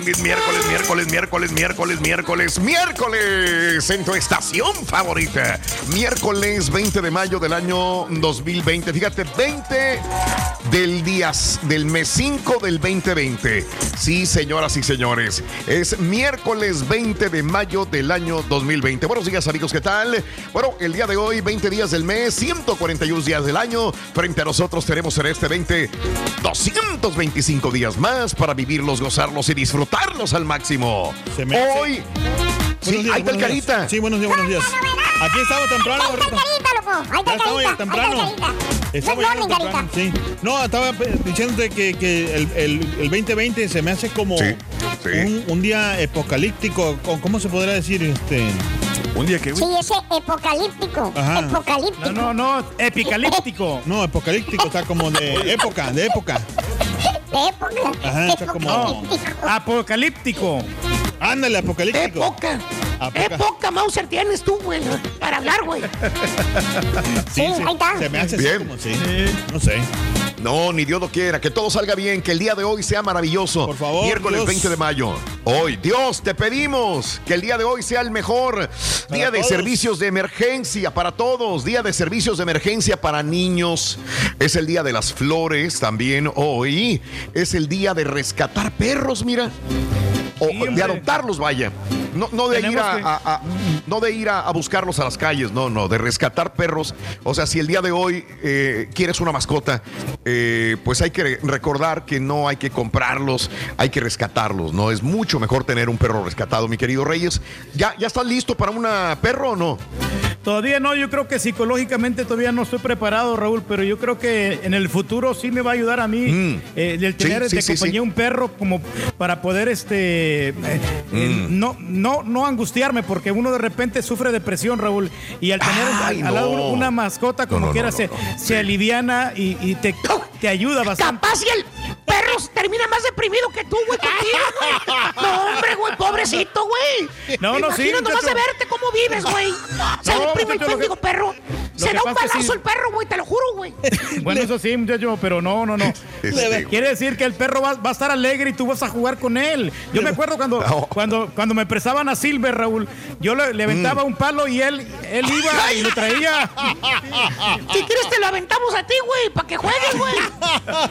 Brindis. Miércoles, miércoles, miércoles, miércoles, miércoles, miércoles. En tu estación favorita. Miércoles 20 de mayo del año 2020. Fíjate, 20 del día, del mes 5 del 2020. Sí, señoras y señores. Es miércoles 20 de mayo del año 2020. Buenos días, amigos. ¿Qué tal? Bueno, el día de hoy, 20 días del mes, 141 días del año. Frente a nosotros tenemos en este 20 225 días más para vivirlos, gozarlos y disfrutarlos al máximo. Se me hace- Hoy. Buenos Sí, días, ahí está el buenos días. carita. Sí, buenos días, buenos días. Aquí estamos temprano, Ahí está Rito. Carita, loco. Ahí está Ya estamos Carita. ya Ahí temprano. está Carita. Estamos llegando morning, temprano, Carita. sí. No, estaba diciéndote que, que el, el, el 2020 se me hace como Sí, sí. Un, un día apocalíptico. ¿Cómo se podría decir? Este, Un día que. Sí, ese apocalíptico. Ajá. Apocalíptico. No, no, no, epicalíptico. no, apocalíptico, o sea, como de época, de época. De época. Ajá, está como- Apocalíptico. Apocalíptico. Ándale, apocalíptico. Época. Apoca- Época, Mauser, tienes tú, güey, para hablar, güey. Sí, ahí está. Se me hace así Bien. como sí. No sé. No, ni Dios lo quiera. Que todo salga bien. Que el día de hoy sea maravilloso. Por favor, Miércoles Dios. 20 de mayo. Hoy, Dios, te pedimos que el día de hoy sea el mejor. Día de todos. servicios de emergencia para todos. Día de servicios de emergencia para niños. Es el día de las flores también hoy. Es el día de rescatar perros, mira. O de adoptarlos, vaya. No, no de ir, a, que- a- a- no de ir a, a buscarlos a las calles, no, no, de rescatar perros. O sea, si el día de hoy eh, quieres una mascota, eh, pues hay que recordar que no hay que comprarlos, hay que rescatarlos, ¿no? Es mucho mejor tener un perro rescatado, mi querido Reyes. ¿Ya, ya estás listo para una perro o no? Todavía no, yo creo que psicológicamente todavía no estoy preparado, Raúl, pero yo creo que en el futuro sí me va a ayudar a mí Mm. eh, el tener Sí, sí, de sí, compañía un perro como para poder este eh, eh, Mm. no, no, no angustiarme, porque uno de repente sufre depresión, Raúl, y al tener Ay, al, al lado una mascota como No, no, quiera se, se aliviana y, y te, te ayuda bastante. Capaz y el perro termina más deprimido que tú, güey, contigo, güey. No, hombre, güey, pobrecito, güey. No, no, sí, imagino nomás de verte cómo vives, güey. Se No, deprime el pendigo perro. Se da un balazo sí. el perro, güey, te lo juro, güey. Bueno, eso sí, muchacho, pero no, no, no. Este, Quiere decir que el perro va, va a estar alegre y tú vas a jugar con él. Yo me acuerdo cuando, No. cuando, cuando me prestaban a Silver, Raúl, yo le, le aventaba Mm. un palo y él, él iba y lo traía. Si quieres te lo aventamos a ti, güey, para que juegues, güey.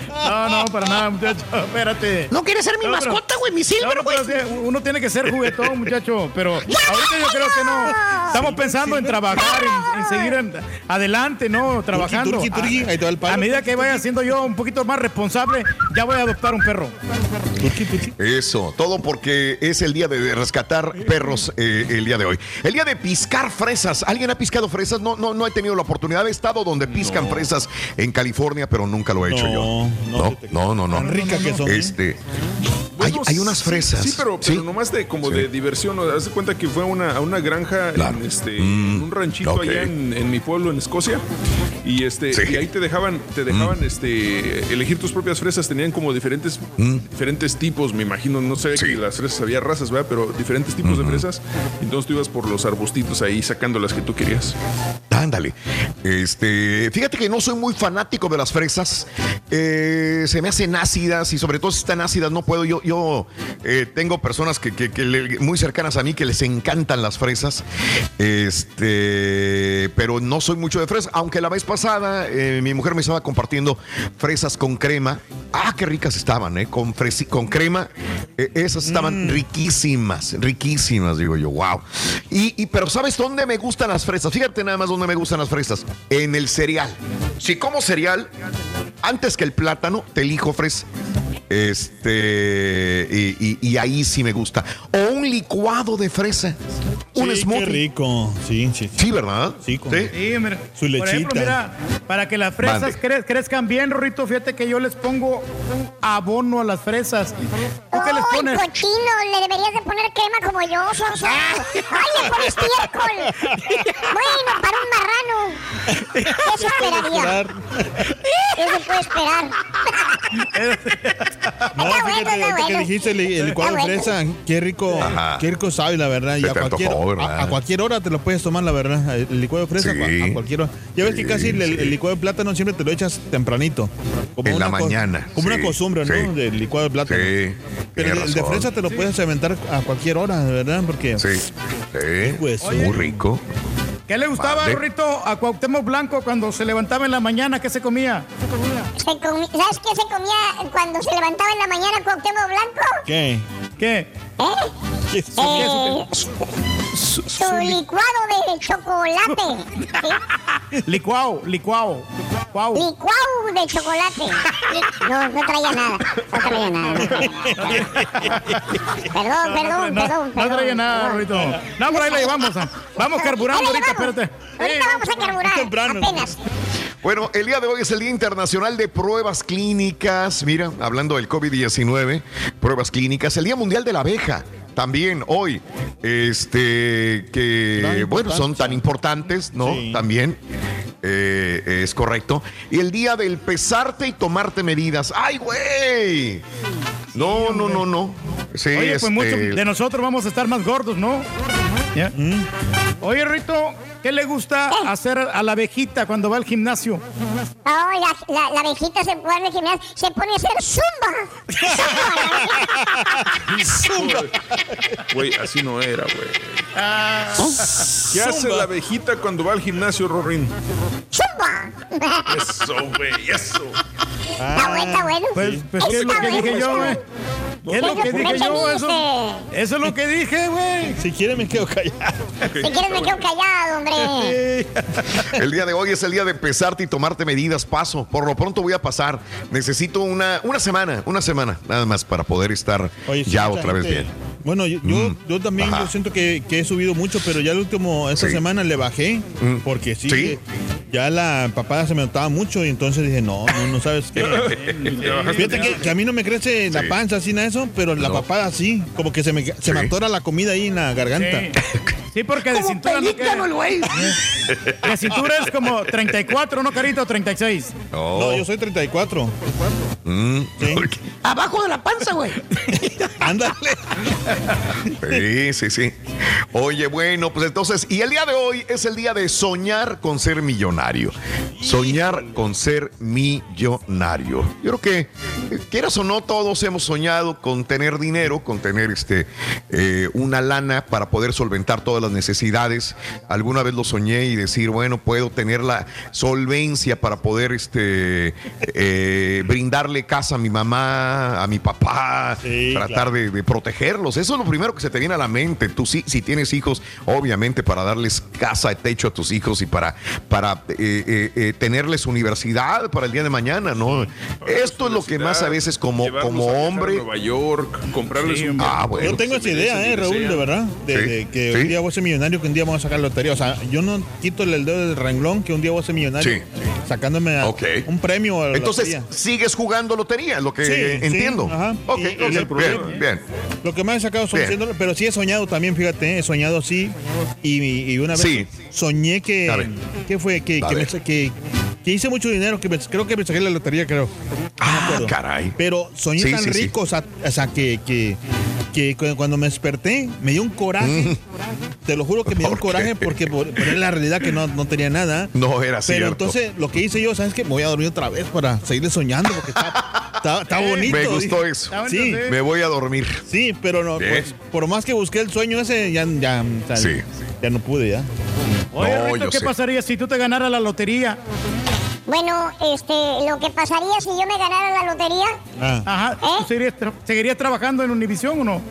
No, no, para nada, muchacho. Espérate. No quieres ser mi No, mascota, güey, mi silver, no, güey. uno tiene que ser juguetón, muchacho. Pero ahorita yo creo que no. Estamos pensando en trabajar, en, en seguir en- adelante, ¿no? Trabajando. turqui, turqui, ahí te va el palo. A medida que vaya siendo yo un poquito más responsable, ya voy a adoptar un perro. Eso, todo porque es el día de rescatar perros eh, el día de hoy. El día de piscar fresas. ¿Alguien ha piscado fresas? No, no, no he tenido la oportunidad. He estado donde piscan fresas en California, pero nunca lo he hecho No, yo. no, No, no, no, no. Tan rica que son, ¿eh? Este. Hay, Bueno, hay unas fresas. Sí, pero, pero nomás de como de diversión. ¿no? Haz de cuenta que fue a una, a una granja Claro. en, este, Mm, un ranchito allá en, en mi pueblo, en Escocia. Y este Sí. y ahí te dejaban, te dejaban este elegir tus propias fresas. Tenían como diferentes, diferentes tipos, me imagino. No sé Sí. que las fresas había razas, ¿verdad? Pero diferentes tipos de fresas. Entonces tú ibas por los arbustitos ahí sacando las que tú querías. Ándale. Este, fíjate que no soy muy fanático de las fresas. Eh, se me hacen ácidas y sobre todo si están ácidas no puedo. Yo, yo eh, tengo personas que, que- que le- muy cercanas a mí que les encantan las fresas. Este, pero no soy mucho de fresas. Aunque la vez pasada eh, mi mujer me estaba compartiendo fresas con crema. Ah, qué ricas estaban, ¿eh? Con, fresi- con crema. Eh, esas estaban riquísimas, riquísimas, digo yo, wow. Y, y- pero ¿sabes dónde me gustan las fresas? Fíjate nada más dónde me gustan las fresas. En el cereal. Si como cereal, antes que el plátano, te elijo fresa. Este, y, y- y ahí sí me gusta. O un licuado de fresa. Un Sí, smoothie. qué rico. Sí, sí. Sí, ¿verdad? Sí, ¿Sí? Sí, mira. Su Por lechita. ejemplo, mira, para que las fresas cre- crezcan bien, Rorrito, fíjate que yo les pongo abono a las fresas. ¿Tú qué les ¡Ay, pones? cochino! Le deberías de poner crema como yo, Sonso. ¡Ay, le pones estiércol! Bueno, para un marrano. Eso esperaría. Eso puede esperar. No, Está bueno, fíjate, que dijiste el, el licuado de Está bueno. fresa, qué rico, Ajá. qué rico sabe, la verdad. Y a cualquier, antojó, ¿verdad? a, a cualquier hora te lo puedes tomar, la verdad. El licuado de fresa Sí. a cualquier hora. Ya ves que Sí, casi el, el licuado de plátano siempre te lo echas tempranito. Como En la una co- mañana, Como sí, una costumbre, ¿no? sí. Del licuado de plátano. Sí, Pero el, el de fresa te lo puedes aventar a cualquier hora, de verdad, porque Sí, sí. Pues, muy rico. ¿Qué le gustaba, Mande. Rorrito, a Cuauhtémoc Blanco cuando se levantaba en la mañana? ¿Qué se comía? Se comi- ¿Sabes qué se comía cuando se levantaba en la mañana Cuauhtémoc Blanco? ¿qué? ¿Qué? ¿Eh? ¿Qué? Eh, su, su licuado de chocolate. ¿sí? Licuao. Licuao. Licuado de chocolate. No, no traía nada. No traía nada. no traía nada. Perdón, perdón, no, perdón. no traía perdón, nada, perdón. Rorrito. No, por ahí la llevamos. Vamos carburando ahorita, espérate. Ahorita vamos a carburar. temprano. Apenas. Bueno, el día de hoy es el Día Internacional de Pruebas Clínicas. Mira, hablando del COVID-19, pruebas clínicas. El Día Mundial de la Abeja. También hoy, este, que, bueno, son tan importantes, ¿no? Sí. También, eh, es correcto. Y el día del pesarte y tomarte medidas. ¡Ay, güey! No, no, no, no. Sí, Oye, pues este, muchos de nosotros vamos a estar más gordos, ¿no? Ya. Oye, Rito, ¿qué le gusta hacer a la abejita cuando va al gimnasio? Oh, la, la, la abejita se pone al gimnasio, se pone a hacer zumba. Zumba. Güey, así no era, güey. Ah, ¿Qué hace la abejita cuando va al gimnasio, Rorín? Zumba. Eso, güey, eso. Está bueno, está bueno. Pues, pues ¿qué es lo que bueno, dije yo, güey? Bueno. ¿Qué es lo que ¿Qué dije yo? Eso, eso es lo que dije, güey. Si quieres me quedo callado. Si quieres me quedo callado, hombre. El día de hoy es el día de pesarte y tomarte medidas. Paso. Por lo pronto voy a pasar. Necesito una, una semana, una semana nada más para poder estar Oye, ya otra vez bien. Bueno, yo, yo, Mm. yo también yo siento que, que he subido mucho, pero ya el último, esta Sí. semana le bajé, Mm. porque sí, Sí. ya la papada se me notaba mucho y entonces dije, no, no, no sabes qué. Fíjate que, que a mí no me crece la panza así nada eso, pero la No. papada sí, como que se me, se me atora la comida ahí en la garganta. Sí. Sí, porque de cintura no queda. güey. De cintura es como 34, ¿no, Carito? 36. No, yo soy 34. Mm. Sí. Abajo de la panza, güey. Ándale. Sí, sí, sí. Oye, bueno, pues entonces, y el día de hoy es el día de soñar con ser millonario. Soñar con ser millonario. Yo creo que, eh, quieras o no, todos hemos soñado con tener dinero, con tener este, eh, una lana para poder solventar todas las necesidades. Alguna vez lo soñé y decir, bueno, puedo tener la solvencia para poder este, eh, brindarle casa a mi mamá, a mi papá, Sí, tratar claro. de, de protegerlos. Eso es lo primero que se te viene a la mente. Tú sí, si tienes hijos, obviamente para darles casa, techo a tus hijos y para, para eh, eh, eh, tenerles universidad para el día de mañana, ¿no? Esto es lo que más a veces como, como a hombre. Nueva York, comprarles un Ah, bueno. Yo tengo esa se idea, eh, y Raúl, de verdad. De, Sí, de que sí. un día voy a ser millonario, que un día vamos a sacar lotería. O sea, yo no quito el dedo del renglón, que un día voy a ser millonario. Sí. Sacándome a- un premio a la Entonces, lotería. sigues jugando lotería, lo que Sí, sí, entiendo. ajá. Ok, Y- y ok, el bien, problema, bien. Lo que más sacado son Bien. 100 dólares, pero sí he soñado también, fíjate, he soñado así. Y, y una vez Sí. soñé que. ¿Qué fue? Que, me- que- que hice mucho dinero, que me- creo que me saqué la lotería, creo. Ah, caray. Pero soñé Sí, tan sí, sí. rico, o sea, o sea, que, que, que cu- cuando me desperté me dio un coraje. Te lo juro que me dio un Mm. Coraje porque por, por la realidad que no, no tenía nada. No era Pero cierto. entonces lo que hice yo, ¿sabes qué? Me voy a dormir otra vez para seguirle soñando porque está, está, está bonito. Me gustó dije. eso. Sí, Me voy a dormir. sí, pero no, Bien. pues, por más que busqué el sueño ese, ya, ya, o sea, Sí. ya no pude ya. Oye, No, Rito, ¿qué sé. pasaría si tú te ganaras la lotería? Bueno, este, lo que pasaría si yo me ganara la lotería, Ah. Ajá. ¿Eh? ¿tú seguirías, tra- seguirías trabajando en Univisión o no?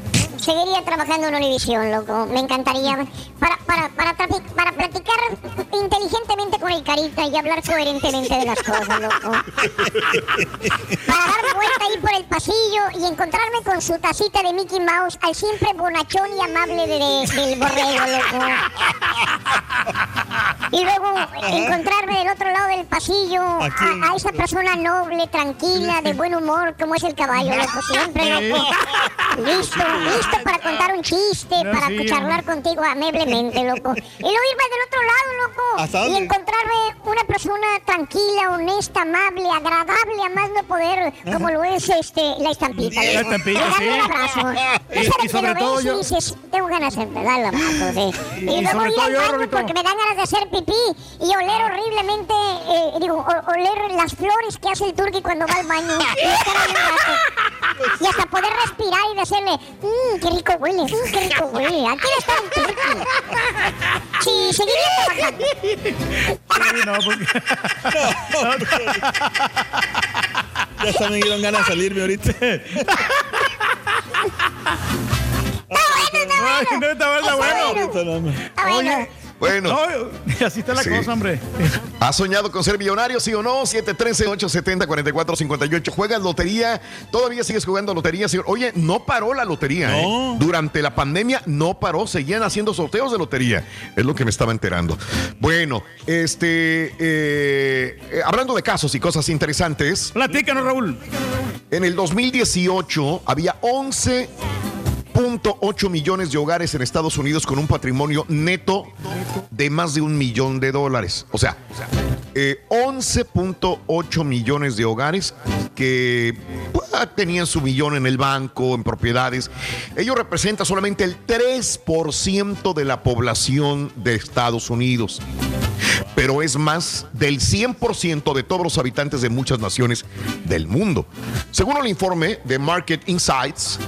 Seguiría trabajando en Univisión, loco. Me encantaría. Para, para, para, para platicar inteligentemente con el carita y hablar coherentemente de las cosas, loco. Para darme vuelta ahí por el pasillo y encontrarme con su tacita de Mickey Mouse al siempre bonachón y amable de- de- del borrego, loco. Y luego encontrarme del otro lado del pasillo a, a esa persona noble, tranquila, de buen humor, como es el caballo, loco. Siempre, loco. Listo, listo para contar un chiste, No, para sí, charlar contigo amablemente, loco. Y luego irme del otro lado, loco. ¿Hasta Y encontrarme una persona tranquila, honesta, amable, agradable, a más no poder, como lo es este, la estampita. La loco. estampita, sí. un abrazo. Y- Y, sabes y sobre que lo todo ves yo- y dices, tengo ganas de darle el abrazo, sí. Y, Y luego ir al baño porque me dan ganas de hacer pipí y oler horriblemente, eh, digo, o- oler las flores que hace el turqui cuando va al baño. Y hasta poder respirar y decirle, mmm, qué rico huele, mmm, qué rico huele. Aquí está el turqui. Sí, seguiría trabajando. Sí, no, porque- Ya hasta me dieron ganas de salirme ahorita. Ay, no, está bueno, está bueno. Ah, bueno. Oye, Bueno. no, así está la Sí. cosa, hombre. ¿Has soñado con ser millonario, sí o no? 713-870-4458. ¿Juegas lotería? ¿Todavía sigues jugando lotería, señor? Oye, no paró la lotería, No. ¿eh? Durante la pandemia no paró, seguían haciendo sorteos de lotería. Es lo que me estaba enterando. Bueno, este, eh, eh, hablando de casos y cosas interesantes, Platícanos, Raúl. en el 2018 había 11.8 millones de hogares en Estados Unidos con un patrimonio neto de más de un millón de dólares. O sea, eh, 11.8 millones de hogares que pues, tenían su millón en el banco, en propiedades. Ello representa solamente el 3% de la población de Estados Unidos pero es más del 100% de todos los habitantes de muchas naciones del mundo. Según el informe de Market Insights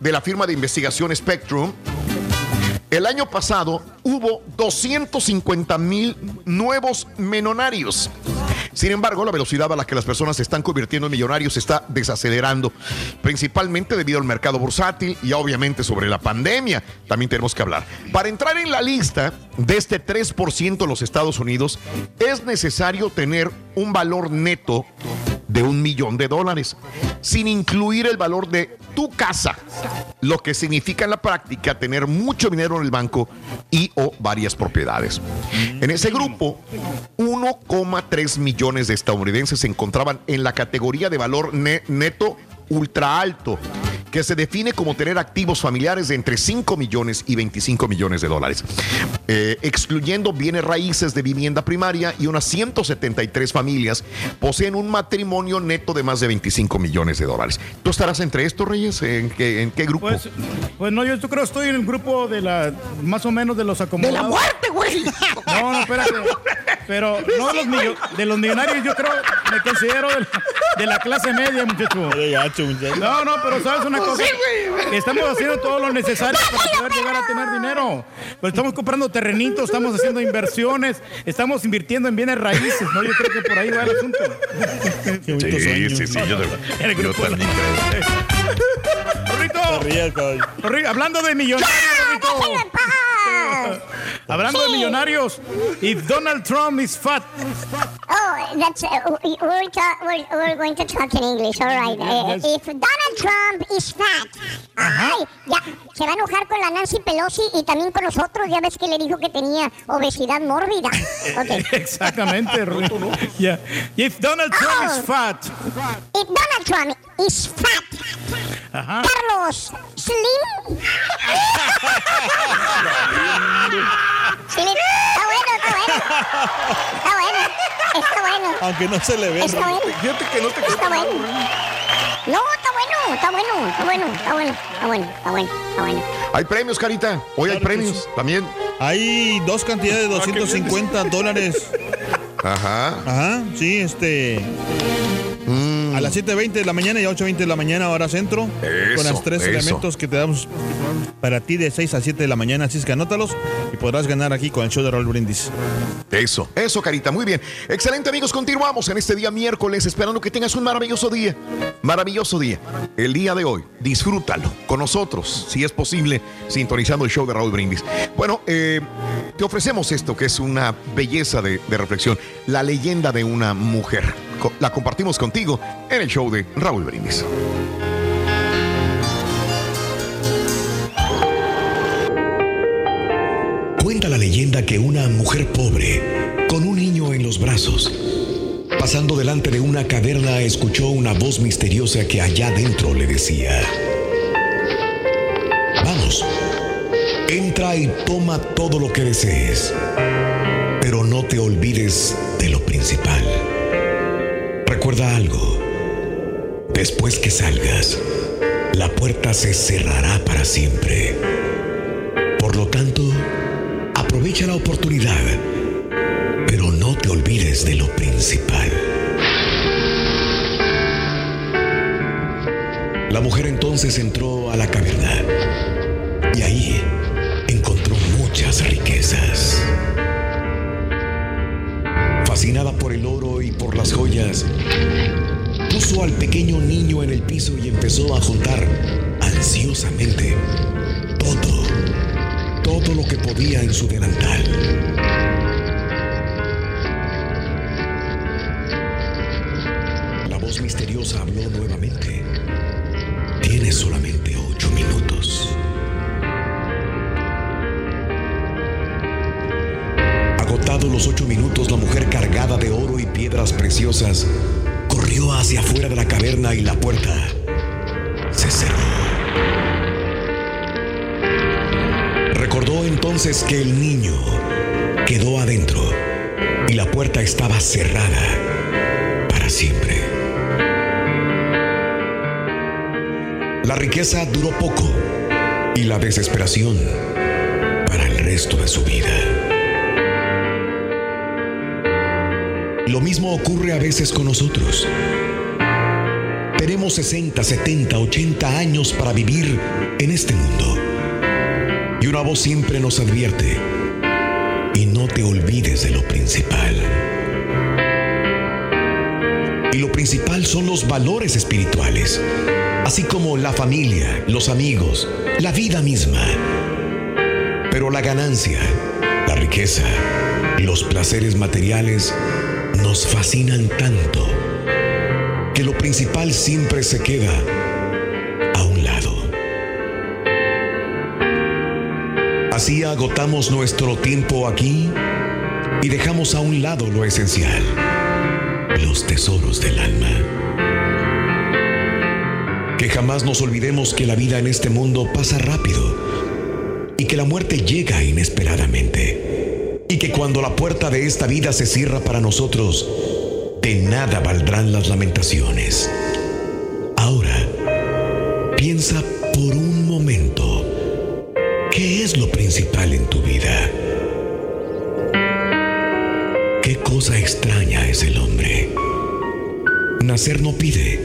de la firma de investigación Spectrum, el año pasado hubo 250 mil nuevos menonarios. Sin embargo, la velocidad a la que las personas se están convirtiendo en millonarios está desacelerando, principalmente debido al mercado bursátil y obviamente sobre la pandemia. También tenemos que hablar. Para entrar en la lista de este 3% en los Estados Unidos, es necesario tener un valor neto de un millón de dólares, sin incluir el valor de tu casa, lo que significa en la práctica tener mucho dinero en el banco y o varias propiedades. En ese grupo, 1,3 millones de estadounidenses se encontraban en la categoría de valor ne- neto ultra alto que se define como tener activos familiares de entre 5 millones y 25 millones de dólares, eh, excluyendo bienes raíces de vivienda primaria y unas 173 familias poseen un matrimonio neto de más de 25 millones de dólares. ¿Tú estarás entre estos, Reyes? ¿En qué, en qué grupo? Pues, pues no, yo creo que estoy en el grupo de la, más o menos de los ¡De acomodados. la muerte, güey! No, no, espérate. Pero no de los, millo- de los millonarios, yo creo, me considero de la, de la clase media, muchacho. No, no, pero sabes una cosa. Sí, estamos haciendo todo lo necesario para poder llegar a tener dinero. Pues estamos comprando terrenitos, estamos haciendo inversiones, estamos invirtiendo en bienes raíces, ¿no? Yo creo que por ahí va el asunto. Sí, sí, sí, yo, yo también creo. Rorrito. Rorrito, hablando de millonarios, Rorrito. ¡Déjenlo en paz! Hablando de millonarios, if Donald Trump is fat, Oh, that's uh, we- we're, ta- we're, we're going to talk in English, all right. Uh, Yes. if Donald Trump is fat, ay, ya se va a enojar con la Nancy Pelosi y también con nosotros. Ya ves que le dijo que tenía obesidad mórbida. Okay. exactamente, Rorrito. Yeah. If Donald Trump is fat, If Donald Trump is fat, ajá. Carlos Slim. Slim. Está bueno, está bueno. Está bueno. Está bueno. Aunque no se le ve. Está bueno. Fíjate que no te Está bueno. No, está bueno, está bueno, está bueno, está bueno, está bueno, está bueno, está bueno. Hay premios, Carita. Hoy hay premios sí. también. Hay dos cantidades de 250 dólares. Ajá. Ajá, sí, este. A las 7.20 de la mañana y a 8.20 de la mañana, hora centro. Eso, con los tres eso. elementos que te damos para ti de 6 a 7 de la mañana. Así es que anótalos y podrás ganar aquí con el show de Raúl Brindis. Eso, eso, Carita, muy bien. Excelente, amigos, continuamos en este día miércoles, esperando que tengas un maravilloso día. Maravilloso día. El día de hoy, disfrútalo con nosotros, si es posible, sintonizando el show de Raúl Brindis. Bueno, eh, te ofrecemos esto, que es una belleza de, de reflexión, la leyenda de una mujer. La compartimos contigo en el show de Raúl Brindis. Cuenta la leyenda que una mujer pobre, con un niño en los brazos, pasando delante de una caverna, escuchó una voz misteriosa que allá dentro le decía, Vamos, entra y toma todo lo que desees, pero no te olvides de lo principal. Recuerda algo, después que salgas, la puerta se cerrará para siempre. Por lo tanto, aprovecha la oportunidad, pero no te olvides de lo principal. La mujer entonces entró a la caverna y ahí encontró muchas riquezas. Fascinada por el oro y por las joyas, puso al pequeño niño en el piso y empezó a juntar ansiosamente todo, todo lo que podía en su delantal. La voz misteriosa habló nuevamente. Tienes solamente corrió hacia afuera de la caverna y la puerta se cerró. Recordó entonces que el niño quedó adentro y la puerta estaba cerrada para siempre. La riqueza duró poco y la desesperación para el resto de su vida. Lo mismo ocurre a veces con nosotros. Tenemos 60, 70, 80 años para vivir en este mundo. Y una voz siempre nos advierte, y no te olvides de lo principal. Y lo principal son los valores espirituales, así como la familia, los amigos, la vida misma. Pero la ganancia, la riqueza, los placeres materiales nos fascinan tanto que lo principal siempre se queda a un lado. Así agotamos nuestro tiempo aquí y dejamos a un lado lo esencial, los tesoros del alma. Que jamás nos olvidemos que la vida en este mundo pasa rápido y que la muerte llega inesperadamente. Y que cuando la puerta de esta vida se cierra para nosotros, de nada valdrán las lamentaciones. Ahora, piensa por un momento, ¿qué es lo principal en tu vida? ¿Qué cosa extraña es el hombre? Nacer no pide,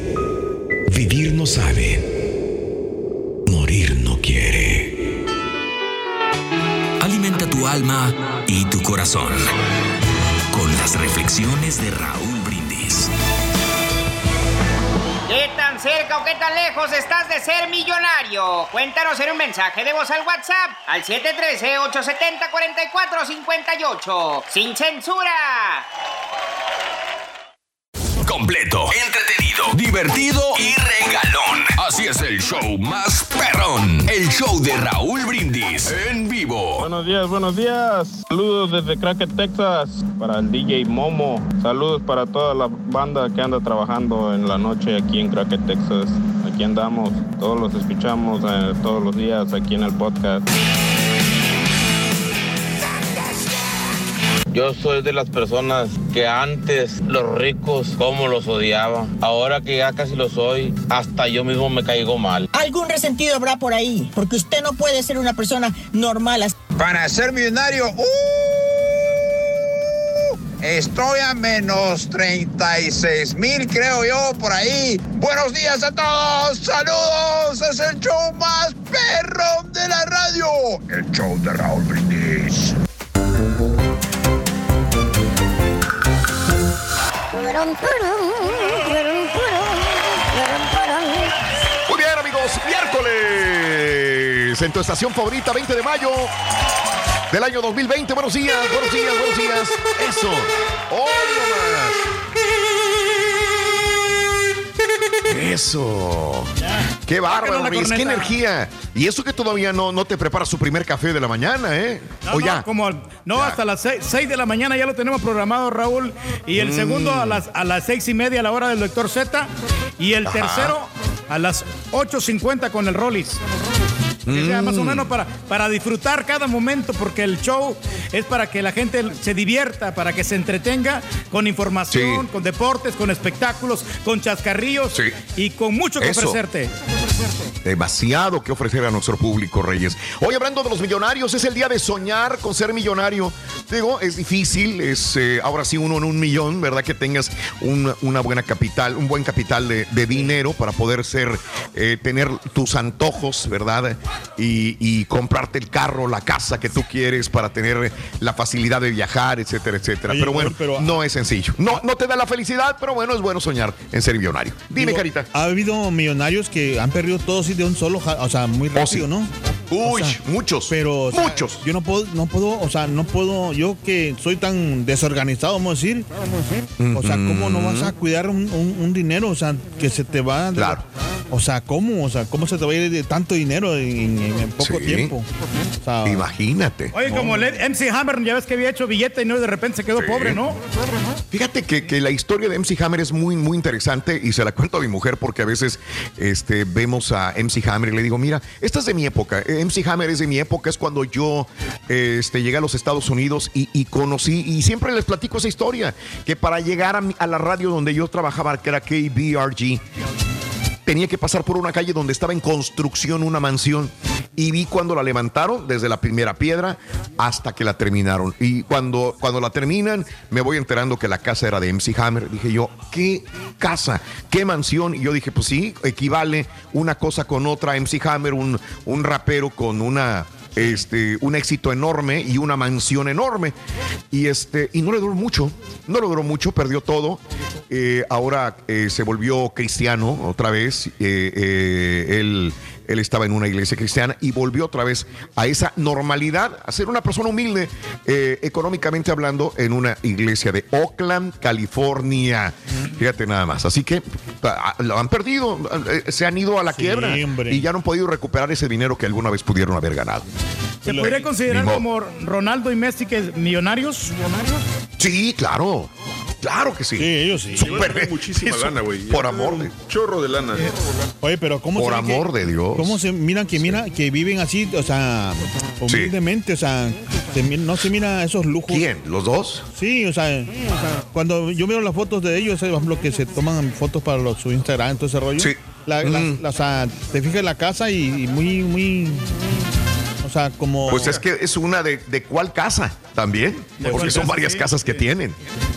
vivir no sabe, morir no quiere. Alimenta tu alma y tu corazón con las reflexiones de Raúl Brindis. ¿Qué tan cerca o qué tan lejos estás de ser millonario? Cuéntanos en un mensaje de voz al WhatsApp al 713-870-4458. ¡Sin censura! Completo, entretenido, divertido y. Así es el show más perrón. El show de Raúl Brindis en vivo. Buenos días, buenos días. Saludos desde Cracker, Texas, para el DJ Momo. Saludos para toda la banda que anda trabajando en la noche aquí en Cracker, Texas. Aquí andamos, todos los escuchamos eh, todos los días aquí en el podcast. Yo soy de las personas que antes los ricos como los odiaba. Ahora que ya casi lo soy, hasta yo mismo me caigo mal. Algún resentido habrá por ahí, porque usted no puede ser una persona normal. Para ser millonario, ¡uh! Estoy a menos 36 mil, creo yo, por ahí. Buenos días a todos. Saludos. Es el show más perro de la radio. El show de Raúl Brindis. Muy bien, amigos, miércoles en tu estación favorita, 20 de mayo del año 2020. Buenos días, buenos días, buenos días. Eso. ¡Oh, no más! Eso. Qué bárbaro, amigos, qué energía. Y eso que todavía no, no te preparas su primer café de la mañana, ¿eh? No, o no, ya. como, no hasta las 6 de la mañana ya lo tenemos programado, Raúl. Y el Mm. segundo a las, a las seis y media a la hora del doctor Z. Y el Ajá. tercero a las 8.50 con el Rollis. Que sea más o Mm. menos para, para disfrutar cada momento, porque el show es para que la gente se divierta, para que se entretenga con información, Sí. con deportes, con espectáculos, con chascarrillos Sí. y con mucho que Eso. ofrecerte. demasiado que ofrecer a nuestro público, Reyes. Hoy hablando de los millonarios, es el día de soñar con ser millonario. Digo, es difícil, es eh, ahora sí uno en un millón, ¿verdad? Que tengas un- una buena capital, un buen capital de, de dinero para poder ser, eh, tener tus antojos, ¿verdad? Y, y comprarte el carro, la casa que tú quieres para tener la facilidad de viajar, etcétera, etcétera. Oye, pero bueno, pero- no es sencillo. No, no te da la felicidad, pero bueno, es bueno soñar en ser millonario. Dime, Digo, Carita. Ha habido millonarios que han perdido todo así de un solo, o sea, muy rápido, ¿no? Uy, O sea, muchos. Pero o sea, muchos. Yo no puedo, no puedo, o sea, no puedo, yo que soy tan desorganizado, vamos a decir. O sea, ¿cómo no vas a cuidar un, un- un dinero? O sea, que se te va. de- Claro. O sea, ¿cómo? O sea, ¿cómo se te va a ir de tanto dinero en, en- en poco Sí. tiempo? O sea, Imagínate. Oye, como el MC Hammer, ya ves que había hecho billete y no de repente se quedó Sí. pobre, ¿no? Fíjate que, que la historia de MC Hammer es muy, muy interesante y se la cuento a mi mujer porque a veces este, vemos a MC Hammer y le digo, mira, esta es de mi época. Eh, MC Hammer es de mi época, es cuando yo este, llegué a los Estados Unidos y, y conocí, y siempre les platico esa historia, que para llegar a, mi- a la radio donde yo trabajaba, que era KBRG, tenía que pasar por una calle donde estaba en construcción una mansión y vi cuando la levantaron desde la primera piedra hasta que la terminaron. Y cuando, cuando la terminan me voy enterando que la casa era de MC Hammer. Dije yo, ¿qué casa? ¿Qué mansión? Y yo dije, pues sí, equivale una cosa con otra. MC Hammer, un, un rapero con una este, un éxito enorme y una mansión enorme. Y, este, y no le duró mucho, no le duró mucho, perdió todo. Eh, ahora eh, se volvió cristiano otra vez. Eh, él, él estaba en una iglesia cristiana y volvió otra vez a esa normalidad, a ser una persona humilde, eh, económicamente hablando, en una iglesia de Oakland, California. Fíjate nada más. Así que ah, lo han perdido, eh, se han ido a la Sí, quiebra hombre. y ya no han podido recuperar ese dinero que alguna vez pudieron haber ganado. ¿Se podría considerar como Ronaldo y Messi que millonarios? Sí, claro. Claro que sí. Sí, ellos sí. Ganar muchísima lana, güey. Por amor de. Chorro de lana. Oye, pero ¿cómo Por se que- amor de Dios. ¿Cómo se miran que mira que viven así, o sea, humildemente, o sea, se no se mira esos lujos? ¿Quién? ¿Los dos? Sí, o sea, cuando yo miro las fotos de ellos, eh, por ejemplo, que se toman fotos para los, su Instagram, todo ese rollo. Sí. La, la- Mm. la- o sea, te fijas en la casa y, y muy, muy, sea, como... Pues es que es una de, de cuál casa también, ¿De porque son casa? varias Sí, casas que tienen.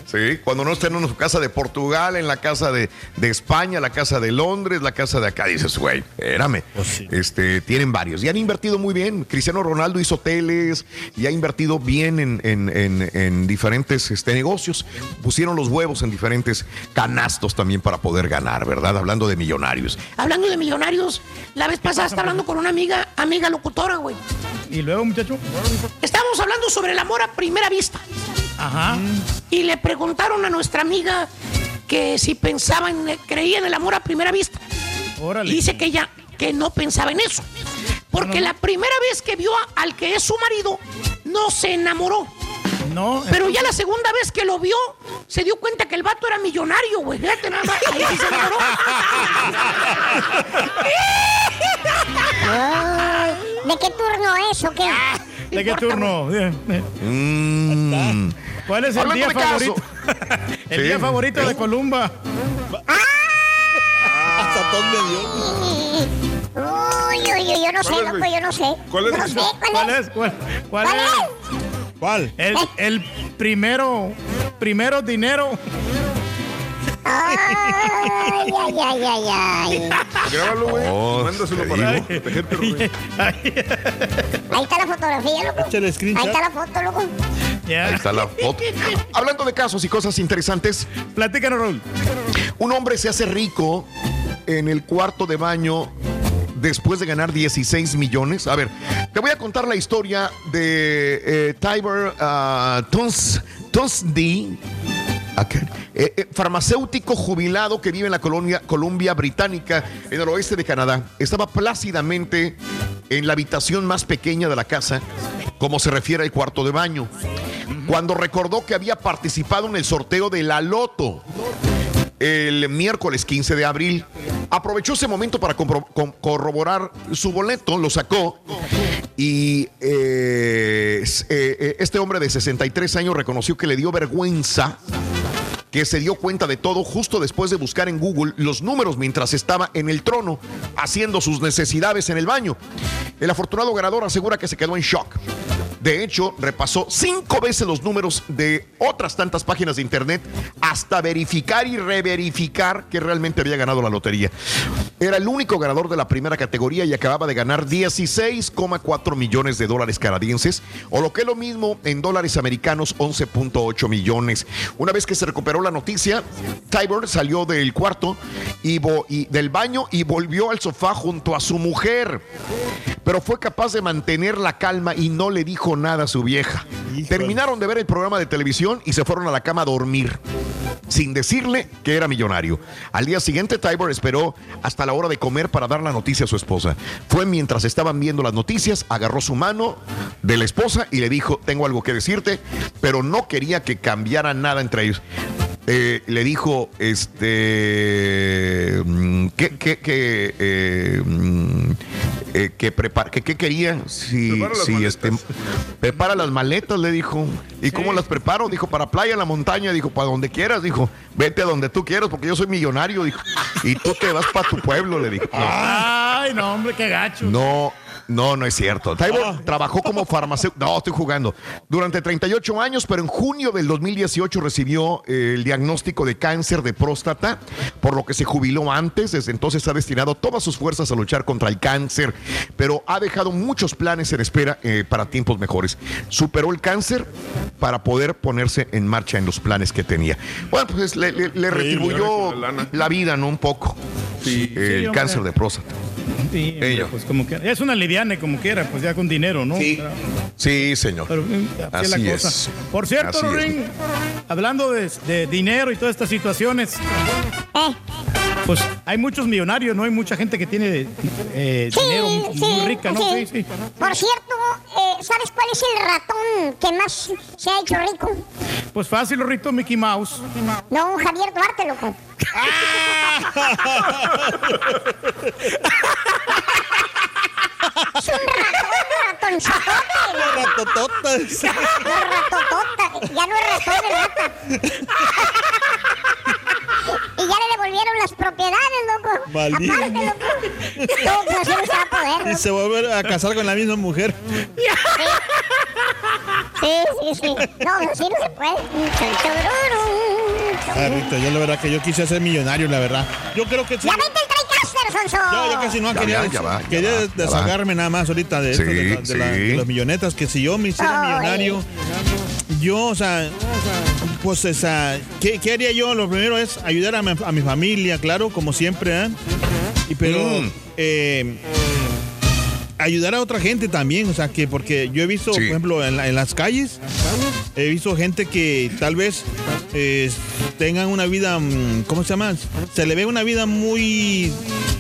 Sí, cuando no estén en su casa de Portugal, en la casa de, de España, la casa de Londres, la casa de acá, dices, güey, espérame. Este, tienen varios. Y han invertido muy bien. Cristiano Ronaldo hizo hoteles y ha invertido bien en, en- en- en diferentes este, negocios. Pusieron los huevos en diferentes canastos también para poder ganar, ¿verdad? Hablando de millonarios. Hablando de millonarios, la vez pasada estaba hablando con una amiga, amiga locutora, güey. ¿Y luego, muchacho? Estábamos hablando sobre el amor a primera vista. Ajá. Y le preguntaron a nuestra amiga que si pensaba en, creía en el amor a primera vista. Órale. Y dice que ella que no pensaba en eso. Porque la primera vez que vio a- al que es su marido, no se enamoró. No. Pero ya la segunda vez que lo vio, se dio cuenta que el vato era millonario, güey. Fíjate nada más. Ahí sí se enamoró. Ay, ¿De qué turno es o qué? ¿De qué turno? Eh, eh. Mm. ¿Cuál es el día favorito? el Sí. día favorito de Columba. Hasta dónde dio. Uy, uy, uy, yo no sé, ¿Cuál es, loco, yo no sé. ¿Cuál es, No sé, ¿cuál, ¿Cuál es? es? ¿Cuál, cuál ¿Cuál es? es? ¿Cuál? El, el primero, primero dinero. Ay, ay, ay, ay, ay. Grábalo, güey. Oh, Mándaselo para Rubén. Ahí está la fotografía, loco. Échale Ahí screenshot. está la foto, loco. Ya. Ahí está la foto. Hablando de casos y cosas interesantes, Platícanos, Raúl. un hombre se hace rico en el cuarto de baño después de ganar 16 millones. A ver, te voy a contar la historia de eh, Tiber uh, Tons, Tonsdi, eh, eh, farmacéutico jubilado que vive en la colonia Columbia Británica, en el oeste de Canadá. Estaba plácidamente en la habitación más pequeña de la casa, como se refiere al cuarto de baño, cuando recordó que había participado en el sorteo de la Loto el miércoles 15 de abril. Aprovechó ese momento para corroborar su boleto, lo sacó y eh, eh, eh, este hombre de 63 años reconoció que le dio vergüenza que se dio cuenta de todo justo después de buscar en Google los números mientras estaba en el trono haciendo sus necesidades en el baño. El afortunado ganador asegura que se quedó en shock. De hecho, repasó cinco veces los números de otras tantas páginas de internet hasta verificar y reverificar que realmente había ganado la lotería. Era el único ganador de la primera categoría y acababa de ganar 16,4 millones de dólares canadienses, o lo que es lo mismo en dólares americanos, 11.8 millones. Una vez que se recuperó la noticia, Tybor salió del cuarto y, y del baño y volvió al sofá junto a su mujer. Pero fue capaz de mantener la calma y no le dijo nada a su vieja. Terminaron de ver el programa de televisión y se fueron a la cama a dormir, sin decirle que era millonario. Al día siguiente, Tybor esperó hasta la hora de comer para dar la noticia a su esposa. Fue mientras estaban viendo las noticias, agarró su mano de la esposa y le dijo, tengo algo que decirte, pero no quería que cambiara nada entre ellos. Eh, le dijo, este, que, que, que, eh, mm, eh, que, prepara, que, que quería, si, Prepara las si este, prepara las maletas, le dijo. ¿Y cómo las preparo? Dijo, para playa, en la montaña, dijo, para donde quieras, dijo, vete a donde tú quieras, porque yo soy millonario, dijo, y tú te vas para tu pueblo, le dijo. Ay, no, hombre, qué gacho. No, no, no es cierto. Tybor trabajó como farmacéutico. No, estoy jugando. Durante 38 años, pero en junio del 2018 recibió eh, el diagnóstico de cáncer de próstata, por lo que se jubiló antes. Desde entonces ha destinado todas sus fuerzas a luchar contra el cáncer, pero ha dejado muchos planes en espera eh, para tiempos mejores. Superó el cáncer para poder ponerse en marcha en los planes que tenía. Bueno, pues le, le- le retribuyó la vida, ¿no? Un poco. Sí. El Sí, hombre. cáncer de próstata. Sí, Ello. pues como que es una liviane como quiera, pues ya con dinero, ¿no? Sí. Pero- Sí, señor. pero, eh, así, Así es la cosa. es. Por cierto, Así es. Ring, hablando de, de dinero y todas estas situaciones, pues hay muchos millonarios, ¿no? Hay mucha gente que tiene eh, sí, dinero muy, sí, muy rica, ¿no? sí. Sí, sí. Por cierto, eh, ¿sabes cuál es el ratón que más se ha hecho rico? Pues fácil, Rorrito, Mickey Mouse. No, Javier Duarte, loco. Es un ratón. Los ratototas. Los ratotota. Ya no es ratón, es rata. Y ya le devolvieron las propiedades, loco. Maldito. Aparte, loco. No, así no se va a poder. Y ¿no? se vuelve a casar con la misma mujer. Sí, sí, sí. No, así no se puede. Ah, Rito, yo la verdad que yo quise ser millonario, la verdad. Yo creo que sí. ¡Ya vete el Yo, yo casi no Ya, quería, ya, ya va, ya quería va, desahogarme nada más ahorita de, esto, Sí, de, la- de la- sí. de los millonetas, que si yo me hiciera Ay. millonario, yo, o sea, pues, o sea, ¿qué, qué haría yo? Lo primero es ayudar a mi, a mi familia, claro, como siempre, ¿eh? Y pero, Mm. eh, ayudar a otra gente también, o sea, que porque yo he visto, Sí. por ejemplo, en, la- en las calles, he visto gente que tal vez eh, tengan una vida, mm, ¿cómo se llama? Se le ve una vida muy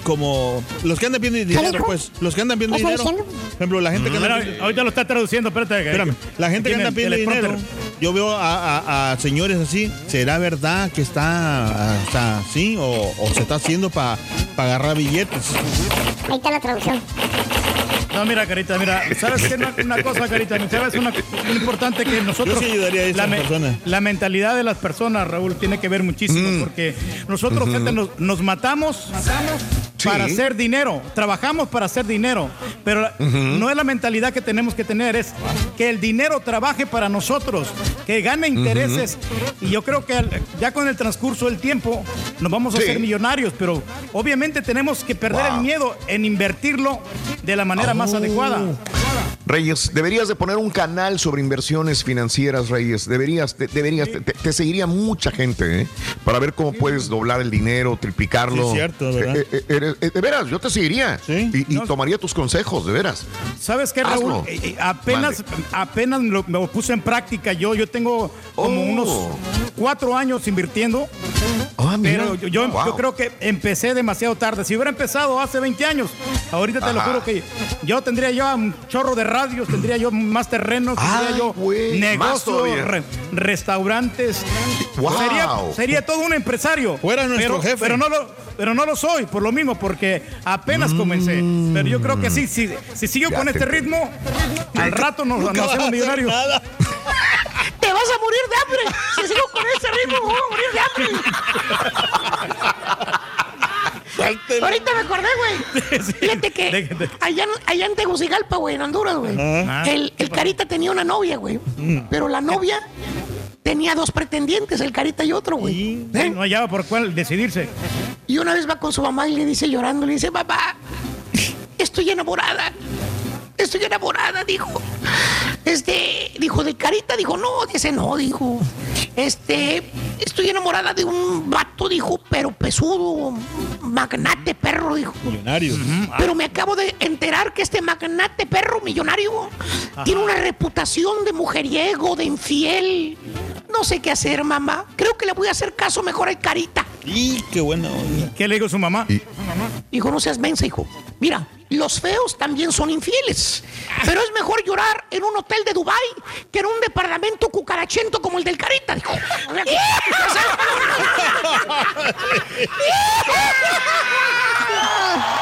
como los que andan pidiendo dinero, pues, los que andan pidiendo ¿Qué está dinero. diciendo? Por ejemplo, la gente que anda Mira, ahorita lo está traduciendo, espérate. que- Espérame, la gente que anda pidiendo dinero, yo veo a, a- a señores así, ¿será verdad que está, ah, o sea, sí? O, o se está haciendo para agarrar billetes? Ahí está la traducción. No, mira, Carita, mira, ¿sabes qué? Una, una cosa, Carita, ¿sabes? Una, muy importante que nosotros... Yo sí ayudaría a la, me- la mentalidad de las personas, Raúl, tiene que ver muchísimo, Mm. porque nosotros, gente, nos, nos matamos Sí. para hacer dinero, trabajamos para hacer dinero, pero no es la mentalidad que tenemos que tener, es que el dinero trabaje para nosotros, que gane intereses, y yo creo que ya con el transcurso del tiempo nos vamos a Sí. hacer millonarios, pero obviamente tenemos que perder Wow. el miedo en invertirlo de la manera más Oh. adecuada. Reyes, deberías de poner un canal sobre inversiones financieras, Reyes. Deberías, te- deberías, te, te seguiría mucha gente, ¿eh? Para ver cómo puedes doblar el dinero, triplicarlo. Sí, es cierto, ¿verdad? Eh, eh, eres- eh, de veras, yo te seguiría. Sí. Y, y No. tomaría tus consejos, de veras. ¿Sabes qué. Raúl? Eh, eh, apenas apenas lo, me lo puse en práctica yo. Yo tengo como Oh. unos cuatro años invirtiendo. Ah. Pero yo, yo- Wow. yo creo que empecé demasiado tarde. Si hubiera empezado hace 20 años, ahorita te lo juro que yo tendría ya un chorro de radios, tendría yo más terrenos, tendría Ay, yo negocios, re- restaurantes. Wow. Sería, sería todo un empresario. Fuera nuestro pero, jefe. Pero no, lo, pero no lo soy, por lo mismo, porque apenas comencé. Pero yo creo que sí, sí si sigo Mm. Ya con te este ritmo, al rato nos, nos hacemos hacer millonarios. ¡Te vas a morir de hambre! Si sigo con ese ritmo, me voy a morir de hambre. Suéltelo. Ahorita me acordé, güey. Fíjate que allá, en- allá en Tegucigalpa, güey, en Honduras, güey. Ah. El, el Carita tenía una novia, güey. Pero la novia tenía dos pretendientes, el Carita y otro, güey. ¿Eh? No hallaba por cuál decidirse. Y una vez va con su mamá y le dice llorando, le dice, papá, estoy enamorada. Estoy enamorada, dijo. Este, dijo, de Carita, dijo, no, dice, no, dijo. Este, estoy enamorada de un vato, dijo, pero pesudo, magnate perro, dijo. Millonario. Pero me acabo de enterar que este magnate perro millonario tiene una reputación de mujeriego, de infiel. No sé qué hacer, mamá. Creo que le voy a hacer caso mejor al Carita. Y qué bueno. ¿Qué le dijo su mamá? Dijo, no seas mensa, hijo. Mira, los feos también son infieles. Pero es mejor llorar en un hotel de Dubai que en un departamento cucarachento como el del Carita, dijo.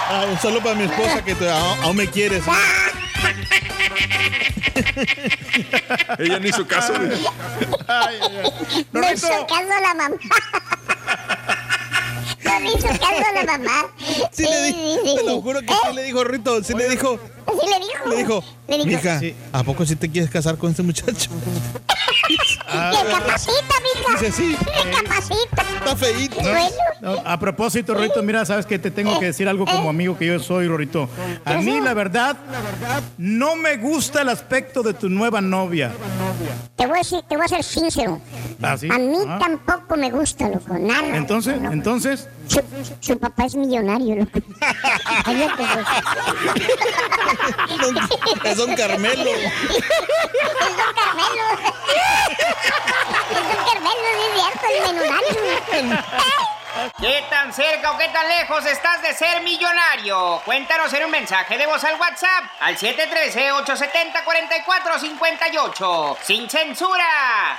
Ah, un saludo para mi esposa que te- aún aún me quieres. Ella ni hizo caso. de- Me hizo caso la mamá. No me hizo caso la mamá. Sí, le sí, te lo juro que sí le dijo Rito, sí le dijo, Sí le dijo. le dijo, Le dijo. mija, ¿a poco sí te quieres casar con este muchacho? Recapacita, mija. Dice sí, Recapacita. está feíto. Bueno. No, a propósito, Rorito, mira, sabes que te tengo que decir algo como amigo que yo soy, Rorito. A mí, la verdad, no me gusta el aspecto de tu nueva novia. Te voy a decir, te voy a ser sincero. ¿Ah, sí? A mí Ah. tampoco me gusta, loco. Nada. Entonces, entonces, Su, su papá es millonario, loco. Cállate, güey. Es Don Carmelo. Es Don Carmelo. Es Don Carmelo, sí es cierto, el. ¿Qué tan cerca o qué tan lejos estás de ser millonario? Cuéntanos en un mensaje de voz al WhatsApp al 713-870-4458. ¡Sin censura!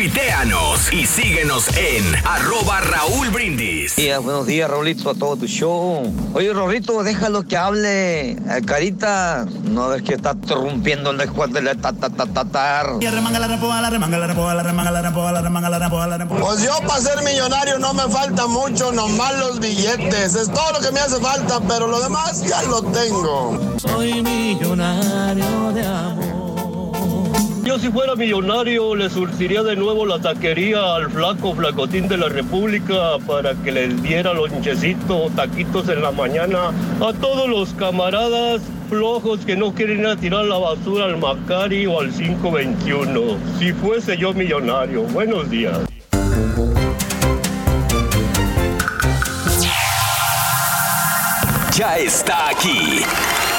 Tuiteanos y síguenos en arroba Raúl Brindis. Días, buenos días, Raulito, a todo tu show. Oye, Rorrito, déjalo que hable. Eh, Carita, no ves que está rompiendo el después de la ta ta ta ta tar. Pues yo para ser millonario no me falta mucho, nomás los billetes. Es todo lo que me hace falta, pero lo demás ya lo tengo. Soy millonario de amor. Yo si fuera millonario le surtiría de nuevo la taquería al flaco flacotín de la República para que les diera lonchecito, taquitos en la mañana a todos los camaradas flojos que no quieren ir tirar la basura al Macari o al 521. Si fuese yo millonario. Buenos días. Ya está aquí.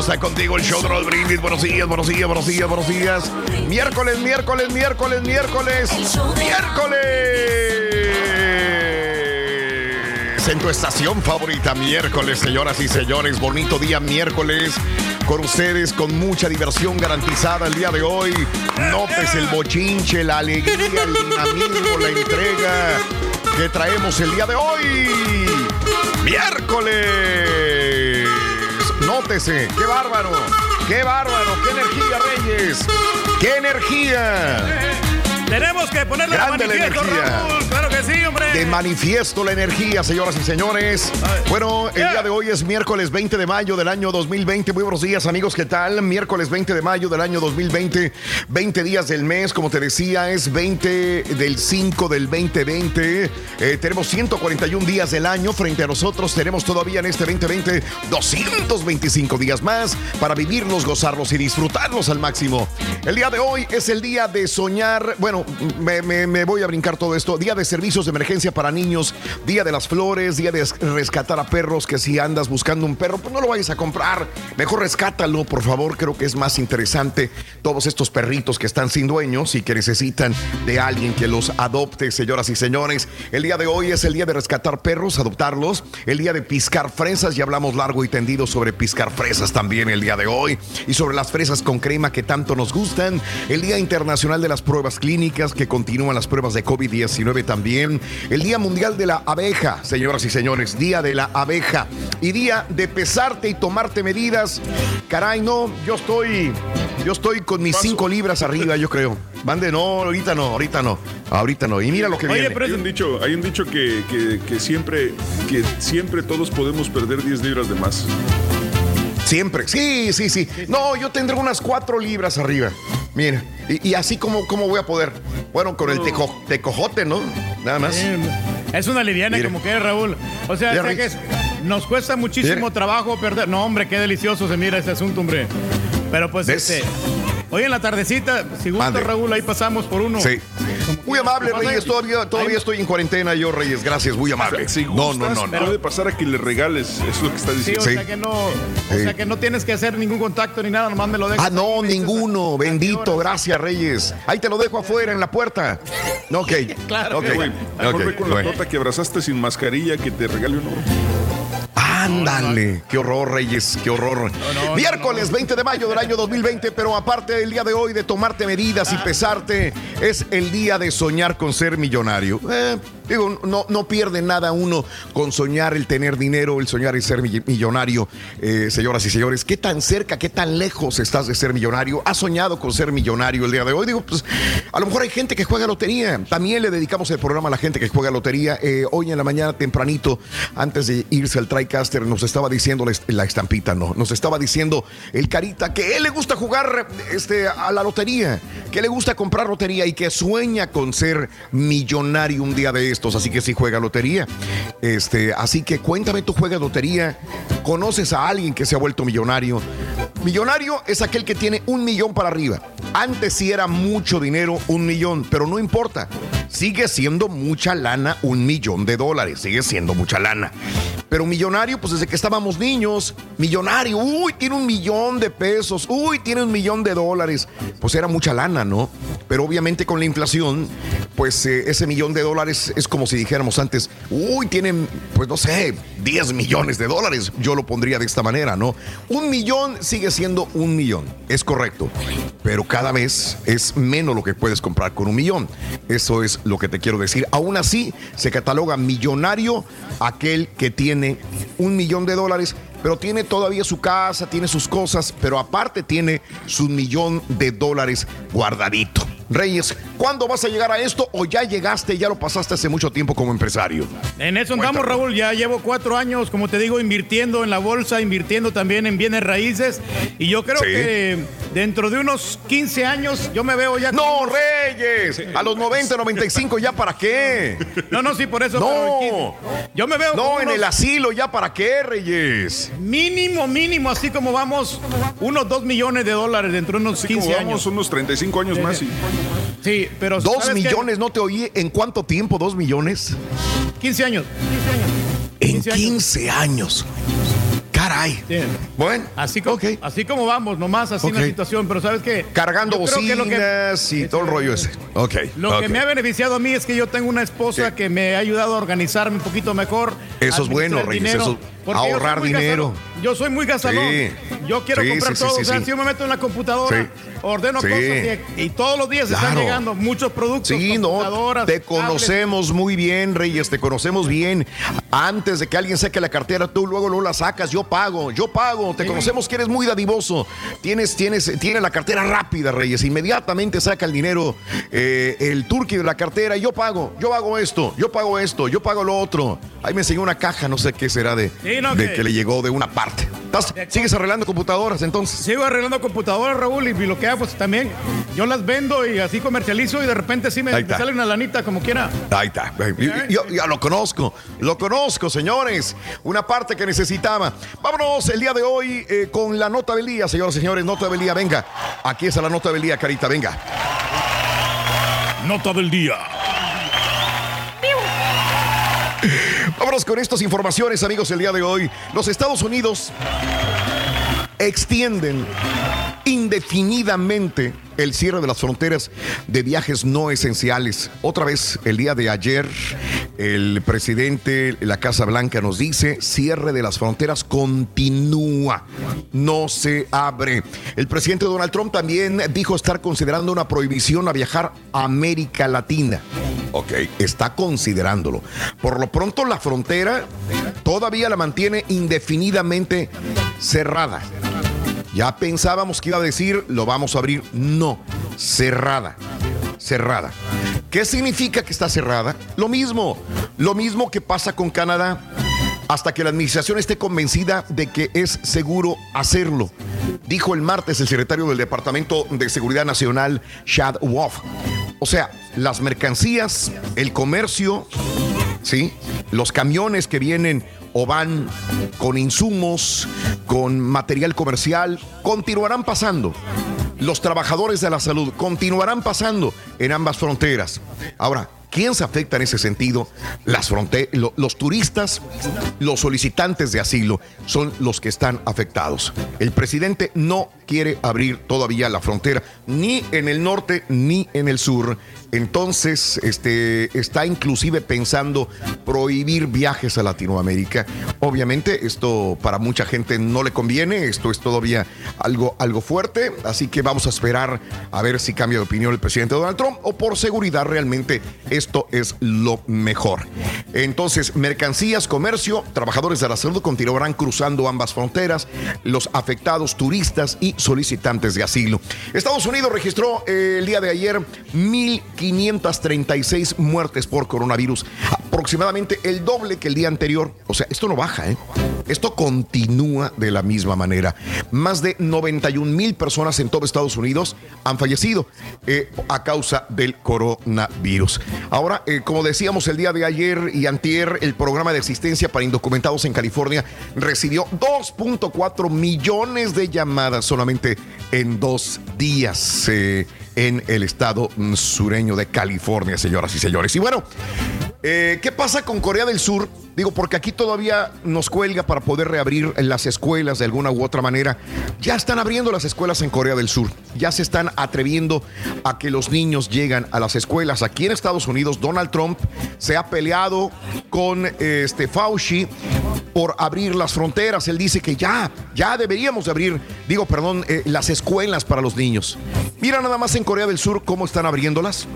Está contigo. El show de Raúl Brindis. Buenos días, buenos días, buenos días, buenos días. Miércoles, miércoles, miércoles, miércoles. Miércoles. En tu estación favorita, miércoles, señoras y señores. Bonito día, miércoles. Con ustedes, con mucha diversión garantizada el día de hoy. Notes el bochinche, la alegría, el dinamismo, la entrega que traemos el día de hoy. Miércoles. Qué bárbaro, qué bárbaro, qué energía, Reyes, qué energía. Tenemos que ponerle la energía. Raúl. Claro sí, hombre. De manifiesto la energía, señoras y señores. Bueno, el día de hoy es miércoles 20 de mayo del año 2020. Muy buenos días, amigos. ¿Qué tal? Miércoles 20 de mayo del año 2020. 20 días del mes, como te decía, es 20 del 5 del 2020. Eh, tenemos 141 días del año frente a nosotros. Tenemos todavía en este 2020 225 días más para vivirlos, gozarlos y disfrutarlos al máximo. El día de hoy es el día de soñar. Bueno, me, me- me voy a brincar todo esto. Día de de emergencia para niños, día de las flores, día de rescatar a perros. Que si andas buscando un perro, pues no lo vayas a comprar. Mejor rescátalo, por favor. Creo que es más interesante todos estos perritos que están sin dueños y que necesitan de alguien que los adopte, señoras y señores. El día de hoy es el día de rescatar perros, adoptarlos. El día de piscar fresas. Ya hablamos largo y tendido sobre piscar fresas también el día de hoy. Y sobre las fresas con crema que tanto nos gustan. El Día Internacional de las Pruebas Clínicas, que continúan las pruebas de COVID-19 también. El Día Mundial de la Abeja, señoras y señores, Día de la Abeja. Y día de pesarte y tomarte medidas. Caray, no, yo estoy, yo estoy con mis cinco libras arriba, yo creo. Mande, no, ahorita no, ahorita no, ahorita no. Y mira lo que Oye, viene. pero hay un dicho, hay un dicho que, que- que siempre, que siempre todos podemos perder 10 libras de más. Siempre, sí, sí, sí. No, yo tendré unas cuatro libras arriba. Mira, y, y así como, como voy a poder. Bueno, con el teco- tecojote, ¿no? Nada más. Es una liviana como que Raúl. O sea, sé que es- nos cuesta muchísimo Mira. trabajo perder. No, hombre, qué delicioso se mira ese asunto, hombre. Pero pues, ¿Ves? este. Hoy en la tardecita, si gusta. Raúl, ahí pasamos por uno. Sí. Muy amable. Reyes. Todavía, todavía estoy en cuarentena yo, Reyes. Gracias, muy amable. Si No, no, no, no. Puede pasar a que le regales, eso es lo que está Sí, diciendo. o sea que no, o Sí. sea que no tienes que hacer ningún contacto ni nada, nomás me lo dejas. Ah, no, ninguno. Bendito, gracias, Reyes. Ahí te lo dejo afuera en la puerta. Ok. Claro. Ok. Eh, güey, mejor Ok, ve con la bueno. torta que abrazaste sin mascarilla que te regale uno. Ándale, qué horror, Reyes, qué horror. Miércoles 20 de mayo del año 2020, pero aparte del día de hoy de tomarte medidas y pesarte, es el día de soñar con ser millonario. Eh, digo, no, no pierde nada uno con soñar el tener dinero, el soñar el ser mi- millonario. Eh, señoras y señores, ¿qué tan cerca, qué tan lejos estás de ser millonario? ¿Has soñado con ser millonario el día de hoy? Digo, pues a lo mejor hay gente que juega lotería. También le dedicamos el programa a la gente que juega lotería. Eh, hoy en la mañana tempranito, antes de irse al TriCaster, nos estaba diciendo la estampita, no, nos estaba diciendo el Carita que él le gusta jugar este, a la lotería, que le gusta comprar lotería y que sueña con ser millonario un día de Así que sí juega lotería. Este, así que cuéntame, tú juegas lotería, conoces a alguien que se ha vuelto millonario. Millonario es aquel que tiene un millón para arriba. Antes sí era mucho dinero, un millón, pero no importa. Sigue siendo mucha lana, un millón de dólares. Sigue siendo mucha lana. Pero millonario, pues desde que estábamos niños, millonario, uy, tiene un millón de pesos, uy, tiene un millón de dólares. Pues era mucha lana, ¿no? Pero obviamente con la inflación, pues eh, ese millón de dólares es como si dijéramos antes, uy, tienen, pues no sé, 10 millones de dólares. Yo lo pondría de esta manera, ¿no? Un millón sigue siendo un millón, es correcto. Pero cada vez es menos lo que puedes comprar con un millón. Eso es lo que te quiero decir. Aún así, se cataloga millonario aquel que tiene un millón de dólares, pero tiene todavía su casa, tiene sus cosas, pero aparte tiene su millón de dólares guardadito. Reyes, ¿cuándo vas a llegar a esto o ya llegaste, ya lo pasaste hace mucho tiempo como empresario? En eso andamos, Raúl. Ya llevo cuatro años, como te digo, invirtiendo en la bolsa, invirtiendo también en bienes raíces. Y yo creo Sí. que dentro de unos 15 años yo me veo ya. No, Reyes, a los 90, 95, ¿ya para qué? No, no, sí, por eso. No. yo me veo. No, en el asilo, ¿ya para qué, Reyes? Mínimo, mínimo, así como vamos, unos 2 millones de dólares dentro de unos Así 15 como años. vamos unos 35 años más y Sí, pero. Dos millones, no te oí. ¿En cuánto tiempo? ¿Dos millones? 15 años. En 15 años. Caray. Sí. Bueno, Así como, así como vamos, nomás así Ok. la situación, pero ¿sabes qué? cargando que que- bocinas y todo el rollo ese. Ok. Lo que me ha beneficiado a mí es que yo tengo una esposa Sí. que me ha ayudado a organizarme un poquito mejor. Eso es bueno, Reyes, dinero, eso- porque ahorrar dinero. gastalón. Yo soy muy gastalón. Sí. Yo quiero Sí, comprar sí, todo. o sea, si yo me meto en la computadora, ordeno cosas y, y todos los días están Claro. llegando muchos productos. Sí, no, te tablets. conocemos muy bien, Reyes, te conocemos bien. Antes de que alguien saque la cartera, tú luego no la sacas, yo pago, yo pago. Te conocemos que eres muy dadivoso. Tienes, tienes, tienes la cartera rápida, Reyes. Inmediatamente saca el dinero, eh, el turqui de la cartera y yo pago, yo hago esto, yo pago esto, yo pago lo otro. Ahí me enseñó una caja, no sé qué será de, De que- que le llegó de una parte. ¿Estás- ¿Sigues arreglando computadoras entonces? Sigo arreglando computadoras, Raúl, y lo que hago, pues también yo las vendo y así comercializo y de repente sí me, sale una lanita como quiera. Ahí está. Yo ya lo conozco, lo conozco, señores. Una parte que necesitaba. Vámonos el día de hoy eh, con la nota del día, señoras y señores. Nota del día, venga. Aquí está la nota del día, Carita, venga. Nota del día. Con estas informaciones, amigos, el día de hoy. Los Estados Unidos extienden indefinidamente el cierre de las fronteras de viajes no esenciales. Otra vez, el día de ayer, el presidente de la Casa Blanca nos dice, cierre de las fronteras continúa, no se abre. El presidente Donald Trump también dijo estar considerando una prohibición a viajar a América Latina. Ok, está considerándolo. Por lo pronto la frontera todavía la mantiene indefinidamente cerrada. Ya pensábamos que iba a decir, lo vamos a abrir. No, cerrada. Cerrada. ¿Qué significa que está cerrada? Lo mismo, lo mismo que pasa con Canadá. Hasta que la administración esté convencida de que es seguro hacerlo, dijo el martes el secretario del Departamento de Seguridad Nacional, Chad Wolf. O sea, las mercancías, el comercio, ¿sí? Los camiones que vienen o van con insumos, con material comercial, continuarán pasando. Los trabajadores de la salud continuarán pasando en ambas fronteras. Ahora, ¿quién se afecta en ese sentido? Las los turistas, los solicitantes de asilo son los que están afectados. El presidente no quiere abrir todavía la frontera, ni en el norte ni en el sur. Entonces, este, está inclusive pensando prohibir viajes a Latinoamérica. Obviamente, esto para mucha gente no le conviene, esto es todavía algo, algo fuerte, así que vamos a esperar a ver si cambia de opinión el presidente Donald Trump o por seguridad realmente esto es lo mejor. Entonces, mercancías, comercio, trabajadores de la salud continuarán cruzando ambas fronteras, los afectados turistas y solicitantes de asilo. Estados Unidos registró eh, el día de ayer 1.536 muertes por coronavirus, aproximadamente el doble que el día anterior. O sea, esto no baja, ¿eh? Esto continúa de la misma manera. Más de 91 mil personas en todo Estados Unidos han fallecido eh, a causa del coronavirus. Ahora, eh, como decíamos el día de ayer y antier, el programa de asistencia para indocumentados en California recibió 2.4 millones de llamadas solamente en dos días. eh, en el estado mm, sureño de California, señoras y señores. Y bueno, eh, ¿qué pasa con Corea del Sur? Digo, porque aquí todavía nos cuelga para poder reabrir las escuelas de alguna u otra manera. Ya están abriendo las escuelas en Corea del Sur. Ya se están atreviendo a que los niños lleguen a las escuelas. Aquí en Estados Unidos, Donald Trump se ha peleado con este Fauci por abrir las fronteras. Él dice que ya, ya deberíamos de abrir, digo, perdón, eh, las escuelas para los niños. Mira nada más en Corea del Sur cómo están abriéndolas.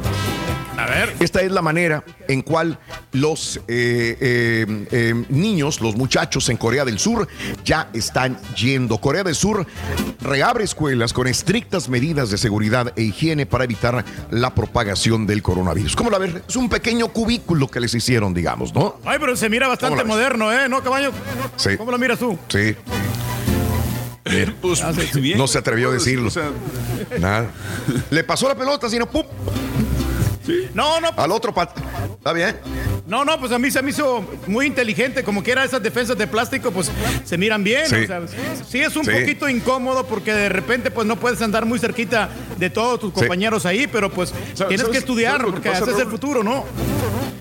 A ver. Esta es la manera en cual los eh, eh, eh, niños, los muchachos en Corea del Sur ya están yendo. Corea del Sur reabre escuelas con estrictas medidas de seguridad e higiene para evitar la propagación del coronavirus. ¿Cómo la ves? Es un pequeño cubículo que les hicieron, digamos, ¿no? Ay, pero se mira bastante moderno, ¿eh? ¿No, caballo? Sí. ¿Cómo lo miras tú? Sí. Mira, Pues, bien. no se atrevió a decirlo. O sea, Nada. Le pasó la pelota, sino ¡pum! No, no. Al otro pat. ¿Está bien? No, no, pues a mí se me hizo muy inteligente. Como quiera esas defensas de plástico, pues se miran bien. Sí. o sea, sí es un Sí. poquito incómodo porque de repente pues no puedes andar muy cerquita de todos tus compañeros ahí, pero pues tienes ¿sabes- que estudiar que porque pasa, ese es el futuro, ¿no?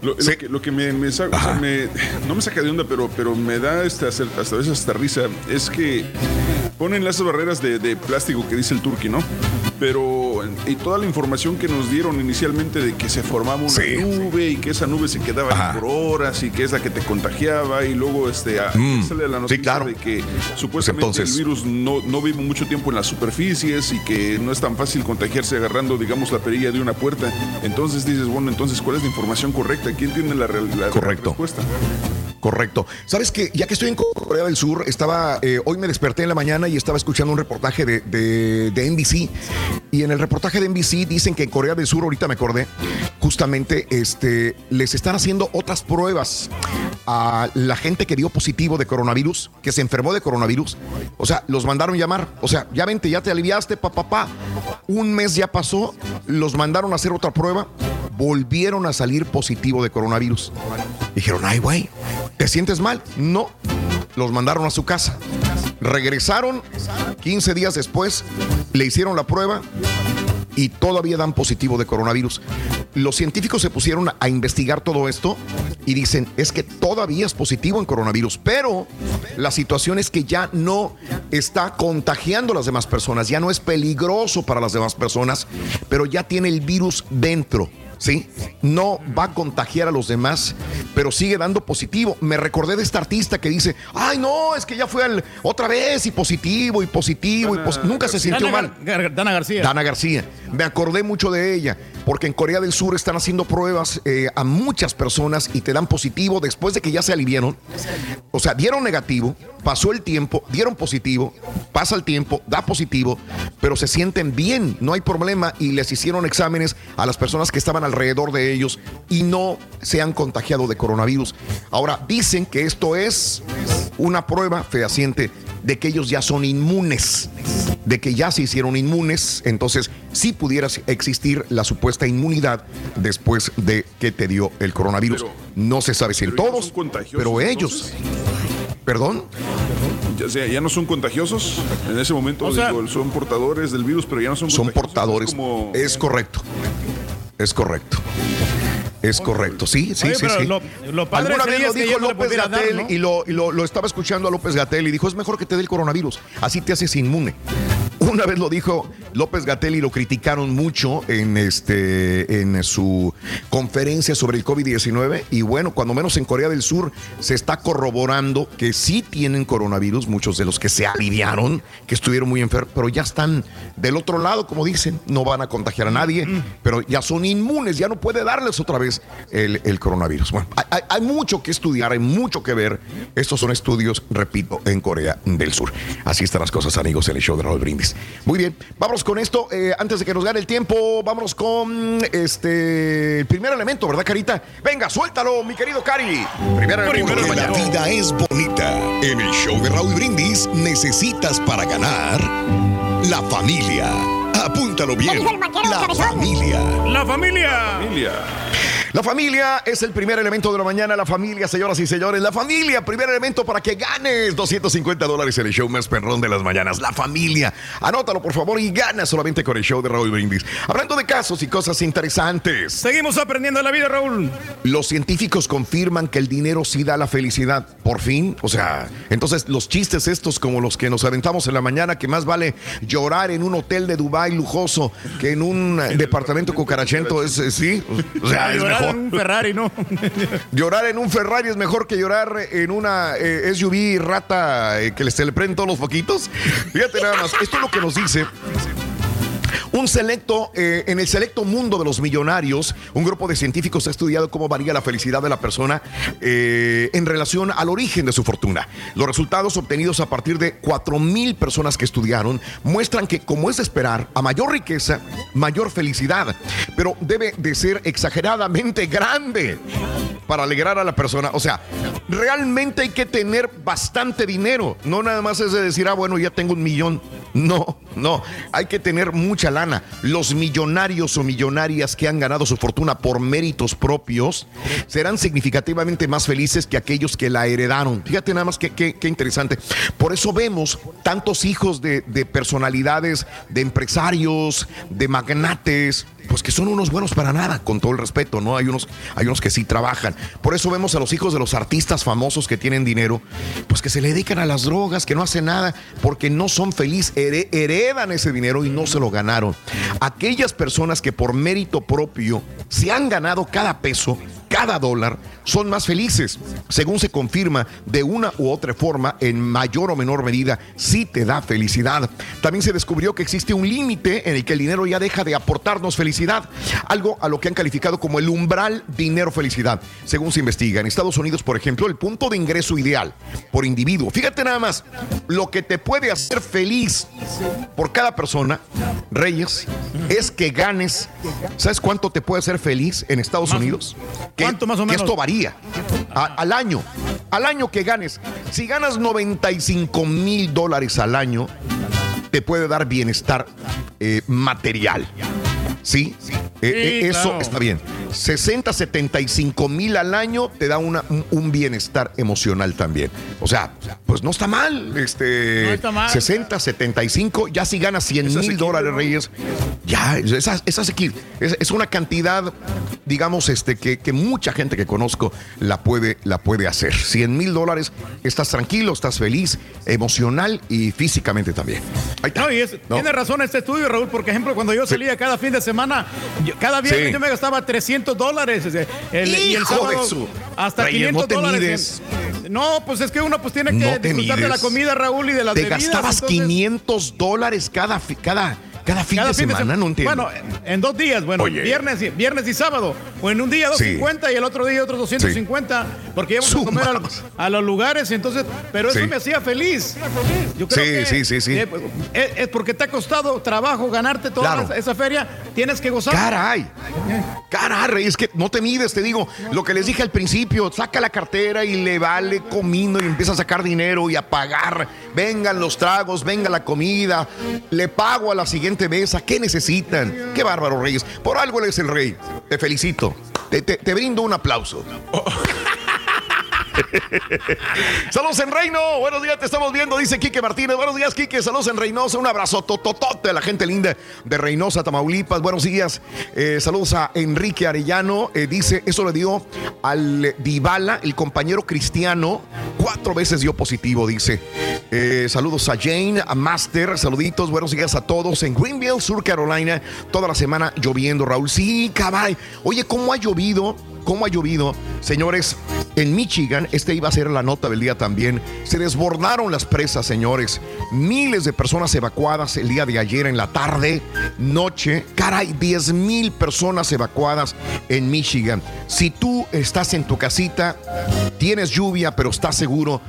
Lo, lo que, lo que me, me sa- o sea, me- no me saca de onda, pero, pero me da este, hasta, hasta a veces hasta risa, es que ponen las barreras de, de plástico que dice el turqui, ¿no? Pero y toda la información que nos dieron inicialmente de que se formaba una nube y que esa nube se quedaba ahí por horas y que es la que te contagiaba y luego este Mm, sale la sí, noticia claro. de que supuestamente entonces- el virus no, no vive mucho tiempo en las superficies y que no es tan fácil contagiarse agarrando digamos la perilla de una puerta. Entonces dices, bueno, entonces ¿cuál es la información correcta? ¿Quién tiene la, real- la Correcto. respuesta? Correcto. Sabes que ya que estoy en Corea del Sur, estaba eh, hoy me desperté en la mañana y estaba escuchando un reportaje de, NBC y en el reportaje de NBC dicen que en Corea del Sur ahorita me acordé justamente este les están haciendo otras pruebas a la gente que dio positivo de coronavirus, que se enfermó de coronavirus. O sea, los mandaron llamar. O sea, ya vente, ya te aliviaste, papá, papá. Un mes ya pasó, los mandaron a hacer otra prueba, volvieron a salir positivo de coronavirus. Dijeron, ay, güey, ¿te sientes mal? No. Los mandaron a su casa. Regresaron 15 días después, le hicieron la prueba y todavía dan positivo de coronavirus. Los científicos se pusieron a investigar todo esto y dicen, es que todavía es positivo en coronavirus, pero la situación es que ya no está contagiando a las demás personas, ya no es peligroso para las demás personas, pero ya tiene el virus dentro. ¿Sí? No va a contagiar a los demás, pero sigue dando positivo. Me recordé de esta artista que dice, ay no, es que ya fue al, otra vez y positivo y positivo y pos-". nunca se sintió Dana mal. Gar- Dana García. Dana García. Me acordé mucho de ella, porque en Corea del Sur están haciendo pruebas eh, a muchas personas y te dan positivo después de que ya se aliviaron. O sea, dieron negativo, pasó el tiempo, dieron positivo, pasa el tiempo, da positivo, pero se sienten bien, no hay problema y les hicieron exámenes a las personas que estaban alrededor de ellos y no se han contagiado de coronavirus. Ahora, dicen que esto es una prueba fehaciente de que ellos ya son inmunes, de que ya se hicieron inmunes, entonces sí pudiera existir la supuesta inmunidad después de que te dio el coronavirus. no se sabe si en todos, son pero ellos. ¿Perdón? Ya, o sea, ya no son contagiosos en ese momento. O sea- digo, son portadores del virus, pero ya no son Son contagiosos. portadores. Como- Es correcto. Es correcto. Es correcto, sí, sí, Oye, sí, sí. lo- lo padre Alguna vez lo dijo López Gatel ¿no? y, lo, y lo- lo estaba escuchando a López Gatel y dijo, es mejor que te dé el coronavirus, así te haces inmune. Una vez lo dijo López Gatel y lo criticaron mucho en, este, en su conferencia sobre el COVID-19 y bueno, cuando menos en Corea del Sur se está corroborando que sí tienen coronavirus, muchos de los que se aliviaron, que estuvieron muy enfermos, pero ya están del otro lado, como dicen, no van a contagiar a nadie, pero ya son inmunes, ya no puede darles otra vez el, el coronavirus. Bueno, hay, mucho que estudiar, hay mucho que ver. Estos son estudios, repito, en Corea del Sur. Así están las cosas, amigos, en el show de Raúl Brindis. Muy bien, vámonos con esto. eh, antes de que nos gane el tiempo, vámonos con este el primer elemento, ¿verdad, Carita? Venga, suéltalo, mi querido Cari. Primer elemento. Porque la vida es bonita. En el show de Raúl Brindis necesitas para ganar la familia. Apúntalo bien. dijo el vaquero La familia. La familia. La familia es el primer elemento de la mañana. La familia, señoras y señores. La familia, primer elemento para que ganes 250 dólares en el show más perrón de las mañanas. La familia. Anótalo, por favor, y gana solamente con el show de Raúl Brindis. Hablando de casos y cosas interesantes. Seguimos aprendiendo la vida, Raúl. Los científicos confirman que el dinero sí da la felicidad. Por fin. O sea, entonces los chistes estos como los que nos aventamos en la mañana, que más vale llorar en un hotel de Dubái lujoso que en un departamento cucarachento, es, sí. O sea, es Llorar en un Ferrari, ¿no? Llorar en un Ferrari es mejor que llorar en una eh, SUV rata eh, que se le prenden todos los foquitos. Fíjate nada más, esto es lo que nos dice. Un selecto, eh, en el selecto mundo de los millonarios, un grupo de científicos ha estudiado cómo varía la felicidad de la persona eh, en relación al origen de su fortuna. Los resultados obtenidos a partir de 4 mil personas que estudiaron muestran que, como es de esperar, a mayor riqueza, mayor felicidad, pero debe de ser exageradamente grande para alegrar a la persona. O sea, realmente hay que tener bastante dinero. No nada más es de decir, ah, bueno, ya tengo un millón. No, no. Hay que tener mucha lana. Los millonarios o millonarias que han ganado su fortuna por méritos propios serán significativamente más felices que aquellos que la heredaron. Fíjate nada más qué, qué- qué interesante. Por eso vemos tantos hijos de, de personalidades, de empresarios, de magnates, pues que son unos buenos para nada, con todo el respeto, ¿no? Hay unos, hay unos que sí trabajan. Por eso vemos a los hijos de los artistas famosos que tienen dinero, pues que se le dedican a las drogas, que no hacen nada, porque no son felices, here- heredan ese dinero y no se lo ganaron. Aquellas personas que por mérito propio se han ganado cada peso, cada dólar, son más felices. Según se confirma, de una u otra forma, en mayor o menor medida, sí te da felicidad. También se descubrió que existe un límite en el que el dinero ya deja de aportarnos felicidad, algo a lo que han calificado como el umbral dinero-felicidad. Según se investiga, en Estados Unidos, por ejemplo, el punto de ingreso ideal por individuo, fíjate nada más, lo que te puede hacer feliz por cada persona, Reyes, es que ganes, ¿sabes cuánto te puede hacer feliz en Estados Unidos? ¿Cuánto más o que menos? esto varía. A- al año, al año que ganes. Si ganas 95 mil dólares al año, te puede dar bienestar eh, material. ¿Sí? Eh, eh, eso claro. está bien. 60, 75 mil al año te da una, un, un bienestar emocional también. O sea, pues no está mal. Este, No está mal. 60, 75, ya si ganas 100 mil dólares, Reyes, ya, esa, esa es, es- es una cantidad, digamos, este, que, que mucha gente que conozco la puede, la puede hacer. 100 mil dólares, estás tranquilo, estás feliz, emocional y físicamente también. Ahí está. No, y es- ¿No? tiene razón este estudio, Raúl. Por ejemplo, cuando yo salía cada fin de semana, yo- cada viernes Sí. yo me gastaba 300 dólares. ese, el- y el de sábado su- hasta Reyes, 500 no te dólares. en- no, pues es que uno pues tiene que No te disfrutar de la comida, Raúl, y de las Te bebidas. gastabas entonces- 500 dólares cada, cada, cada fin Cada de semana, no entiendo. Bueno, en dos días, bueno, Oye. viernes, y, viernes y sábado. O en un día Sí. 250 y el otro día otros 250. Porque íbamos a comer a, los lugares, entonces, pero eso Sí. me hacía feliz. Yo creo Sí, que, sí, sí, sí. eh, es, es porque te ha costado trabajo ganarte toda Claro. esa, esa feria, tienes que gozar. Caray. Caray, es que no te mides, te digo. Lo que les dije al principio, saca la cartera y le vale comiendo y empieza a sacar dinero y a pagar. Vengan los tragos, venga la comida. Le pago a la siguiente mesa. ¿Qué necesitan? Qué bárbaro, Reyes. Por algo eres el rey. Te felicito. Te, te- te brindo un aplauso. Saludos en Reino, buenos días, te estamos viendo, dice Quique Martínez. Buenos días, Quique, saludos en Reynosa, un abrazo tototote a la gente linda de Reynosa, Tamaulipas. Buenos días, Eh, saludos a Enrique Arellano, eh, dice, eso le dio al Dybala, el compañero cristiano, cuatro veces dio positivo, dice. Eh, saludos a Jane, a Master, saluditos, buenos días a todos en Greenville, Sur Carolina, toda la semana lloviendo, Raúl. Sí, cabal. Oye, ¿cómo ha llovido? ¿Cómo ha llovido? Señores, en Michigan, este iba a ser la nota del día también, se desbordaron las presas, señores. Miles de personas evacuadas el día de ayer en la tarde, noche. Caray, 10 mil personas evacuadas en Michigan. Si tú estás en tu casita, tienes lluvia, pero estás seguro,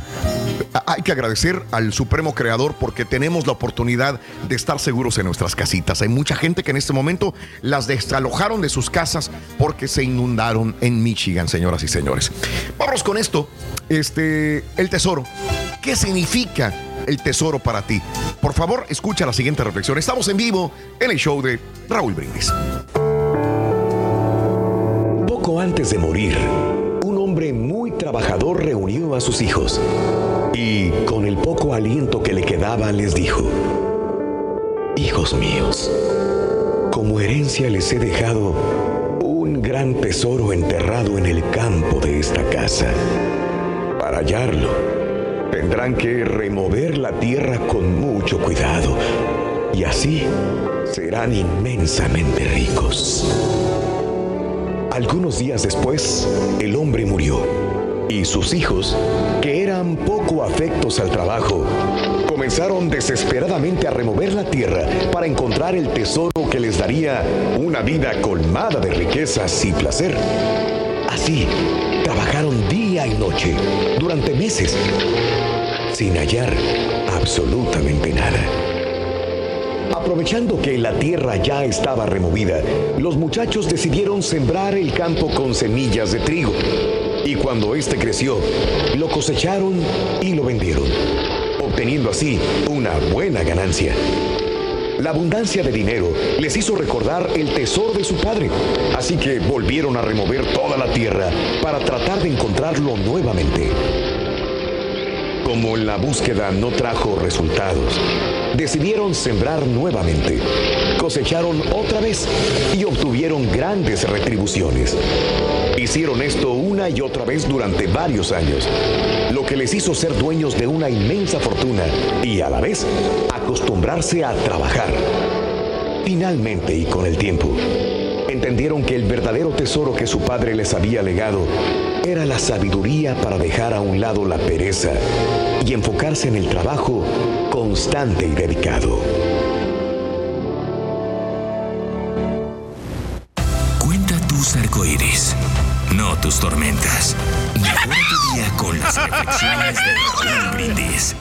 hay que agradecer al Supremo Creador porque tenemos la oportunidad de estar seguros en nuestras casitas. Hay mucha gente que en este momento las desalojaron de sus casas porque se inundaron en Michigan, señoras y señores. Vamos con esto. Este, el tesoro. ¿Qué significa el tesoro para ti? Por favor, escucha la siguiente reflexión. Estamos en vivo en el show de Raúl Brindis. Poco antes de morir, un hombre muy trabajador reunió a sus hijos y con el poco aliento que le quedaba les dijo, Hijos míos, como herencia les he dejado un gran tesoro enterrado en el campo de esta casa. Para hallarlo, tendrán que remover la tierra con mucho cuidado y así serán inmensamente ricos. Algunos días después, el hombre murió y sus hijos, que eran poco afectos al trabajo, comenzaron desesperadamente a remover la tierra para encontrar el tesoro que les daría una vida colmada de riquezas y placer. Así, trabajaron día y noche durante meses, sin hallar absolutamente nada. Aprovechando que la tierra ya estaba removida, los muchachos decidieron sembrar el campo con semillas de trigo. Y cuando éste creció, lo cosecharon y lo vendieron, obteniendo así una buena ganancia. La abundancia de dinero les hizo recordar el tesoro de su padre, así que volvieron a remover toda la tierra para tratar de encontrarlo nuevamente. Como la búsqueda no trajo resultados, decidieron sembrar nuevamente. Cosecharon otra vez y obtuvieron grandes retribuciones. Hicieron esto una y otra vez durante varios años, lo que les hizo ser dueños de una inmensa fortuna y a la vez acostumbrarse a trabajar. Finalmente y con el tiempo, entendieron que el verdadero tesoro que su padre les había legado era la sabiduría para dejar a un lado la pereza y enfocarse en el trabajo constante y dedicado. Cuenta tus arcoíris, no tus tormentas. Mejora tu día con las reflexiones de Raúl Brindis.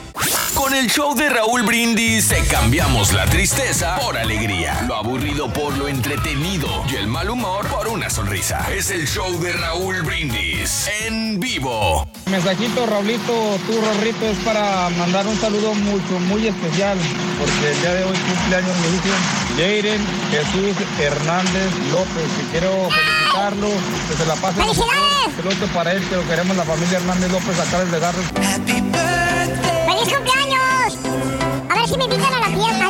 Con el show de Raúl Brindis te cambiamos la tristeza por alegría, lo aburrido por lo entretenido y el mal humor por una sonrisa. Es el show de Raúl Brindis en vivo. Mensajito, Raulito, tú, Rorrito, es para mandar un saludo mucho, muy especial, porque el día de hoy cumpleaños mi hijo, Jaden Jesús Hernández López, y quiero felicitar Carlos, que se la pase. ¡Felicidades! Saludos para él, que lo queremos la familia Hernández López acá desde Garros. Si me invitan a la fiesta.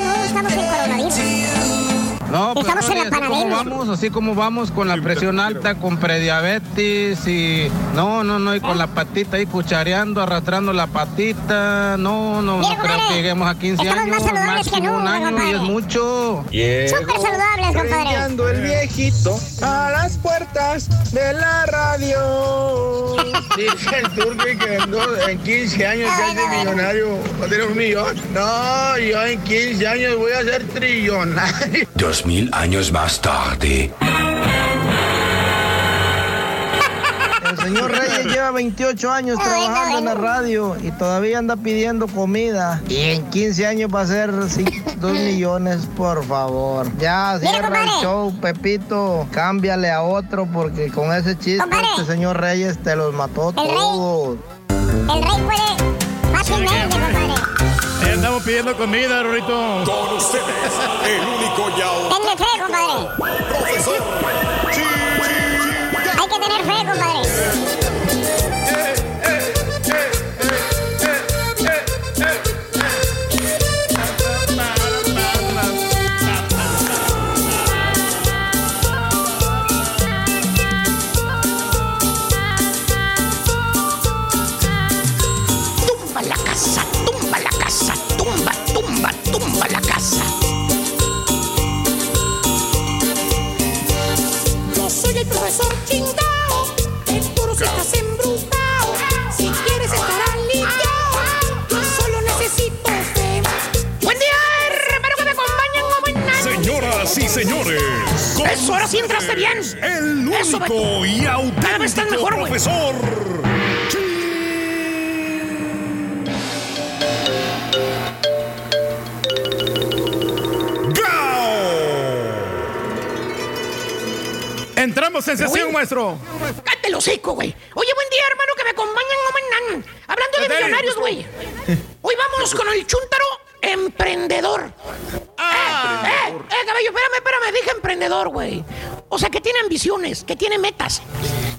No, pues Estamos en la así como panadería. vamos, así como vamos con la presión alta, con prediabetes y no, no, no, y con la patita ahí cuchareando, arrastrando la patita, no, no, no creo que lleguemos a 15 estamos años, más saludables que máximo un nunca, año y compadre. es mucho. Súper saludables, compadre. El viejito a las puertas de la radio. Dice el turque que en, dos- en 15 años ya es de millonario. Va a tener un millón. No, yo en 15 años voy a ser trillonario. Dos mil años más tarde. El señor Reyes lleva 28 años trabajando en la radio y todavía anda pidiendo comida. Y en 15 años va a ser 2 millones, por favor. Ya, cierra el show, Pepito. Cámbiale a otro porque con ese chiste este señor Reyes te los mató todos. El rey puede fácilmente, compadre. Eh, andamos pidiendo comida, Rorito. Con ustedes, el único y Tenle fe, compadre. profesor Hay que tener fe, compadre. Seguro si estás. Si quieres estar aliviado, yo solo necesito fe. Buen día, hermano, que me acompañan como en Señoras y señores. Eso, ahora sí entraste bien. El único y Cada vez estás auténtico mejor, profesor. Entramos en sesión, Güey. maestro. Cállate el hocico, güey. Oye, buen día, hermano, que me acompañan como en Hablando de millonarios, güey. Hoy vamos con el chúntaro emprendedor. Ah. Eh, eh, eh, caballo, espérame, espérame, dije emprendedor, güey. O sea, que tiene ambiciones, que tiene metas.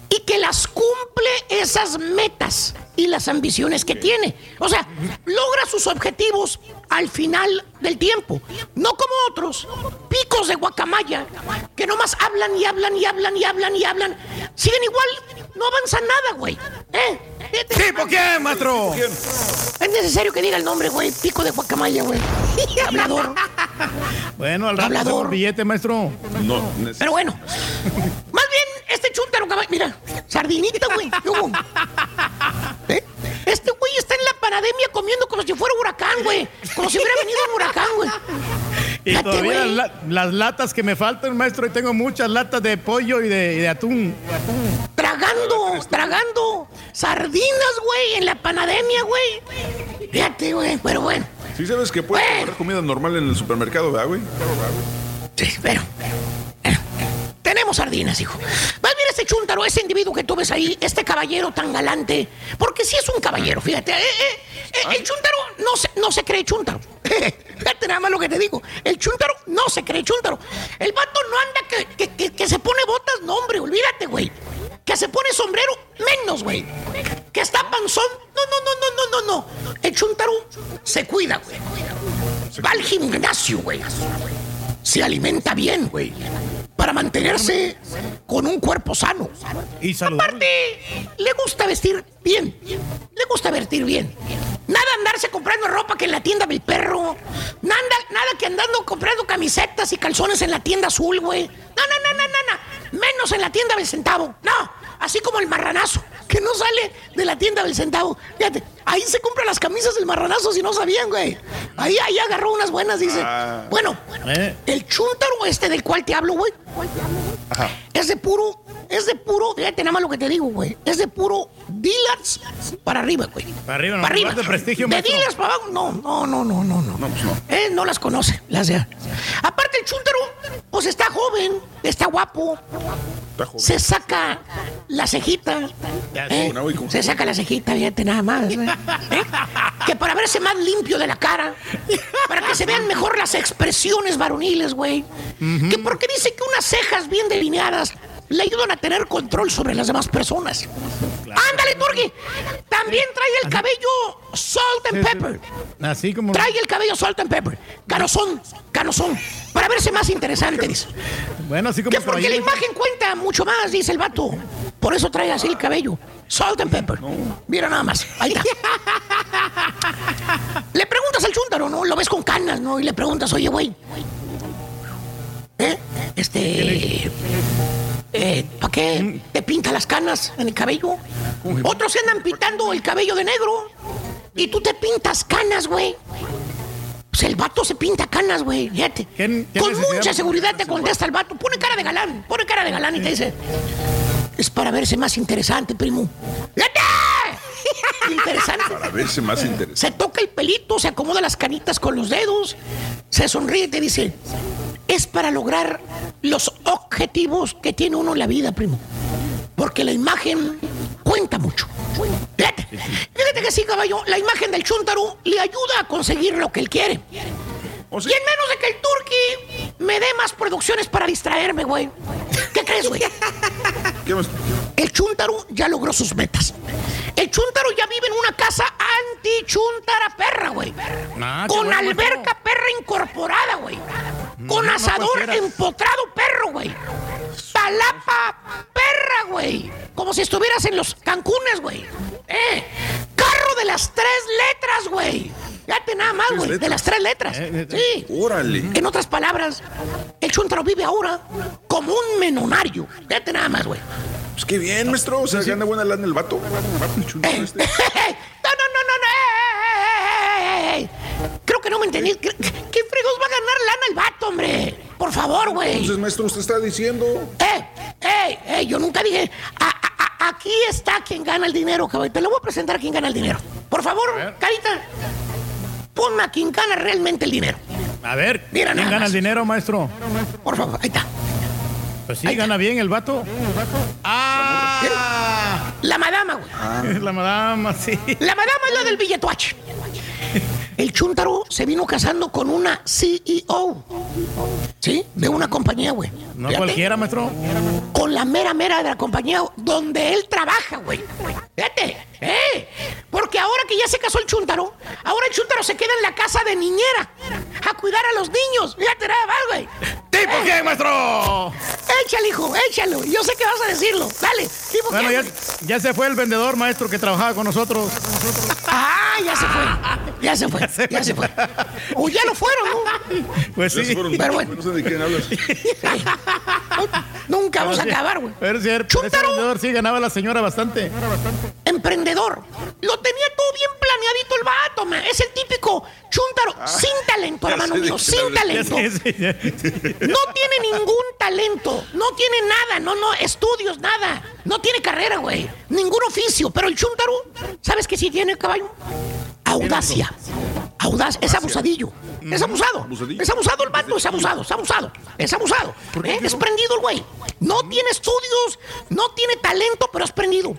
Y que las cumple esas metas y las ambiciones que tiene. O sea, logra sus objetivos al final del tiempo. No como otros, picos de guacamaya, que nomás hablan y hablan y hablan y hablan y hablan. Siguen igual, no avanzan nada, güey. ¿Eh? ¿Tipo quién, maestro? Es necesario que diga el nombre, güey. Pico de guacamaya, güey. Hablador. Bueno, al rato Hablador. hacemos billete, maestro. No, Pero bueno, más bien este chúntaro caballo. Mira, sardinita, güey. ¿Eh? Este güey está en la panademia comiendo como si fuera huracán, güey. Como si hubiera venido un huracán, güey. Y todavía la- las latas que me faltan, maestro, y tengo muchas latas de pollo y de, y de atún. Tragando, tragando sardinas, güey, en la panademia, güey. Fíjate, güey, pero bueno. Sí sabes que puedes comprar comida normal en el supermercado, ¿verdad, güey? Sí, pero. Tenemos sardinas, hijo. Más bien este chúntaro, ese individuo que tú ves ahí, este caballero tan galante. Porque sí es un caballero, fíjate. eh, eh, eh, el chúntaro no se, no se cree chúntaro. Fíjate nada más lo que te digo. El chúntaro no se cree chúntaro. El vato no anda que, que- que- que se pone botas, no, hombre, olvídate, güey. Que se pone sombrero, menos, güey. Que está panzón, no, no, no, no, no, no, no. El chúntaro se cuida, güey. Va al gimnasio, güey. Se alimenta bien, güey. Para mantenerse con un cuerpo sano. Y saludable. Aparte, le gusta vestir bien. Le gusta vestir bien. Nada andarse comprando ropa que en la tienda del perro. Nada, nada que andando comprando camisetas y calzones en la tienda azul, güey. No, no, no, no, no, no. Menos en la tienda del centavo. No. Así como el marranazo, que no sale de la tienda del centavo. Fíjate, ahí se compran las camisas del marranazo si no sabían, güey. Ahí, ahí agarró unas buenas, dice. Ah. Bueno, Eh. el chúntaro este del cual te hablo, güey. Es de puro, es de puro, fíjate nada más lo que te digo, güey. Es de puro dealers para arriba, güey. Para arriba, no, Para arriba. de prestigio, De maestro. dealers para abajo, no, no, no, no, no, no. No, pues no. Eh, no las conoce, las de. Aparte el chúntaro, pues está joven, está guapo, Está joven. se saca la cejita. ¿eh? Una, güey, como- Se saca la cejita, fíjate nada más. ¿eh? ¿Eh? Que para verse más limpio de la cara, para que se vean mejor las expresiones varoniles, güey. Que porque dice que unas cejas bien delineadas le ayudan a tener control sobre las demás personas. ¡Ándale, Turki! También trae el cabello salt and pepper. Así como. Trae el cabello salt and pepper. Canosón, canosón. Para verse más interesante, dice. Bueno, así como. Que porque la imagen cuenta mucho más, dice el vato. Por eso trae así el cabello. Salt and pepper. Mira nada más. Ahí está. le preguntas al chúntaro, ¿no? Lo ves con canas, ¿no? Y le preguntas, oye, güey. ¿Eh? Este. Eh, ¿Para qué te pinta las canas en el cabello? Otros se andan pintando el cabello de negro. Y tú te pintas canas, güey. Pues el vato se pinta canas, güey. Fíjate. Con necesidad? mucha seguridad te contesta el vato. Pone cara de galán. Pone cara de galán y te dice. Es para verse más interesante, primo. ¡Fíjate! Interesante. Para verse más interesante. Se toca el pelito, se acomoda las canitas con los dedos, se sonríe y te dice, es para lograr los objetivos que tiene uno en la vida, primo. Porque la imagen cuenta mucho. Fíjate, fíjate que sí, caballo, la imagen del chuntaro le ayuda a conseguir lo que él quiere. Y en menos de que el turqui me dé más producciones para distraerme, güey. ¿Qué crees, güey? ¿Qué más? El chúntaro ya logró sus metas. El chúntaro ya vive en una casa anti-chúntara perra, güey. Ah, Con bueno, alberca perra incorporada, güey. Con no asador empotrado perro, güey. Palapa perra, güey. Como si estuvieras en los Cancunes, güey. Eh. Carro de las tres letras, güey. Fíjate nada más, ¿Tres güey. De las tres letras. Eh, Sí. Órale. En otras palabras, el chúntaro vive ahora como un menonario. Fíjate nada más, güey. Pues qué bien, maestro. O sea, gana buena lana el vato. Este. No, no, no, no, no. ey, ey, ey, ey. Creo que no me entendí. ¿Qué, qué fregos va a ganar lana el vato, hombre? Por favor, güey. Entonces, maestro, usted está diciendo. ¡Eh! ¡Eh! ¡Eh! Yo nunca dije. "A- a- a- aquí está quien gana el dinero, cabrón. Te lo voy a presentar a quien gana el dinero. Por favor, Carita. Ponme a quien gana realmente el dinero. A ver, Mira ¿quién nada gana más. el dinero, maestro? Por favor, ahí está. Pues sí, gana bien el vato. ¡Ah! La madama, güey. La madama, sí. La madama es la del billetuache. El chúntaro se vino casando con una CEO. ¿Sí? De una compañía, güey. No Fíjate. cualquiera, maestro. Con la mera mera de la compañía donde él trabaja, güey. Fíjate. ¡Eh! Porque ahora que ya se casó el chúntaro, ahora el chúntaro se queda en la casa de niñera a cuidar a los niños. Fíjate nada más, güey. ¿Tipo Eh, quién, maestro? Échale, hijo, échalo. Yo sé que vas a decirlo. Dale. ¿Tipo Bueno, ya, ya se fue el vendedor, maestro, que trabajaba con nosotros. Ah, ya se fue. Ya se fue. Ya se fue. O ya lo fueron, ¿no? Pues sí. fueron. Pero bueno. No sé de quién hablas. Nunca vamos a acabar, güey. Pero sí, ese Chúntaro. vendedor sí ganaba la señora bastante. Emprendedor. Lo tenía todo bien planeadito el vato, man. Es el típico chúntaro sin talento, hermano mío. Sin talento. Sí, sí, sí. No tiene ningún talento. No tiene nada. No, no, estudios, nada. No tiene carrera, güey. Ningún oficio. Pero el chúntaro, ¿sabes qué sí tiene, caballo? Audacia. Audaz, es abusadillo. Es abusado. Es abusado el vato, es abusado, es abusado. Es abusado. ¿Eh? Es prendido el güey. No tiene estudios, no tiene talento, pero es prendido.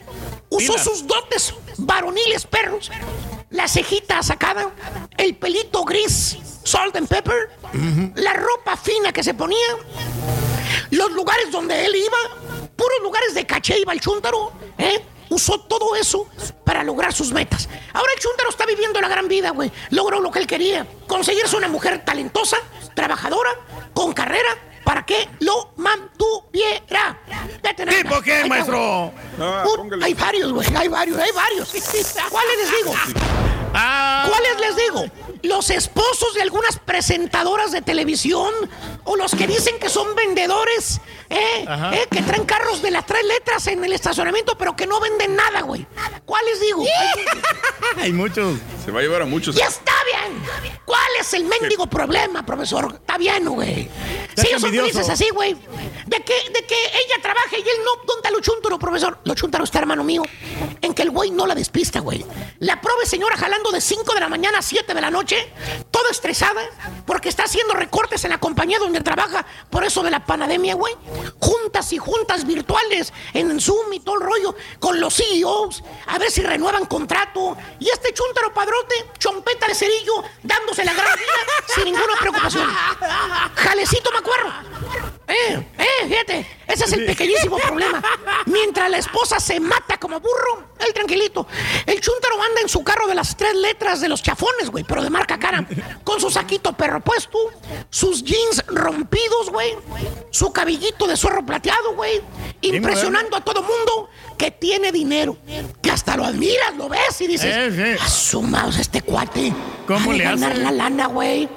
Usó sus dotes varoniles perros. La cejita sacada, el pelito gris, salt and pepper, la ropa fina que se ponía, los lugares donde él iba, puros lugares de caché iba el chúntaro, ¿eh? Usó todo eso para lograr sus metas. Ahora el chúntaro está viviendo la gran vida, güey. Logró lo que él quería. Conseguirse una mujer talentosa, trabajadora, con carrera, para que lo mantuviera. ¿Tipo está, maestro? Ah, hay varios, güey, hay varios, hay varios. ¿Cuáles les digo? Ah, ¿Cuáles les digo? Los esposos de algunas presentadoras de televisión o los que dicen que son vendedores, ¿eh? ¿eh? que traen carros de las tres letras en el estacionamiento, pero que no venden nada, güey. ¿Cuáles digo? hay muchos. Se va a llevar a muchos. ¡Ya está bien! ¿Cuál es el mendigo problema, profesor? Está bien, güey. Si ellos son felices así, güey. De que, de que ella trabaje y él no. ¿Dónde está lo chúntaro, profesor? Lo chúntaro está, hermano mío. En que el güey no la despista, güey. La prove señora jalando de 5 de la mañana a 7 de la noche, toda estresada, porque está haciendo recortes en la compañía donde trabaja, por eso de la pandemia, güey. Juntas y juntas virtuales en Zoom y todo el rollo con los CEOs, a ver si renuevan contrato. Y este chúntaro padrote, chompeta de cerillo, dándose la gran vida sin ninguna preocupación. Jalecito me acuerdo. Eh, eh, fíjate. Ese es el pequeñísimo problema. Mientras la esposa se mata como burro, él tranquilito. El chuntaro anda en su carro de las tres letras de los chafones, güey, pero de marca cara. Con su saquito perro puesto, sus jeans rompidos, güey, su cabellito de zorro plateado, güey, impresionando a todo mundo que tiene dinero. Que hasta lo admiras, lo ves y dices, asumaos este cuate. ¿Cómo le hace? ganar la lana, güey.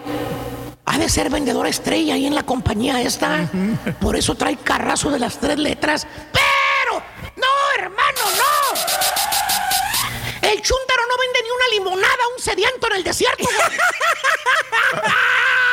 Ha de ser vendedor estrella ahí en la compañía esta. Por eso trae carrazo de las tres letras. Pero, no, hermano, no. El chúntaro no vende ni una limonada a un sediento en el desierto.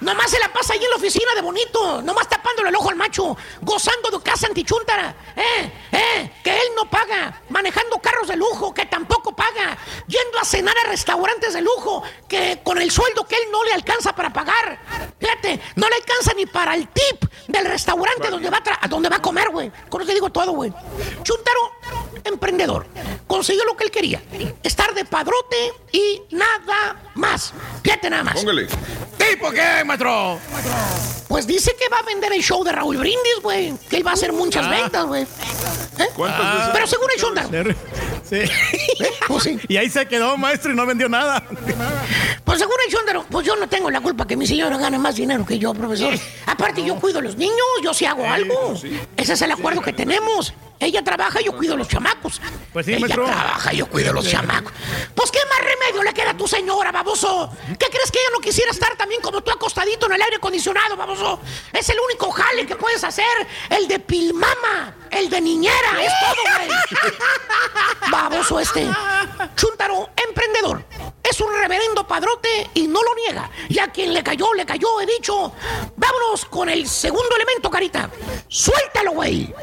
Nomás se la pasa ahí en la oficina de bonito, nomás tapándole el ojo al macho, gozando de casa antichúntara. Eh, eh, que él no paga, manejando carros de lujo, que tampoco paga, yendo a cenar a restaurantes de lujo, que con el sueldo que él no le alcanza para pagar. Fíjate, no le alcanza ni para el tip del restaurante donde va a donde va a comer, güey. Con eso te digo todo, güey. Chuntaro, emprendedor, consiguió lo que él quería, estar de padrote y nada más. Fíjate nada más. Póngale. ¿Tipo qué, maestro? Pues dice que va a vender el show de Raúl Brindis, güey. Que él va a hacer muchas Ah. ventas, güey. ¿Eh? ¿Cuántas Ah. Pero según el Chuntaro. Sí. Pues sí. Y ahí se quedó, maestro, y no vendió nada. Pues según el Chuntaro, pues yo no tengo la culpa que mi señora gane más dinero que yo, profesor. Aparte, yo cuido a los niños, yo sí hago algo. Ese es el acuerdo que tenemos. Ella trabaja, yo cuido a los chamacos. Pues sí, Ella maestro. trabaja, yo cuido a los chamacos. Pues qué más remedio le queda a tu señora, baboso. ¿Qué crees que ella no quisiera estar también como tú acostadito en el aire acondicionado, baboso? Es el único jale que puedes hacer, el de pilmama, el de niñera, es todo, güey. Baboso este. Chuntaro, emprendedor. Es un reverendo padrote y no lo niega. Y a quien le cayó, le cayó, he dicho. Vámonos con el segundo elemento, carita. Suéltalo, güey.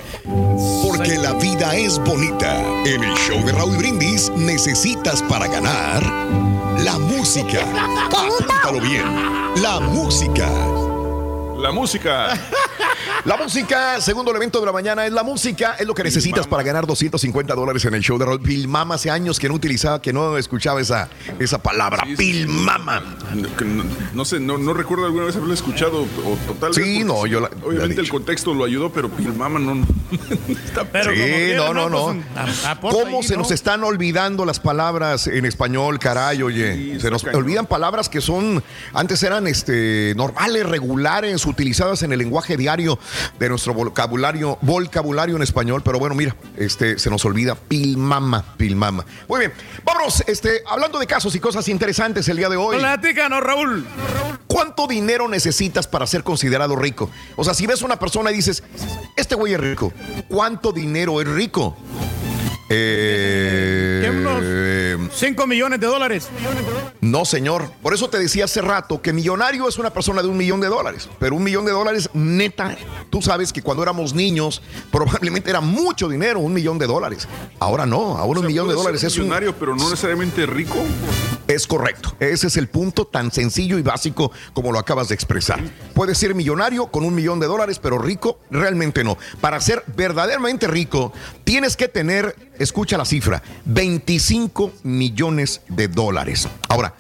Porque la vida es bonita. En el show de Raúl Brindis necesitas para ganar la música. Apúntalo bien. La música. La música. La música, segundo elemento de la mañana, es la música. Es lo que necesitas para ganar 250 dólares en el show de Raúl. Pilmama hace años que no utilizaba, que no escuchaba esa, esa palabra. Pilmama. No, que no- no sé, no, no recuerdo alguna vez haberlo escuchado o total. Sí, no, yo la- Obviamente la el contexto lo ayudó, pero Pilmama no. está Pero Sí, quiera, no, no, no. Pues, a- ¿Cómo ahí, se ¿no? nos están olvidando las palabras en español, caray, oye? Sí, se nos cañón. olvidan palabras que son, antes eran este, normales, regulares, utilizadas en el lenguaje diario de nuestro vocabulario, vocabulario en español, pero bueno, mira, este, se nos olvida pilmama, pilmama. Muy bien, vámonos, este, hablando de casos y cosas interesantes el día de hoy. Platícanos, Raúl. ¿Cuánto dinero necesitas para ser considerado rico? O sea, si ves a una persona y dices, este güey es rico, ¿cuánto dinero es rico? Eh, ¿Qué, unos 5 millones de dólares. No, señor. Por eso te decía hace rato que millonario es una persona de un millón de dólares. Pero un millón de dólares, neta, tú sabes que cuando éramos niños probablemente era mucho dinero, un millón de dólares. Ahora no, ahora un millón de dólares es un... millonario, pero no necesariamente rico. Es correcto. Ese es el punto tan sencillo y básico como lo acabas de expresar. Puedes ser millonario con un millón de dólares, pero rico realmente no. Para ser verdaderamente rico, tienes que tener, escucha la cifra, 25 millones de dólares. Ahora,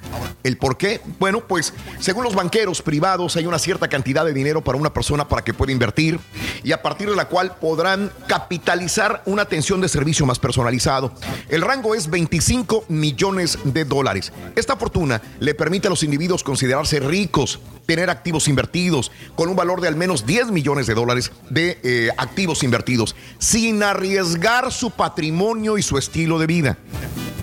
¿el por qué? Bueno, pues según los banqueros privados hay una cierta cantidad de dinero para una persona para que pueda invertir y a partir de la cual podrán capitalizar una atención de servicio más personalizado. El rango es 25 millones de dólares. Esta fortuna le permite a los individuos considerarse ricos, tener activos invertidos con un valor de al menos 10 millones de dólares de eh, activos invertidos, sin arriesgar su patrimonio y su estilo de vida.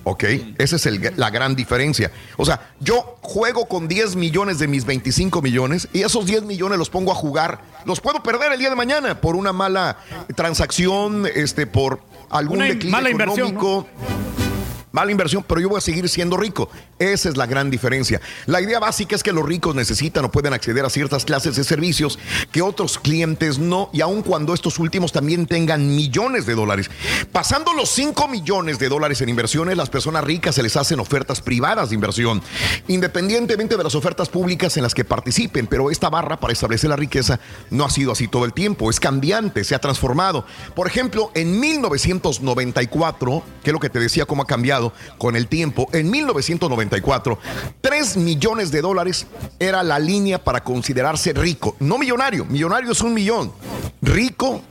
¿Ok? Esa es el- la gran diferencia. O sea, yo juego con 10 millones de mis 25 millones y esos 10 millones los pongo a jugar. Los puedo perder el día de mañana por una mala transacción, este, por algún Una declive mala inversión, económico. Mala inversión, pero yo voy a seguir siendo rico. Esa es la gran diferencia. La idea básica es que los ricos necesitan o pueden acceder a ciertas clases de servicios que otros clientes no, y aun cuando estos últimos también tengan millones de dólares. Pasando los 5 millones de dólares en inversiones, las personas ricas se les hacen ofertas privadas de inversión, independientemente de las ofertas públicas en las que participen, pero esta barra para establecer la riqueza no ha sido así todo el tiempo, es cambiante, se ha transformado. Por ejemplo, en 1994, que es lo que te decía cómo ha cambiado con el tiempo, en 1994, 3 millones de dólares era la línea para considerarse rico, no millonario, millonario es un millón, rico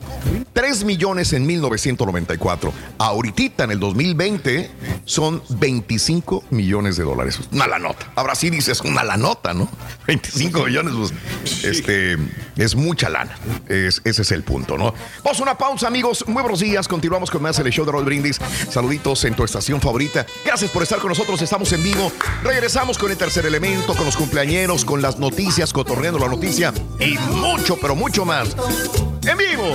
3 millones en 1994. Ahorita en el 2020 son 25 millones de dólares. Una la nota. Ahora sí dices una la nota, ¿no? 25 millones, pues, este, es mucha lana. Es- ese es el punto, ¿no? Vamos a una pausa, amigos. Muy buenos días. Continuamos con más el show de Roll Brindis. Saluditos en tu estación favorita. Gracias por estar con nosotros. Estamos en vivo. Regresamos con el tercer elemento, con los cumpleañeros, con las noticias, cotorreando la noticia y mucho, pero mucho más. En vivo.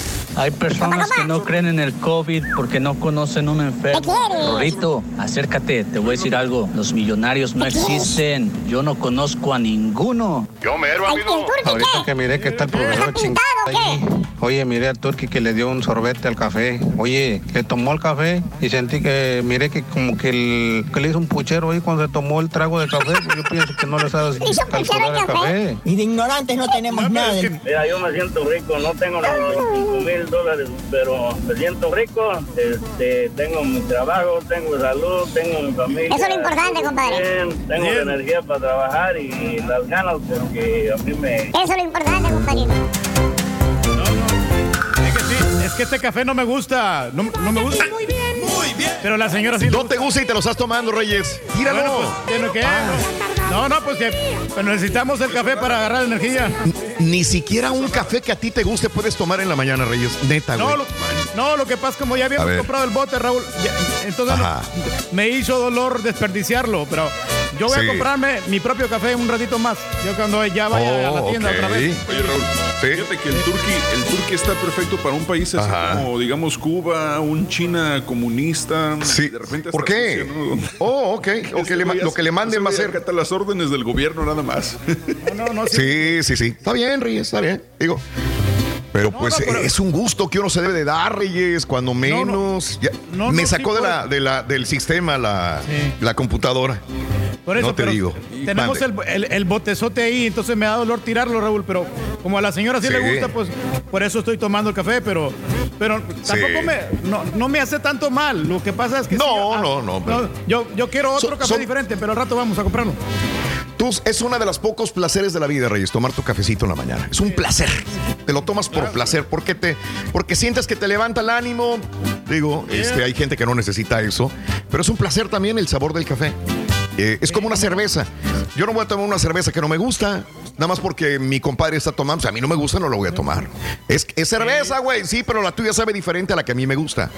Hay personas que no creen en el COVID porque no conocen un enfermo. Rorrito, acércate, te voy a decir algo. Los millonarios no existen. Yo no conozco a ninguno. Yo mero, amigo. Ahorita que miré que está el profesor chingado ahí. Oye, miré al turqui que le dio un sorbete al café. Oye, le tomó el café y sentí que, miré que como que, el, que le hizo un puchero ahí cuando se tomó el trago de café. Pues yo pienso que no le sabes calcular el café. Y de ignorantes no tenemos nada. Mira, yo me siento rico, no tengo los 25 mil dólares, pero me siento rico. Este, tengo mi trabajo, tengo salud, tengo mi familia. Eso es lo importante, compadre. Bien, tengo la energía para trabajar y las ganas porque a mí me... Eso es lo importante, compadrito. Es que sí, es que este café no me gusta. No, no me gusta. Muy bien. Bien. Pero la señora sí. No te gusta y te lo estás tomando, Reyes. Bueno, pues, ¿tiene que? No, no, pues que pues necesitamos el café para agarrar energía. Ni siquiera un café que a ti te guste puedes tomar en la mañana, Reyes. Neta, güey. No lo, no, lo que pasa es como ya habíamos comprado el bote, Raúl, ya- entonces Ajá. me hizo dolor desperdiciarlo, pero yo voy Sí. a comprarme mi propio café un ratito más. Yo cuando ya vaya a la Oh, tienda ok. otra vez. Oye, Raúl, fíjate que el turqui, el turqui está perfecto para un país así como, digamos, Cuba, un China comunista. Sí. De repente ¿Por qué? ¿no? Oh, ok. O que le ma- lo que le manden va a ser. Acata las órdenes del gobierno nada más. Sí, sí, sí. Está bien, Reyes, está bien. Digo. Pero pues es un gusto que uno se debe de dar, Reyes, cuando menos. Ya- No, me no, sacó sí, de la, de la, del sistema la, la computadora. Por eso, no te digo. Tenemos el, el- el botezote ahí, entonces me da dolor tirarlo, Raúl, pero como a la señora sí, Sí. le gusta, pues por eso estoy tomando el café, pero, pero tampoco me, no, no me hace tanto mal. Lo que pasa es que... No, sí, no, no, pero- yo, yo quiero otro café diferente, pero al rato vamos a comprarlo. Es uno de los pocos placeres de la vida, Reyes, tomar tu cafecito en la mañana. Es un placer. Te lo tomas por placer, porque te, porque sientes que te levanta el ánimo. Digo, este, hay gente que no necesita eso, pero es un placer también el sabor del café. Eh, es como una cerveza. Yo no voy a tomar una cerveza que no me gusta, nada más porque mi compadre está tomando. O sea, a mí no me gusta, no lo voy a tomar. Es, es cerveza, güey, sí, pero la tuya sabe diferente a la que a mí me gusta.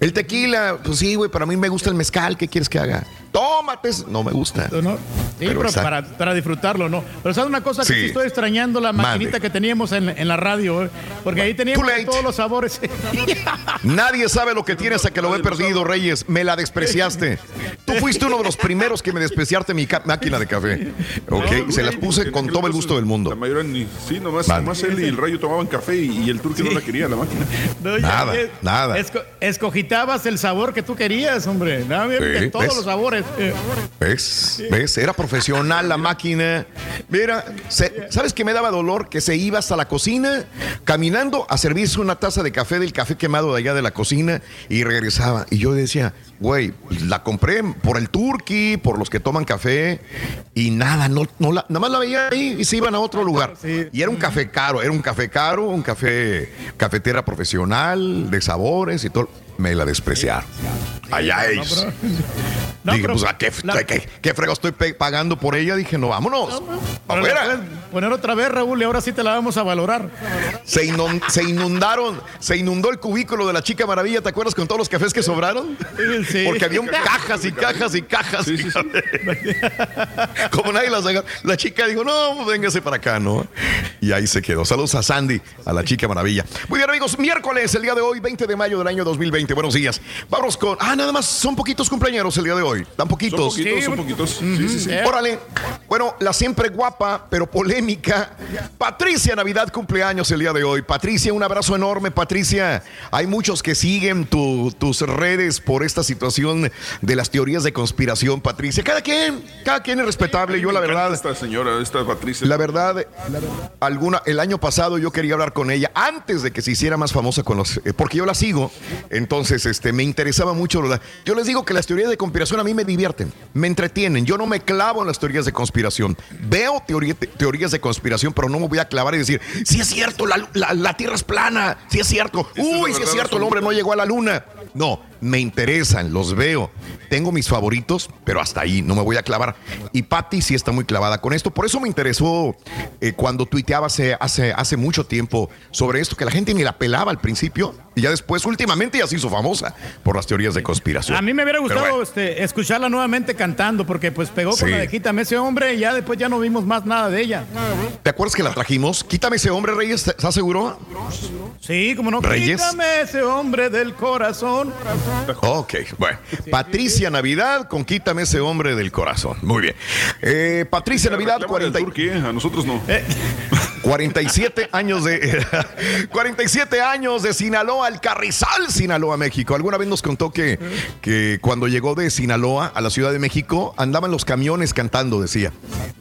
El tequila, pues sí, güey, pero a mí me gusta el mezcal. ¿Qué quieres que haga? Tómate. No me gusta. No, Sí, pero, para, para disfrutarlo, ¿no? Pero sabes una cosa que Sí. estoy extrañando la maquinita que teníamos en, en la radio, ¿eh? porque ahí teníamos todos los sabores. Nadie sabe lo que tiene hasta que lo he perdido, Reyes. Me la despreciaste. Tú fuiste uno de los primeros que me despreciaste mi máquina de café. Ok, se las puse con todo el gusto del mundo. La mayoría ni. Sí, nomás, nomás él y el rayo tomaban café y, y el turqui no la quería, la máquina. No, ya Nada, nada. esco- escogitabas el sabor que tú querías, hombre. Nada, Sí, todos ¿ves? los sabores. eh. ¿Ves? ¿Ves? Era profesional la máquina. Mira, se- ¿sabes qué me daba dolor? Que se iba hasta la cocina caminando a servirse una taza de café del café quemado de allá de la cocina y regresaba. Y yo decía, güey, la compré por el turqui, por los que toman café y nada, no, no la, nada más la veía ahí y se iban a otro lugar. Y era un café caro, era un café caro, un café, cafetera profesional, de sabores y todo. Me la despreciaron. Allá ellos. Dije, pues, ¿a qué, qué, qué frego estoy pagando por ella? Dije, no, vámonos. La puedes poner otra vez, Raúl, y ahora sí te la vamos a valorar. Se, inun- se inundaron, se inundó el cubículo de la chica maravilla, ¿te acuerdas con todos los cafés que sobraron? Sí. Porque había cajas y cajas y cajas. Como nadie las agarró. La chica dijo, no, pues, véngase para acá, ¿no? Y ahí se quedó. Saludos a Sandy, a la chica maravilla. Muy bien, amigos, miércoles, el día de hoy, 20 de mayo del año 2020. 2020. Buenos días. Vamos con. Ah, nada más, son poquitos cumpleaños el día de hoy. Tan poquitos. Son poquitos, son poquitos. Sí, sí, sí. Órale. Bueno, la siempre guapa, pero polémica. Patricia Navidad cumpleaños el día de hoy. Patricia, un abrazo enorme, Patricia. Hay muchos que siguen tu- tus redes por esta situación de las teorías de conspiración, Patricia. Cada quien, cada quien es respetable. Yo, la verdad. Esta señora, esta Patricia. La verdad, alguna, el año pasado yo quería hablar con ella antes de que se hiciera más famosa con los, eh, porque yo la sigo, entonces este, me interesaba mucho. Yo les digo que las teorías de conspiración a mí me divierten, me entretienen. Yo no me clavo en las teorías de conspiración. Veo teoría- te- teorías de conspiración, pero no me voy a clavar y decir, si es cierto, la, la- la Tierra es plana, si es cierto, es la uy, si es verdad cierto, el hombre no llegó a la luna. No, me interesan, los veo. Tengo mis favoritos, pero hasta ahí no me voy a clavar. Y Patty sí está muy clavada con esto. Por eso me interesó eh, cuando tuiteaba hace, hace, hace mucho tiempo sobre esto, que la gente ni la pelaba al principio. Y ya después, últimamente, ya se hizo famosa por las teorías de conspiración. A mí me hubiera gustado bueno. este, escucharla nuevamente cantando, porque pues pegó con Sí. la de Quítame ese hombre y ya después ya no vimos más nada de ella. ¿Te acuerdas que la trajimos? Quítame ese hombre, Reyes, ¿estás seguro? Sí, como no. Reyes. Quítame ese hombre del corazón. Ok, bueno. Patricia Navidad con Quítame ese hombre del corazón. Muy bien. Eh, Patricia Navidad, 40 y- A nosotros no. 47 años de 47 años de Sinaloa al Carrizal, Sinaloa, México. Alguna vez nos contó que, que cuando llegó de Sinaloa a la Ciudad de México andaban los camiones cantando, decía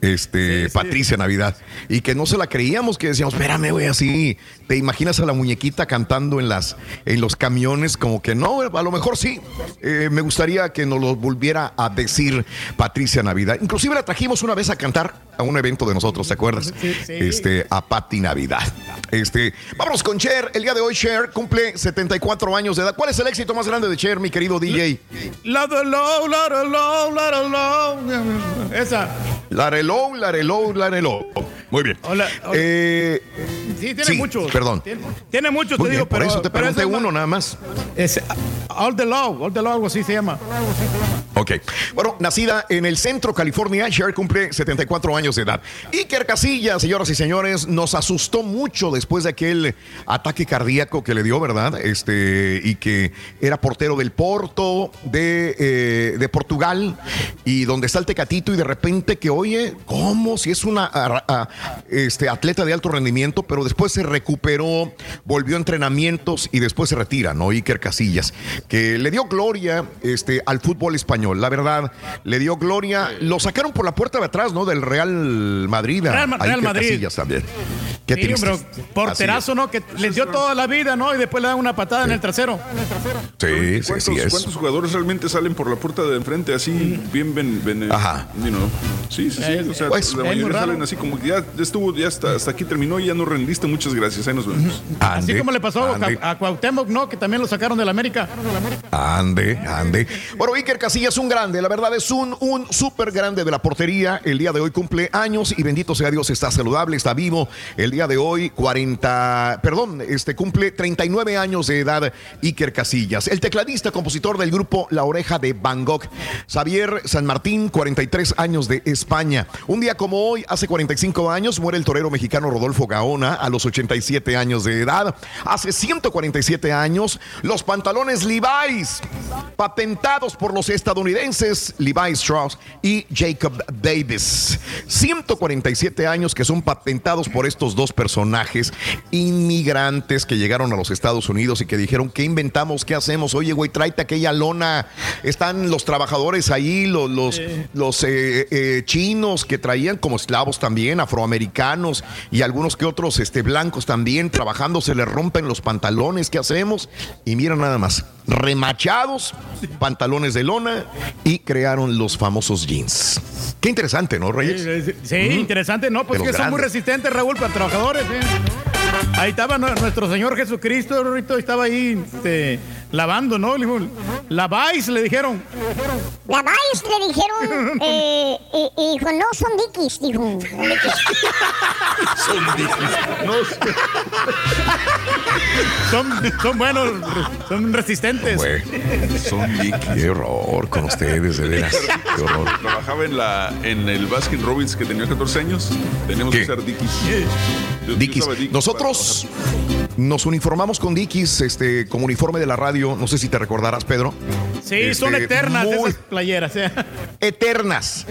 este Patricia Navidad, y que no se la creíamos, que decíamos, espérame, güey, así te imaginas a la muñequita cantando en las en los camiones, como que no, a lo mejor sí. Eh, me gustaría que nos lo volviera a decir Patricia Navidad. Inclusive la trajimos una vez a cantar a un evento de nosotros, ¿te acuerdas? Este, a Patti Navidad. Este, vámonos con Cher. El día de hoy Cher cumple 74 años de edad. ¿Cuál es el éxito más grande de Cher, mi querido DJ? La de low, la de low, la de low. Esa. Larelo, Larelo, Larelo. Muy bien. Hola, hola. Eh, Sí, tiene sí, muchos. Perdón. Tiene, tiene muchos, Muy te bien, digo, por pero. eso te pregunté es uno nada más. Es All the Love, All the Love, algo así se llama. Ok. Bueno, nacida en el centro California, Cher cumple 74 años de edad. Iker Casillas, señoras y señores, nos asustó mucho después de aquel ataque cardíaco que le dio, ¿verdad? Este, y que era portero del Porto, de, eh, de Portugal, y donde está el Tecatito, y de repente que, oye, ¿cómo? Si es una a- a- este, atleta de alto rendimiento, pero después se recuperó, volvió a entrenamientos y después se retira, ¿no? Iker Casillas, que le dio gloria este, al fútbol español, la verdad, le dio gloria. Lo sacaron por la puerta de atrás, ¿no? Del Real Madrid. a- Real Real Madrid. Casillas también. Qué Sí, hombre, porterazo, ¿no? Que les dio toda la vida, ¿no? Y después le dan una patada en el trasero. Sí, sí, ¿Cuántos, sí es. cuántos jugadores realmente salen por la puerta de enfrente así, bien, ben, ben- Ajá. you know? Sí, sí, sí. Es- o sea, pues, la mayoría salen así como que ya, estuvo, ya hasta, hasta aquí terminó y ya no rendiste. Muchas gracias. Ahí nos vemos. Así como le pasó ande. a, a Cuauhtémoc, ¿no? Que también lo sacaron del América. Ande, ande. Bueno, Iker Casillas, un grande, la verdad es un, un súper grande de la portería. El día de hoy cumple años y bendito sea Dios, está saludable, está vivo. El día de hoy, 40, perdón, este cumple 39 años de edad Iker Casillas. El tecladista, compositor del grupo La Oreja de Van Gogh. Xavier San Martín, 43 años de España. Un día como hoy, hace 45 años, muere el torero mexicano Rodolfo Gaona a los 87 años de edad. Hace 147 años, los pantalones Levi's, patentados por los estadounidenses Levi Strauss y Jacob Davis. 147 años que son patentados por estos dos personajes inmigrantes que llegaron a los Estados Unidos y que dijeron, ¿qué inventamos? ¿Qué hacemos? Oye, güey, tráete aquella lona. Están los trabajadores ahí, los, los, los eh, eh, chinos que traían como esclavos también, afroamericanos y algunos que otros este, blancos también trabajando, se les rompen los pantalones. ¿Qué hacemos? Y mira nada más, remachados, pantalones de lona y crearon los famosos jeans. Qué interesante, ¿no, Reyes? Sí, sí, interesante, ¿no? Pues que son muy resistentes, Raúl, para trabajadores. ¿eh? Ahí estaba nu- nuestro Señor Jesucristo, Rorrito, estaba ahí este, lavando, ¿no? Le dijo, Laváis, le dijeron. La Vice le dijeron, eh, y- y dijo, no, son dikis, dijo. Son dikis. Son No, son, son buenos, son resistentes. Son Qué horror con ustedes, de veras. Qué horror. Trabajaba en, la, en el Baskin Robbins que tenía 14 años. Teníamos que usar Dickies. Yo- Dickies. Dickies Nosotros nos uniformamos con Dickies, este, como uniforme de la radio. No sé si te recordarás, Pedro. Sí, son Este, eternas muy esas playeras. ¿eh? Eternas.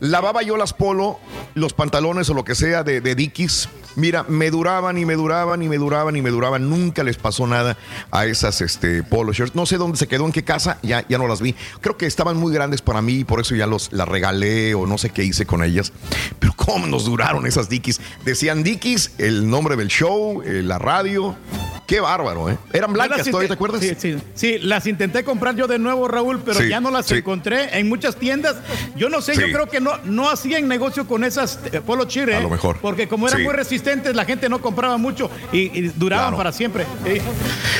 Lavaba yo las polo, los pantalones o lo que sea de, de Dickies. Mira, me duraban y me duraban y me duraban y me duraban. Nunca les pasó nada a esas este, polo shirts. No sé dónde se quedó, en qué casa, ya, ya no las vi. Creo que estaban muy grandes para mí y por eso ya los, las regalé o no sé qué hice con ellas. Pero cómo nos duraron esas Dickies. Decían Dickies, el nombre del show, eh, la radio. Qué bárbaro, ¿eh? Eran blancas, ¿todavía te acuerdas? Sí, sí, sí, las intenté comprar yo de nuevo, Raúl, pero Sí, ya no las sí. encontré en muchas tiendas. Yo no sé, Sí. yo creo que no, no hacían negocio con esas eh, Polo Chire. A lo mejor. Porque como eran Sí. muy resistentes, la gente no compraba mucho y, y duraban Claro. para siempre.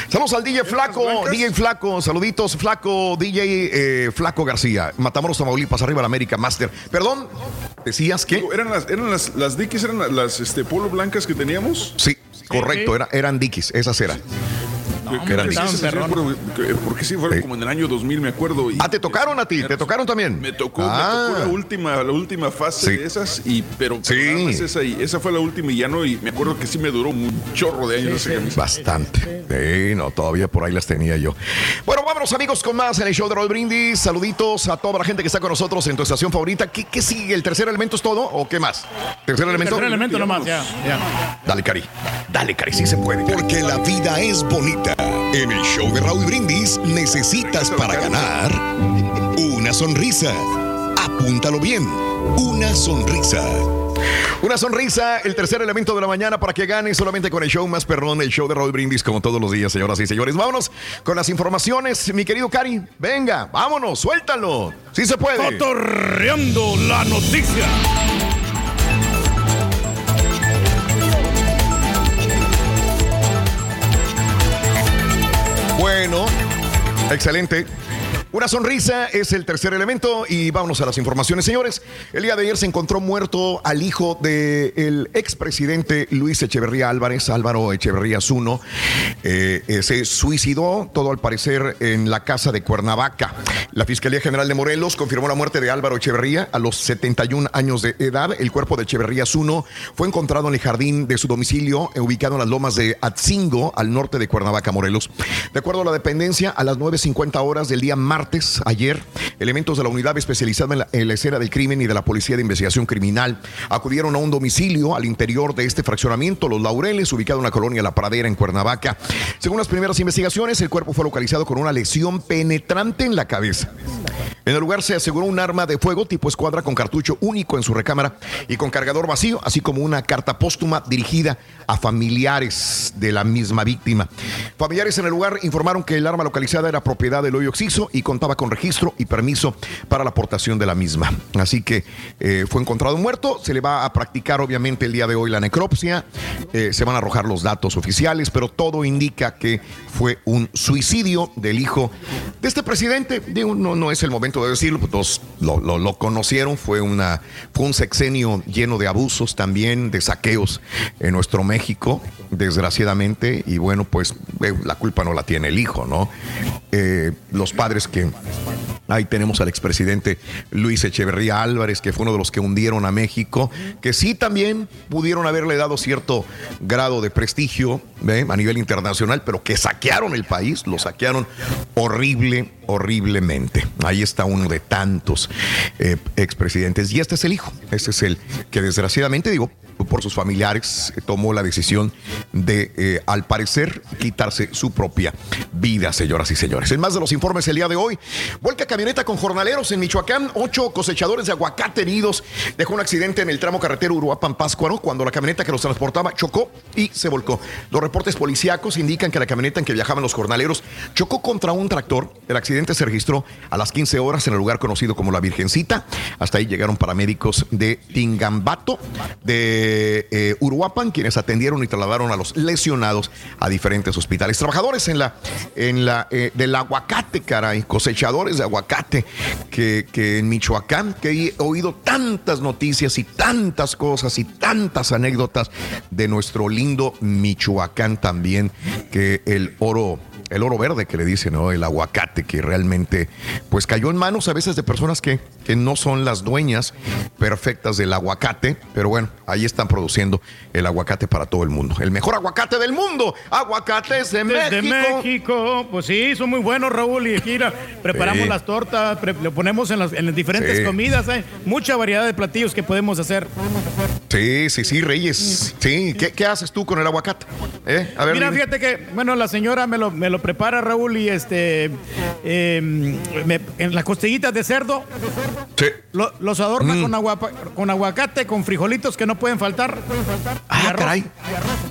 Saludos al DJ Flaco, DJ Flaco, saluditos, Flaco, DJ eh, Flaco García, Matamoros, Tamaulipas, arriba la América Master. Perdón, ¿decías que? Eran las, eran las, las Dickies, eran las, las, este, polo blancas que teníamos. Sí, correcto, era- eran Dickies, esas eran. Que sí, Porque sí, fueron como en el año 2000, me acuerdo. y- Ah, ¿te tocaron a ti? ¿Te tocaron también? Me tocó, Ah. me tocó la última, la última fase Sí. de esas, y, pero, pero nada más esa, y esa fue la última y ya no, y me acuerdo que sí me duró un chorro de años esa camisa. Bastante. Sí, no, todavía por ahí las tenía yo. Bueno, vámonos amigos con más en el show de Roll Brindis. Saluditos a toda la gente que está con nosotros en tu estación favorita. ¿Qué, qué sigue? ¿El tercer elemento es todo o qué más? ¿Tercer elemento? Tercer elemento nomás, ya, ya. Dale, Cari. Dale, Cari, sí se puede. Porque la vida es bonita. En el show de Raúl Brindis necesitas para ganar una sonrisa. Apúntalo bien. Una sonrisa. Una sonrisa, el tercer elemento de la mañana para que gane solamente con el show más perrón, el show de Raúl Brindis, como todos los días, señoras y señores. Vámonos con las informaciones, mi querido Cari. Venga, vámonos, suéltalo. Sí se puede. Cotorreando la noticia. Bueno, excelente. Una sonrisa es el tercer elemento y vámonos a las informaciones, señores. El día de ayer se encontró muerto al hijo del expresidente Luis Echeverría Álvarez, Álvaro Echeverría Zuno. Eh, eh, se suicidó, todo al parecer, en la casa de Cuernavaca. La Fiscalía General de Morelos confirmó la muerte de Álvaro Echeverría a los 71 años de edad. El cuerpo de Echeverría Zuno fue encontrado en el jardín de su domicilio, eh, ubicado en las lomas de Atzingo, al norte de Cuernavaca, Morelos. De acuerdo a la dependencia, a las 9.50 horas del día martes, ayer, elementos de la unidad especializada en la, en la escena del crimen y de la Policía de Investigación Criminal acudieron a un domicilio al interior de este fraccionamiento, Los Laureles, ubicado en la colonia La Pradera, en Cuernavaca. Según las primeras investigaciones, el cuerpo fue localizado con una lesión penetrante en la cabeza. En el lugar se aseguró un arma de fuego tipo escuadra con cartucho único en su recámara y con cargador vacío, así como una carta póstuma dirigida a familiares de la misma víctima. Familiares en el lugar informaron que el arma localizada era propiedad del hoyo Oxiso y contaba con registro y permiso para la aportación de la misma. Así que eh, fue encontrado muerto. Se le va a practicar obviamente el día de hoy la necropsia. Eh, se van a arrojar los datos oficiales, pero todo indica que fue un suicidio del hijo de este presidente. Digo, no, es el momento de decirlo, pues lo, conocieron. Fue, una, fue un sexenio lleno de abusos también, de saqueos en nuestro México, desgraciadamente. Y bueno, pues eh, la culpa no la tiene el hijo, ¿no? Los padres que Ahí tenemos al expresidente Luis Echeverría Álvarez, que fue uno de los que hundieron a México, que sí también pudieron haberle dado cierto grado de prestigio a nivel internacional, pero que saquearon el país, lo saquearon horrible, horriblemente. Ahí está uno de tantos eh, expresidentes. Y este es el hijo, este es el que desgraciadamente, digo, por sus familiares, eh, tomó la decisión de, eh, al parecer, quitarse su propia vida, señoras y señores. En más de los informes el día de hoy, vuelca camioneta con jornaleros en Michoacán, ocho cosechadores de aguacate heridos, dejó un accidente en el tramo carretero Uruapan-Páscuaro cuando la camioneta que los transportaba chocó y se volcó. Los reportes policíacos indican que la camioneta en que viajaban los jornaleros chocó contra un tractor. El accidente se registró a las 15 horas en el lugar conocido como La Virgencita. Hasta ahí llegaron paramédicos de Tingambato, de de eh, Uruapan, quienes atendieron y trasladaron a los lesionados a diferentes hospitales. Trabajadores en la, en la, eh, del aguacate, caray, cosechadores de aguacate, que en Michoacán, que he oído tantas noticias y tantas cosas y tantas anécdotas de nuestro lindo Michoacán también, que el oro el oro verde que le dicen, ¿no? El aguacate que realmente pues cayó en manos a veces de personas que, que no son las dueñas perfectas del aguacate, pero bueno, ahí están produciendo el aguacate para todo el mundo. El mejor aguacate del mundo, aguacates de Desde México. México. Pues sí, son muy buenos, Raúl. Y la- preparamos Sí. las tortas, pre- le ponemos en las, en las diferentes Sí. comidas. Hay mucha variedad de platillos que podemos hacer. Sí, sí, sí, Reyes. Sí, ¿qué, qué haces tú con el aguacate? ¿Eh? A ver, Mira, dime. fíjate que, bueno, la señora me lo, me lo prepara, Raúl, y este, eh, me- en las costillitas de cerdo, Sí. lo- los adorna Mm. con, agua- con aguacate, con frijolitos que no pueden faltar. Ah, caray.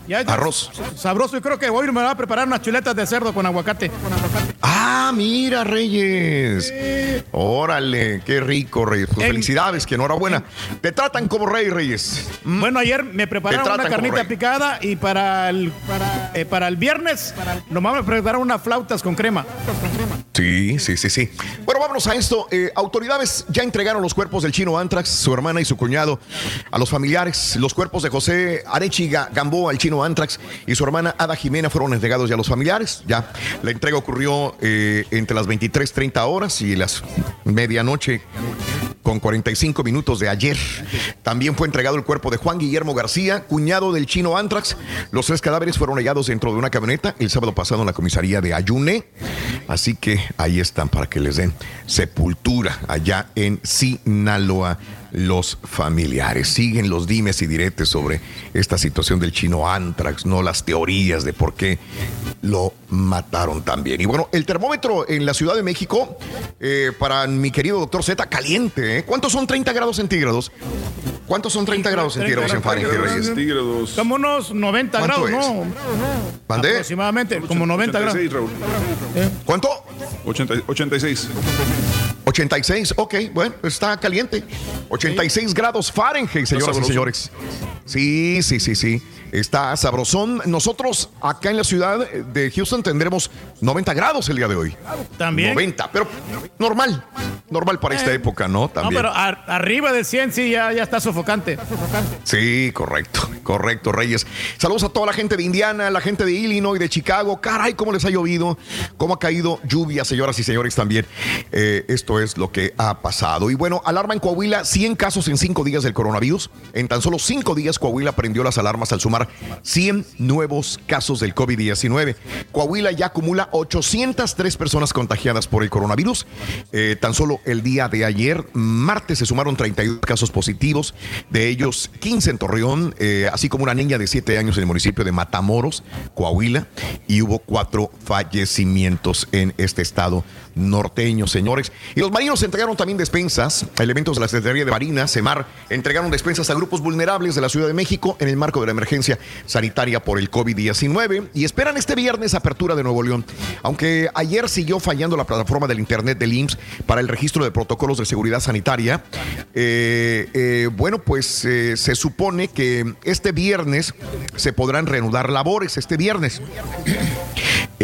Ya, Arroz. Sabroso, y creo que hoy me va a preparar unas chuletas de cerdo con aguacate. Ah, mira, Reyes. Órale, qué rico, Reyes. Pues felicidades, que enhorabuena. Te tratan como rey, Reyes. Bueno, ayer me prepararon una carnita picada y para el, para, eh, para el viernes nomás me prepararon unas flautas con crema. Sí, sí, sí, sí. Bueno, vámonos a esto. Eh, autoridades ya entregaron los cuerpos del chino Antrax, su hermana y su cuñado, a los familiares. Los cuerpos de José Arechiga Gamboa, el chino Antrax, y su hermana Ada Jimena fueron entregados ya a los familiares. Ya la entrega ocurrió eh, entre las 23.30 horas y las medianoche con 45 minutos de ayer. También fue entregado el cuerpo de Juan Guillermo García, cuñado del chino Antrax. Los tres cadáveres fueron hallados dentro de una camioneta el sábado pasado en la comisaría de Ayuné. Así que ahí están para que les den sepultura allá en Sinaloa los familiares. Siguen los dimes y diretes sobre esta situación del chino Antrax, no las teorías de por qué lo mataron también. Y bueno, el termómetro en la Ciudad de México, eh, para mi querido doctor Z, caliente. ¿eh? ¿Cuántos son 30 grados centígrados? ¿Cuántos son 30 grados centígrados en Fahrenheit, Reyes? Como unos 90 ¿Cuánto grados, es? ¿no? ¿Mandé? Aproximadamente, como 90 grados. 86, Raúl. ¿Cuánto? 80 86. 86, ok, bueno, está caliente. 86 grados Fahrenheit, señoras y señores. Sí, sí, sí, sí. Está sabrosón. Nosotros acá en la ciudad de Houston tendremos 90 grados el día de hoy. También. 90, pero normal. Normal para esta Eh, época, ¿no? No, También. pero ar- arriba de 100 sí, ya, ya está sofocante. Sí, correcto, correcto, Reyes. Saludos a toda la gente de Indiana, la gente de Illinois, de Chicago. Caray, cómo les ha llovido, cómo ha caído lluvia, señoras y señores, también. Eh, esto es lo que ha pasado. Y bueno, alarma en Coahuila, 100 casos en 5 días del coronavirus. En tan solo 5 días, Coahuila prendió las alarmas al sumar 100 nuevos casos del COVID-19. Coahuila ya acumula 803 personas contagiadas por el coronavirus. Eh, tan solo el día de ayer, martes, se sumaron 32 casos positivos, de ellos 15 en Torreón, eh, así como una niña de 7 años en el municipio de Matamoros, Coahuila, y hubo cuatro fallecimientos en este estado norteño, señores. Y los marinos entregaron también despensas, elementos de la Secretaría de Marina, CEMAR, entregaron despensas a grupos vulnerables de la Ciudad de México en el marco de la emergencia sanitaria por el COVID-19 y esperan este viernes apertura de Nuevo León. Aunque ayer siguió fallando la plataforma del Internet del IMSS para el registro de protocolos de seguridad sanitaria, eh, eh, bueno, pues eh, se supone que este viernes se podrán reanudar labores, este viernes.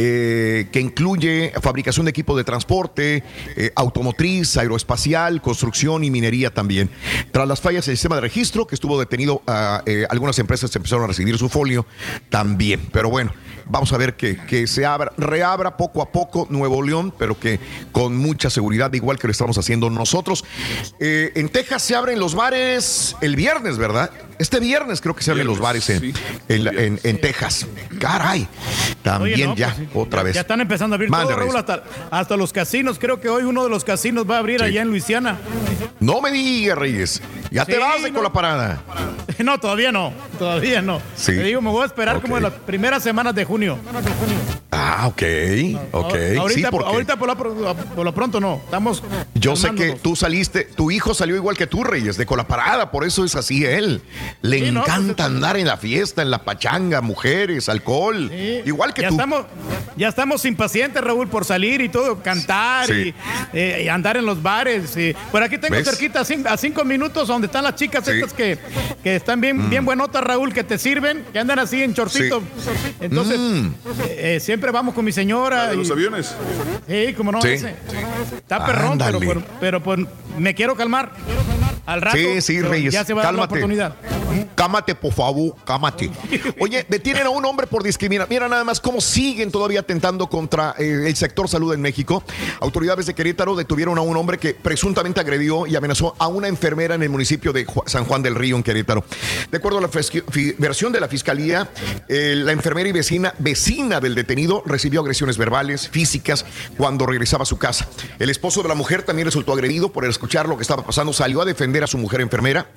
Eh, que incluye fabricación de equipos de transporte, eh, automotriz, aeroespacial, construcción y minería también. Tras las fallas del sistema de registro, que estuvo detenido, eh, algunas empresas empezaron a recibir su folio también. Pero bueno, vamos a ver que, que se abra, reabra poco a poco Nuevo León, pero que con mucha seguridad, igual que lo estamos haciendo nosotros. Eh, en Texas se abren los bares el viernes, ¿verdad? Este viernes creo que se abren los bares en, en en- en Texas. Caray, también Oye, no, ya, pues sí. otra vez. Ya están empezando a abrir todo, Raúl, hasta, hasta los casinos. Creo que hoy uno de los casinos va a abrir allá en Luisiana. No me digas, Reyes. Ya te vas de no. con la parada. No, todavía no. Todavía no. Te digo, me voy a esperar como en las primeras semanas de junio. Ah, ok, ok. ahorita, sí, porque ahorita por, lo, por lo pronto no. Estamos. yo sé que tú saliste, tu hijo salió igual que tú, Reyes, de con la parada, por eso es así él. Le Sí, no, pues, encanta andar en la fiesta, en la pachanga, mujeres, alcohol. Igual que ya tú. Estamos, ya estamos impacientes, Raúl, por salir y todo, cantar Sí. y, eh, y andar en los bares. y- por aquí tengo ¿Ves? cerquita, a cin- a cinco minutos, donde están las chicas estas que, que están bien, bien buenotas, Raúl, que te sirven, que andan así en chorcito. Entonces, Mm. eh, eh, siempre vamos con mi señora. ¿De los aviones? Sí, como no. Sí. ese. Está perrón, pero, Ándale. pero, pero, pues me quiero calmar. Al rato. Sí, sí, Reyes. Ya se va a dar la cálmate. oportunidad. Cámate, por favor, cámate. Oye, detienen a un hombre por discriminar. Mira nada más cómo siguen todavía atentando contra eh, el sector salud en México. Autoridades de Querétaro detuvieron a un hombre que presuntamente agredió y amenazó a una enfermera en el municipio de San Juan del Río, en Querétaro. De acuerdo a la versión de la fiscalía, eh, la enfermera y vecina, vecina del detenido recibió agresiones verbales, físicas, cuando regresaba a su casa. El esposo de la mujer también resultó agredido por escuchar lo que estaba pasando. Salió a defender a su mujer enfermera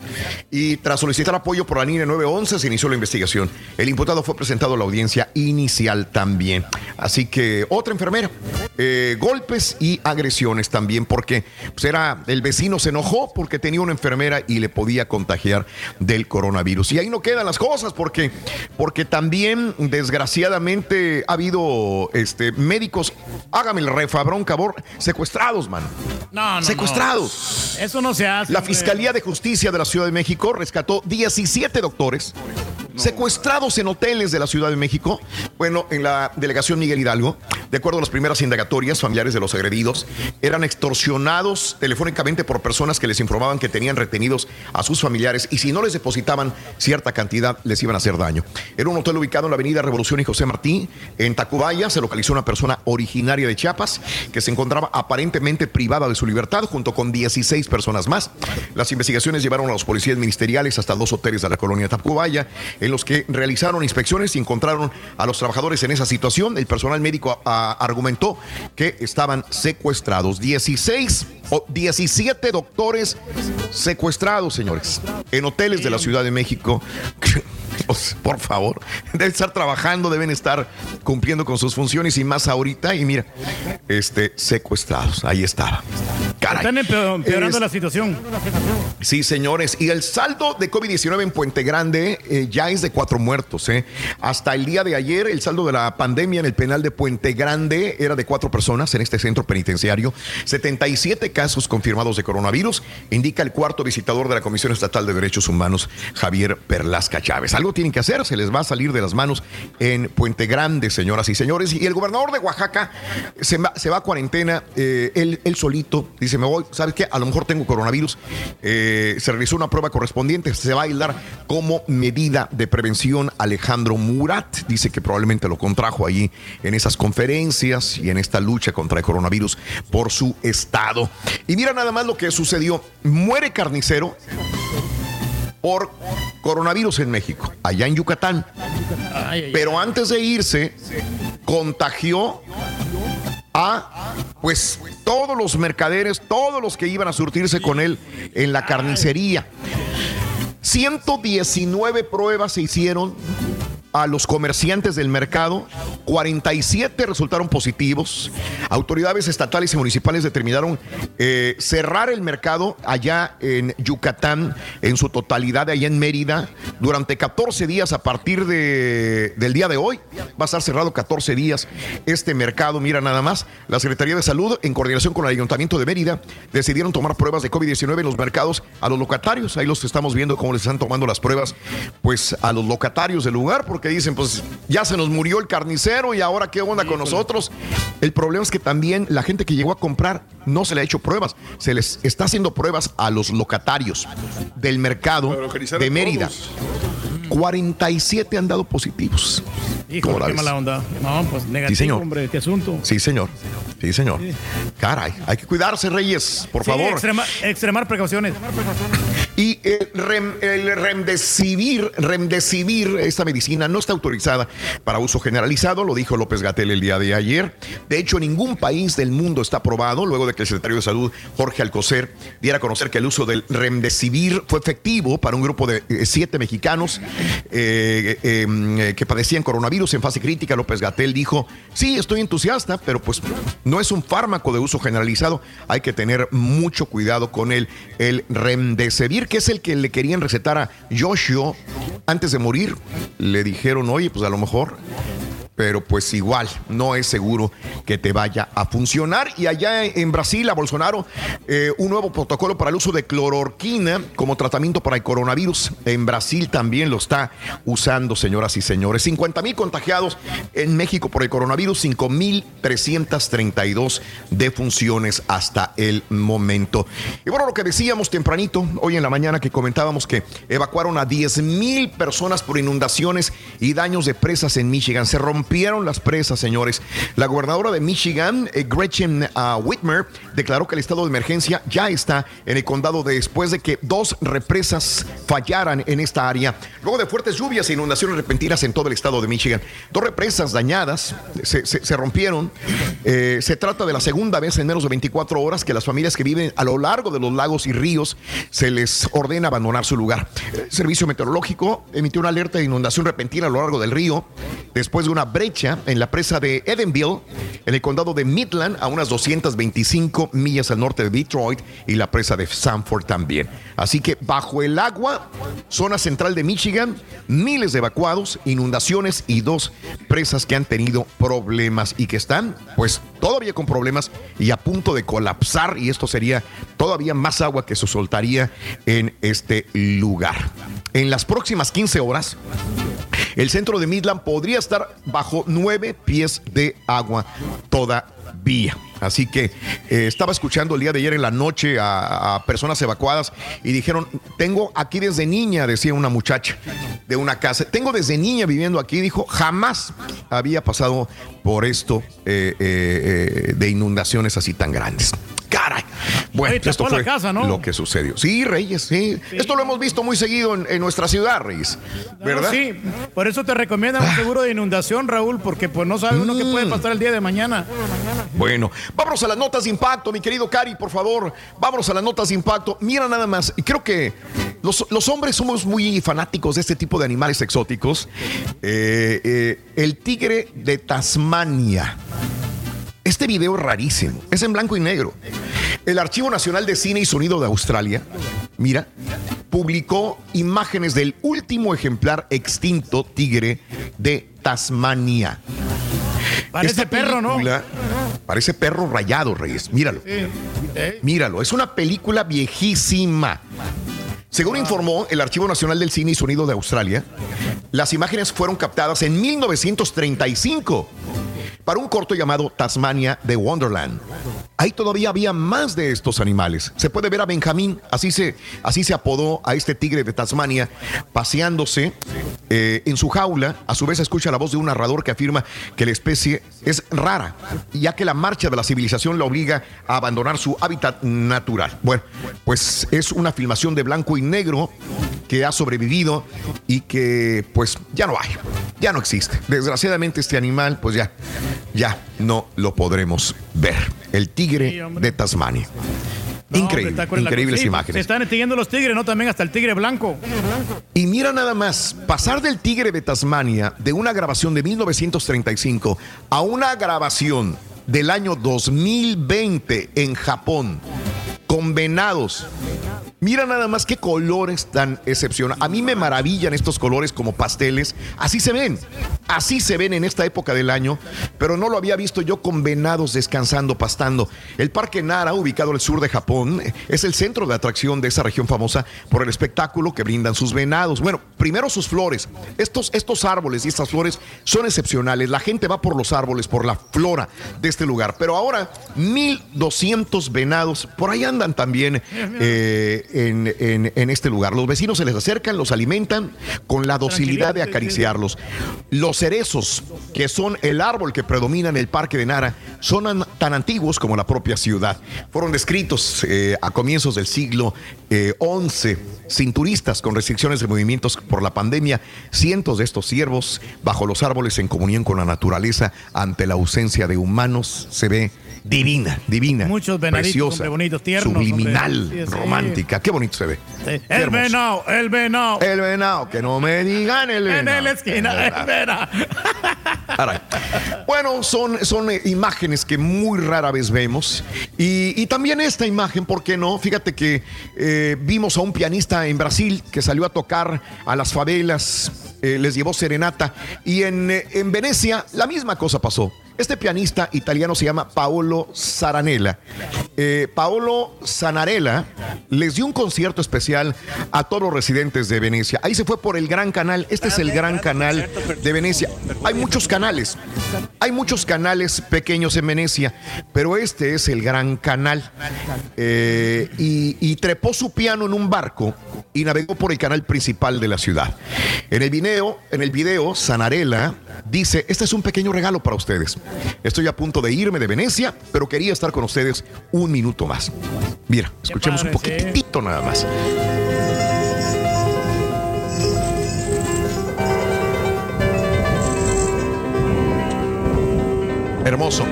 y tras solicitar apoyo por la línea 911 se inició la investigación. El imputado fue presentado a la audiencia inicial también. Así que otra enfermera, eh, golpes y agresiones también porque pues, era el vecino se enojó porque tenía una enfermera y le podía contagiar del coronavirus. Y ahí no quedan las cosas porque porque también desgraciadamente ha habido este médicos, hágame el refabrón cabor, secuestrados, man. No, no, Secuestrados. no. Eso no se hace. La. Fiscalía de Justicia de la Ciudad de México rescató 17 doctores secuestrados en hoteles de la Ciudad de México. Bueno, en la delegación Miguel Hidalgo, de acuerdo a las primeras indagatorias, familiares de los agredidos eran extorsionados telefónicamente por personas que les informaban que tenían retenidos a sus familiares y si no les depositaban cierta cantidad les iban a hacer daño. Era un hotel ubicado en la avenida Revolución y José Martí, en Tacubaya, se localizó una persona originaria de Chiapas que se encontraba aparentemente privada de su libertad junto con 16 personas más. Las investigaciones llevaron a los policías ministeriales hasta dos hoteles de la colonia Tacubaya, en los que realizaron inspecciones y encontraron a los trabajadores en esa situación. El personal médico ah, argumentó que estaban secuestrados. 16 o 17 doctores secuestrados, señores, en hoteles de la Ciudad de México. Sea, Por favor, deben estar trabajando, deben estar cumpliendo con sus funciones y más ahorita. Y mira, este, secuestrados, ahí estaba. Caray. Están empeor- empeorando Es- la situación. Sí, señores. Y el saldo de COVID-19 en Puente Grande eh, ya es de cuatro muertos. ¿eh? Hasta el día de ayer, el saldo de la pandemia en el penal de Puente Grande era de cuatro personas en este centro penitenciario. 77 casos confirmados de coronavirus, indica el cuarto visitador de la Comisión Estatal de Derechos Humanos, Javier Perlasca Chávez. Algo tienen que hacer, se les va a salir de las manos en Puente Grande, señoras y señores. Y el gobernador de Oaxaca se va, se va a cuarentena, eh, él, él solito, dice, me voy, ¿sabes qué? A lo mejor tengo coronavirus. Eh, se realizó una prueba correspondiente, se va a aislar como medida de prevención. Alejandro Murat dice que probablemente lo contrajo allí en esas conferencias y en esta lucha contra el coronavirus por su estado. Y mira nada más lo que sucedió. Muere carnicero por coronavirus en México, allá en Yucatán. Pero antes de irse, contagió a pues todos los mercaderes, todos los que iban a surtirse con él en la carnicería. 119 pruebas se hicieron a los comerciantes del mercado, 47 resultaron positivos. Autoridades estatales y municipales determinaron eh, cerrar el mercado allá en Yucatán, en su totalidad, allá en Mérida, durante 14 días a partir de- del día de hoy. Va a estar cerrado 14 días este mercado. Mira nada más, la Secretaría de Salud, en coordinación con el Ayuntamiento de Mérida, decidieron tomar pruebas de COVID-19 en los mercados a los locatarios. Ahí los estamos viendo cómo les están tomando las pruebas, pues a los locatarios del lugar, porque dicen, pues ya se nos murió el carnicero y ahora qué onda con nosotros. El problema es que también la gente que llegó a comprar no se le ha hecho pruebas, se les está haciendo pruebas a los locatarios del mercado de Mérida. 47 han dado positivos. Híjole, ¿Cómo la qué ves? mala onda. No, pues negativo, señor. hombre, asunto. Sí, señor. Sí, señor. Caray, hay que cuidarse, Reyes, por Sí, favor. extrema- extremar precauciones. Y el, rem- el remdesivir, remdesivir, esta medicina no está autorizada para uso generalizado, lo dijo López Gatel el día de ayer. De hecho, ningún país del mundo está aprobado, luego de que el secretario de Salud, Jorge Alcocer, diera a conocer que el uso del remdesivir fue efectivo para un grupo de eh, siete mexicanos eh, eh, eh, que padecían coronavirus en fase crítica. López Gatel dijo, sí, estoy entusiasta, pero pues no es un fármaco de uso generalizado, hay que tener mucho cuidado con el, el remdesivir, que es el que le querían recetar a Joshua antes de morir. Le dijeron, oye, pues a lo mejor pero pues igual no es seguro que te vaya a funcionar. Y allá en Brasil, a Bolsonaro, eh, un nuevo protocolo para el uso de clororquina como tratamiento para el coronavirus. En Brasil también lo está usando, señoras y señores. 50 mil contagiados en México por el coronavirus, 5 mil 332 defunciones hasta el momento. Y bueno, lo que decíamos tempranito, hoy en la mañana que comentábamos que evacuaron a 10 mil personas por inundaciones y daños de presas en Michigan. Se rompieron las presas, señores. La gobernadora de Michigan, eh, Gretchen uh, Whitmer, declaró que el estado de emergencia ya está en el condado después de que dos represas fallaran en esta área. Luego de fuertes lluvias e inundaciones repentinas en todo el estado de Michigan. Dos represas dañadas se, se- se rompieron. Eh, se trata de la segunda vez en menos de 24 horas que las familias que viven a lo largo de los lagos y ríos se les ordena abandonar su lugar. El Servicio Meteorológico emitió una alerta de inundación repentina a lo largo del río después de una brecha en la presa de Edenville, en el condado de Midland, a unas 225 millas al norte de Detroit, y la presa de Sanford también. Así que bajo el agua, zona central de Michigan, miles de evacuados, inundaciones y dos presas que han tenido problemas y que están, pues, todavía con problemas y a punto de colapsar. Y esto sería todavía más agua que se soltaría en este lugar. En las próximas 15 horas, el centro de Midland podría estar bajo nueve pies de agua todavía. Así que eh, estaba escuchando el día de ayer en la noche a, a personas evacuadas y dijeron, tengo aquí desde niña, decía una muchacha de una casa, tengo desde niña viviendo aquí, dijo, jamás había pasado por esto eh, eh, de inundaciones así tan grandes. Caray. Bueno, Oye, esto fue casa, ¿no? lo que sucedió. Sí, Reyes, sí. Esto lo hemos visto muy seguido en, en nuestra ciudad, Reyes. ¿Verdad? Ah. Sí, por eso te recomiendan un seguro de inundación, Raúl, porque pues no sabes lo que puede pasar el día de mañana. Bueno, vámonos a las notas de impacto, mi querido Cari, por favor. Vámonos a las notas de impacto. Mira nada más, creo que los, hombres somos muy fanáticos de este tipo de animales exóticos. Eh, eh, el tigre de Tasmania. Este video es rarísimo, es en blanco y negro. El Archivo Nacional de Cine y Sonido de Australia, mira, publicó imágenes del último ejemplar extinto tigre de Tasmania. Parece perro, ¿no? Parece perro rayado, Reyes. Míralo. Míralo. Es una película viejísima. Según informó el Archivo Nacional del Cine y Sonido de Australia, las imágenes fueron captadas en 1935 para un corto llamado Tasmania de Wonderland. Ahí todavía había más de estos animales. Se puede ver a Benjamín, así se, así se apodó a este tigre de Tasmania, paseándose eh, en su jaula. A su vez escucha la voz de un narrador que afirma que la especie es rara, ya que la marcha de la civilización la obliga a abandonar su hábitat natural. Bueno, pues es una filmación de blanco y negro que ha sobrevivido y que pues ya no hay, ya no existe. Desgraciadamente este animal pues ya, ya no lo podremos ver. El tigre de Tasmania. No, Increíble, increíbles sí, Se imágenes. están extinguiendo los tigres, ¿no? También hasta el tigre blanco. Y mira nada más, pasar del tigre de Tasmania de una grabación de 1935 a una grabación del año 2020 en Japón con venados. Mira nada más qué colores tan excepcionales. A mí me maravillan estos colores como pasteles. Así se ven. Así se ven en esta época del año. Pero no lo había visto yo con venados descansando, pastando. El Parque Nara, ubicado al sur de Japón, es el centro de atracción de esa región famosa por el espectáculo que brindan sus venados. Bueno, primero sus flores. Estos, estos árboles y estas flores son excepcionales. La gente va por los árboles, por la flora de este lugar. Pero ahora, 1200 venados por ahí andan también eh, en, en- en este lugar. Los vecinos se les acercan, los alimentan con la docilidad de acariciarlos. Los cerezos, que son el árbol que predomina en el Parque de Nara, son an- tan antiguos como la propia ciudad. Fueron descritos eh, a comienzos del siglo eh, XI. Sin turistas, con restricciones de movimientos por la pandemia, cientos de estos ciervos bajo los árboles en comunión con la naturaleza ante la ausencia de humanos se ve divina, divina, Muchos venaditos, preciosa, bonitos, tiernos, subliminal, hombre. Romántica. Qué bonito se ve. El venado, el venado. El venado, que no me digan el En venado. la esquina, el venado. Bueno, son, son eh, imágenes que muy rara vez vemos. Y, y también esta imagen, ¿por qué no? Fíjate que eh, vimos a un pianista en Brasil que salió a tocar a las favelas, eh, les llevó serenata. Y en, en Venecia la misma cosa pasó. Este pianista italiano se llama Paolo Saranella. Eh, Paolo Sanarella les dio un concierto especial a todos los residentes de Venecia. Ahí se fue por el Gran Canal. Este es el Gran Canal de Venecia. Hay muchos canales. Hay muchos canales pequeños en Venecia, pero este es el Gran Canal. Eh, y, y trepó su piano en un barco y navegó por el canal principal de la ciudad. En el video, en el video, Sanarella dice: Este es un pequeño regalo para ustedes. Estoy a punto de irme de Venecia, pero quería estar con ustedes un minuto más. Mira, escuchemos un poquitito nada más. Hermoso.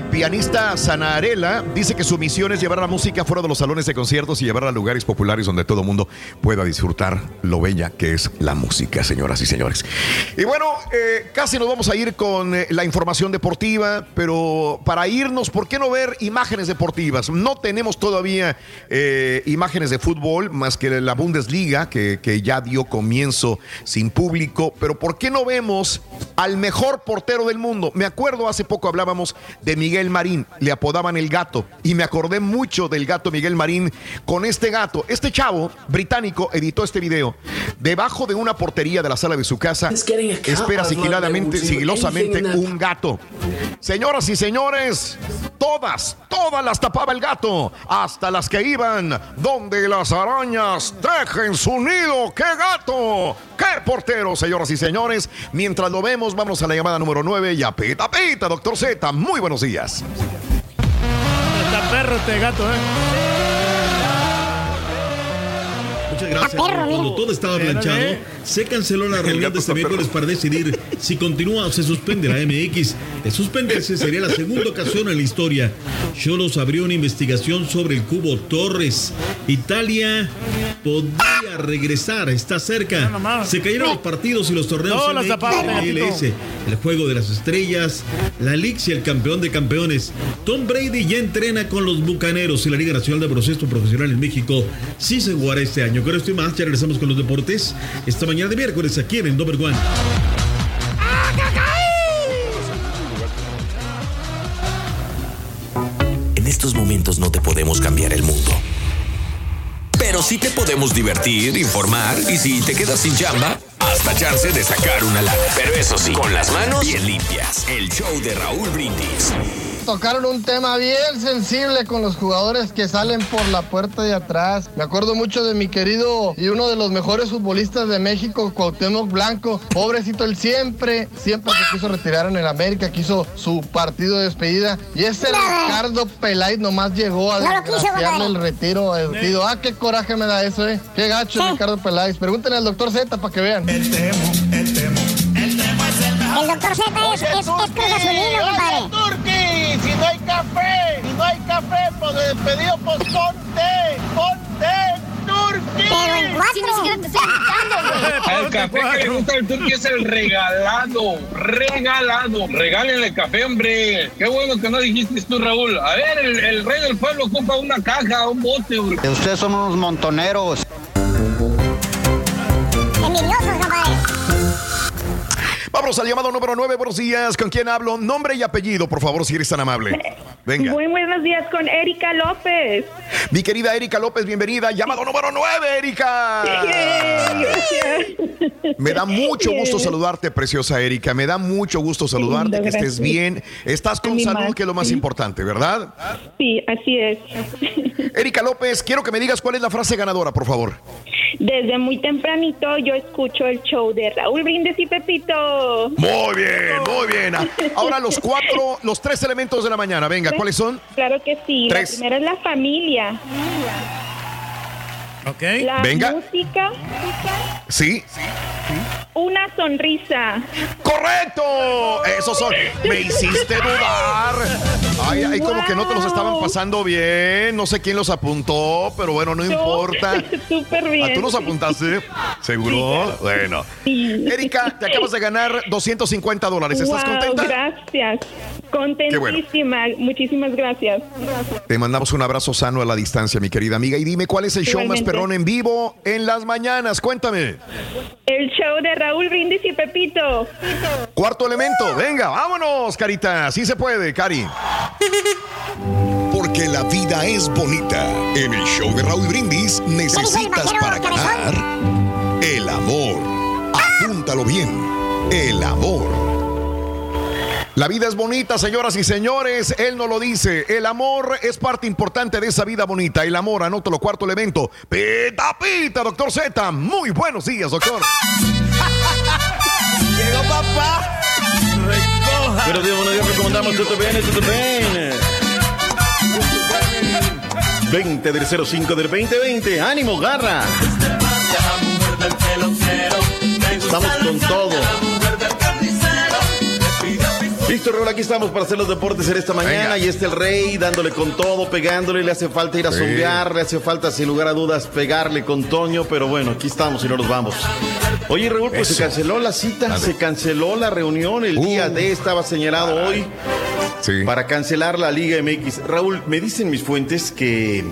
El pianista Sanarela dice que su misión es llevar la música fuera de los salones de conciertos y llevarla a lugares populares donde todo el mundo pueda disfrutar lo bella que es la música, señoras y señores. Y bueno, eh, casi nos vamos a ir con eh, la información deportiva, pero para irnos, ¿por qué no ver imágenes deportivas? No tenemos todavía eh, imágenes de fútbol más que la Bundesliga, que, que ya dio comienzo sin público, pero ¿por qué no vemos al mejor portero del mundo? Me acuerdo, hace poco hablábamos de Miguel Marín, le apodaban el gato, y me acordé mucho del gato Miguel Marín con este gato. Este chavo británico editó este video debajo de una portería de la sala de su casa. Espera sigiladamente, sigilosamente un gato. Señoras y señores, todas, todas las tapaba el gato, hasta las que iban donde las arañas dejen su nido. ¡Qué gato! ¡Qué portero, señoras y señores! Mientras lo vemos, vamos a la llamada número 9 y a pita pita, doctor Z. Muy buenos días. Está perro este gato, ¿eh? Muchas gracias. Cuando todo estaba planchado, se canceló la reunión de este miércoles para decidir si continúa o se suspende la MX. De suspenderse sería la segunda ocasión en la historia. Cholos abrió una investigación sobre el cubo Torres. Italia podría regresar, está cerca. Se cayeron los partidos y los torneos No, MX, MLS, el juego de las estrellas, la y el campeón de campeones. Tom Brady ya entrena con los Bucaneros y la Liga Nacional de Baloncesto Profesional en México sí se jugará este año. Con esto y más, ya regresamos con los deportes esta mañana de miércoles aquí en Number One. En estos momentos no te podemos cambiar el mundo. Pero sí te podemos divertir, informar y si te quedas sin chamba, hasta chance de sacar una lana. Pero eso sí, con las manos bien limpias. El show de Raúl Brindis. Tocaron un tema bien sensible con los jugadores que salen por la puerta de atrás. Me acuerdo mucho de mi querido y uno de los mejores futbolistas de México, Cuauhtémoc Blanco. Pobrecito, él siempre, siempre se quiso retirar en el América, quiso su partido de despedida. Y ese Ricardo Peláez nomás llegó a No el retiro. digo, ah, qué coraje me da eso, eh. Qué gacho, Ricardo Peláez. Pregúntenle al doctor Z para que vean. El doctor Z es, es, es Azulino, compadre. Si no hay café, si no hay café, pues de despedido, pues ponte, ponte, Turki. Pero en cuatro. El café que le gusta al Turki es el regalado, regalado. Regálenle el café, hombre. Qué bueno que no dijiste tú, Raúl. A ver, el, el rey del pueblo ocupa una caja, un bote, hombre. Ustedes son unos montoneros. Envidiosos. Vamos al llamado número 9. Buenos días. ¿Con quién hablo? Nombre y apellido, por favor, si eres tan amable. Venga. Muy buenos días con Erika López. Mi querida Erika López, bienvenida. Llamado número 9, Erika. Me da mucho gusto saludarte, preciosa Erika. Me da mucho gusto saludarte, Lindo, que estés gracias. bien. Estás con salud, que es lo más importante, ¿verdad? Sí, así es. Erika López, quiero que me digas cuál es la frase ganadora, por favor. Desde muy tempranito yo escucho el show de Raúl Brindis y Pepito. Muy bien, muy bien. Ahora los cuatro, los tres elementos de la mañana. Venga, ¿cuáles son? Claro que sí. Tres. La primera es la familia. Ok. La Venga. música. Sí. Una sonrisa. ¡Correcto! Esos son. Me hiciste dudar. Ay, ay, como que no te los estaban pasando bien. No sé quién los apuntó, pero bueno, no importa. Súper ¿Ah, bien. ¿Tú los apuntaste? ¿Seguro? Bueno. Erika, te acabas de ganar 250 dólares. ¿Estás Wow, contenta? Gracias. Contentísima. Muchísimas gracias. Te mandamos un abrazo sano a la distancia, mi querida amiga. Y dime cuál es el show más En vivo en las mañanas. Cuéntame. El show de Raúl Brindis y Pepito. Cuarto elemento. Venga, vámonos, Carita. Sí se puede, Cari. Porque la vida es bonita. En el show de Raúl Brindis necesitas para ganar el amor. Apúntalo bien. El amor. La vida es bonita, señoras y señores. Él no lo dice. El amor es parte importante de esa vida bonita. El amor, anótalo, cuarto elemento. Pita, pita, doctor Z. Muy buenos días, doctor. Llegó papá. Buenos días, buenos días, recomendamos todo bien, todo bien. 20 del 05 del 2020. ¡Ánimo, garra! Estamos con todo. Listo, Raúl, aquí estamos para hacer los deportes en esta mañana. Y este el rey dándole con todo, pegándole. Le hace falta ir a Sí. zombear, le hace falta, sin lugar a dudas, pegarle con Toño. Pero bueno, aquí estamos y no nos vamos. Oye, Raúl, pues se canceló la cita, se canceló la reunión. El día D estaba señalado hoy para cancelar la Liga MX. Raúl, me dicen mis fuentes que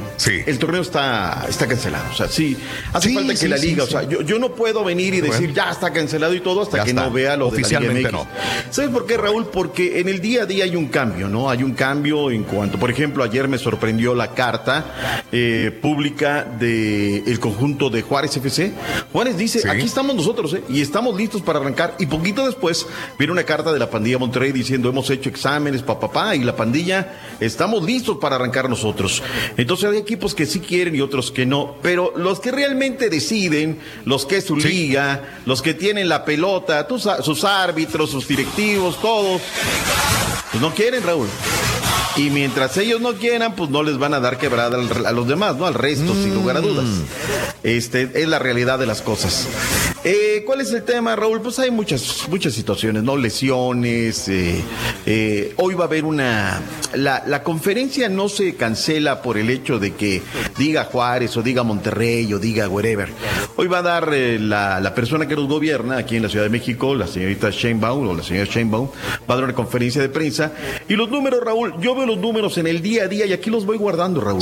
el torneo está, está cancelado. O sea, sí, hace Sí, falta que sí, la sí, Liga, sí. o sea, yo, yo no puedo venir y decir Bueno. ya está cancelado y todo hasta Ya que está. no vea lo de la Liga Oficialmente MX. no. ¿Sabes por qué, Raúl? Porque en el día a día hay un cambio, ¿no? Hay un cambio en cuanto, por ejemplo, ayer me sorprendió la carta eh, pública del conjunto de Juárez FC. Juárez dice, aquí estamos nosotros, ¿eh? Y estamos listos para arrancar. Y poquito después viene una carta de la pandilla Monterrey diciendo, hemos hecho exámenes, papá, papá, y la pandilla, estamos listos para arrancar nosotros. Entonces hay equipos que sí quieren y otros que no. Pero los que realmente deciden, los que es su liga, los que tienen la pelota, tus- sus árbitros, sus directivos, todos, pues no quieren, Raúl. Y mientras ellos no quieran, pues no les van a dar quebrada a los demás, ¿no? Al resto, sin lugar a dudas. Este es la realidad de las cosas. Eh, ¿Cuál es el tema, Raúl? Pues hay muchas, muchas situaciones, ¿no? Lesiones. eh, eh, hoy va a haber una. La, la conferencia no se cancela por el hecho de que diga Juárez o diga Monterrey o diga wherever. Hoy va a dar eh, la, persona que nos gobierna aquí en la Ciudad de México, la señorita Sheinbaum o la señora Sheinbaum, va a dar una conferencia de prensa. Y los números, Raúl, yo veo los números en el día a día y aquí los voy guardando, Raúl.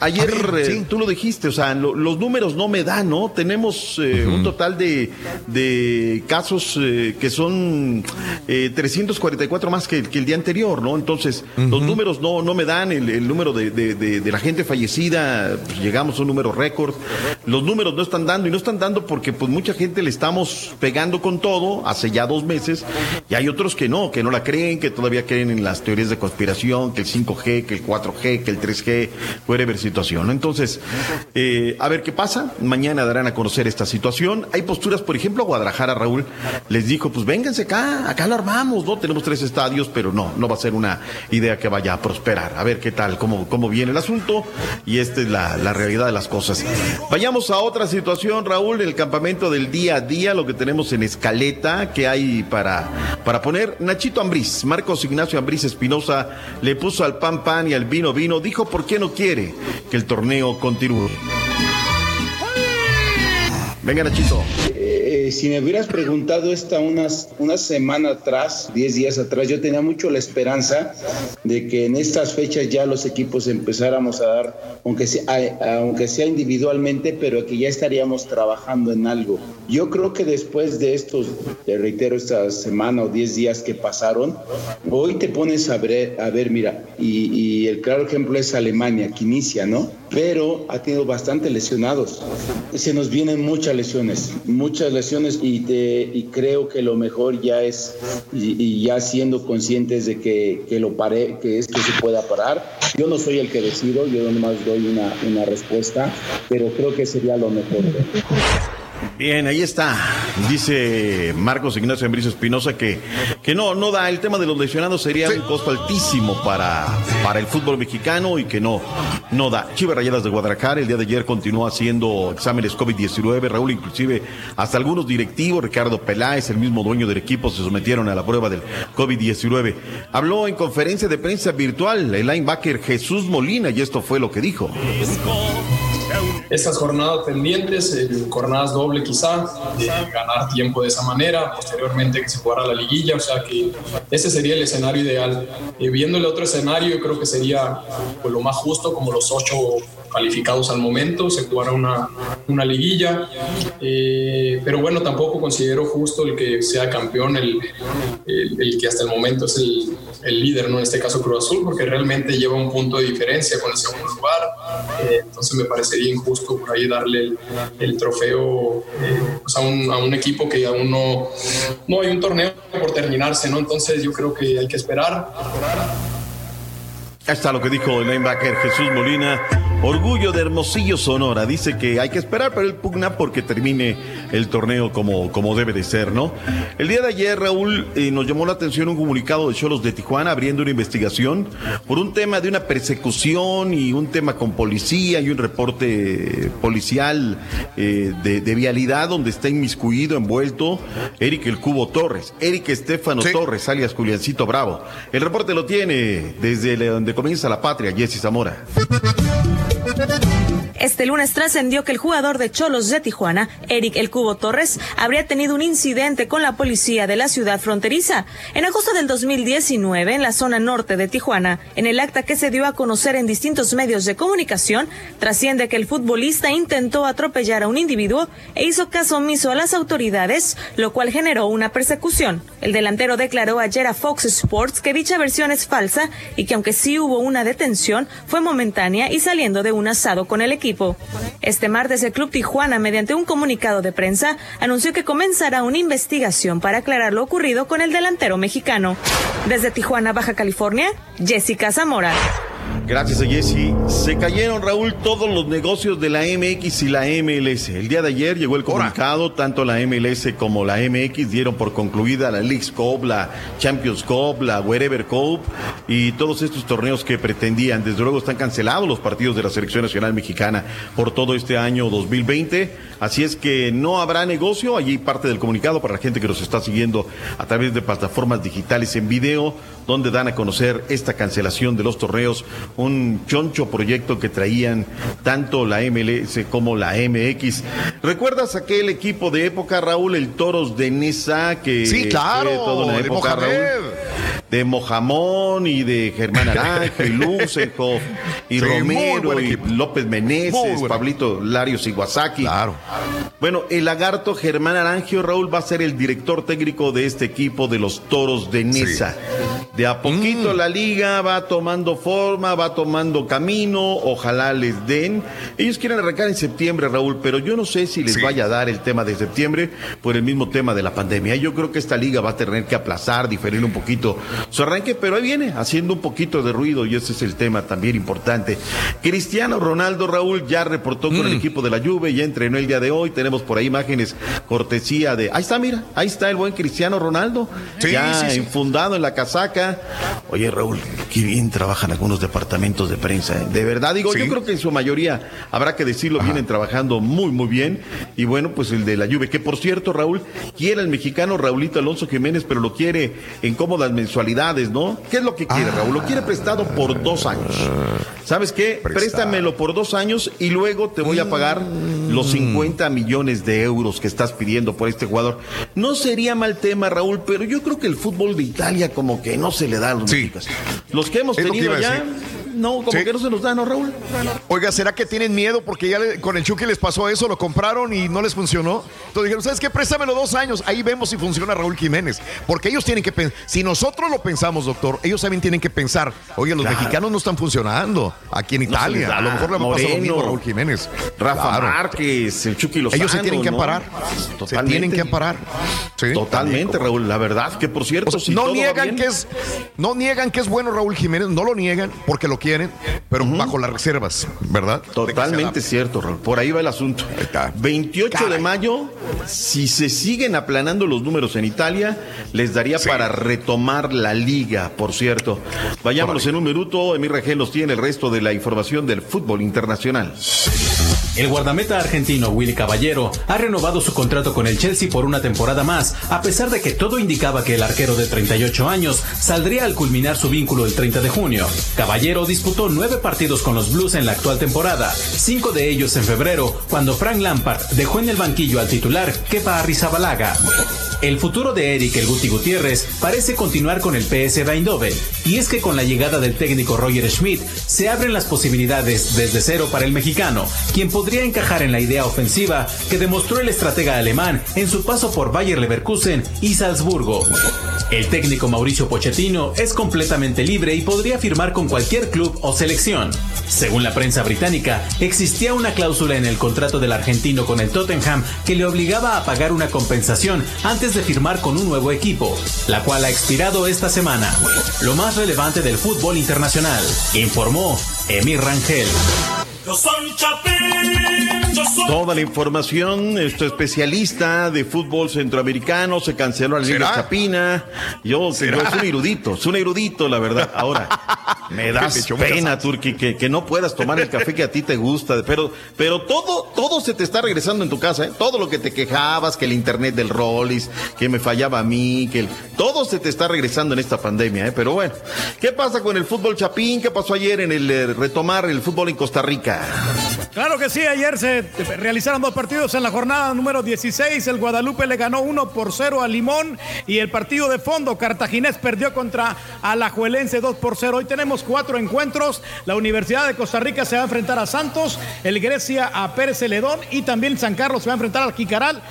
Ayer eh, tú lo dijiste, o sea, lo- los números no me dan, ¿no? Tenemos eh, un total de, de casos eh, que son eh, 344 más que, que el día anterior, ¿no? Entonces, los números no, no me dan, el, el número de, de- de- de la gente fallecida, pues, llegamos a un número récord. Los números no están dando y no están dando porque pues mucha gente le estamos pegando con todo hace ya dos meses y hay otros que no, que no la creen, que todavía creen en las teorías de conspiración, que el 5G, que el 4G, que el 3G, whatever Entonces, eh, a ver qué pasa. Mañana darán a conocer esta situación. Hay posturas, por ejemplo, Guadalajara, Raúl, les dijo, pues vénganse acá, acá lo armamos, ¿no? Tenemos tres estadios, pero no, no va a ser una idea que vaya a prosperar. A ver qué tal, cómo, cómo viene el asunto y esta es la, la realidad de las cosas. Vayamos a otra situación, Raúl, el campamento del día a día, lo que tenemos en escaleta, que hay para, para poner. Nachito Ambriz, Marcos Ignacio Ambriz Espinosa, le puso al pan pan y al vino vino, dijo por qué no quiere que el torneo continúe. Venga, Nachito. Eh, si me hubieras preguntado esta unas, una semana atrás, 10 días atrás, yo tenía mucho la esperanza de que en estas fechas ya los equipos empezáramos a dar, aunque sea, aunque sea individualmente, pero que ya estaríamos trabajando en algo. Yo creo que después de estos, te reitero, esta semana o 10 días que pasaron, hoy te pones a ver, a ver mira, y, y el claro ejemplo es Alemania, que inicia, ¿no? Pero ha tenido bastantes lesionados. Se nos vienen muchas lesiones, muchas lesiones y, te, y creo que lo mejor ya es, y, y ya siendo conscientes de que, que lo pare, que esto se pueda parar. Yo no soy el que decido, yo nomás doy una, una respuesta, pero creo que sería lo mejor. Bien, ahí está. Dice Marcos Ignacio Ambriz Espinosa que, que no, no da. El tema de los lesionados sería un costo altísimo para, para el fútbol mexicano y que no, no da. Chivas Rayadas de Guadalajara el día de ayer continuó haciendo exámenes COVID-19. Raúl, inclusive hasta algunos directivos, Ricardo Peláez, el mismo dueño del equipo, se sometieron a la prueba del COVID-19. Habló en conferencia de prensa virtual el linebacker Jesús Molina y esto fue lo que dijo. Estas jornadas pendientes, eh, jornadas doble quizá, ganar tiempo de esa manera, posteriormente que se jugara la liguilla, o sea que ese sería el escenario ideal. Eh, viendo el otro escenario, yo creo que sería pues, lo más justo, como los ocho calificados al momento, se jugara una, una liguilla, eh, pero bueno, tampoco considero justo el que sea campeón, el, el, el que hasta el momento es el, el líder, ¿no? en este caso Cruz Azul, porque realmente lleva un punto de diferencia con el segundo lugar, eh, entonces me parecería injusto por ahí darle el, trofeo eh, pues a, un, a un equipo que aún no, no hay un torneo por terminarse, ¿no? entonces yo creo que hay que esperar. Está lo que dijo el linebacker Jesús Molina. Orgullo de Hermosillo, Sonora. Dice que hay que esperar, pero él pugna porque termine el torneo como, como debe de ser, ¿no? El día de ayer, Raúl, eh, nos llamó la atención un comunicado de Cholos de Tijuana abriendo una investigación por un tema de una persecución y un tema con policía y un reporte policial eh, de, de vialidad donde está inmiscuido, envuelto Eric El Cubo Torres, Eric Estefano Torres, alias Juliancito Bravo. El reporte lo tiene desde donde comienza la patria, Jesse Zamora. Música Este lunes trascendió que el jugador de Cholos de Tijuana, Eric El Cubo Torres, habría tenido un incidente con la policía de la ciudad fronteriza en agosto del 2019 en la zona norte de Tijuana. En el acta que se dio a conocer en distintos medios de comunicación, trasciende que el futbolista intentó atropellar a un individuo e hizo caso omiso a las autoridades, lo cual generó una persecución. El delantero declaró ayer a Fox Sports que dicha versión es falsa y que aunque sí hubo una detención, fue momentánea y saliendo de un asado con el equipo. Este martes el Club Tijuana, mediante un comunicado de prensa, anunció que comenzará una investigación para aclarar lo ocurrido con el delantero mexicano. Desde Tijuana, Baja California, Jessica Zamora. Gracias a Jesse. Se cayeron, Raúl, todos los negocios de la MX y la MLS. El día de ayer llegó el comunicado, tanto la MLS como la MX dieron por concluida la Leagues Cup, la Champions Cup, la Wherever Cup y todos estos torneos que pretendían. Desde luego están cancelados los partidos de la Selección Nacional Mexicana por todo este año 2020. Así es que no habrá negocio. Allí parte del comunicado para la gente que nos está siguiendo a través de plataformas digitales en video, donde dan a conocer esta cancelación de los torneos un choncho proyecto que traían tanto la MLS como la MX. ¿Recuerdas aquel equipo de época, Raúl, el Toros de Nesa? Que Sí, claro, fue toda una de época. Raúl, de Mojamón y de Germán Naranjo y Lucejo y Sí, Romero y. López Meneses. Pablito Larios Iwasaki. Claro. Bueno, el lagarto Germán Arangio, Raúl, va a ser el director técnico de este equipo de los Toros de Nesa. De a Mm. poquito la liga va tomando forma, va tomando camino, ojalá les den. Ellos quieren arrancar en septiembre, Raúl, pero yo no sé si les vaya a dar el tema de septiembre por el mismo tema de la pandemia. Yo creo que esta liga va a tener que aplazar, diferir un poquito su arranque, pero ahí viene, haciendo un poquito de ruido y ese es el tema también importante. Cristiano Ronaldo, Raúl, ya reportó con Mm. el equipo de la Juve, ya entrenó el día de hoy, tenemos por ahí imágenes cortesía de... Ahí está, mira, ahí está el buen Cristiano Ronaldo, Sí, ya sí, en la casaca. Oye, Raúl, qué bien trabajan algunos departamentos de prensa. ¿eh? De verdad, digo, Sí. yo creo que en su mayoría, habrá que decirlo, vienen trabajando muy, muy bien. Y bueno, pues el de la Juve, que por cierto, Raúl, quiere el mexicano Raulito Alonso Jiménez, pero lo quiere en cómodas mensualidades, ¿no? ¿Qué es lo que quiere, Raúl? Lo quiere prestado por dos años. ¿Sabes qué? Préstamelo por dos años y luego te voy a pagar los 50 millones de euros que estás pidiendo por este jugador. No sería mal tema, Raúl, pero yo creo que el fútbol de Italia como que no se le da a los mexicanos. Los que hemos Es que tenido a ya. No, como Sí. que no se nos da, ¿no, Raúl? Oiga, ¿será que tienen miedo porque ya le- con el Chucky les pasó eso, lo compraron y no les funcionó? Entonces dijeron, ¿sabes qué? Préstamelo dos años, ahí vemos si funciona Raúl Jiménez. Porque ellos tienen que pensar, si nosotros lo pensamos, doctor, ellos también tienen que pensar, oye, los Claro. mexicanos no están funcionando aquí en No Italia. da. a lo mejor le va a pasar lo mismo a Moreno, Raúl Jiménez. Rafa Claro. Márquez, el Chucky Lozano. Ellos se tienen que ¿no? amparar. Se Totalmente. tienen que amparar. Sí, Totalmente, también, Raúl. La verdad que, por cierto, O sea, si no niegan que es no niegan que es bueno Raúl Jiménez, no lo niegan porque lo quieren, pero bajo las reservas, ¿verdad? Totalmente cierto, Raúl. Por ahí va el asunto. 28 de mayo, si se siguen aplanando los números en Italia, les daría para retomar la liga, por cierto. Vayámonos en un minuto. Emir Rangel nos tiene el resto de la información del fútbol internacional. El guardameta argentino Willy Caballero ha renovado su contrato con el Chelsea por una temporada más, a pesar de que todo indicaba que el arquero de 38 años saldría al culminar su vínculo el 30 de junio. Caballero disputó nueve partidos con los Blues en la actual temporada, cinco de ellos en febrero, cuando Frank Lampard dejó en el banquillo al titular Kepa Arrizabalaga. El futuro de Eric El Guti Gutiérrez parece continuar con el PS Eindhoven, y es que con la llegada del técnico Roger Schmidt se abren las posibilidades desde cero para el mexicano, quien podría encajar en la idea ofensiva que demostró el estratega alemán en su paso por Bayer Leverkusen y Salzburgo. El técnico Mauricio Pochettino es completamente libre y podría firmar con cualquier club o selección. Según la prensa británica, existía una cláusula en el contrato del argentino con el Tottenham que le obligaba a pagar una compensación antes de firmar con un nuevo equipo, la cual ha expirado esta semana. Lo más relevante del fútbol internacional, informó Emir Rangel. Yo soy Chapín, yo soy... Toda la información, este especialista de fútbol centroamericano, se canceló la Liga. Chapina. Yo, yo, es un erudito, es un erudito, la verdad. Ahora, me das pena. Turki, que, que no puedas tomar el café que a ti te gusta, pero, pero todo, todo se te está regresando en tu casa, ¿eh? Todo lo que te quejabas, que el internet del Rollis, que me fallaba a mí, que el- todo se te está regresando en esta pandemia, ¿eh? Pero bueno, ¿qué pasa con el fútbol Chapín? ¿Qué pasó ayer en el eh, retomar el fútbol en Costa Rica? Claro que sí, ayer se realizaron dos partidos en la jornada número 16. El Guadalupe le ganó 1 por 0 a Limón y el partido de fondo, Cartaginés perdió contra Alajuelense 2 por 0. Hoy tenemos cuatro encuentros. La Universidad de Costa Rica se va a enfrentar a Santos, el Grecia a Pérez Celedón y también San Carlos se va a enfrentar al Jicaral.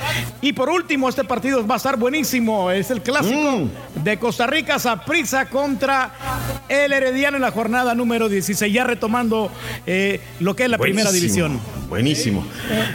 Y por último, este partido va a estar buenísimo. Es el clásico de Costa Rica, Saprissa contra el Herediano en la jornada número 16. Ya retomando eh, lo que es la primera Buenísimo, división. Buenísimo.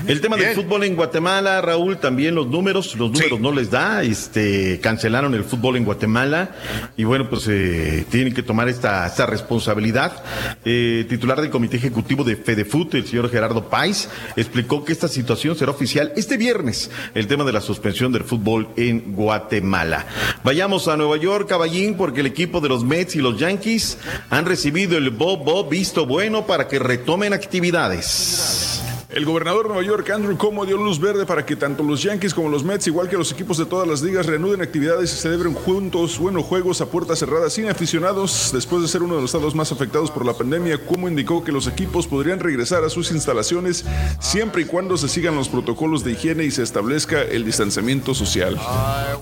El tema del fútbol en Guatemala, Raúl, también los números, los números no les da, este, cancelaron el fútbol en Guatemala y bueno, pues eh, tienen que tomar esta, esta responsabilidad. Eh, titular del Comité Ejecutivo de FedeFut, el señor Gerardo Pais, explicó que esta situación será oficial este viernes, el tema de la suspensión del fútbol en Guatemala. Vayamos a Nueva York, Caballín, porque el equipo de los Mets y los Yankees han recibido el Bob Bob visto bueno para que retomen actividades. El gobernador de Nueva York, Andrew Cuomo, dio luz verde para que tanto los Yankees como los Mets, igual que los equipos de todas las ligas, reanuden actividades y celebren juntos buenos juegos a puertas cerradas sin aficionados. Después de ser uno de los estados más afectados por la pandemia, Cuomo indicó que los equipos podrían regresar a sus instalaciones siempre y cuando se sigan los protocolos de higiene y se establezca el distanciamiento social.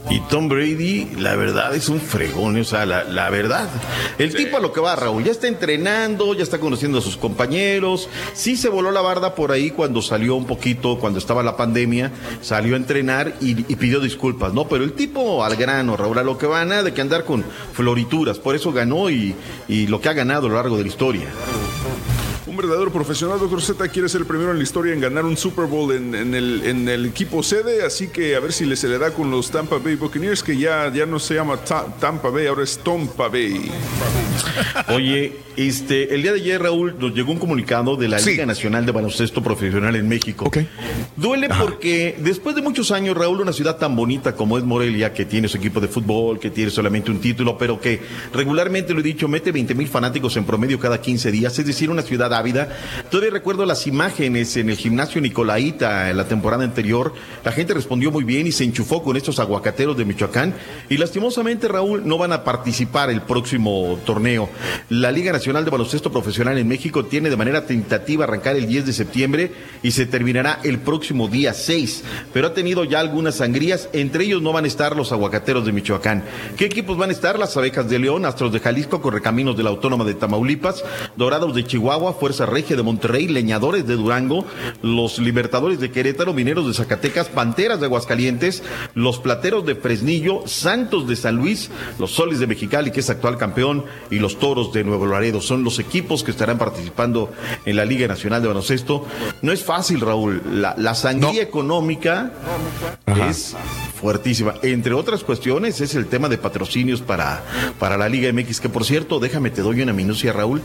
Y Tom Brady, la verdad, es un fregón, o sea, la, la verdad. El tipo a lo que va, Raúl, ya está entrenando, ya está conociendo a sus compañeros. Sí se voló la barda por ahí cuando salió un poquito, cuando estaba la pandemia, salió a entrenar y, pidió disculpas, ¿no? Pero el tipo al grano, Raúl, a lo que va, nada de que andar con florituras. Por eso ganó y, y lo que ha ganado a lo largo de la historia. Un verdadero profesional, Dr. Z quiere ser el primero en la historia en ganar un Super Bowl en, en el, en el equipo sede, así que a ver si le se le da con los Tampa Bay Buccaneers, que ya, ya no se llama Ta- Tampa Bay, ahora es Tompa Bay. Oye, este, el día de ayer, Raúl, nos llegó un comunicado de la Liga Nacional de Baloncesto Profesional en México. Duele porque después de muchos años, Raúl, una ciudad tan bonita como es Morelia, que tiene su equipo de fútbol, que tiene solamente un título, pero que regularmente, lo he dicho, mete 20 mil fanáticos en promedio cada 15 días, es decir, una ciudad Todavía recuerdo las imágenes en el gimnasio Nicolaita en la temporada anterior. La gente respondió muy bien y se enchufó con estos aguacateros de Michoacán. Y lastimosamente, Raúl, no van a participar el próximo torneo. La Liga Nacional de Baloncesto Profesional en México tiene de manera tentativa arrancar el 10 de septiembre y se terminará el próximo día 6. Pero ha tenido ya algunas sangrías, entre ellos no van a estar los aguacateros de Michoacán. ¿Qué equipos van a estar? Las abejas de León, Astros de Jalisco, Correcaminos de la Autónoma de Tamaulipas, Dorados de Chihuahua, Fuerza Regia de Monterrey, Leñadores de Durango, los Libertadores de Querétaro, Mineros de Zacatecas, Panteras de Aguascalientes, los Plateros de Fresnillo, Santos de San Luis, los Soles de Mexicali, que es actual campeón, y los Toros de Nuevo Laredo. Son los equipos que estarán participando en la Liga Nacional de Baloncesto. No es fácil, Raúl. La, la sangría económica es fuertísima. Entre otras cuestiones es el tema de patrocinios para, para la Liga MX, que por cierto, déjame te doy una minucia, Raúl.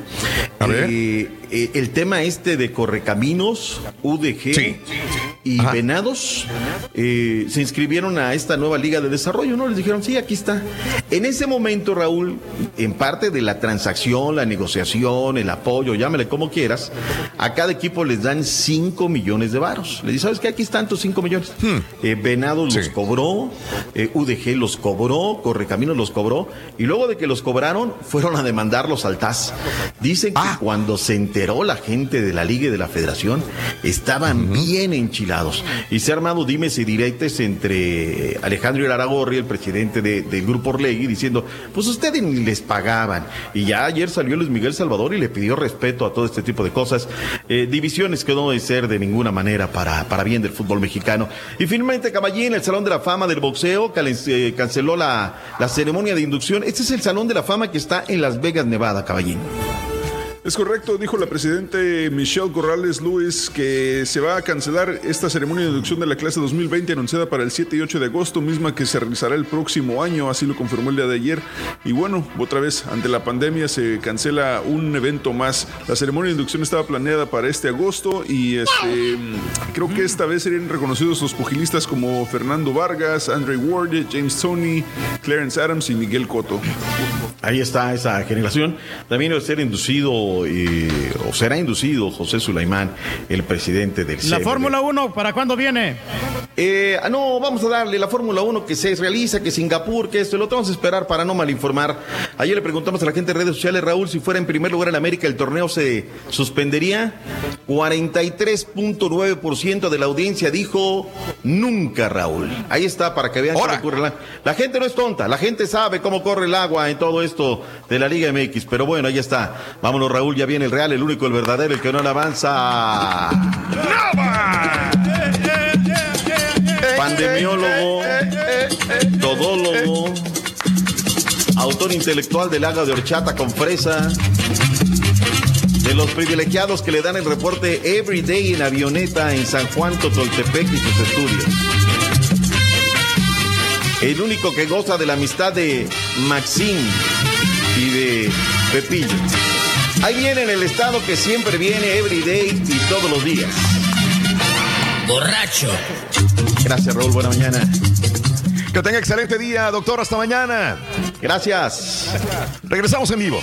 Eh, eh, el tema este de Correcaminos, UDG y Venados eh, se inscribieron a esta nueva liga de desarrollo, ¿no? Les dijeron, sí, aquí está. En ese momento, Raúl, en parte de la transacción, la negociación, el apoyo, llámele como quieras, a cada equipo les dan 5 millones de varos. Le dicen, ¿sabes qué? Aquí están tus 5 millones. Eh, Venados los cobró, eh, UDG los cobró, Correcaminos los cobró, y luego de que los cobraron, fueron a demandarlos al TAS. Dicen que cuando se enteró la gente de la liga y de la federación, estaban bien enchilados. Y se ha armado dimes y directes entre Alejandro Iraragorri, el presidente de- del Grupo Orlegui, diciendo, pues ustedes ni les pagaban. Y ya ayer salió Luis Miguel Salvador y le pidió respeto a todo este tipo de cosas. Eh, divisiones que no deben ser de ninguna manera para, para bien del fútbol mexicano. Y finalmente Caballín, el Salón de la Fama del Boxeo, eh, canceló la, la ceremonia de inducción. Este es el Salón de la Fama que está en Las Vegas, Nevada, Caballín. Es correcto, dijo la presidente Michelle Corrales Lewis que se va a cancelar esta ceremonia de inducción de la clase 2020 anunciada para el 7 y 8 de agosto, misma que se realizará el próximo año, así lo confirmó el día de ayer. Y bueno, otra vez, ante la pandemia se cancela un evento más. La ceremonia de inducción estaba planeada para este agosto y este, creo que esta vez serían reconocidos los pugilistas como Fernando Vargas, Andre Ward, James Tony, Clarence Adams y Miguel Cotto. Ahí está esa generación. También debe ser inducido, eh, o será inducido José Sulaimán, el presidente del La CBD. Fórmula 1, ¿para cuándo viene? Eh, ah, no, vamos a darle la Fórmula 1 que se realiza, que Singapur, que esto, lo vamos a esperar para no malinformar. Ayer le preguntamos a la gente de redes sociales, Raúl, si fuera en primer lugar en América, el torneo se suspendería. 43.9% de la audiencia dijo nunca, Raúl. Ahí está, para que vean cómo ocurre la... La gente no es tonta, la gente sabe cómo corre el agua en todo esto de la Liga MX, pero bueno, ahí está. Vámonos, Raúl, ya viene el Real, el único, el verdadero, el que no le avanza. Pandemiólogo, todólogo, autor intelectual del lago de horchata con fresa, de los privilegiados que le dan el reporte Everyday en avioneta en San Juan, Totoltepec y sus estudios. El único que goza de la amistad de Maxine y de Pepillo. Ahí viene en el estado que siempre viene Everyday y todos los días. Borracho. Gracias, Raúl. Buena mañana. Que tenga excelente día, doctor. Hasta mañana. Gracias. Regresamos en vivo.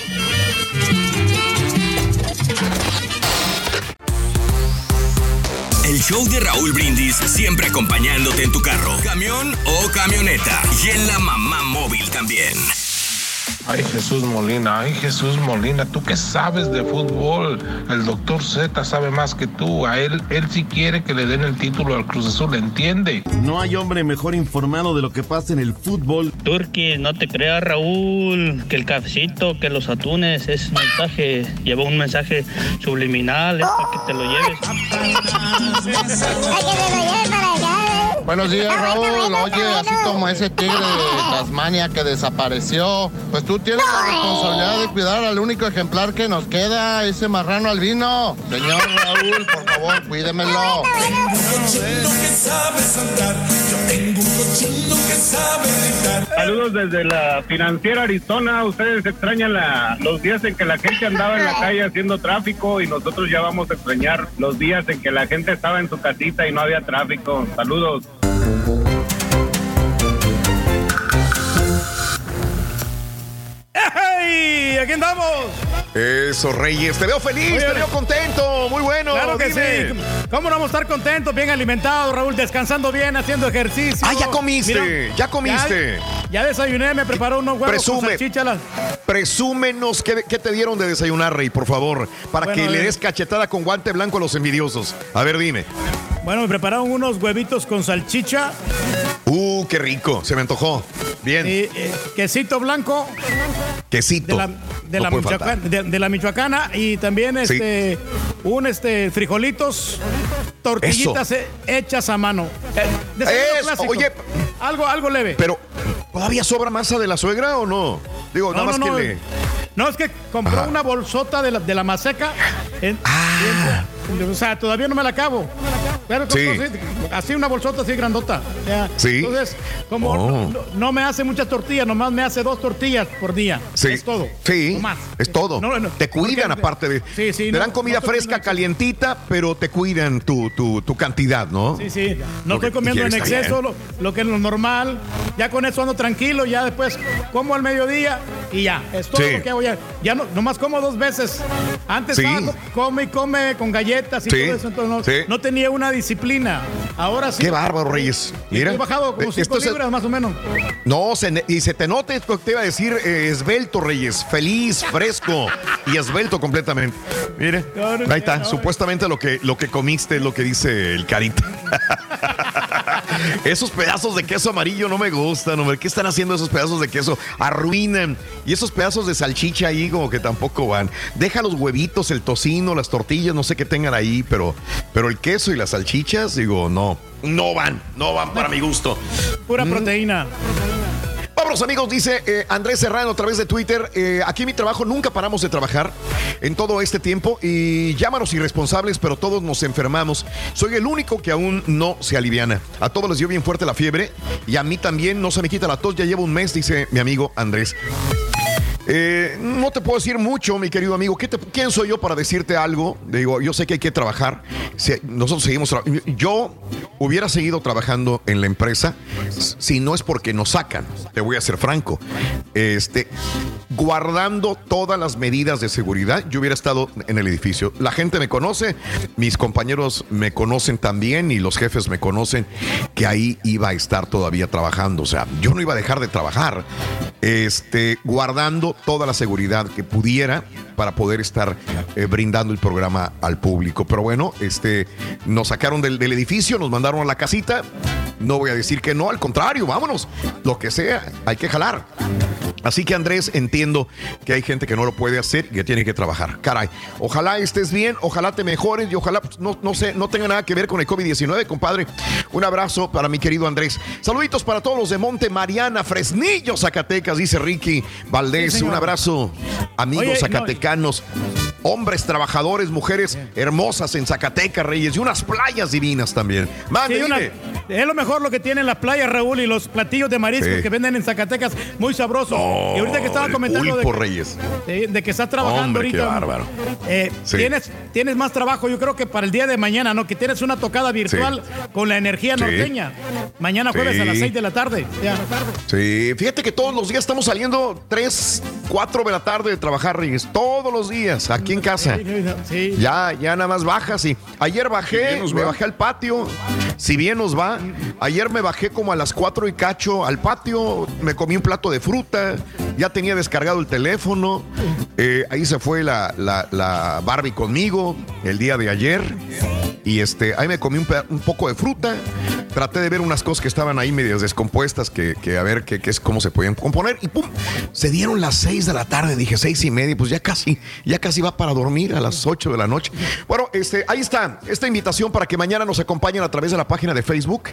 El show de Raúl Brindis siempre acompañándote en tu carro, camión o camioneta. Y en la mamá móvil también. Ay Jesús Molina, ay Jesús Molina, tú que sabes de fútbol, el doctor Z sabe más que tú, a él, él sí quiere que le den el título al Cruz Azul, ¿entiende? No hay hombre mejor informado de lo que pasa en el fútbol. Turki, no te creas, Raúl, que el cafecito, que los atunes, es mensaje, lleva un mensaje subliminal, es para que te lo lleves. Buenos días, Raúl. Oye, así como ese tigre de Tasmania que desapareció, pues tú tienes la responsabilidad de cuidar al único ejemplar que nos queda, ese marrano albino. Señor Raúl, por favor, cuídemelo. Saludos desde la financiera Arizona. Ustedes extrañan la- los días en que la gente andaba en la calle haciendo tráfico y nosotros ya vamos a extrañar los días en que la gente estaba en su casita y no había tráfico. Saludos. ¡Aquí andamos! Eso, Reyes. Te veo feliz, Oye, te veo contento. Muy bueno. Claro que dime. sí. ¿Cómo no vamos a estar contentos, bien alimentados, Raúl, descansando bien, haciendo ejercicio? Ah, ya comiste, ya comiste. Ya, ya desayuné, me preparó unos huevos Presume. con las- Presúmenos qué, qué te dieron de desayunar, Rey, por favor, para Bueno, que le des cachetada con guante blanco a los envidiosos. A ver, dime. Bueno, me prepararon unos huevitos con salchicha. Uh, qué rico, se me antojó. Bien. Y eh, quesito blanco Quesito. de la, de, No la Michoacán-. De- de la Michoacana y también Sí. este un este frijolitos, tortillitas eh, hechas a mano. Eh, oye. algo, algo leve. Pero, ¿todavía sobra masa de la suegra o no? Digo, nada No, más no, no. que le. No, es que compró Ajá. una bolsota de la, de la maseca. en- Ah. O sea, todavía no me la acabo. Pero Sí. así, una bolsota así grandota. ya. Sí. Entonces, como Oh. no, no- no me hace muchas tortillas, nomás me hace dos tortillas por día. Sí. Es todo. Sí. No más. Es todo. No, te cuidan porque- aparte de. Sí, sí, te dan comida fresca, calientita, pero te cuidan tu, tu, tu cantidad, ¿no? Sí, sí. No estoy comiendo en exceso, lo que es lo normal. Ya con eso ando tranquilo, ya después como al mediodía y ya. Es todo Sí. lo que hago ya. Ya no, nomás como dos veces. Antes Sí. estaba co- come y come con galletas y Sí. todo eso, entonces no, Sí. no tenía una disciplina. Ahora sí. Qué bárbaro, Reyes. Mira. He bajado como Eh, 5 esto es- libras más o menos. No, se y se te nota esto que te iba a decir, eh, esbelto, Reyes. Feliz, fresco y esbelto completamente. Mire, ahí está. Supuestamente lo que, lo que comiste es lo que dice el carita. esos pedazos de queso amarillo no me gustan, hombre. ¿Qué están haciendo esos pedazos de queso? Arruinan. Y esos pedazos de salchicha ahí como que tampoco van. Deja los huevitos, el tocino, las tortillas, no sé qué tengan ahí, pero, pero el queso y las salchichas, digo, no. No van, no van para mi gusto. Pura proteína. Vámonos amigos, dice eh, Andrés Serrano a través de Twitter. eh, aquí en mi trabajo nunca paramos de trabajar en todo este tiempo y llámanos irresponsables, pero todos nos enfermamos. Soy el único que aún no se aliviana. A todos les dio bien fuerte la fiebre y a mí también no se me quita la tos. Ya llevo un mes, dice mi amigo Andrés. Eh, no te puedo decir mucho, mi querido amigo. ¿Qué te- ¿Quién soy yo para decirte algo? Digo, yo sé que hay que trabajar. Si- nosotros seguimos. Yo hubiera seguido trabajando en la empresa si no es porque nos sacan. Te voy a ser franco. Este, guardando todas las medidas de seguridad, yo hubiera estado en el edificio. La gente me conoce, mis compañeros me conocen también y los jefes me conocen que ahí iba a estar todavía trabajando. O sea, yo no iba a dejar de trabajar. Este, guardando toda la seguridad que pudiera para poder estar eh, brindando el programa al público. Pero bueno, este, nos sacaron del, del edificio, nos mandaron a la casita. No voy a decir que no, al contrario, vámonos. Lo que sea, hay que jalar. Así que Andrés, entiendo que hay gente que no lo puede hacer y que tiene que trabajar. Caray, ojalá estés bien, ojalá te mejores y ojalá pues, no, no sé, no tenga nada que ver con el COVID-19, compadre. Un abrazo para mi querido Andrés. Saluditos para todos los de Monte Mariana, Fresnillo, Zacatecas, dice Ricky Valdés. Sí. Un abrazo, amigos Oye, no, zacatecanos. Hombres trabajadores, mujeres hermosas en Zacatecas, Reyes, y unas playas divinas también. Mande, Sí, una- es lo mejor lo que tienen las playas, Raúl, y los platillos de mariscos Sí. que venden en Zacatecas, muy sabrosos. y ahorita que estaba comentando de, pulpo, que- Reyes. de, de que estás trabajando Hombre, qué ahorita. bárbaro. eh, Sí. tienes, tienes más trabajo, yo creo que para el día de mañana, ¿no? Que tienes una tocada virtual con la energía norteña. Mañana jueves a las Sí. 6 de la tarde. Ya. Sí, fíjate que todos los días estamos saliendo 3, 4 de la tarde de trabajar, Reyes. Todos los días, aquí en casa. Sí. Ya, ya nada más bajas y ayer bajé, me bajé al patio, si bien nos va, ayer me bajé como a las 4 y cacho al patio, me comí un plato de fruta, ya tenía descargado el teléfono, eh, ahí se fue la, la- la Barbie conmigo el día de ayer y este, ahí me comí un, poco de fruta, traté de ver unas cosas que estaban ahí medias descompuestas, que, que a ver qué, es, cómo se podían componer y pum, se dieron las 6 de la tarde, dije seis y media, pues ya casi, ya casi va para dormir a las 8 de la noche. Bueno, este, ahí está, esta invitación para que mañana nos acompañen a través de la página de Facebook.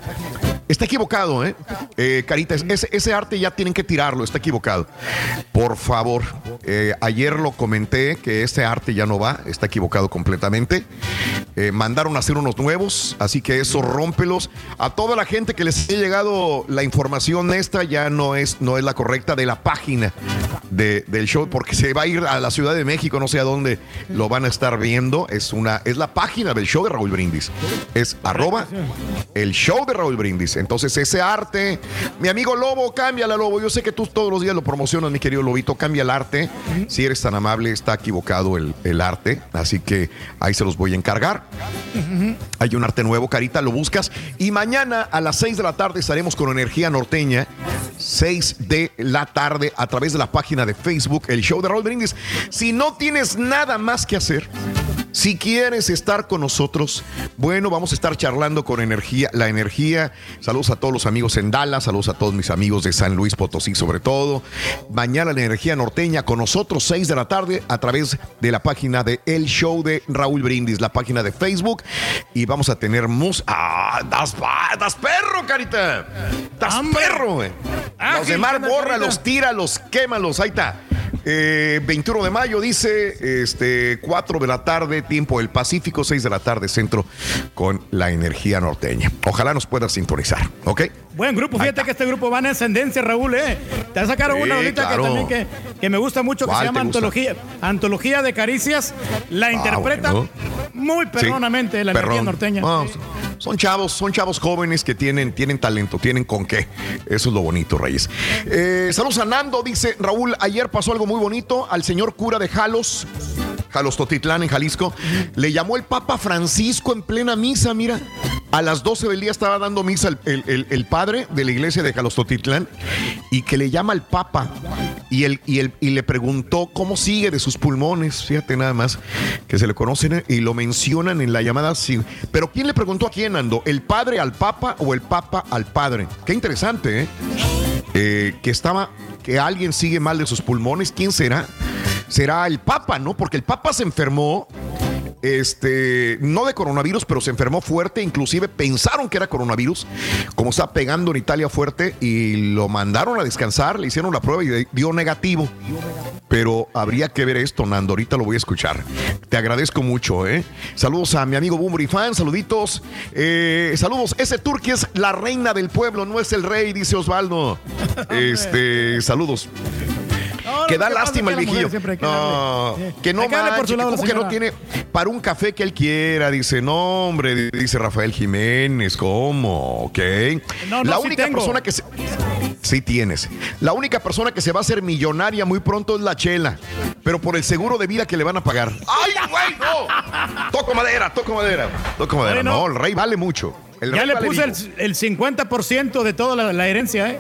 Está equivocado, ¿eh? Eh, Carita, es- ese, ese arte ya tienen que tirarlo, está equivocado. Por favor, eh, ayer lo comenté que este arte ya no va, está equivocado completamente. Eh, mandaron a hacer unos nuevos, así que eso rómpelos. A toda la gente que les ha llegado la información esta ya no es, no es la correcta de la página de- del show, porque se va a ir a la Ciudad de México, no sé a dónde lo van a estar viendo. Es una, es la página del show de Raúl Brindis. Es arroba el show de Raúl Brindis. Entonces, ese arte, mi amigo Lobo, cámbiala, Lobo. Yo sé que tú todos los días lo promocionas, mi querido Lobito. Cambia el arte. Si eres tan amable, está equivocado el, el arte. Así que ahí se los voy a encargar. Hay un arte nuevo, Carita, lo buscas. Y mañana a las 6 de la tarde estaremos con Energía Norteña. 6 de la tarde a través de la página de Facebook, el show de Raúl Brindis. Si no tienes nada más que hacer, si quieres estar con nosotros, bueno, vamos a estar charlando con energía, la energía. Saludos a todos los amigos en Dallas, saludos a todos mis amigos de San Luis Potosí, sobre todo. Mañana la energía norteña con nosotros, 6 de la tarde, a través de la página de El Show de Raúl Brindis, la página de Facebook. Y vamos a tener mus. ¡Ah! ¡Das, das perro, carita! ¡Das perro, güey! Ah, los demás, bórralos, tíralos, quémalos, ahí está. Eh, 21 de mayo dice, este, 4 de la tarde, tiempo del Pacífico, 6 de la tarde, centro, con la energía norteña. Ojalá nos pueda sintonizar, ¿ok? Buen grupo, fíjate que este grupo va en ascendencia, Raúl, ¿eh? Te sacaron Sí, una ahorita claro. que también que, que me gusta mucho, que se ¿Cuál llama gusta? Antología, Antología de Caricias. La interpreta Ah, bueno. muy perronamente la energía norteña. No, son chavos, son chavos jóvenes que tienen, tienen talento, tienen con qué. Eso es lo bonito, Reyes. Eh, saludos a Nando, dice Raúl, ayer pasó algo muy bonito al señor cura de Jalos. Jalos Totitlán en Jalisco, le llamó el Papa Francisco en plena misa, mira. A las 12 del día estaba dando misa el, el- el- el padre de la iglesia de Jalos Totitlán y que le llama al Papa y, el, y, el, y le preguntó cómo sigue de sus pulmones, fíjate nada más, que se le conocen y lo mencionan en la llamada. Pero ¿quién le preguntó a quién, Ando? ¿El padre al Papa o el Papa al padre? Qué interesante, ¿eh? Eh, que estaba, que alguien sigue mal de sus pulmones, ¿quién será? Será el Papa, ¿no? Porque el Papa se enfermó, este, no de coronavirus, pero se enfermó fuerte, inclusive pensaron que era coronavirus, como está pegando en Italia fuerte, y lo mandaron a descansar, le hicieron la prueba y dio negativo. Pero habría que ver esto, Nando, ahorita lo voy a escuchar. Te agradezco mucho, ¿eh? Saludos a mi amigo Bumburi Fan, saluditos. Eh, saludos, ese Turquía es la reina del pueblo, no es el rey, dice Osvaldo. Este, saludos. No, que da que lástima el viejillo. que No. Sí. que no Hay que manche, su lado a la ¿cómo que no tiene para un café que él quiera? Dice, no, hombre, dice Rafael Jiménez, ¿cómo? Ok. No, la única persona que se... Sí tienes. La única persona que se va a hacer millonaria muy pronto es la Chela, pero por el seguro de vida que le van a pagar. ¡Ay, güey, no! Toco madera, toco madera, toco madera. Bueno. no, el rey vale mucho. El ya le puse el, el 50% de toda la, la herencia, ¿eh?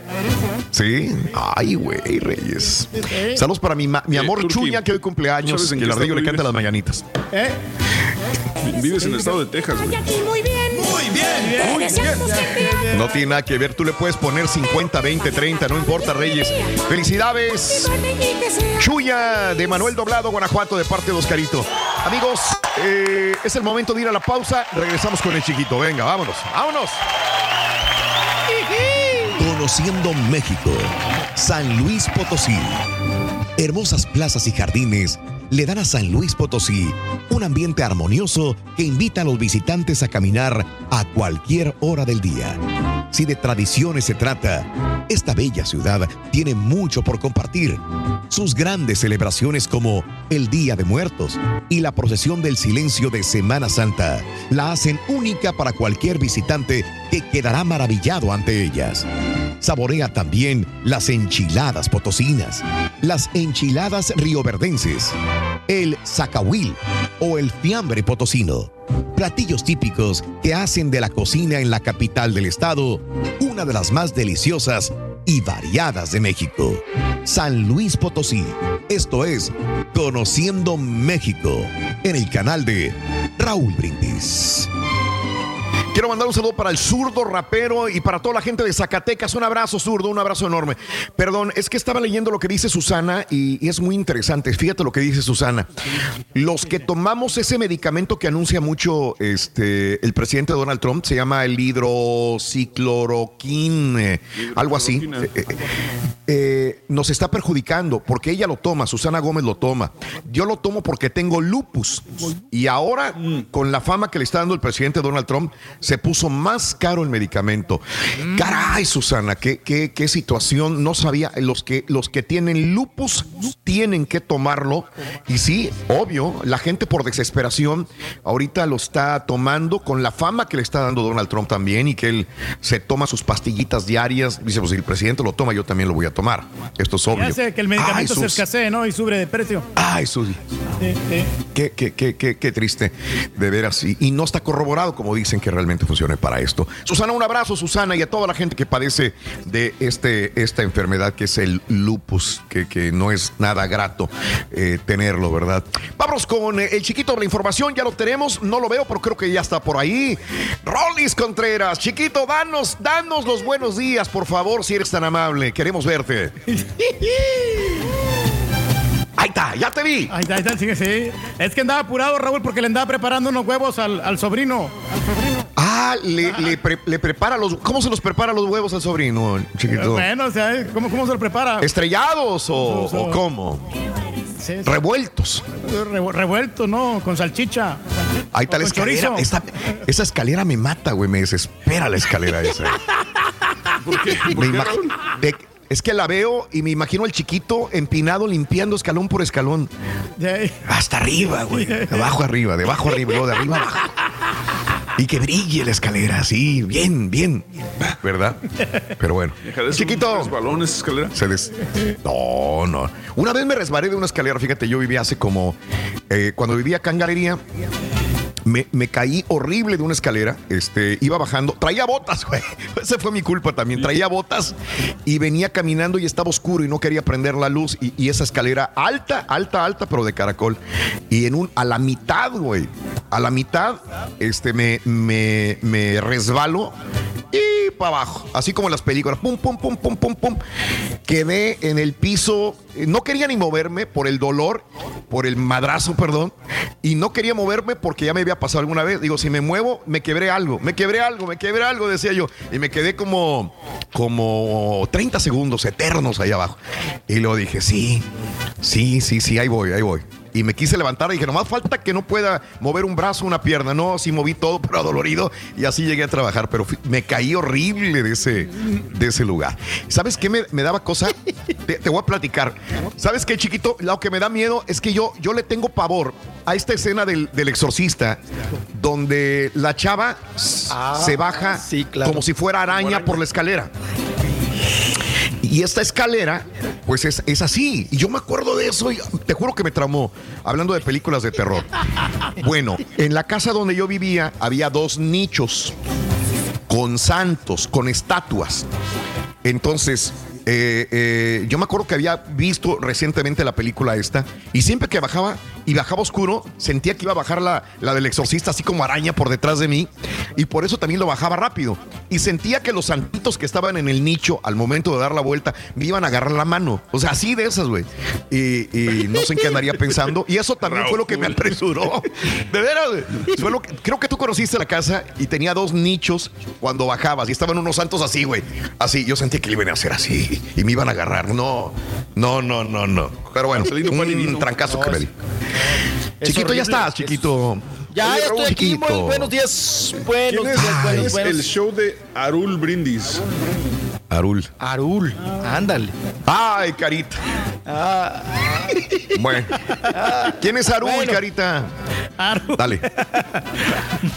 Sí. Ay, güey, Reyes. Saludos para mi, mi amor Turki, Chuya, que hoy cumpleaños, ¿sabes en que radio estado le canta las mañanitas. ¿Eh? Vives en el estado de Texas, güey. Aquí muy bien. Muy bien. Te haga No tiene nada que ver, tú le puedes poner 50, 20, 30, no importa, Reyes. Felicidades. Chuya de Manuel Doblado, Guanajuato, de parte de Oscarito. Amigos, eh, es el momento de ir a la pausa. Regresamos con el chiquito. Venga, vámonos, vámonos. Conociendo México, San Luis Potosí. Hermosas plazas y jardines le dan a San Luis Potosí un ambiente armonioso que invita a los visitantes a caminar a cualquier hora del día. Si de tradiciones se trata, esta bella ciudad tiene mucho por compartir. Sus grandes celebraciones como el Día de Muertos y la procesión del silencio de Semana Santa la hacen única para cualquier visitante que quedará maravillado ante ellas. Saborea también las enchiladas potosinas, las enchiladas rioverdenses, el zacahuil o el fiambre potosino. Platillos típicos que hacen de la cocina en la capital del estado una de las más deliciosas y variadas de México. San Luis Potosí. Esto es Conociendo México en el canal de Raúl Brindis. Quiero mandar un saludo para el zurdo rapero y para toda la gente de Zacatecas. Un abrazo zurdo, un abrazo enorme. Perdón, es que estaba leyendo lo que dice Susana y, y es muy interesante. Fíjate lo que dice Susana. Los que tomamos ese medicamento que anuncia mucho este, el presidente Donald Trump, se llama el hidrocicloroquín, eh, algo así. eh, eh, eh, nos está perjudicando porque ella lo toma, Susana Gómez lo toma. Yo lo tomo porque tengo lupus. Y ahora, con la fama que le está dando el presidente Donald Trump, se puso más caro el medicamento. Caray, Susana, qué, qué, qué situación. No sabía. Los que, los que tienen lupus tienen que tomarlo. Y sí, obvio, la gente por desesperación ahorita lo está tomando con la fama que le está dando Donald Trump también y que él se toma sus pastillitas diarias. Dice, pues si el presidente lo toma, yo también lo voy a tomar. Esto es Y obvio. hace que el Ay, medicamento se Sus. escasee, ¿no? Y sube de precio. Ay, Susi. Sí, sí. Qué, qué, qué, qué, qué triste, de veras. Y, y no está corroborado como dicen que realmente funcione para esto. Susana, un abrazo, Susana, y a toda la gente que padece de este, esta enfermedad que es el lupus, que, que no es nada grato eh, tenerlo, ¿verdad? Vamos con eh, el chiquito de la información, ya lo tenemos, no lo veo, pero creo que ya está por ahí. Rolis Contreras, chiquito, danos, danos los buenos días, por favor, si eres tan amable. Queremos verte. Ahí está, ya te vi. Ahí está, ahí está, sí, sí. Es que andaba apurado, Raúl, porque le andaba preparando unos huevos al, al sobrino. Ah, Ah, le, le pre- le prepara los. ¿Cómo se los prepara los huevos al sobrino, chiquito? Bueno, o sea, ¿cómo, cómo se lo prepara? ¿Estrellados o, cómo? Sí, sí. Revueltos. Revu- Revuelto, ¿no? Con salchicha. Ahí está la escalera. Esta- esa escalera me mata, güey. Me desespera la escalera esa. Me imag- de- es que la veo y me imagino al chiquito empinado limpiando escalón por escalón. Hasta arriba, güey. De abajo arriba, de abajo arriba, luego de arriba abajo. Y que brille la escalera, así, bien, bien. ¿Verdad? Pero bueno. Chiquito. balones, escalera? Se des- No, no. Una vez me resbalé de una escalera, fíjate, yo vivía hace como... eh, cuando vivía acá en Galería, me, caí horrible de una escalera. Este, iba bajando. Traía botas, güey. Esa fue mi culpa también. Traía botas y venía caminando y estaba oscuro y no quería prender la luz. Y, esa escalera alta, alta, alta, pero de caracol. Y en un, a la mitad, güey. A la mitad, este, me, me, me resbalo y para abajo. Así como las películas. Pum, pum, pum, pum, pum, pum. Quedé en el piso. No quería ni moverme por el dolor, por el madrazo, perdón. Y no quería moverme porque ya me había pasado alguna vez. Digo, si me muevo, me quebré algo, me quebré algo, me quebré algo, decía yo. Y me quedé como, como 30 segundos eternos ahí abajo. Y luego dije, sí, sí, sí, sí, ahí voy, ahí voy. Y me quise levantar y dije, nomás falta que no pueda mover un brazo, una pierna. No, sí moví todo, pero adolorido. Y así llegué a trabajar. Pero fui- me caí horrible de ese, de ese lugar. ¿Sabes qué me, me daba cosa? Te, te voy a platicar. ¿Sabes qué, chiquito? Lo que me da miedo es que yo, yo le tengo pavor a esta escena del, del exorcista, donde la chava s- se baja como si fuera araña por la escalera. Y esta escalera, pues es, es así. Y yo me acuerdo de eso y te juro que me traumó, hablando de películas de terror. Bueno, en la casa donde yo vivía había dos nichos con santos, con estatuas. Entonces, eh, eh, yo me acuerdo que había visto recientemente la película esta y siempre que bajaba y bajaba oscuro, sentía que iba a bajar la, la del exorcista así como araña por detrás de mí y por eso también lo bajaba rápido. Y sentía que los santitos que estaban en el nicho al momento de dar la vuelta me iban a agarrar la mano. O sea, así de esas, güey. Y, y no sé en qué andaría pensando. Y eso también fue lo que me apresuró. De veras, güey. Fue lo que- creo que tú conociste la casa y tenía dos nichos cuando bajabas y estaban unos santos así, güey. Así, yo sentía que le iban a hacer así y me iban a agarrar. No, no, no, no, no. Pero bueno, un trancazo que me di. Chiquito, ya estás, chiquito. Ya, ya estoy aquí. Muy buenos días. Buenos ¿Quién es, días, quién buenos, es buenos. el show de Arul Brindis? Arul. Arul, ándale. Ay, carita. Ah. Bueno. ¿Quién es Arul, Bueno. carita? Dale.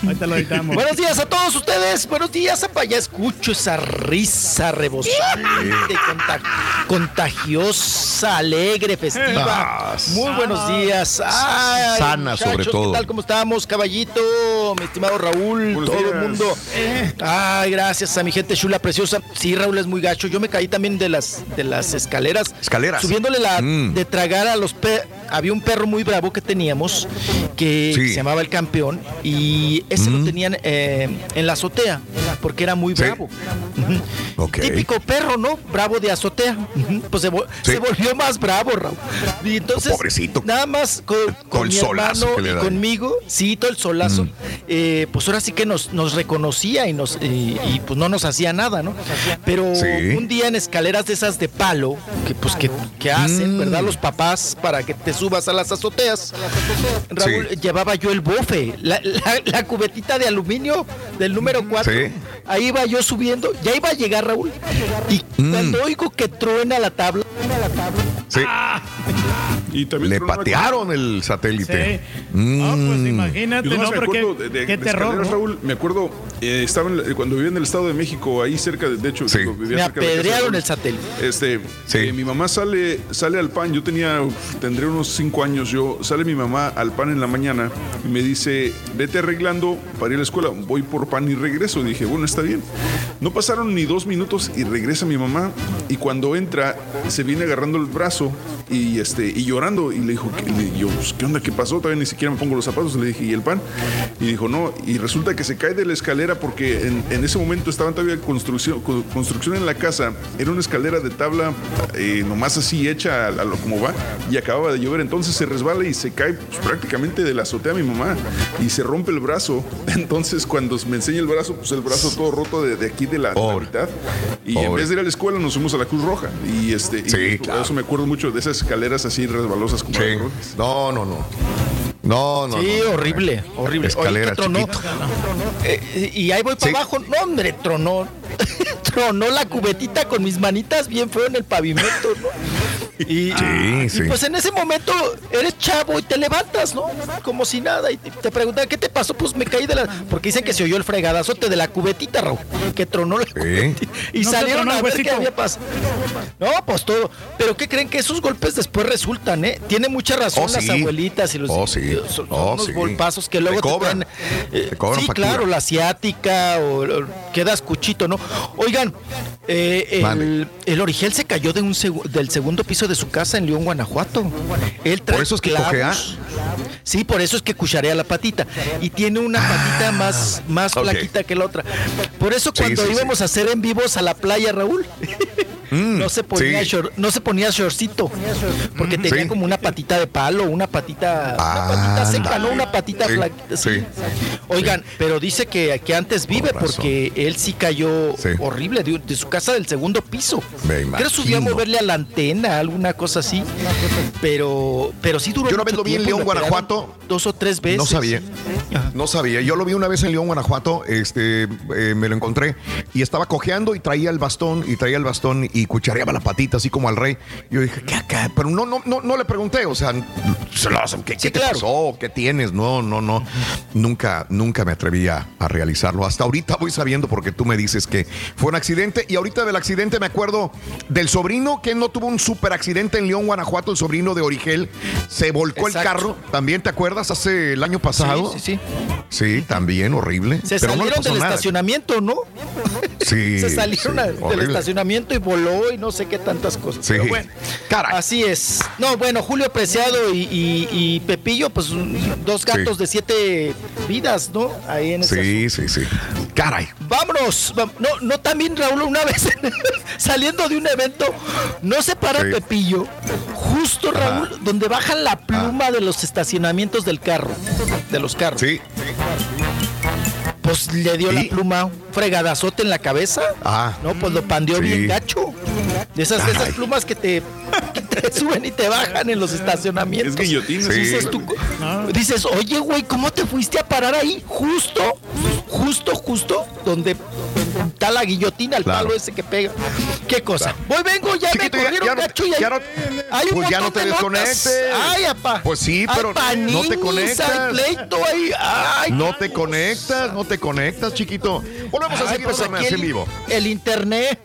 Ahorita lo editamos. Buenos días a todos ustedes. Buenos días, apa. Ya escucho esa risa rebosante, conta- contagiosa, alegre, festiva. Ah, Muy buenos días. Ay, Sana, sobre todo. ¿Qué tal? ¿Cómo estamos, caballito? Mi estimado Raúl, Buenos todo el mundo. Ay, gracias a mi gente chula, preciosa. Sí, Raúl es muy gacho. Yo me caí también de las, de las escaleras. Escaleras. Subiéndole la Mm. de tragar a los perros. Había un perro muy bravo que teníamos que Sí. se llamaba el campeón y ese lo Mm. tenían eh, en la azotea porque era muy Sí. bravo. Ok. Típico perro, ¿no? Bravo de azotea. Pues se, vol- Sí. se volvió más bravo, Raúl. Y entonces, Pobrecito. nada más con, con el mi hermano y conmigo, sí, el solazo, eh, pues ahora sí que nos, nos reconocía y, nos, y, y, pues no nos hacía nada, ¿no? Pero Sí. un día en escaleras de esas de palo, que pues que, que hacen, Mm. ¿verdad? Los papás para que te subas a las azoteas. Raúl, Sí. llevaba yo el bofe, la, la- la cubetita de aluminio del número 4. Sí. Ahí iba yo subiendo, ya iba a llegar Raúl. Y Mm. cuando oigo que truena la tabla, Sí. Y también Le una- patearon el satélite. Sí. No, pues Mm. imagínate, no, me qué, acuerdo de, de- qué de terror. Raúl. Me acuerdo, eh, estaba en cuando vivía en el Estado de México, ahí cerca, de, de hecho, Sí. vivía me cerca de casa de apedrearon Raúl. el satélite. Este, Sí. eh, mi mamá sale, sale al pan. Yo tenía, tendré unos cinco años. Yo sale mi mamá al pan en la mañana y me dice, vete arreglando para ir a la escuela. Voy por pan y regreso. dije, bueno, está bien. No pasaron ni dos minutos y regresa mi mamá y cuando entra se viene agarrando el brazo y este y llorando. Y le dijo, ¿qué, le- yo, pues, ¿qué onda? ¿Qué pasó? Todavía ni siquiera me pongo los zapatos. Le dije, ¿y el pan? Y dijo, no. Y resulta que se cae de la escalera porque en, en ese momento estaban todavía construcción, co- construcción en la casa. Era una escalera de tabla, eh, nomás así hecha a, a lo como va. Y acababa de llover. Entonces se resbala y se cae pues, prácticamente de la azotea a mi mamá. Y se rompe el brazo. Entonces cuando me enseña el brazo, pues el brazo todo roto de, de aquí de la, de la mitad. Y en vez de ir a la escuela nos fuimos a la Cruz Roja. Y este, y Sí, por claro. eso me acuerdo mucho de esas escaleras así resbalosas como Sí. No, no, no. No, no. Sí, no, no. horrible, horrible. Oye, Escalera ¿qué tronó? chiquito. Eh, y ahí voy para abajo. No, hombre, tronó. tronó la cubetita con mis manitas bien feo en el pavimento, ¿no? Y, Sí, y sí. pues en ese momento eres chavo y te levantas, ¿no? Como si nada. Y te, te preguntan, ¿qué te pasó? Pues me caí de la. Porque dicen que se oyó el fregadazote de la cubetita, Raúl. Que tronó la cubetita. Y ¿No te salieron a ver qué había pasado. No, pues todo. Pero ¿qué creen que esos golpes después resultan, eh? Tiene mucha razón Oh, las abuelitas y los. Oh. Son, Oh, unos golpazos que luego Te cobran. te traen, eh, Te cobran sí, factura. claro, la asiática o, o quedas cuchito, ¿no? Oigan, eh, el, el Origel se cayó de un segu- del segundo piso de su casa en León, Guanajuato. Él trae Por eso es que clavos. cojea. Sí, por eso es que cucharea la patita. Y tiene una patita más, más ok. flaquita que la otra. Por eso cuando sí, íbamos a hacer en vivos a la playa, Raúl, no se ponía sí. short- no se ponía shortcito. Porque tenía Sí. como una patita de palo, una patita, una patita seca, ¿no? Una patita Sí, flaquita. sí. sí. Oigan, pero dice que, que antes vive porque él sí cayó Sí. horrible de, de su casa del segundo piso. Me Creo que subía a moverle a la antena, alguna cosa así. Pero, pero sí duró Yo una vez lo vi en León, Guanajuato. Dos o tres veces. No sabía. No sabía. Yo lo vi una vez en León, Guanajuato. Este, eh, me lo encontré y estaba cojeando y traía el bastón y traía el bastón y cuchareaba la patita así como al rey. Yo dije, ¿qué acá? Pero no, no, no, no le pregunté. O sea, se lo hacen, ¿qué, qué te pasó? ¿Qué tienes? No, no, no. Nunca, nunca me atreví a, a realizarlo. Hasta ahorita voy sabiendo porque tú me dices que fue un accidente y ahorita del accidente me acuerdo del sobrino que no tuvo un super accidente en León, Guanajuato, el sobrino de Origel. Se volcó el carro. ¿También te acuerdas hace el año pasado? Sí, sí, sí. Sí, también horrible. Se pero salieron del nada. estacionamiento, ¿no? Sí, Se salieron sí, del horrible. estacionamiento y voló y no sé qué tantas cosas. Sí. Pero bueno, así es. No, bueno, Julio Preciado y, y- y Pepillo, pues dos gatos Sí. de siete vidas, ¿no? Ahí en Sí, sí, sí. Caray. Vámonos. No, no también, Raúl, una vez saliendo de un evento, no se para. Pepillo, justo, Raúl, donde bajan la Ah. pluma de los estacionamientos del carro, de los carros. Sí. Pues le dio la pluma, fregadazote en la cabeza. Ah. No, pues lo pandeó Sí. bien gacho. De esas, de esas Ay. plumas que te, que te suben y te bajan en los estacionamientos. Es guillotina, Sí. Dices, tú- dices, oye, güey, ¿cómo te fuiste a parar ahí? Justo, justo, justo, donde está la guillotina, el Claro. palo ese que pega. ¿Qué cosa? Voy, vengo, ya Chiquito, me ya- corrieron ya no- gacho y hay, ya no- hay un pues ya no te de notas. Ay, apá. Pues sí, pero no te conectas. Hay pleito ahí. Ay, No te conectas, no te conectas, chiquito. Volvemos a esta aquí en vivo. El internet.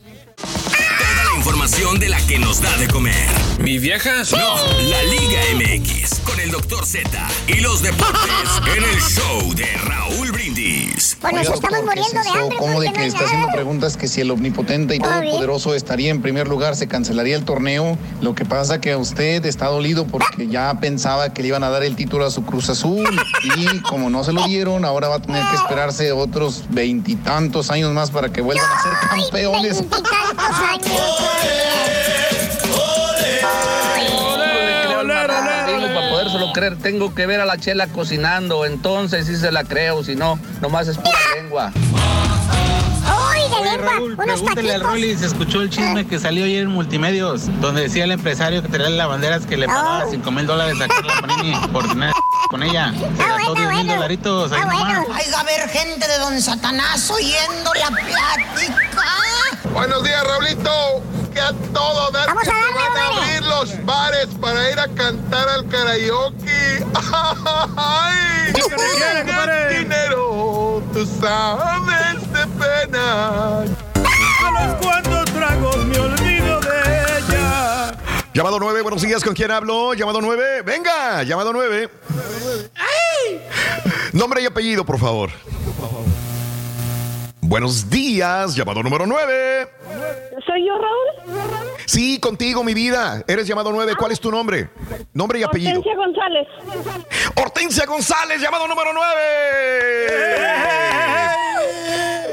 Información de la que nos da de comer. ¿Mi vieja? No, la Liga MX con el Dr. Z y los deportes en el show de Raúl Brindis. Pues nos estamos doctor, ¿qué es muriendo de hambre. ¿Cómo de que está haciendo preguntas que si el omnipotente y todopoderoso estaría en primer lugar, se cancelaría el torneo? Lo que pasa que a usted está dolido porque ya pensaba que le iban a dar el título a su Cruz Azul y como no se lo dieron, ahora va a tener que esperarse otros veintitantos años más para que vuelvan a ser campeones. Veintitantos años. Creer, tengo que ver a la chela cocinando. Entonces sí se la creo, si no, nomás es pura lengua. ¡Ay, de Oye, lengua! Raúl, al. Rolly se escuchó el chisme que salió ayer en Multimedios, donde decía el empresario que traía las banderas que le pagaba 5 mil dólares a Carla Panini por tener con ella. Se gastó 10 mil dolaritos. ahí nomás. Oiga, a ver, gente de Don Satanás oyendo la plática. Buenos días, Raulito. Que a todo dar Vamos que a se darle, van a abrir los bares para ir a cantar al karaoke. ¡Ay! ¿Qué quiere, compadre? ¡Qué dinero! Tú sabes de pena. A los cuantos tragos me ella. Llamado 9, buenos días, ¿con quién hablo? Llamado 9, venga, llamado 9. Nombre y apellido, por favor. Buenos días, llamado número 9. ¿Soy yo, Raúl? Sí, contigo, mi vida. Eres llamado 9. ¿Cuál es tu nombre? Nombre y apellido. Hortensia González. Hortensia González, llamado número 9.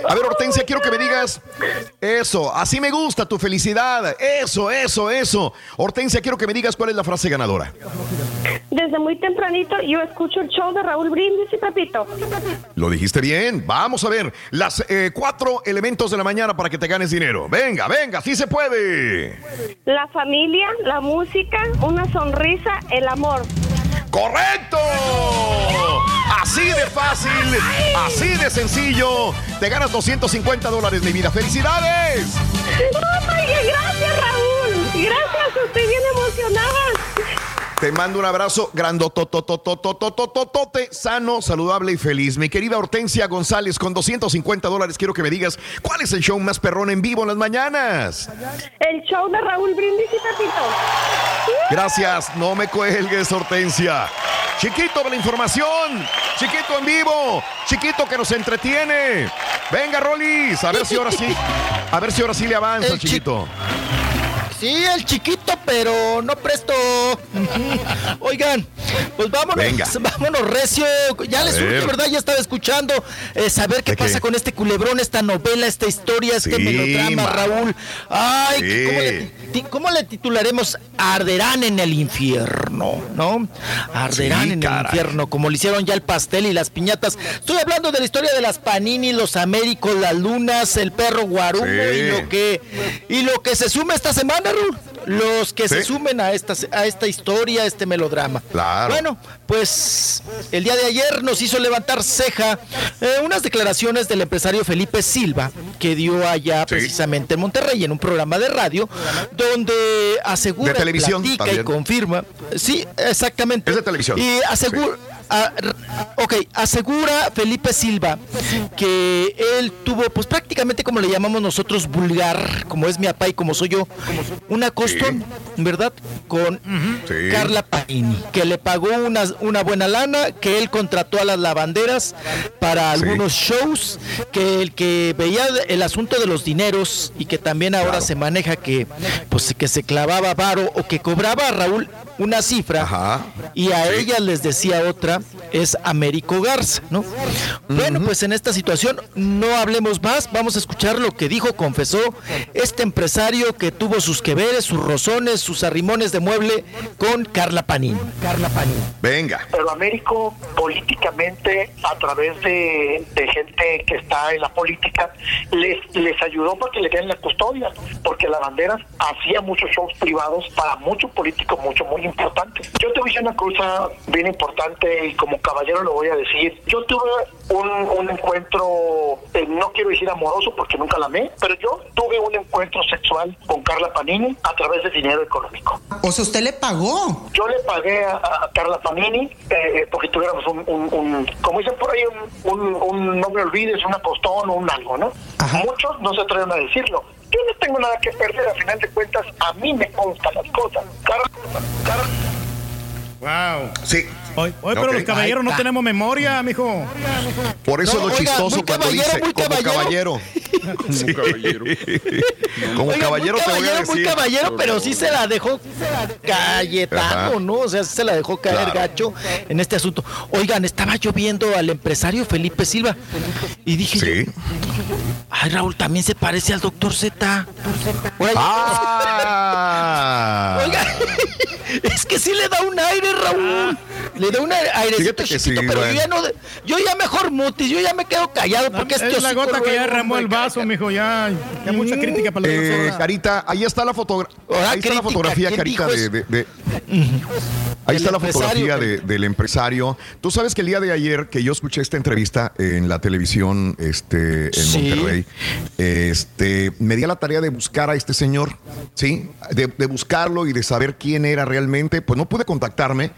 A ver, Hortensia, quiero que me digas eso. Así me gusta tu felicidad. Eso, eso, eso. Hortensia, quiero que me digas cuál es la frase ganadora. Desde muy tempranito yo escucho el show de Raúl Brindis y Pepito. Lo dijiste bien. Vamos a ver las eh, cuatro elementos de la mañana para que te ganes dinero. Venga, venga, sí se puede. La familia, la música, una sonrisa, el amor. ¡Correcto! Así de fácil, así de sencillo. Te ganas 250 dólares, mi vida. ¡Felicidades! ¡Ay, gracias, Raúl! Gracias, estoy bien emocionada. Te mando un abrazo grandotototototototote, sano, saludable y feliz. Mi querida Hortensia González, con 250 dólares, quiero que me digas cuál es el show más perrón en vivo en las mañanas. El show de Raúl Brindis y Pepito. Gracias, no me cuelgues, Hortensia. Chiquito, la información. Chiquito en vivo. Chiquito que nos entretiene. Venga, Rolis, a ver si ahora sí. A ver si ahora sí le avanza, El chi- chiquito. Sí, el chiquito, pero no presto. Oigan, pues vámonos, Venga. vámonos recio. Ya A les ver. ¿verdad? Ya estaba escuchando eh, saber qué pasa con este culebrón, esta novela, esta historia, este Sí, melodrama, ma. Raúl. Ay, Sí. ¿cómo, le, cómo le titularemos? Arderán en el infierno, ¿no? Arderán Sí, en caray. el infierno, como le hicieron ya el pastel y las piñatas. Estoy hablando de la historia de las Panini, los Américos, las Lunas, el perro Guarumo Sí. y lo que y lo que se suma esta semana, Raúl. Los que se sumen a esta, a esta historia, a este melodrama. Claro. Bueno, pues el día de ayer nos hizo levantar ceja eh, unas declaraciones del empresario Felipe Silva que dio allá precisamente en Monterrey en un programa de radio donde asegura, De televisión platica y confirma. Sí, exactamente. Es de televisión. Y asegura. Ok, asegura Felipe Silva que él tuvo, pues prácticamente como le llamamos nosotros, vulgar, como es mi papá y como soy yo, una costón, ¿verdad? Con Sí. Carla Panini, que le pagó una, una buena lana, que él contrató a las lavanderas para algunos shows, que el que veía el asunto de los dineros y que también ahora se maneja que, pues, que se clavaba varo o que cobraba a Raúl una cifra y a ella les decía otra, es Américo Garza, ¿no? Bueno, pues en esta situación no hablemos más, vamos a escuchar lo que dijo, confesó este empresario que tuvo sus que veres, sus rozones, sus arrimones de mueble con Carla Panini. Carla Panini. Venga. Pero Américo políticamente, a través de, de gente que está en la política, les, les ayudó para que le den la custodia, porque la bandera hacía muchos shows privados para muchos políticos, mucho, muy importantes. Yo te voy a decir una cosa bien importante y como caballero lo voy a decir. Yo tuve un, un encuentro, eh, no quiero decir amoroso porque nunca la amé, pero yo tuve un encuentro sexual con Carla Panini a través de dinero económico. O sea, usted le pagó. Yo le pagué a, a Carla Panini eh, porque tuviéramos un, un, un- como dicen por ahí, un, un, un- no me olvides, un apostón o un algo, ¿no? Muchos no se atreven a decirlo. Yo no tengo nada que perder, a final de cuentas, a mí me constan las cosas. Carla, Carla- Wow. Sí. Hoy, hoy pero los caballeros no tenemos memoria, mijo. Por eso No, es lo oiga, chistoso cuando dice como caballero. Como caballero. como Oiga, caballero muy te voy a caballero, decir. muy caballero, pero sí se la dejó Cayetano, Ajá. ¿no? O sea, sí se la dejó caer Claro. gacho en este asunto. Oigan, estaba yo viendo al empresario Felipe Silva y dije yo, ay Raúl, también se parece al doctor Z. Ah. Oiga, es que sí le da un aire, Raúl. Le da un aire, airecito chiquito, sí, pero bueno. yo ya no, yo ya mejor mutis, yo ya me quedo callado porque este es la hocico gota que ya derramó el vaso, mijo. Ya, ya mucha crítica para la Eh. Carita, ahí está la fotografía. Ahora, Ahí está la fotografía, ¿quién Carita, de, eso? de- de- Ahí está la fotografía de- del empresario. Tú sabes que el día de ayer que yo escuché esta entrevista en la televisión este, en Sí. Monterrey, este, me di a la tarea de buscar a este señor, ¿sí? De, de buscarlo y de saber quién era realmente. Pues no pude contactarme,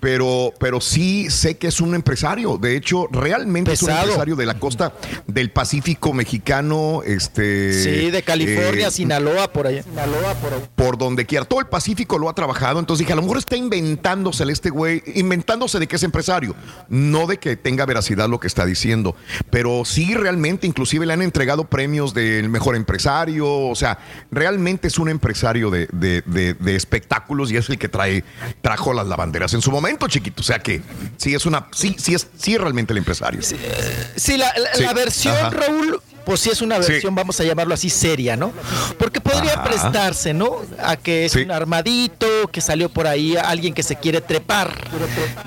pero, pero sí sé que es un empresario. De hecho, realmente es un empresario de la costa del Pacífico mexicano. Este, Sí, de California, eh, Sinaloa, por allá. Sinaloa, por allá. por donde quiera. Todo el Pacífico lo ha trabajado. Entonces dije, a lo mejor está inventando inventándosele este güey, inventándose de que es empresario, no de que tenga veracidad lo que está diciendo, pero sí realmente, inclusive le han entregado premios del mejor empresario, o sea, realmente es un empresario de, de- de- de espectáculos y es el que trae, trajo las lavanderas en su momento, chiquito, o sea que sí es una, sí, sí es, sí es realmente el empresario. Sí, la, la- Sí. la versión, Ajá. Raúl, pues sí es una Sí. versión, vamos a llamarlo así, seria, ¿no? Porque podría Ajá. prestarse, ¿no? A que es Sí. un armadito, que salió por ahí alguien que se quiere trepar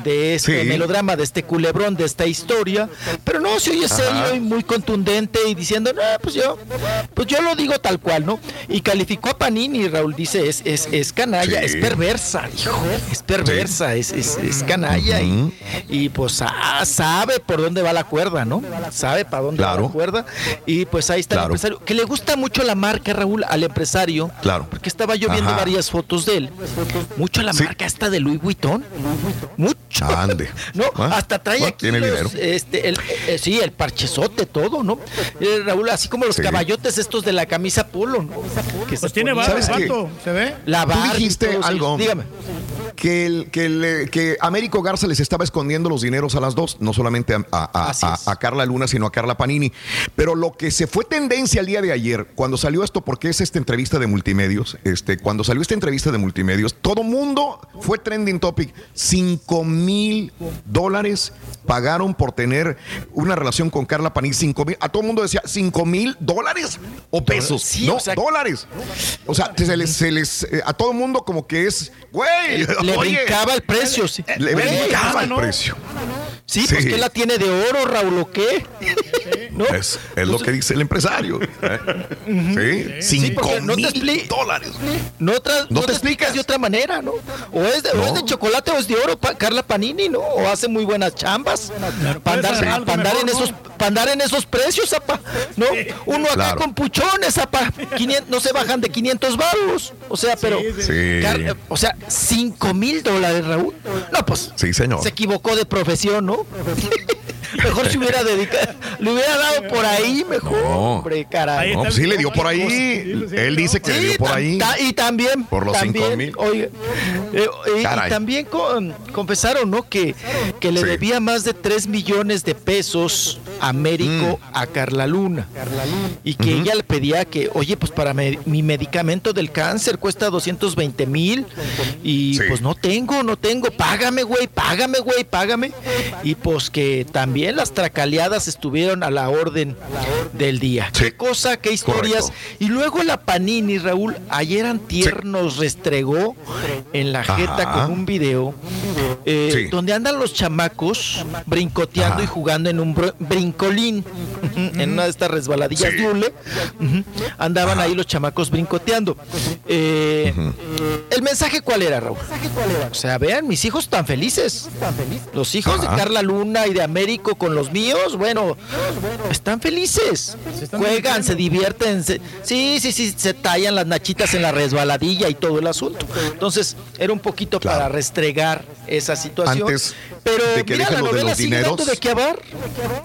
de este Sí. melodrama, de este culebrón, de esta historia. Pero no, se oye Ajá. serio y muy contundente y diciendo, no, pues yo, pues yo lo digo tal cual, ¿no? Y calificó a Panini, Raúl dice, es, es, es canalla, es perversa, hijo, es perversa, es, es, es canalla y, y pues ah, sabe por dónde va la cuerda, ¿no? Sabe para dónde va la cuerda. Y pues ahí está el empresario, que le gusta mucho la marca, Raúl, al empresario. Claro. Porque estaba yo viendo Ajá. varias fotos de él. Mucho la marca esta de Louis Vuitton. Mucho. Ande. No, Ah, hasta trae ah, aquí tiene los, dinero. este, el, eh, sí, el parchezote, todo, ¿no? Eh, Raúl, así como los Sí. caballotes estos de la camisa polo, ¿no? Que Pues tiene barba, ¿Sabes qué? vato, ¿se ve? La Tú Barbie y dijiste algo. Dígame. Que, el, que, el, que Américo Garza les estaba escondiendo los dineros a las dos, no solamente a, a- a Carla Luna, sino a Carla Panini. Pero lo que se fue tendencia el día de ayer, cuando salió esto, porque es esta entrevista de multimedios, este, cuando salió esta entrevista de multimedios, todo mundo fue trending topic. 5 mil dólares pagaron por tener una relación con Carla Panini. 5 mil, a todo el mundo decía, 5 mil dólares o pesos. Sí, no, o sea- dólares. O sea, se les, se les, eh, a todo el mundo como que es, güey, Le oye, brincaba el precio, sí. le Güey, brincaba el ¿no? precio. Sí, pues que la tiene de oro, Raúl, ¿o qué? ¿No? Es, es lo que dice el empresario. ¿eh? Sí, Sí, 5 porque no te mil dólares. No, tra- No no te te explicas de otra manera, ¿no? O es de, o No. es de chocolate o es de oro, pa- Carla Panini, ¿no? O hace muy buenas chambas. Para andar, pa' en esos, pa' andar en esos precios, apa. ¿No? Uno acá Claro. con puchones, apa. 500 no se bajan de 500 baros. O sea, pero. Sí. Car- o sea, 5 mil dólares, Raúl. No, pues. Sí, señor. Se equivocó de profesión, ¿no? Mejor se hubiera dedicado, le hubiera dado por ahí mejor, No. hombre, caray. No, pues sí le dio por ahí. Él dice que le dio por ahí. ta- y también. Por los también, 5,000. Oiga, eh, y- también con- confesaron, ¿no? Que, que le Sí. debía más de 3 millones de pesos a Américo Mm. a Carla Luna. Y que ella le pedía que, oye, pues para me- mi medicamento del cáncer cuesta 220 mil. Y Sí. pues no tengo, no tengo. Págame, güey, págame, güey, págame. Y pues que también las tracaleadas estuvieron a la orden del día. Sí. Qué cosa, qué historias. Correcto. Y luego la Panini, Raúl, ayer antier nos restregó en la jeta Ajá. con un video eh, Sí. donde andan los chamacos brincoteando Ajá. y jugando en un br- brincolín, en una de estas resbaladillas Sí. de hule. Andaban ahí los chamacos brincoteando. Eh, ¿El mensaje cuál era, Raúl? O sea, vean, mis hijos tan felices. Los hijos Ajá. de Carla Luna y de Américo con los míos, bueno, están felices. Juegan, se divierten. se- sí, sí, sí, se tallan las nachitas en la resbaladilla y todo el asunto. Entonces, era un poquito Claro. para restregar esa situación. Antes Pero de que mira, deje la lo de novela los sigue dando dineros. de qué hablar.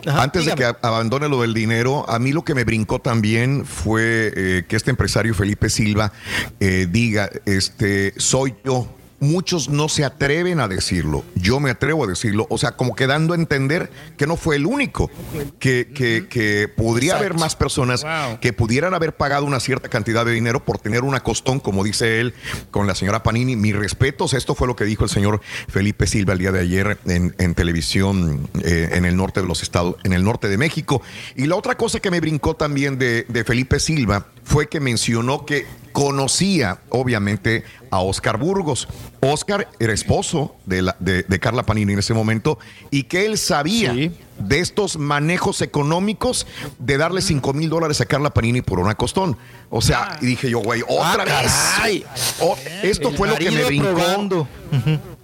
Ajá, Antes de que abandone lo del dinero, a mí lo que me brincó también fue eh, que este empresario Felipe Silva eh, diga, este, soy yo. Muchos no se atreven a decirlo, yo me atrevo a decirlo, o sea, como que dando a entender que no fue el único, que, que, que podría haber más personas Wow. que pudieran haber pagado una cierta cantidad de dinero por tener una costón, como dice él, con la señora Panini. Mis respetos, esto fue lo que dijo el señor Felipe Silva el día de ayer en, en televisión eh, en el norte de los estados, en el norte de México. Y la otra cosa que me brincó también de, de Felipe Silva fue que mencionó que conocía, obviamente, a Oscar Burgos. Oscar era esposo de, la, de, de Carla Panini en ese momento y que él sabía Sí. de estos manejos económicos de darle 5 mil dólares a Carla Panini por una costón. O sea, y dije yo, güey, otra Ah, vez. caray. O- esto fue lo que me brincó. probando.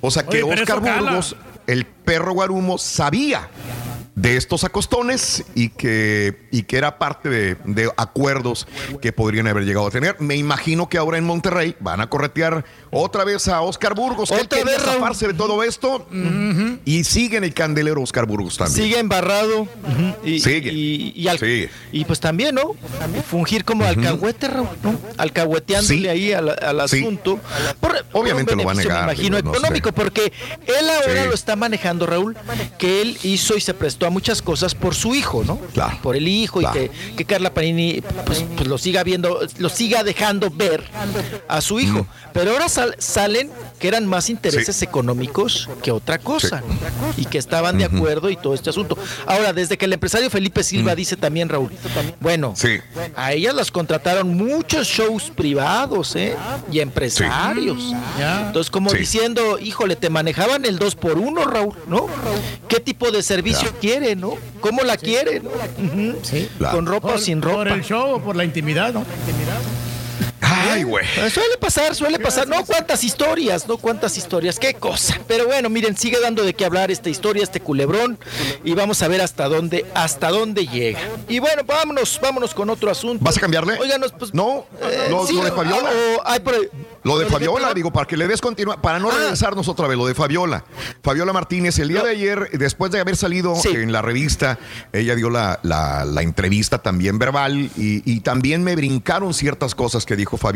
O sea, que Oye, Oscar. Burgos, el perro Guarumo, sabía de estos acostones y que, y que era parte de, de acuerdos que podrían haber llegado a tener. Me imagino que ahora en Monterrey van a corretear otra vez a Oscar Burgos, que Otra vez, zafarse de todo esto. Y sigue en el candelero Oscar Burgos también. Sigue embarrado. y, Sigue. Y, y al- Sigue. y pues también, ¿no? Fungir como alcahuete, Raúl, ¿no? Alcahueteándole Sí. ahí al, al asunto. Por, por Obviamente un lo va a beneficio, negar, Me imagino digo, no sé. económico, porque él ahora Sí. lo está manejando, Raúl, que él hizo y se prestó a muchas cosas por su hijo, ¿no? Claro. Por el hijo Claro. y que, que Carla Panini pues, pues lo siga viendo, lo siga dejando ver a su hijo. Pero ahora sal- salen que eran más intereses económicos que otra cosa. Y que estaban de acuerdo y todo este asunto. Ahora, desde que el empresario Felipe Silva dice también, Raúl, bueno, Sí. a ellas las contrataron muchos shows privados, ¿eh? Y empresarios. Entonces, como Sí. diciendo, híjole, te manejaban el 2 por 1 Raúl, ¿no? ¿Qué tipo de servicio quiere, no? ¿Cómo la quiere, no? Con ropa o Por, sin por ropa. el show o por la intimidad, ¿no? Ay, güey. Eh, Suele pasar, suele pasar. No cuántas historias, no cuántas historias, qué cosa. Pero bueno, miren, sigue dando de qué hablar esta historia, este culebrón, y vamos a ver hasta dónde, hasta dónde llega. Y bueno, vámonos, vámonos con otro asunto. ¿Vas a cambiarle? Óiganos, pues. No, eh, lo, sí, lo de Fabiola. o- Lo de Fabiola, digo, para que le des continuar, para no regresarnos otra vez, lo de Fabiola. Fabiola Martínez, el día de ayer, después de haber salido Sí. en la revista, ella dio la, la- la entrevista también verbal y, y también me brincaron ciertas cosas que dijo Fabiola,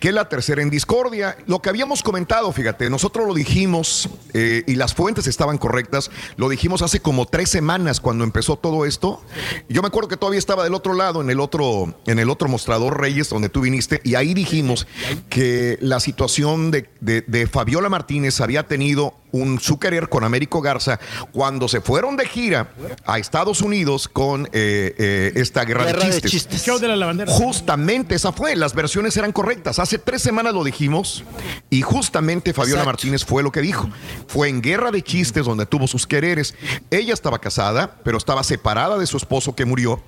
que es la tercera en discordia. Lo que habíamos comentado, fíjate, nosotros lo dijimos eh, y las fuentes estaban correctas, lo dijimos hace como tres semanas cuando empezó todo esto. Yo me acuerdo que todavía estaba del otro lado, en el otro, en el otro mostrador Reyes, donde tú viniste, y ahí dijimos que la situación de, de- de Fabiola Martínez había tenido un su querer con Américo Garza cuando se fueron de gira a Estados Unidos con eh, eh, esta guerra, Guerra de de chistes. chistes. Show de la lavandera. Justamente esa fue, las versiones eran correctas. Hace tres semanas lo dijimos y justamente Fabiola Exacto. Martínez fue lo que dijo. Fue en Guerra de Chistes donde tuvo sus quereres. Ella estaba casada, pero estaba separada de su esposo que murió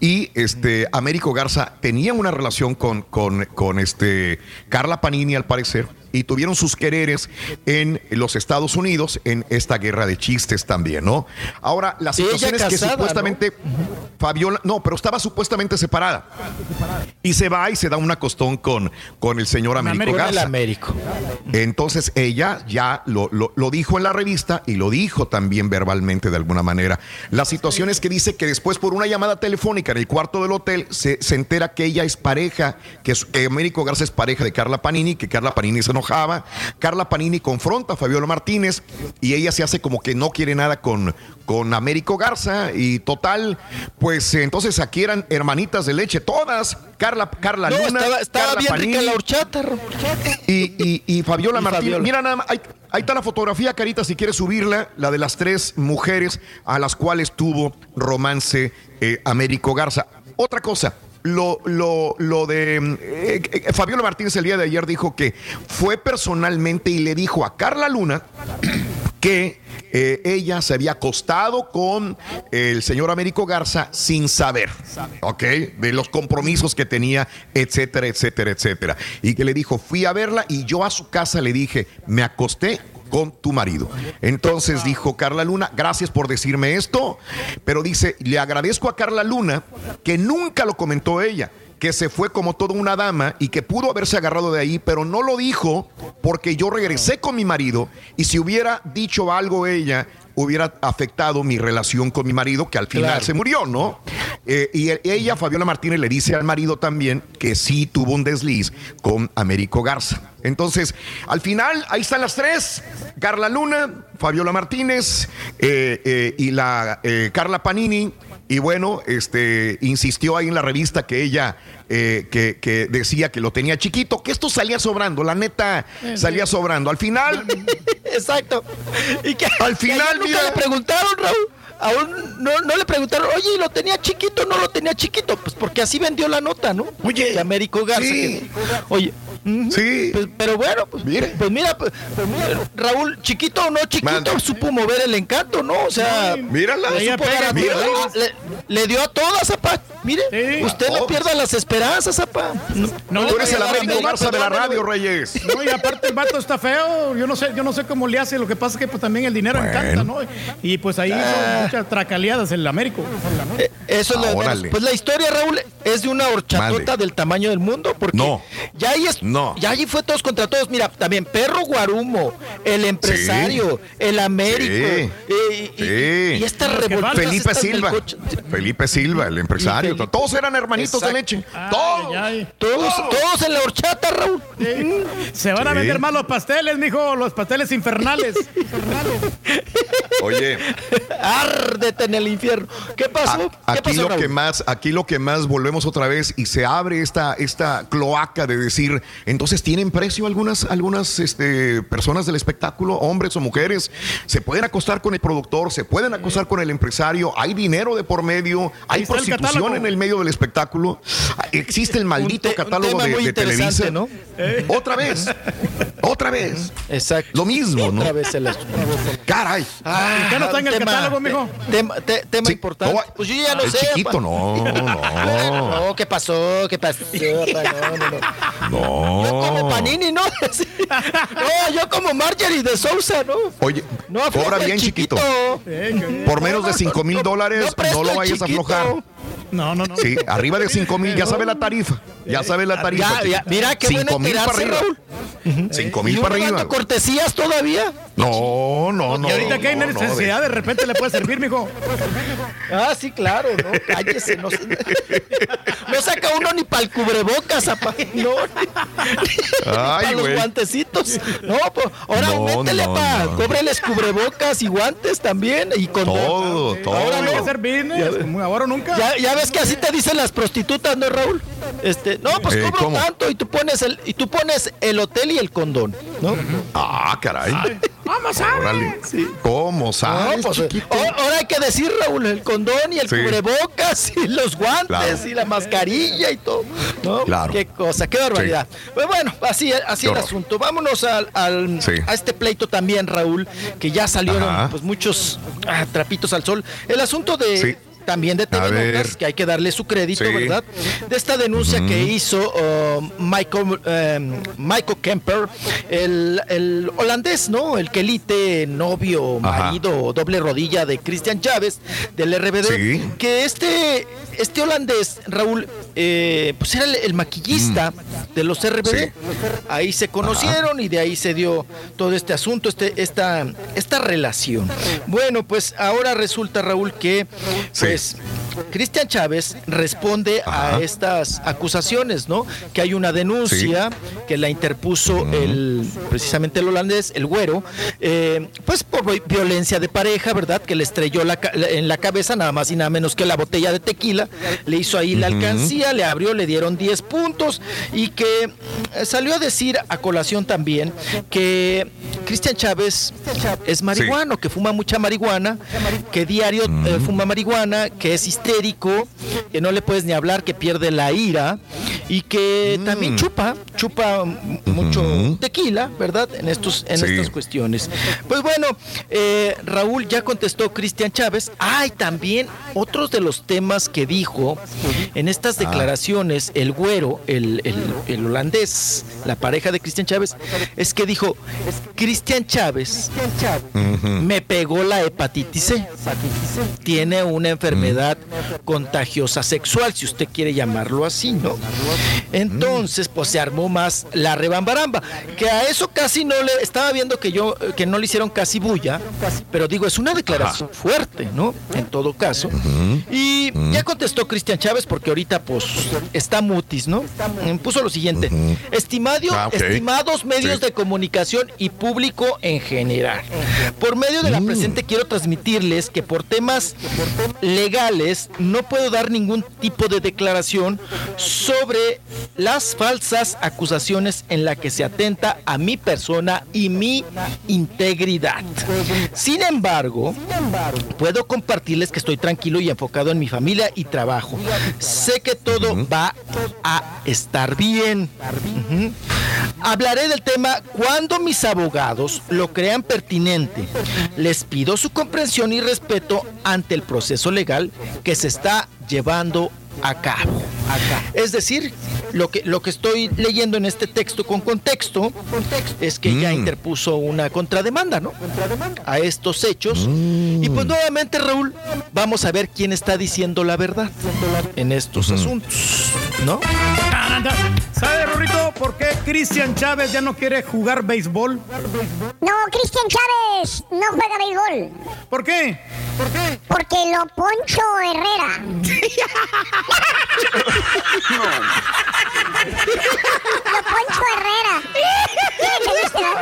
y este Américo Garza tenía una relación con, con, con este Carla Panini al parecer y tuvieron sus quereres en los Estados Unidos en esta guerra de chistes también, ¿no? Ahora, la situación es que supuestamente Fabiola, no, pero estaba supuestamente separada. Y se va y se da un acostón con, con el señor Américo Garza. Américo. Entonces ella ya lo, lo- lo dijo en la revista y lo dijo también verbalmente de alguna manera. La situación es que dice que después por una llamada telefónica en el cuarto del hotel se, se entera que ella es pareja, que, que Américo Garza es pareja de Carla Panini, que Carla Panini se enojaba. Carla Panini confronta a Fabiola Martínez y ella se hace como que no quiere nada con, con Américo Garza y total, pues eh, entonces aquí eran hermanitas de leche todas. Carla, Carla No, Luna, estaba, estaba Carla bien Panini, rica la horchata, y, y- y Fabiola Y Martínez. Fabiola. Mira nada más, ahí, ahí está la fotografía, Carita, si quieres subirla, la de las tres mujeres a las cuales tuvo romance eh, Américo Garza. Otra cosa. Lo, lo, lo de eh, eh, Fabiola Martínez el día de ayer dijo que fue personalmente y le dijo a Carla Luna que eh, ella se había acostado con el señor Américo Garza sin saber, ¿ok? De los compromisos que tenía, etcétera, etcétera, etcétera. Y que le dijo, fui a verla y yo a su casa le dije, me acosté con tu marido. Entonces dijo Carla Luna, gracias por decirme esto, pero dice, le agradezco a Carla Luna que nunca lo comentó ella que se fue como toda una dama y que pudo haberse agarrado de ahí, pero no lo dijo porque yo regresé con mi marido y si hubiera dicho algo ella, hubiera afectado mi relación con mi marido, que al final Claro. se murió, ¿no? Eh, y ella, Fabiola Martínez, le dice al marido también que sí tuvo un desliz con Américo Garza. Entonces, al final, ahí están las tres. Carla Luna, Fabiola Martínez eh, eh, y la Carla Panini. Y bueno, este insistió ahí en la revista que ella eh, que, que decía que lo tenía chiquito, que esto salía sobrando, la neta salía sobrando. Al final, Exacto. Y que Al final, nunca mira. le preguntaron, Raúl. Aún no, no le preguntaron, oye, ¿y lo tenía chiquito? No lo tenía chiquito. Pues porque así vendió la nota, ¿no? Oye, De Américo Garza. sí. que- oye. Sí. pues, pero bueno, pues, Mire. pues mira, pues, pues mira, Raúl, chiquito o no chiquito, supo mover el encanto, ¿no? O sea, Mírala. le supo pega, dar le- le dio a todas, Zapa. Mire, usted no pierda las esperanzas, Zapa. No, Tú eres el Américo Garza de la radio, Reyes. No, y aparte el vato está feo. Yo no sé, yo no sé cómo le hace. Lo que pasa es que pues, también el dinero encanta, ¿no? Y pues ahí Ah. Muchas tracaleadas el Américo. Eh, Eso es lo de menos. Pues la historia, Raúl, es de una horchatota del tamaño del mundo, porque No. ya ahí es, No. ya allí fue todos contra todos. Mira, también Perro Guarumo, el empresario, el Américo, Sí. y, Sí. y estas revolturas Felipe Silva. coche. Felipe Silva, el empresario. Todos eran hermanitos de leche. Todos. Todos, todos en la horchata, Raúl. Se van a vender más los pasteles, mijo, los pasteles infernales. Oye, Árdete en el infierno. ¿Qué pasó? ¿Qué aquí pasó, lo Raúl? que más, aquí lo que más volvemos otra vez y se abre esta, esta cloaca de decir, entonces tienen precio algunas, algunas este, personas del espectáculo, hombres o mujeres, se pueden acostar con el productor, se pueden acostar con el empresario, hay dinero de por medio, hay el prostitución en el medio del espectáculo, existe el maldito te- un catálogo tema de, muy de interesante, Televisa. ¿no? Otra vez, otra vez. Exacto. Lo mismo, ¿no? Otra vez el Caray. Ah, ¿Qué no está en el tema- catálogo, mijo? Tema, te- tema importante. no, pues yo ya lo sé. chiquito, pa. no, no. No, ¿qué pasó? ¿Qué pasó? pa? No, no, no. Yo como. Panini, ¿no? Sí. No, yo como Marjorie de Sousa, ¿no? Oye, No, cobra bien chiquito. chiquito. Por menos de 5 mil dólares, no lo vayas a aflojar. No, no, no. Sí, arriba de 5 mil, ya sabe la tarifa. Ya sabe la tarifa. Ya, ya, mira qué bueno 5 mil para enterarse, arriba. Raúl. 5 ¿Y mil para arriba. cortesías todavía? No, no, no. y ahorita que hay no, no, necesidad, de repente le puede servir, mijo. Ah, sí, claro, no, cállese, no, no saca uno ni para el cubrebocas, apa. no, ni, para los guantecitos. No, pues, ahora No, aumentele, no, pa, no. cóbreles cubrebocas y guantes también y con Todo, todo. Ahora Hay que no. hacer business, como ahora o nunca. Ya, ya ves que así te dicen las prostitutas, ¿no, Raúl? Este, no, pues Eh, cobro tanto y tú pones el y tú pones el hotel y el condón, ¿no? Ah, caray. Vamos a Órale. ¿Cómo No, sabes, pues, ahora hay que decir, Raúl, el condón y el Sí. cubrebocas y los guantes Claro. y la mascarilla y todo. ¿no? Claro. Qué cosa, qué barbaridad. Pues bueno, así, así el asunto. Vámonos al, al- Sí. a este pleito también, Raúl, que ya salieron Ajá. pues muchos ah, trapitos al sol. El asunto de Sí. También de TV A ver. Notas, que hay que darle su crédito, Sí. ¿verdad? De esta denuncia que hizo uh, Michael, eh, Michael Kemper, el, el holandés, ¿no? El quelite, novio, Ajá. marido, doble rodilla de Cristian Chávez, del RBD, Sí. que este, este holandés, Raúl, eh, pues era el, el maquillista de los RBD. Sí. Ahí se conocieron y de ahí se dio todo este asunto, este, esta, esta relación. Bueno, pues ahora resulta, Raúl, que Sí. pues Cristian Chávez responde Ajá. a estas acusaciones, ¿no? Que hay una denuncia que la interpuso el precisamente el holandés, el güero, eh, pues por vi- violencia de pareja, ¿verdad? Que le estrelló la- en la cabeza nada más y nada menos que la botella de tequila, le hizo ahí la alcancía, le abrió, le dieron 10 puntos y que eh, salió a decir a colación también que Cristian Chávez es marihuano, que fuma mucha marihuana, que diario eh, fuma marihuana, que es histérico, que no le puedes ni hablar, que pierde la ira y que también chupa, chupa mucho tequila, ¿verdad? En estos en Sí. estas cuestiones. Pues bueno, eh, Raúl ya contestó Cristian Chávez. Hay también otros de los temas que dijo en estas declaraciones el güero, el, el- el holandés, la pareja de Cristian Chávez, es que dijo, Cristian Chávez me pegó la hepatitis C. Tiene una enfermedad contagiosa sexual, si usted quiere llamarlo así, ¿no? Entonces, pues se armó más la rebambaramba, que a eso casi no le estaba viendo que yo que no le hicieron casi bulla, pero digo, es una declaración fuerte, ¿no? En todo caso. Y ya contestó Cristian Chávez porque ahorita pues está mutis, ¿no? Puso lo siguiente, estimado, Ah, ok. estimados medios Sí. de comunicación y público en general. Por medio de la Mm. presente quiero transmitirles que por temas legales no puedo dar ningún tipo de declaración sobre las falsas acusaciones en la que se atenta a mi persona y mi integridad. Sin embargo, puedo compartirles que estoy tranquilo y enfocado en mi familia y trabajo. Sé que todo va a estar bien. Hablaré del tema cuando mis abogados lo crean pertinente. Les pido su comprensión y respeto ante el proceso legal que se está llevando a cabo. Es decir, lo que, lo que estoy leyendo en este texto con contexto es que ya interpuso una contrademanda, ¿no? A estos hechos. Y pues nuevamente, Raúl, vamos a ver quién está diciendo la verdad en estos asuntos, ¿no? ¿Sabe, Rorrito, por qué Cristian Chávez ya no quiere jugar béisbol? No, Cristian Chávez no juega béisbol. ¿Por qué? ¿Por qué? Porque lo Poncho Herrera. Lo Poncho Herrera. ¿Sí me entendiste, no?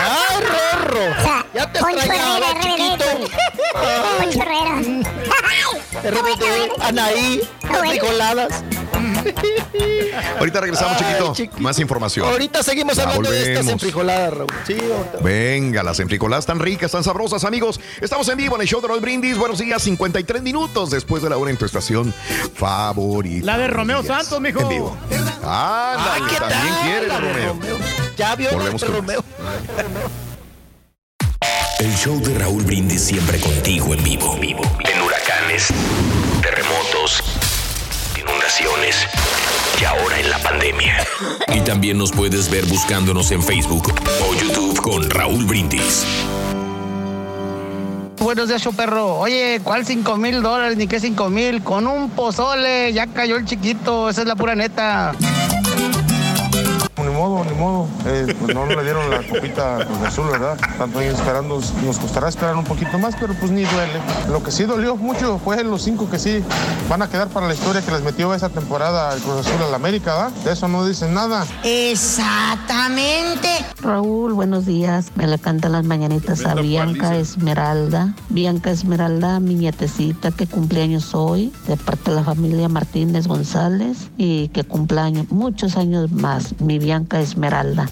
¡Ah, Rorro! O sea, Ya te Poncho Herrera, chiquito. Poncho Herrera. RBD, Anaí, las frijoladas. Ahorita regresamos, Ay, chiquito. chiquito. Más información. Ahorita seguimos Ya hablando de estas enfrijoladas, Raúl. Sí. Venga, las enfricoladas tan ricas, tan sabrosas, amigos. Estamos en vivo en el show de los brindis. Buenos días, 53 minutos después de la hora en tu estación favorita. La de Romeo Santos, mijo. En vivo. Ándale, ¿qué también tal? quiere La de Romeo. Ya vio Volvemos con Romeo. El show de Raúl Brindis siempre contigo en vivo. vivo. En huracanes, terremotos, y ahora en la pandemia. Y también nos puedes ver buscándonos en Facebook o YouTube con Raúl Brindis. Buenos días, perro. Oye, ¿cuál 5 mil dólares? Ni qué 5 mil. Con un pozole, ya cayó el chiquito. Esa es la pura neta. Ni modo, ni modo. Eh, pues no le dieron la copita a Cruz Azul, ¿verdad? Tanto ahí esperando, nos costará esperar un poquito más, pero pues ni duele. Lo que sí dolió mucho fue los cinco que sí van a quedar para la historia que les metió esa temporada el Cruz Azul al América, ¿verdad? De eso no dicen nada. Exactamente. Raúl, buenos días. Me le cantan las mañanitas a Bianca Esmeralda. Bianca Esmeralda, mi nietecita que cumpleaños hoy, de parte de la familia Martínez González y que cumpleaños muchos años más, mi Bianca Esmeralda.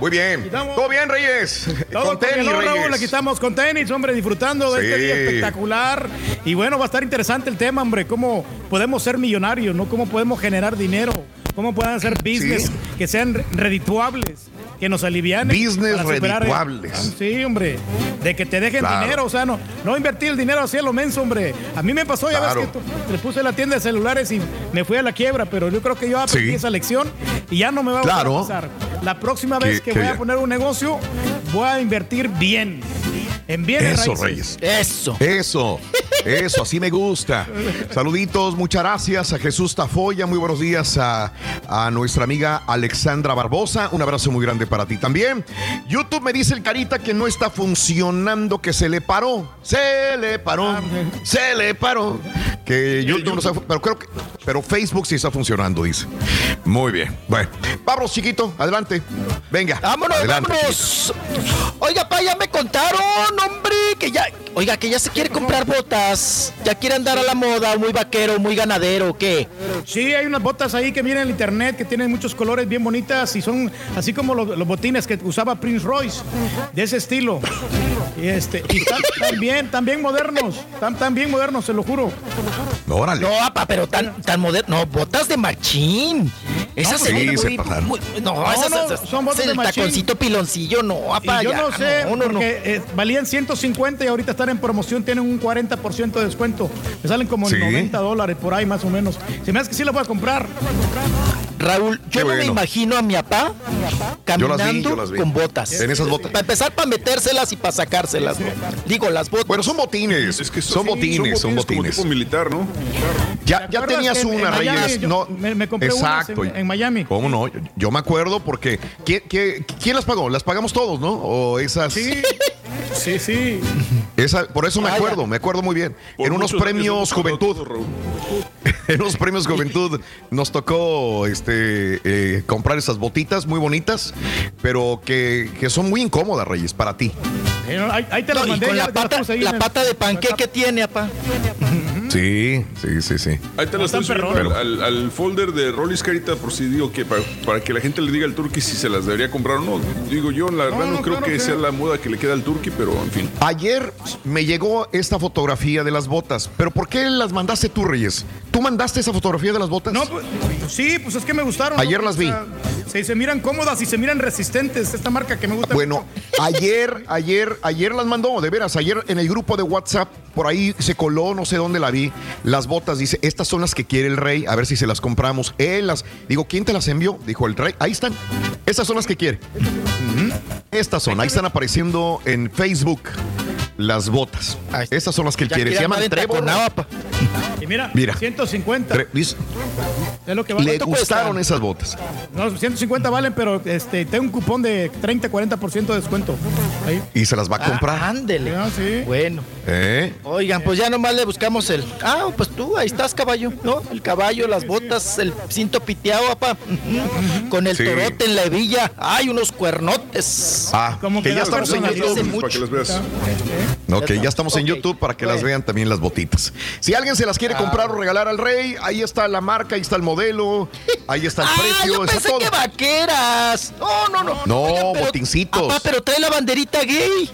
Muy bien. ¿Todo bien, Reyes? Todo Con tenis, bien, ¿no, Reyes. Raúl, aquí estamos con tenis, hombre, disfrutando de este día espectacular. Y bueno, va a estar interesante el tema, hombre, cómo podemos ser millonarios, ¿no? Cómo podemos generar dinero, cómo pueden hacer business que sean re- redituables, que nos alivianen. Business redituables. Sí, hombre, de que te dejen Claro. dinero, o sea, no, no invertir el dinero así a lo menso, hombre. A mí me pasó, ya Claro. ves que le puse la tienda de celulares y me fui a la quiebra, pero yo creo que yo aprendí Sí. esa lección y ya no me va a volver Claro. a pasar. La próxima vez que qué voy a poner un negocio, voy a invertir bien. En bienes Eso, raíces. Reyes. Eso. Eso, eso, así me gusta. Saluditos, muchas gracias a Jesús Tafoya, muy buenos días a, a nuestra amiga Alexandra Barbosa, un abrazo muy grande para ti también. YouTube me dice el carita que no está funcionando, que se le paró, se le paró, se le paró. Que YouTube no pero creo que, pero Facebook sí está funcionando, dice. Muy bien, bueno, vámonos chiquito, adelante, venga, Vámonos, adelante. vámonos. Oiga, pa, ya me contaron, hombre, que ya, oiga, que ya se quiere comprar botas. Ya quiere andar a la moda, muy vaquero, muy ganadero, ¿qué? Sí, hay unas botas ahí que miren en internet que tienen muchos colores bien bonitas y son así como los, los botines que usaba Prince Royce, de ese estilo. Y, este, y están, están bien, tan bien modernos, tan, tan bien modernos, se lo juro. Órale. No, apa, pero tan, tan moderno. No, botas de machín. Esas No, se pues ven sí, muy, se pasaron. muy- no, No, esas, no, son botas el de machín. taconcito piloncillo, no, apa, Y yo ya, no sé, no, no, no. porque eh, valían 150 y ahorita están en promoción, tienen un 40% de descuento. Me salen como Sí. 90 dólares por ahí más o menos. Se me hace que sí la voy a comprar. Raúl, yo Qué no me imagino a mi papá Yo las vi, caminando yo las vi. con botas. En esas botas. Para empezar, para metérselas y para sacárselas. ¿no? Digo, las botas. Bueno, son botines. son, botines, son botines. tipo militar, ¿no? Ya, tenías una, Reyes. No, me- me compré exacto. en- en Miami. ¿Cómo no? Yo, yo me acuerdo porque. ¿quién, quién, quién las pagó? Las pagamos todos, ¿no? O esas. Sí, sí, sí. Esa, por eso me acuerdo, me acuerdo muy bien. Por en unos premios Juventud, en unos premios Juventud nos tocó este eh, comprar esas botitas muy bonitas, pero que, que son muy incómodas, Reyes, para ti. Eh, ahí, ahí te las No, y mandé. con ya la pata, la el- de panqueque tiene, apa. Sí, sí, sí, sí. Ahí te lo estoy subiendo al, al- al folder de Rollis Carita por si digo que para, para que la gente le diga al turqui si se las debería comprar o no. Digo yo, la verdad no, no, creo claro que que- sea la moda que le queda al turqui, pero en fin. Ayer me llegó esta fotografía de las botas, pero ¿por qué las mandaste tú, Reyes? ¿Tú mandaste esa fotografía de las botas? No, pues, sí, pues es que me gustaron. ¿no? Ayer las vi. O sea, se, se miran cómodas y se miran resistentes. Esta marca que me gusta. Bueno, ayer, ayer, ayer las mandó, de veras, ayer en el grupo de WhatsApp, por ahí se coló, no sé dónde la vi, las botas, dice, estas son las que quiere el rey, a ver si se las compramos. Él las, digo, ¿quién te las envió? Dijo el rey, ahí están, estas son las que quiere. Estas son, ahí están apareciendo en Facebook las botas. Estas son las que él Ya quiere, se llaman Trevor. Y mira, Mira. 150. Tre- dice, es lo que vale. Le gustaron esas botas. No, 150 valen, pero este, tengo un cupón de 30-40% de descuento. Ahí. Y se las va a comprar. Ah, ándele. Ah, sí. Bueno. ¿Eh? Oigan, pues ya nomás le buscamos el. Ah, pues tú, ahí estás, caballo, ¿no? El caballo, las botas, el cinto piteado. Ujú. Con el Sí. torote en la hebilla. Ay, unos cuernotes. Ah, Como que que ya estamos en YouTube. Para que las veas. Ok, ya estamos en YouTube para que las vean también las botitas. Si alguien se las quiere comprar o regalar al rey, ahí está la marca, ahí está el modelo, ahí está el Ah, precio, yo está pensé todo. que vaqueras. No, no, no. No, Oigan, pero- botincitos. Papá, pero trae la banderita gay.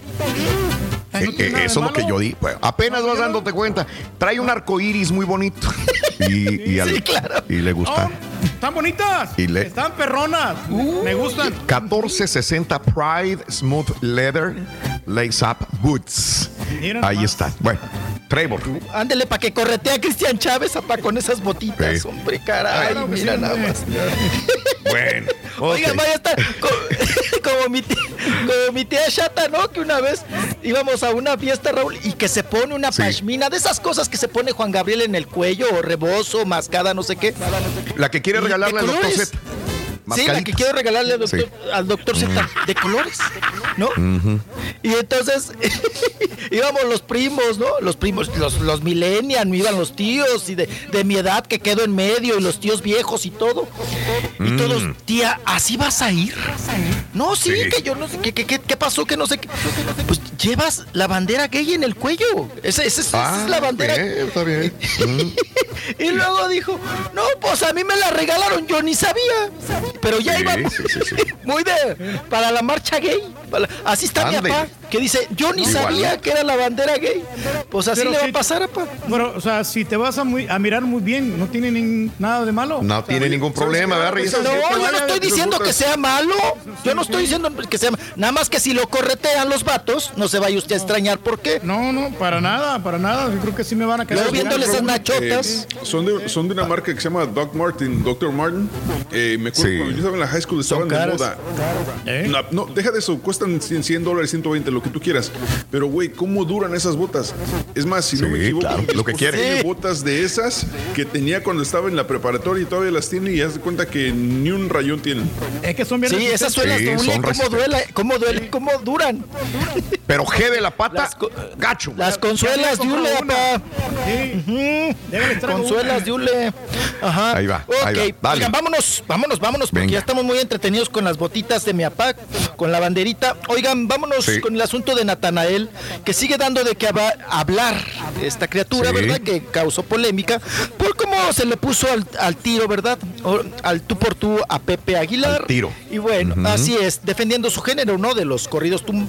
Ay, no Eh, eh, eso es lo que yo di. Bueno, apenas vas dándote cuenta. Trae un arco iris muy bonito. Y, y al- Sí, claro. y le gusta. No, están bonitas. Y le- Están perronas. me gustan. 1460 Pride Smooth Leather Lace Up Boots. Ahí está. Bueno, Trevor. Ándele para que corretea a Cristian Chávez, apa, con esas botitas, Sí. hombre, caray. Que mira sí, nada más. Bueno. Oigan, ok. vaya a estar co- como, mi tía, como mi tía Chata, ¿no? Que una vez íbamos a una fiesta, Raúl, y que se pone una Sí. pashmina, de esas cosas que se pone Juan Gabriel en el cuello, o rebozo, mascada, no sé qué. La que quiere regalarle de al Sí, la que quiero regalarle al doctor, Sí. al doctor Z, de colores, ¿no? Y entonces íbamos los primos, ¿no? Los primos, los, los millennials, iban los tíos y de, de mi edad que quedo en medio y los tíos viejos y todo. Y todos, tía, ¿así vas a ir? No, sí, Sí. que yo no sé, ¿qué, qué, qué, qué pasó? Que no sé qué. Pues llevas la bandera gay en el cuello. Esa, esa es- la bandera. bien, Ah, está bien. Mm. Y luego dijo, no, pues a mí me la regalaron, yo ni sabía. Pero ya Sí, iba sí, sí, sí. muy de para la marcha gay. para- así está Ande. mi papá, que dice, yo ni Igual. sabía que era la bandera gay. Pues así Pero le va a pasar, papá. Bueno, o sea, si te vas a, muy- a mirar muy bien, no tiene nin- nada de malo. No tiene ningún problema, ¿verdad, Reyes? No, yo no estoy diciendo que sea malo. Yo no estoy diciendo que sea Nada más que si lo corretean los vatos, no se vaya usted a extrañar por qué. No, no, para nada, para nada. Yo creo que sí me van a quedar. Luego viéndole esas nachotas. eh, son, de, son de una marca que se llama Doc Martin, Dr. Martin. Eh, me acuerdo Sí. cuando yo estaba en la high school estaban de moda. ¿Eh? No, no, deja de eso, cuestan 100, 100 dólares, 120, lo que tú quieras. Pero, güey, ¿cómo duran esas botas? Es más, si no me equivoco, claro, lo que quiere. tiene botas de esas que tenía cuando estaba en la preparatoria y todavía las tiene y haz de cuenta que ni un rayón tienen. Es que son bien Sí, esas suelas Sí, duelen, son cómo duele, cómo duele, cómo duran. Pero G de la pata, Las gacho. Las consuelas de Ule, papá. Sí. Consuelas de Ule. Ajá. Ahí va, Ok, ahí va, dale. Oigan, vámonos, vámonos, vámonos, porque Venga. ya estamos muy entretenidos con las botitas de mi papá, con la banderita. Oigan, vámonos Sí. con el asunto de Natanael, que sigue dando de qué hablar esta criatura, Sí. ¿verdad? Que causó polémica por cómo se le puso al, al tiro, ¿verdad? O- al tú por tú a Pepe Aguilar. Al tiro. Y bueno, así es, defendiendo su género, ¿no? De los corridos tum-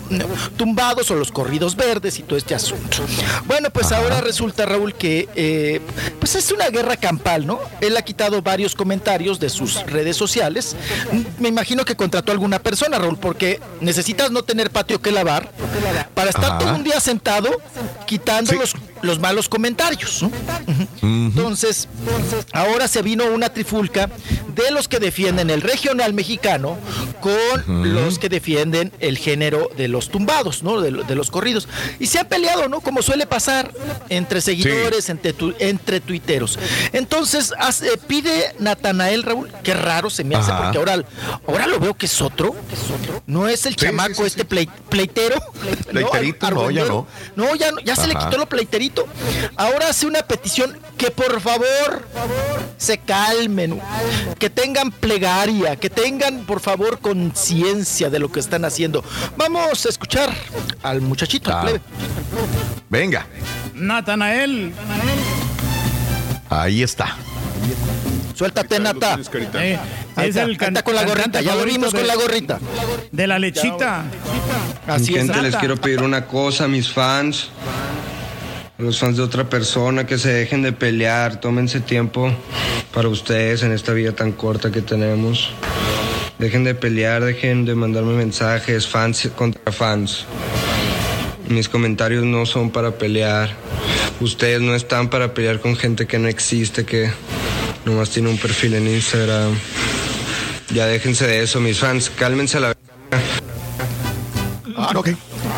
tumbados o los corridos verdes y todo este asunto. Bueno, pues ahora resulta, Raúl, que eh, pues es una guerra campal, ¿no? Él ha quitado varios comentarios de sus redes sociales. Me imagino que contrató a alguna persona, Raúl, porque necesitas no tener patio que lavar para estar Ajá. todo un día sentado quitando Sí. los, los malos comentarios, ¿no? Entonces, ahora se vino una trifulca de los que defienden el regional mexicano con los que defienden el género de los tumbados, ¿no? De, lo- de los corridos. Y se han peleado, ¿no? Como suele pasar entre seguidores, entre, tu- entre tuiteros. Entonces, hace- pide Natanael Raúl, qué raro se me hace, Ajá. porque ahora, ahora lo veo que es otro. No es el chamaco este plei- pleitero. Pleiterito, no, ya no. No, ya, ya se le quitó lo pleiterito. Ahora hace una petición que por favor se calmen, que tengan plegaria, que tengan por favor conciencia de lo que están haciendo. Vamos a escuchar al muchachito, plebe. Venga, Natanael. ahí está. Suéltate, Nata. Eh, es está, el con la gorrita, ya lo vimos con de- la gorrita. De la lechita. Así es. Gente, les quiero pedir una cosa a mis fans, los fans de otra persona, que se dejen de pelear, tómense tiempo para ustedes en esta vida tan corta que tenemos. Dejen de pelear, dejen de mandarme mensajes, fans contra fans. Mis comentarios no son para pelear. Ustedes no están para pelear con gente que no existe, que nomás tiene un perfil en Instagram. Ya déjense de eso, mis fans. Cálmense a la... Ah, ok.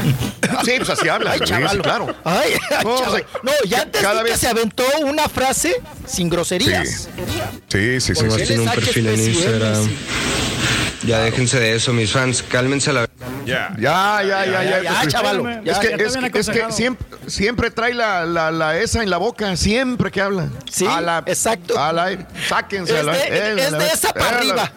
Sí, pues así habla. Ay, chavalo. claro. Ay, ay, No, chaval. o sea, No, ya antes cada que vez- se aventó una frase sin groserías. Sí, sí, sí. Tiene un perfil en Instagram. sí. Ya déjense de eso, mis fans. Cálmense la... Ya. Ya, ya, ya, ya. ya, chavalo. Es Ya, que, ya es que, es que aconsejado. siempre, siempre trae la, la, la esa en la boca, siempre que habla. Sí, a la, exacto. A la, sáquense. Es a la- de, es de esa para la- arriba.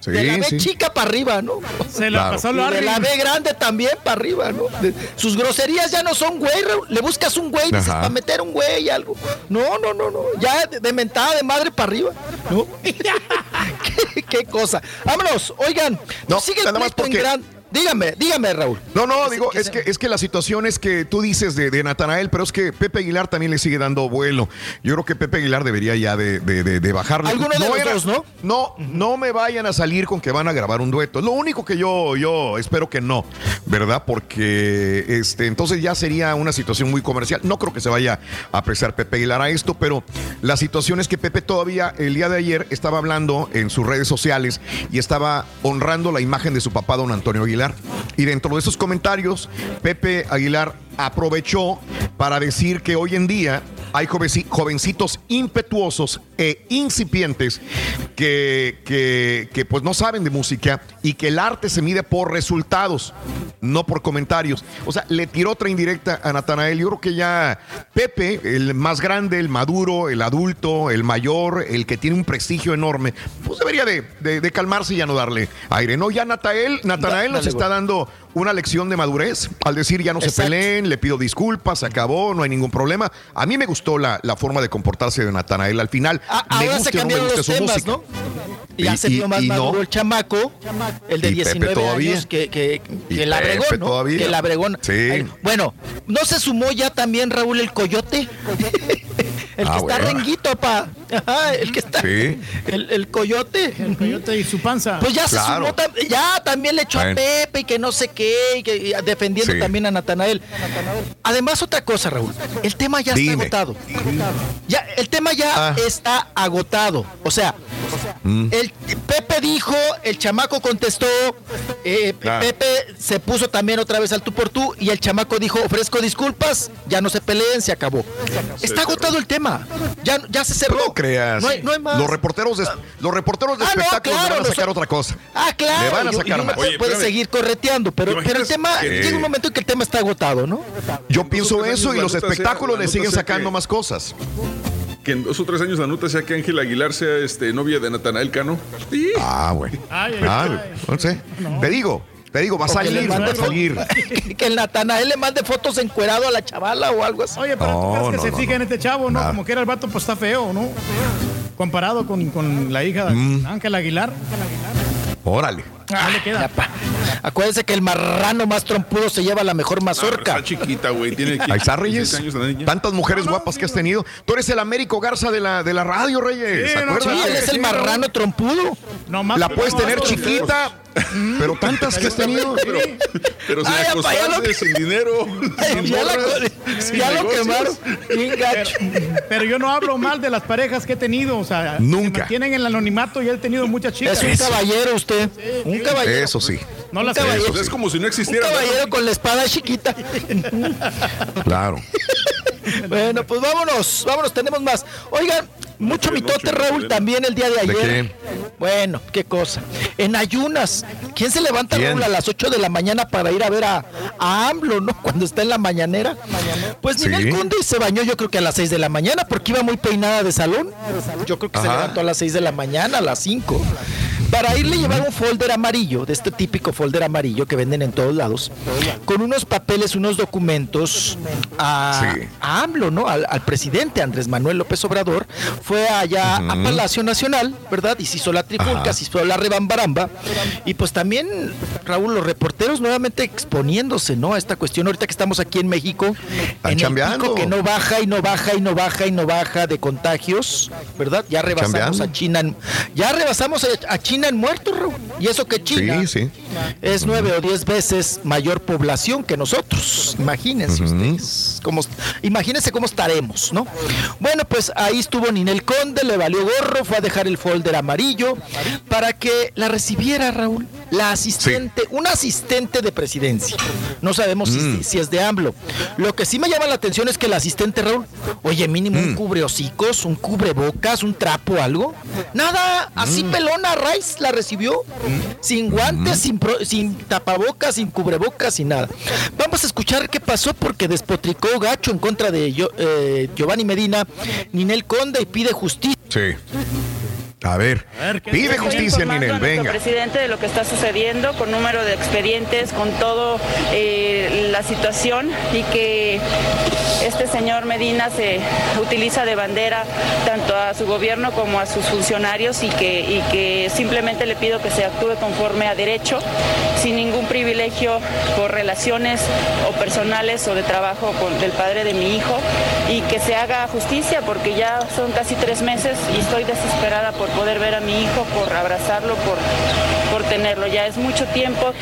Sí, de la B sí. chica para arriba, ¿no? Se la Claro. pasó Y de la B grande también para arriba, ¿no? De- sus groserías ya no son güey, le buscas un güey, dices, para meter un güey algo. No, no, no, no. Ya de, de mentada de madre para arriba, ¿no? ¿Qué, qué cosa. Vámonos, oigan. No, sigue el nada más pleito en porque- gran- Dígame, dígame, Raúl. No, no, digo, es que, es que la situación es que tú dices de, de Natanael, pero es que Pepe Aguilar también le sigue dando vuelo. Yo creo que Pepe Aguilar debería ya de, de, de- de bajarle. Alguno de los era- dos, ¿no? No, no me vayan a salir con que van a grabar un dueto. Lo único que yo, yo espero que no, ¿verdad? Porque este, entonces ya sería una situación muy comercial. No creo que se vaya a apreciar Pepe Aguilar a esto, pero la situación es que Pepe todavía el día de ayer estaba hablando en sus redes sociales y estaba honrando la imagen de su papá, don Antonio Aguilar. Y dentro de esos comentarios, Pepe Aguilar aprovechó para decir que hoy en día hay jovenci- jovencitos impetuosos e incipientes que, que, que, pues no saben de música y que el arte se mide por resultados, no por comentarios. O sea, le tiró otra indirecta a Natanael. Yo creo que ya Pepe, el más grande, el maduro, el adulto, el mayor, el que tiene un prestigio enorme, pues debería de, de- de calmarse y ya no darle aire. No, ya Natael, Natanael nos está dando una lección de madurez al decir ya no se Exacto. Le pido disculpas, se acabó, no hay ningún problema. A mí me gustó la, la forma de comportarse de Natanael al final. Me ahora guste se o no me cambiaron los su temas, música. ¿no? Ya Y- se vio más y no. maduro el chamaco, el de Y Pepe 19 todavía. años, que, que, Y que la abregó, Pepe ¿no? todavía. Que la abregó. Sí. Ay, Bueno, ¿no se sumó ya también Raúl el coyote? el que Ah, está bueno. renguito, pa. Ajá, el que está. Sí. El, el coyote. El coyote y su panza. Pues ya se sumó, ya también le echó a Pepe y que no sé qué, y que, y defendiendo Sí. también a Natanael. Además, otra cosa, Raúl, el tema ya Dime. está agotado. Ya, el tema ya Ah. está agotado. O sea, Mm. el Pepe dijo, el chamaco contestó, eh, Ah. Pepe se puso también otra vez al tú por tú y el chamaco dijo, ofrezco disculpas, ya no se peleen, se acabó. Está agotado el tema. Ya, ya se cerró. No creas. No hay, no hay más. Los reporteros de, los reporteros de Ah, no, espectáculos claro, le van a los- sacar otra cosa. Ah, claro. Le van a sacar más. puede- Oye, puede espérame. seguir correteando, pero, ¿Te pero el tema, que- llega un momento en que el tema está agotado, ¿no? Yo pienso eso y los sea- espectáculos la le siguen sea sacando que- más cosas. Que en dos o tres años la nota sea que Ángel Aguilar sea este, novia de Natanael Cano. Sí. Ah, güey. Ay, ay, Ah, ay. no sé. Te digo, te digo, va a salir, va a salir. que el Natanael le mande fotos encuerado a la chavala o algo así. Oye, pero No, tú crees que no, se no, fija no. en este chavo, ¿no? Nada. Como que era el vato, pues está feo, ¿no? Comparado con, con la hija de Mm. Ángel Aguilar. Órale. Le queda. Ya, pa. Acuérdense que el marrano más trompudo se lleva la mejor mazorca. Está chiquita, güey. Tiene Ahí está, 16 Reyes. años la niña. Tantas mujeres guapas que has tenido. Tú eres el Américo Garza de la, de la radio, Reyes. Sí, no, ¿Acuerdas? Sí, él es el marrano trompudo. No más La puedes tener chiquita, pero tantas que has tenido. Sí. Pero sin Ay, ya acostarse, lo- sin dinero, sin ya morras, sin ya lo negocios. quemaron. Gacho. Pero yo no hablo mal de las parejas que he tenido, o sea, Nunca. tienen en el anonimato y he tenido muchas chicas. Es un caballero usted. Un caballero. Eso sí. No las Un caballero. Es como si no Un existiera. caballero con la espada chiquita. Claro. Bueno, pues vámonos, vámonos, tenemos más. Oigan, mucho mitote, Raúl, también el día de ¿De ayer. Bueno, qué cosa. En ayunas, ¿quién se levanta, ¿Quién? Raúl, a las 8 de la mañana para ir a ver a, a AMLO, ¿no? Cuando está en la mañanera. Pues Sí. Ninel Conde se bañó yo creo que a las 6 de la mañana porque iba muy peinada de salón. Yo creo que se levantó a las 6 de la mañana, a las 5. Para irle a llevar un folder amarillo, de este típico folder amarillo que venden en todos lados, con unos papeles, unos documentos a, Sí. a AMLO, ¿no? Al, al presidente Andrés Manuel López Obrador. Fue allá a. Palacio Nacional, ¿verdad? Y se hizo la trifulca, Ajá. se hizo la rebambaramba. Y pues también, Raúl, los reporteros nuevamente exponiéndose, ¿no? A esta cuestión ahorita que estamos aquí en México. Están en el pico que no baja y no baja y no baja y no baja de contagios, ¿verdad? Ya rebasamos Chambeando. a China, ya rebasamos a China en muertos, Raúl. Y eso que China Sí, sí. es nueve o diez veces mayor población que nosotros. Imagínense ustedes. Cómo, imagínense cómo estaremos, ¿no? Bueno, pues ahí estuvo Ninel Conde, le valió gorro, fue a dejar el folder amarillo para que la recibiera, Raúl. La asistente, una asistente de presidencia. No sabemos si- Mm. si, es de AMLO. Lo que sí me llama la atención es que la asistente, Raúl, oye, mínimo Mm. un cubre hocicos, un cubre bocas, un trapo, algo. Nada, así Mm. pelona La recibió. Sin guantes, sin, pro- sin tapabocas, sin cubrebocas, sin nada. Vamos a escuchar qué pasó porque despotricó Gacho en contra de eh, Giovanni Medina, Ninel Conde y pide justicia. Sí. A ver, pide justicia, Ninel, venga. presidente de lo que está sucediendo con número de expedientes, con todo eh, la situación y que este señor Medina se utiliza de bandera tanto a su gobierno como a sus funcionarios y que, y que simplemente le pido que se actúe conforme a derecho, sin ningún privilegio por relaciones o personales o de trabajo con, del padre de mi hijo y que se haga justicia porque ya son casi tres meses y estoy desesperada por poder ver a mi hijo, por abrazarlo, por, por tenerlo. Ya es mucho tiempo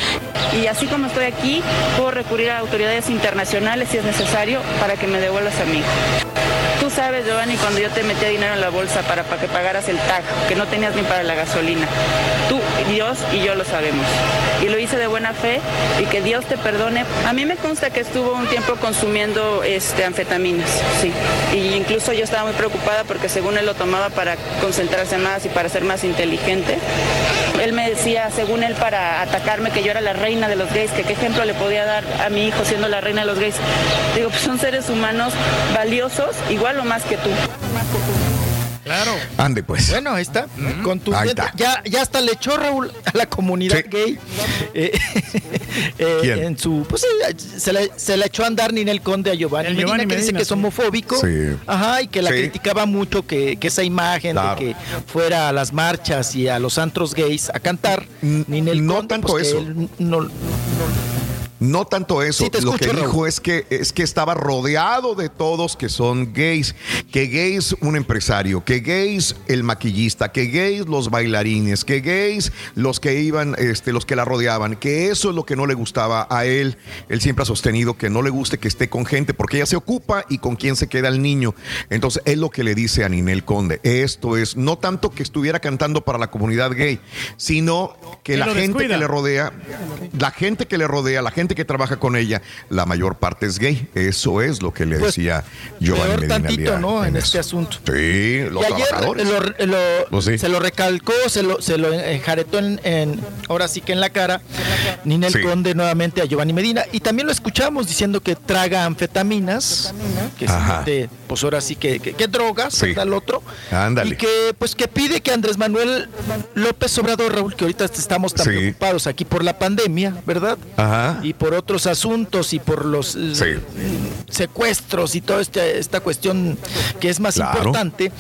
y así como estoy aquí, puedo recurrir a autoridades internacionales si es necesario para que me devuelvas a mi hijo. Tú sabes, Giovanni, cuando yo te metía dinero en la bolsa para, para que pagaras el tag, que no tenías ni para la gasolina. Tú, Dios y yo lo sabemos. Y lo hice de buena fe y que Dios te perdone. A mí me consta que estuvo un tiempo consumiendo este, anfetaminas, sí. Y incluso yo estaba muy preocupada porque según él lo tomaba para concentrarse más y para ser más inteligente. Él me decía, según él, para atacarme que yo era la reina de los gays, que qué ejemplo le podía dar a mi hijo siendo la reina de los gays. Digo, pues son seres humanos valiosos, igual o más que tú. Claro. Ande, pues. Bueno, ahí está. Ahí Contundente. está. Ya, ya hasta le echó Raúl a la comunidad gay. Eh, eh, ¿Quién? En su, pues sí, se le, se le echó a andar Ninel Conde a Giovanni, Medina, Giovanni que dice que es homofóbico. Sí. Ajá, y que la Sí. criticaba mucho, que, que esa imagen Claro. de que fuera a las marchas y a los antros gays a cantar. Ninel no Conde, tanto pues, que él no, No tanto eso, Sí, te lo que Raúl. dijo es que es que estaba rodeado de todos que son gays, que gays un empresario, que gays el maquillista, que gays los bailarines, que gays los que iban, este, los que la rodeaban, que eso es lo que no le gustaba a él. Él siempre ha sostenido que no le guste que esté con gente porque ella se ocupa y con quién se queda el niño. Entonces es lo que le dice a Ninel Conde. Esto es no tanto que estuviera cantando para la comunidad gay, sino que Que la gente descuida. que le rodea, la gente que le rodea, la gente que trabaja con ella, la mayor parte es gay. Eso es lo que le Pues, decía Giovanni peor Medina al tantito, ¿no? En este asunto. Sí, los y ayer trabajadores. lo- lo- Pues sí. se lo recalcó, se lo, se lo enjaretó en, en- ahora sí que en la cara, Ninel Sí. Conde nuevamente a Giovanni Medina. Y también lo escuchamos diciendo que traga anfetaminas, que se Ajá. mete, pues ahora sí que, que, que drogas. El otro. Ándale. Y que pues que pide que Andrés Manuel López Obrador, Raúl, que ahorita estamos tan preocupados aquí por la pandemia, ¿verdad? Ajá. Y por otros asuntos y por los eh, secuestros y toda este- esta cuestión que es más Claro. importante.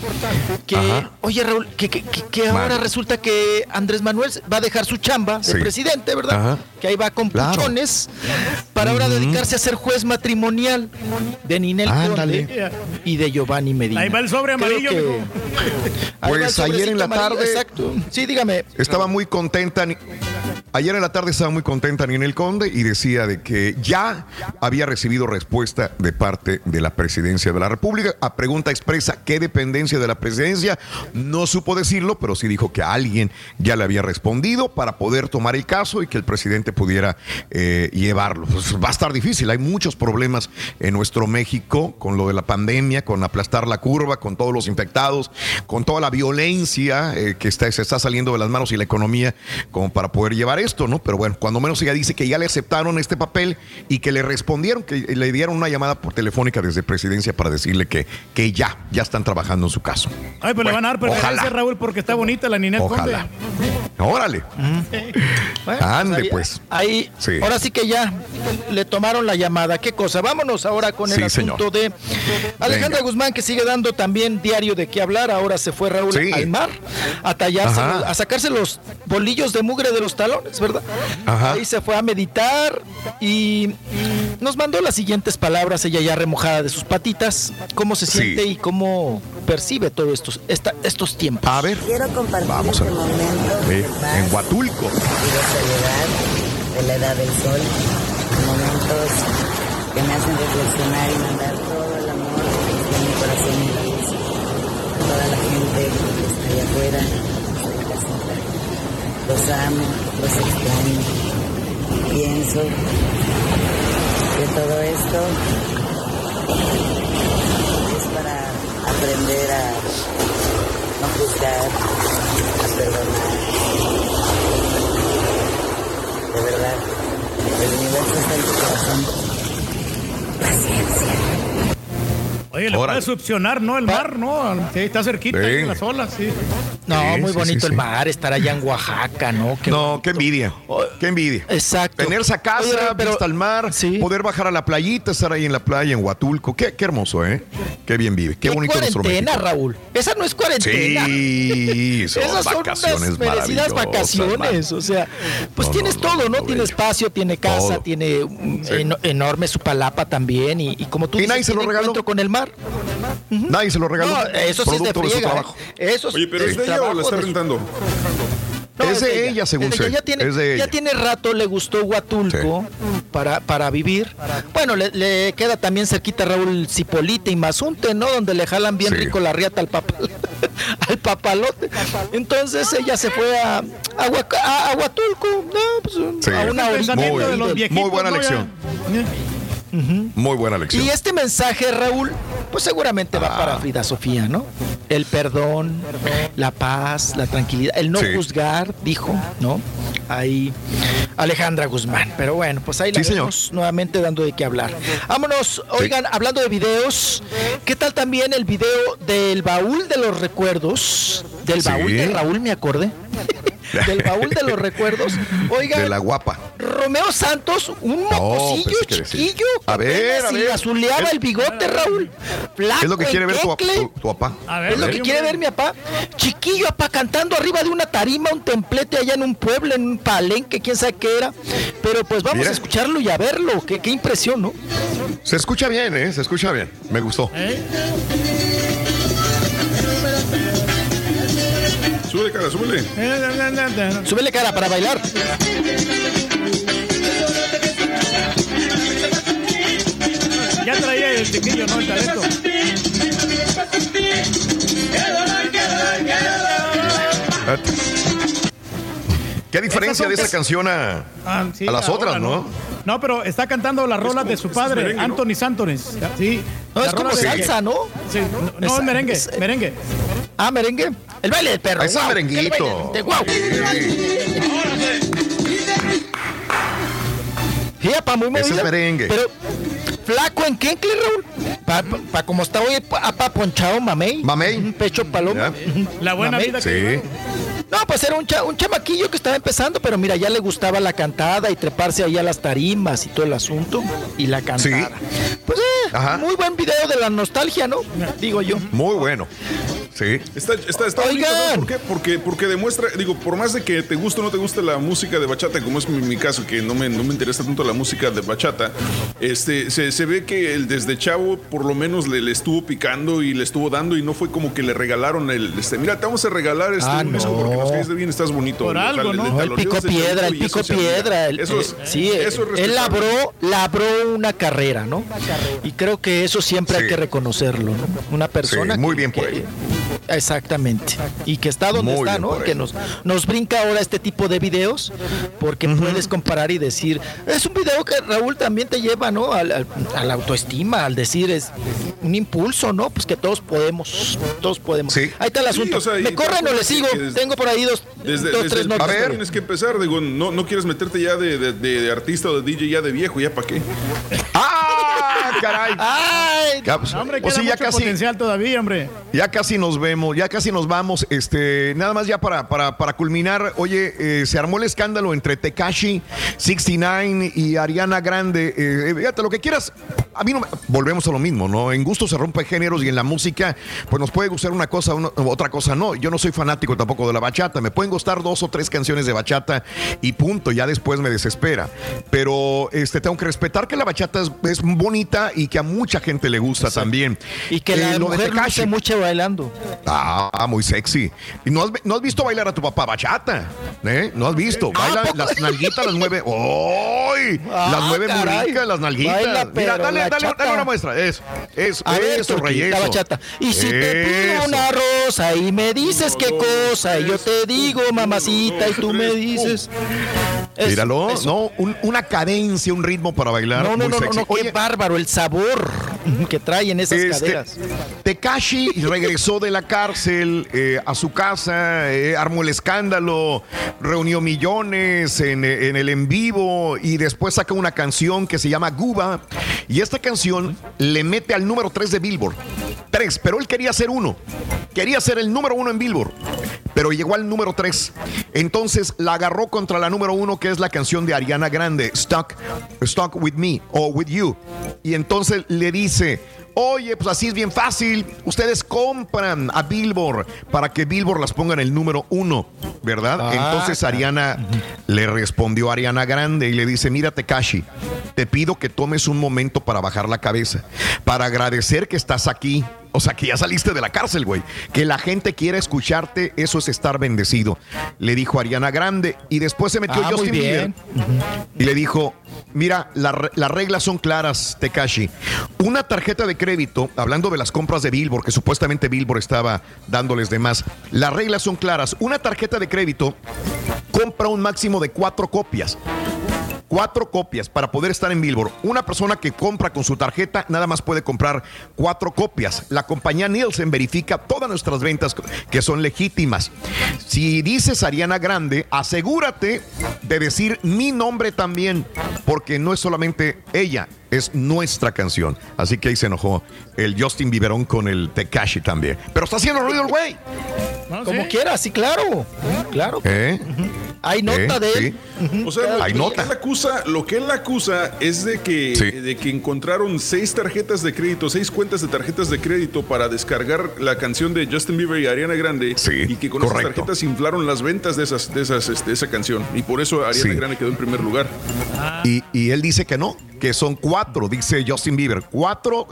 Que, Ajá. oye, Raúl, que, que- que- ahora resulta resulta que Andrés Manuel va a dejar su chamba de Sí. presidente, ¿verdad? Ajá. Que ahí va con Claro. puchones para ahora dedicarse a ser juez matrimonial de Ninel Ándale. Conde y de Giovanni Medina. Ahí va el sobre amarillo, que- Pues ayer en la amarillo, tarde- Exacto. Sí, dígame. Estaba muy contenta. Ayer en la tarde estaba muy contenta Ninel Conde y decía de que ya había recibido respuesta de parte de la presidencia de la República. A pregunta expresa, ¿qué dependencia de la presidencia? No supo decirlo, pero sí dijo que alguien ya le había respondido para poder tomar el caso y que el presidente pudiera eh, llevarlo. Pues va a estar difícil, hay muchos problemas en nuestro México con lo de la pandemia, con aplastar la curva, con todos los infectados, con toda la violencia eh, que está, se está saliendo de las manos y la economía como para poder llevar esto, ¿no? Pero bueno, cuando menos ella dice que ya le aceptaron este papel y que le respondieron, que le dieron una llamada por telefónica desde presidencia para decirle que, que ya, ya están trabajando en su caso. Ay, pues le van a dar preferencia. Raúl, porque está bonita la Ninel Ojalá. Conde. Órale. Bueno, Ande, ahí- Ahí, Sí. ahora sí que ya le tomaron la llamada. ¿Qué cosa? Vámonos ahora con el Sí, asunto señor. de Alejandra Venga. Guzmán, que sigue dando también diario de qué hablar. Ahora se fue Raúl Sí. al mar a tallarse, Ajá. a sacarse los bolillos de mugre de los talones, ¿verdad? Ajá. Ahí se fue a meditar y nos mandó las siguientes palabras, ella ya remojada de sus patitas, cómo se Sí. siente y cómo percibe todos estos, esta- estos tiempos. A ver. Quiero compartir Vamos a este ver. momento Eh, en Huatulco. y de soledad de la edad del sol. Momentos que me hacen reflexionar y mandar todo el amor de mi corazón y luz a toda la gente que está allá afuera. Los amo, los extraño. Pienso que todo esto es para aprender a no juzgar, a perdonar. De verdad, el universo está en tu corazón. Paciencia. Oye, le puedes succionar, ¿no? El mar, ¿no? Sí, está cerquita Sí. de las olas, sí. No, Sí, muy sí, bonito sí, el mar, estar allá en Oaxaca, ¿no? Qué No, qué envidia. Qué envidia. Exacto. Tener esa casa, Oye, pero- vista al mar, poder bajar a la playita, estar ahí en la playa en Huatulco. Qué, qué hermoso, ¿eh? Qué bien vive. Qué, ¿Qué bonito nuestro cuarentena, México. Raúl? Esa no es cuarentena. Sí, son Esas son vacaciones unas merecidas vacaciones. O sea, pues tienes todo, ¿no? tiene espacio, tiene casa, Todo. tiene mm, eno- enorme su palapa también. Y, y como tú ¿Y dices, nadie se lo regaló? encuentro con el mar. Nadie se lo regaló. No, eso sí es de su trabajo. ¿eh? Eso Oye, pero es ¿es de ella o la está rentando? No, es de ella, según Es de sé. ella. Ya tiene, Es de ella. ya tiene rato, le gustó Huatulco para, para vivir. Bueno, le, le queda también cerquita Raúl Cipolite y Mazunte, ¿no? Donde le jalan bien Sí. rico la riata al, papa- al papalote. Entonces ella se fue a, a, Huaca- a- a Huatulco, ¿no? Pues, Sí. a una orilla. Muy, de los viejitos, muy buena ¿no? Muy buena lección. Y este mensaje, Raúl, pues seguramente va Ah. para Frida Sofía, ¿no? El perdón, la paz, la tranquilidad, el no Sí. juzgar, dijo, ¿no? Ahí Alejandra Guzmán. Pero bueno, pues ahí la Sí, señor. vemos nuevamente dando de qué hablar. Vámonos, oigan, hablando de videos, ¿qué tal también el video del baúl de los recuerdos? Del baúl de Raúl, me acordé. del baúl de los recuerdos. Oigan, De la guapa. Romeo Santos, un mocosillo que decía. chiquillo. A ver, a y ver. azuleaba Es- el bigote, Raúl. Flaco, ¿Qué es lo que quiere ver tu, enquecle. tu, tu papá? Es lo que quiere ver mi papá. Chiquillo, papá, cantando arriba de una tarima, un templete allá en un pueblo, en un palenque, quién sabe qué era. Pero pues vamos Mira. a escucharlo y a verlo. Qué, qué impresión, ¿no? Se escucha bien, ¿eh? Se escucha bien. Me gustó. Súbele, cara, súbele. Súbele cara para bailar. Ya traía el chiquillo, ¿no? El talento. ¿Qué diferencia de esa canción a, Ah, sí, a las ahora, otras, no? No, pero está cantando las rolas de su padre, merengue, ¿no? Anthony Santones. Sí. No, La es como salsa, ¿no? Sí, no, no, Es- merengue, es- merengue. Ah, merengue. El baile del perro. Ese es guau, merenguito. de- guau. Sí, apa, muy Ese es movida. merengue. Pero, flaco en Kencle, Raúl. Pa, pa- pa como está hoy, pa- apa ponchado, mamey. Mamey. Un pecho paloma. La buena Mamey. vida que Sí. No, pues era un, cha- un chamaquillo que estaba empezando, pero mira, ya le gustaba la cantada y treparse ahí a las tarimas y todo el asunto. Y la cantada. Pues eh, Ajá. muy buen video de la nostalgia, ¿no? Digo yo. Muy bueno. Sí. Está, está, está bonito, ¿sabes por qué? Porque, porque demuestra, digo, por más de que te guste o no te guste la música de bachata, como es mi, mi caso, que no me, no me interesa tanto la música de bachata, este, se, se ve que el desde chavo por lo menos le, le estuvo picando y le estuvo dando y no fue como que le regalaron el, este, mira, te vamos a regalar este Ah, un disco no. porque nos caes de bien, estás bonito. Por O sea, algo, le- ¿no? el ese piedra, el admira. piedra. el- Eso es, eh, sí, eso es él labró, labró una carrera, ¿no? Y creo que eso siempre hay que reconocerlo, ¿no? Una persona. Sí, muy que- bien por que- él. Exactamente. Y que está donde Muy está, ¿no? Que nos, nos brinca ahora este tipo de videos, porque puedes comparar y decir, es un video que Raúl también te lleva, ¿no? Al, al- a la autoestima, al decir, es un impulso, ¿no? Pues que todos podemos, todos podemos. Sí. Ahí está el Sí, asunto. o sea, y ¿Me corren o le sigo? desde- Tengo por ahí dos, Desde, dos desde tres el notas. principio tienes que empezar, digo, no, no quieres meterte ya de, de- de- de artista o de DJ ya de viejo, ya para qué. ¡Ah, caray! ¡Ay! Pues, No, hombre, queda ya mucho casi, potencial todavía, hombre. ya casi nos vemos, ya casi nos vamos. Este, nada más ya para, para, para culminar, oye, eh, se armó el escándalo entre Tekashi 69 y Ariana Grande. Eh, eh, fíjate, lo que quieras. A mí no me- volvemos a lo mismo, ¿no? En gusto se rompe géneros y en la música, pues nos puede gustar una cosa, una- otra cosa no. Yo no soy fanático tampoco de la bachata. Me pueden gustar dos o tres canciones de bachata y punto. Ya después me desespera. Pero este, tengo que respetar que la bachata es, es bonita y que a mucha gente le gusta también. Y que Eh, la lo de mujer luce mucho bailando. Ah, muy sexy. ¿Y no has, no has visto bailar a tu papá bachata? ¿Eh? ¿No has visto? Baila las nalguitas, las mueve. ¡Ay! Ah, las mueve muy caray. ricas, las nalguitas. Baila, Mira, dale, la dale, chata. dale una muestra. Eso, eso, A ver, eso, la eso. bachata. Y si te pido una rosa y me dices qué cosa, y yo te digo, mamacita, y tú me dices. Eso, Míralo, eso. no, un- una cadencia, un ritmo para bailar. No, no, muy no, no, sexy. no, qué Oye, bárbaro, el sabor que traen esas Este, caderas. Tekashi regresó de la cárcel eh, a su casa, eh, armó el escándalo, reunió millones en, eh, en el en vivo y después saca una canción que se llama Guba. Y esta canción le mete al número 3 de Billboard. 3, pero él quería ser uno. Quería ser el número uno en Billboard. Pero llegó al número 3. Entonces la agarró contra la número uno, que es la canción de Ariana Grande, Stuck, Stuck with Me o With You. Y entonces le dice, Oye, pues así es bien fácil. Ustedes compran a Billboard para que Billboard las ponga en el número uno, ¿verdad? Ah, Entonces Ariana le respondió a Ariana Grande y le dice, mira Tekashi, te pido que tomes un momento para bajar la cabeza, para agradecer que estás aquí. O sea, que ya saliste de la cárcel, güey. Que la gente quiera escucharte, eso es estar bendecido. Le dijo Ariana Grande. Y después se metió Ah, Justin Bieber y le dijo, mira, la las reglas son claras, Tekashi. Una tarjeta de crédito, hablando de las compras de Billboard, que supuestamente Billboard estaba dándoles de más, las reglas son claras. Una tarjeta de crédito compra un máximo de cuatro copias. Cuatro copias para poder estar en Billboard. Una persona que compra con su tarjeta nada más puede comprar cuatro copias. La compañía Nielsen verifica todas nuestras ventas que son legítimas. Si dices Ariana Grande, asegúrate de decir mi nombre también, porque no es solamente ella, es nuestra canción. Así que ahí se enojó el Justin Bieberón con el Tekashi también. Pero está haciendo ruido el güey. Como quiera, sí, claro. Claro. ¿Eh? Hay nota ¿Eh? de él. Sí. O sea, Hay nota. él acusa, lo que él acusa es de que, de que encontraron seis tarjetas de crédito, seis cuentas de tarjetas de crédito para descargar la canción de Justin Bieber y Ariana Grande y que con correcto. esas tarjetas inflaron las ventas de esas, de esas, este, esa canción y por eso Ariana Sí. Grande quedó en primer lugar. Y, y él dice que no, que son cuatro, dice Justin Bieber. Cuatro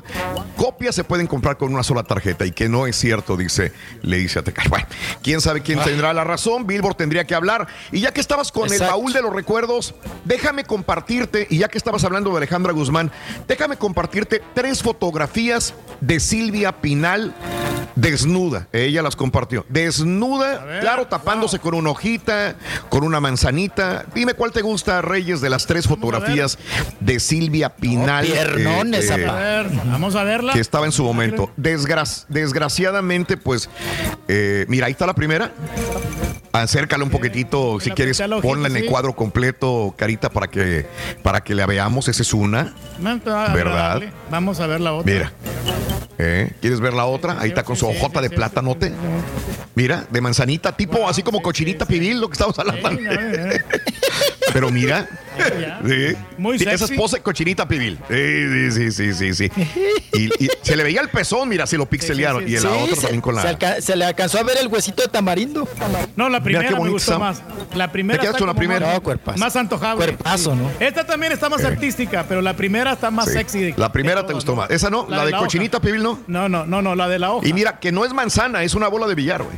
copias se pueden comprar con una sola tarjeta y que no es cierto, dice, le dice a Tekashi. Bueno, quién sabe quién Ah. tendrá la razón. Billboard tendría que hablar. Y ya que estabas con el baúl de los recuerdos, déjame compartirte, y ya que estabas hablando de Alejandra Guzmán, déjame compartirte tres fotografías de Silvia Pinal desnuda. Ella las compartió. Desnuda, claro, tapándose con una hojita, con una manzanita. Dime cuál te gusta, Reyes, de las tres fotografías de Silvia Pinal. piernones, eh, eh, A ver, vamos a verla. que estaba en su momento. Desgra- desgraciadamente, pues, eh, mira, ahí está la primera. Acércala un poquitito, si quieres, ponla en el cuadro completo, Carita, para que, para que la veamos. Esa es una. No, ¿Verdad? Vamos a ver la otra. Mira. ¿Eh? ¿Quieres ver la otra? Ahí está con su hojota de plátanote. Mira, de manzanita, tipo así como cochinita pibil, lo que estamos hablando. Pero mira. Sí. Muy Sí, Esa sexy. esposa de cochinita pibil. Sí, sí, sí, sí, sí. sí. Y, y se le veía el pezón, mira, se lo pixelearon. Y la Sí, otra se- también con se, la. alca- se le alcanzó a ver el huesito de tamarindo. No, la primera me gustó más. La primera ¿Te quedas está con la primera? Más, No, cuerpazo. más antojable. Cuerpazo, ¿no? Esta también está más artística, pero la primera está más Sí. sexy. de- La primera de te gustó más. Esa no, la, de cochinita pibil no. No, no, no, no, la de la hoja. Y mira, que no es manzana, es una bola de billar, güey.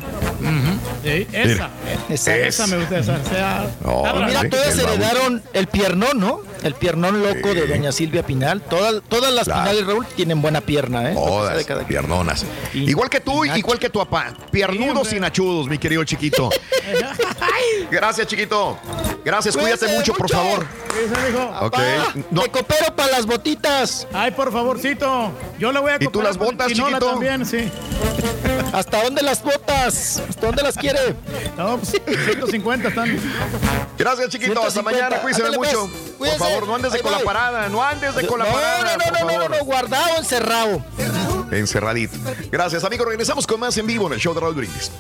Esa, esa, esa, me gusta, esa. O sea, no, mira, todos heredaron el piernón, ¿no? El piernón loco de doña Silvia Pinal. Todas, todas las Claro. Pinales, Raúl, tienen buena pierna, ¿eh? Todas, cada piernonas. Y- Igual que tú, y igual que tu papá. Piernudos y nachudos, mi querido chiquito. Gracias, chiquito. Gracias, cuídate Cuídate mucho, por favor. Esa, mijo. Ok. Pa, No, Te coopero para las botitas. Ay, por favorcito. Yo le voy a ¿Y tú las botas, chiquito? también, sí. ¿Hasta dónde las botas? ¿Hasta dónde las quiere? No, pues, 150 están. gracias, chiquito. Hasta 150. mañana. Cuídense pues. mucho. Por. Favor, no andes de con la parada. No andes de con la parada. no, no, no, no, no, guardado, encerrado. Encerradito. Gracias, amigos. Regresamos con más en vivo en el show de Raúl Brindis.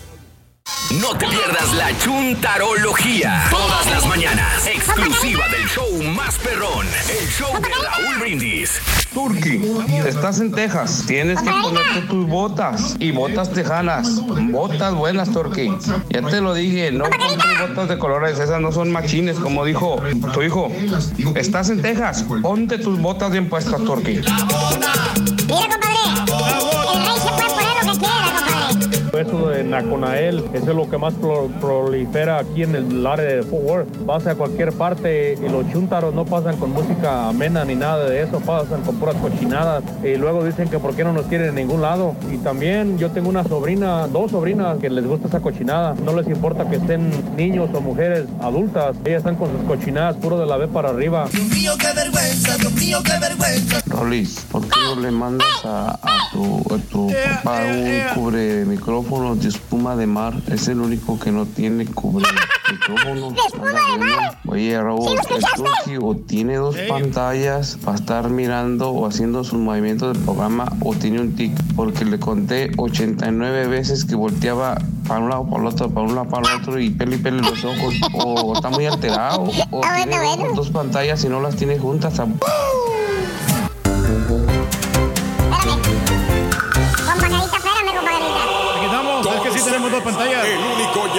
No te pierdas la chuntarología. Todas las mañanas. Exclusiva del show más perrón. El show de Raúl Brindis. Turki, estás en Texas. Tienes que ponerte tus botas y botas tejanas. Botas buenas, Turki. Ya te lo dije, no compres botas de colores. Esas no son machines, como dijo tu hijo. Estás en Texas. Ponte tus botas bien puestas, Turki. Mira, compadre. Eso de Naconael, eso es lo que más pro- prolifera aquí en el área de Fort Worth. Vas a cualquier parte y los chúntaros no pasan con música amena ni nada de eso, pasan con puras cochinadas. Y luego dicen que por qué no nos quieren en ningún lado. Y también yo tengo una sobrina, dos sobrinas que les gusta esa cochinada. No les importa que estén niños o mujeres adultas. Ellas están con sus cochinadas puro de la B para arriba. mío, qué vergüenza, Dios mío, qué vergüenza. Rolis, ¿por qué no le mandas a, a tu, a tu papá un cubre micrófonos de espuma de mar? Es el único que no tiene cubre micrófonos. ¿De espuma de mar? Oye, Raúl, ¿Sí el o tiene dos pantallas para estar mirando o haciendo sus movimientos del programa o tiene un tic, porque le conté 89 veces que volteaba para un lado, para el otro, para un lado, para el otro y pele y pele los ojos. O está muy alterado, o Ah, tiene bueno, dos- bueno. dos pantallas y no las tiene juntas. tenemos dos pantallas. El único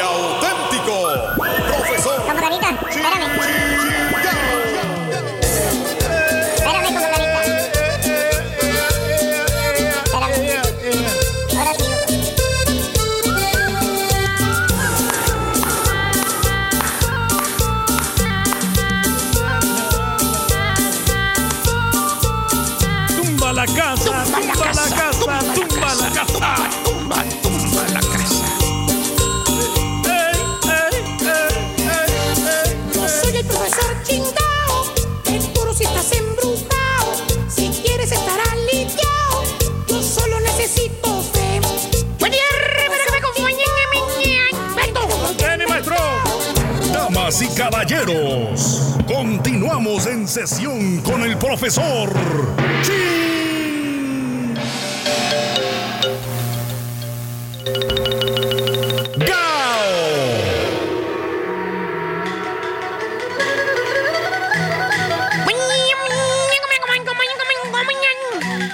Damas y caballeros, continuamos en sesión con el profesor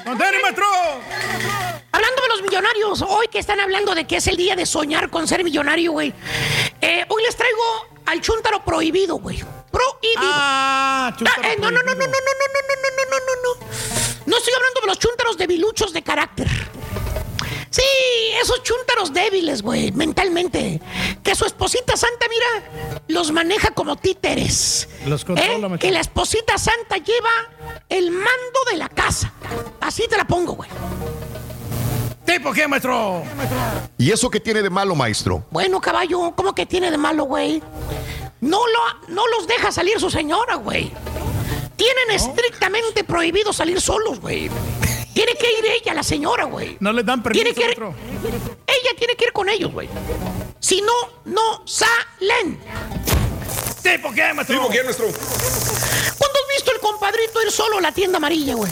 ¡Contene, maestro! Hablando de los millonarios, hoy que están hablando de que es el día de soñar con ser millonario, güey. eh, hoy les traigo al chúntaro prohibido, güey. Prohibido. Ah, chúntaro eh, no, no, no, no, no, no, no, no, no, no, no, no, no. No estoy hablando de los chúntaros debiluchos de carácter. Sí, esos chúntaros débiles, güey, mentalmente. Que su esposita santa, mira, los maneja como títeres. Los ¿Eh? controla, maestro. Que la esposita santa lleva el mando de la casa. Así te la pongo, güey. ¿Tipo qué, maestro? ¿Y eso qué tiene de malo, maestro? Bueno, caballo, ¿cómo que tiene de malo, güey? No, lo, no los deja salir su señora, güey. Tienen estrictamente prohibido salir solos, güey. Tiene que ir ella, la señora, güey. No les dan permiso, Tiene que ir-. Ella tiene que ir con ellos, güey. Si no, no salen. ¿Tipo qué, maestro? ¿Tipo quién, maestro? ¿Cuándo has visto el compadrito ir solo a la tienda amarilla, güey?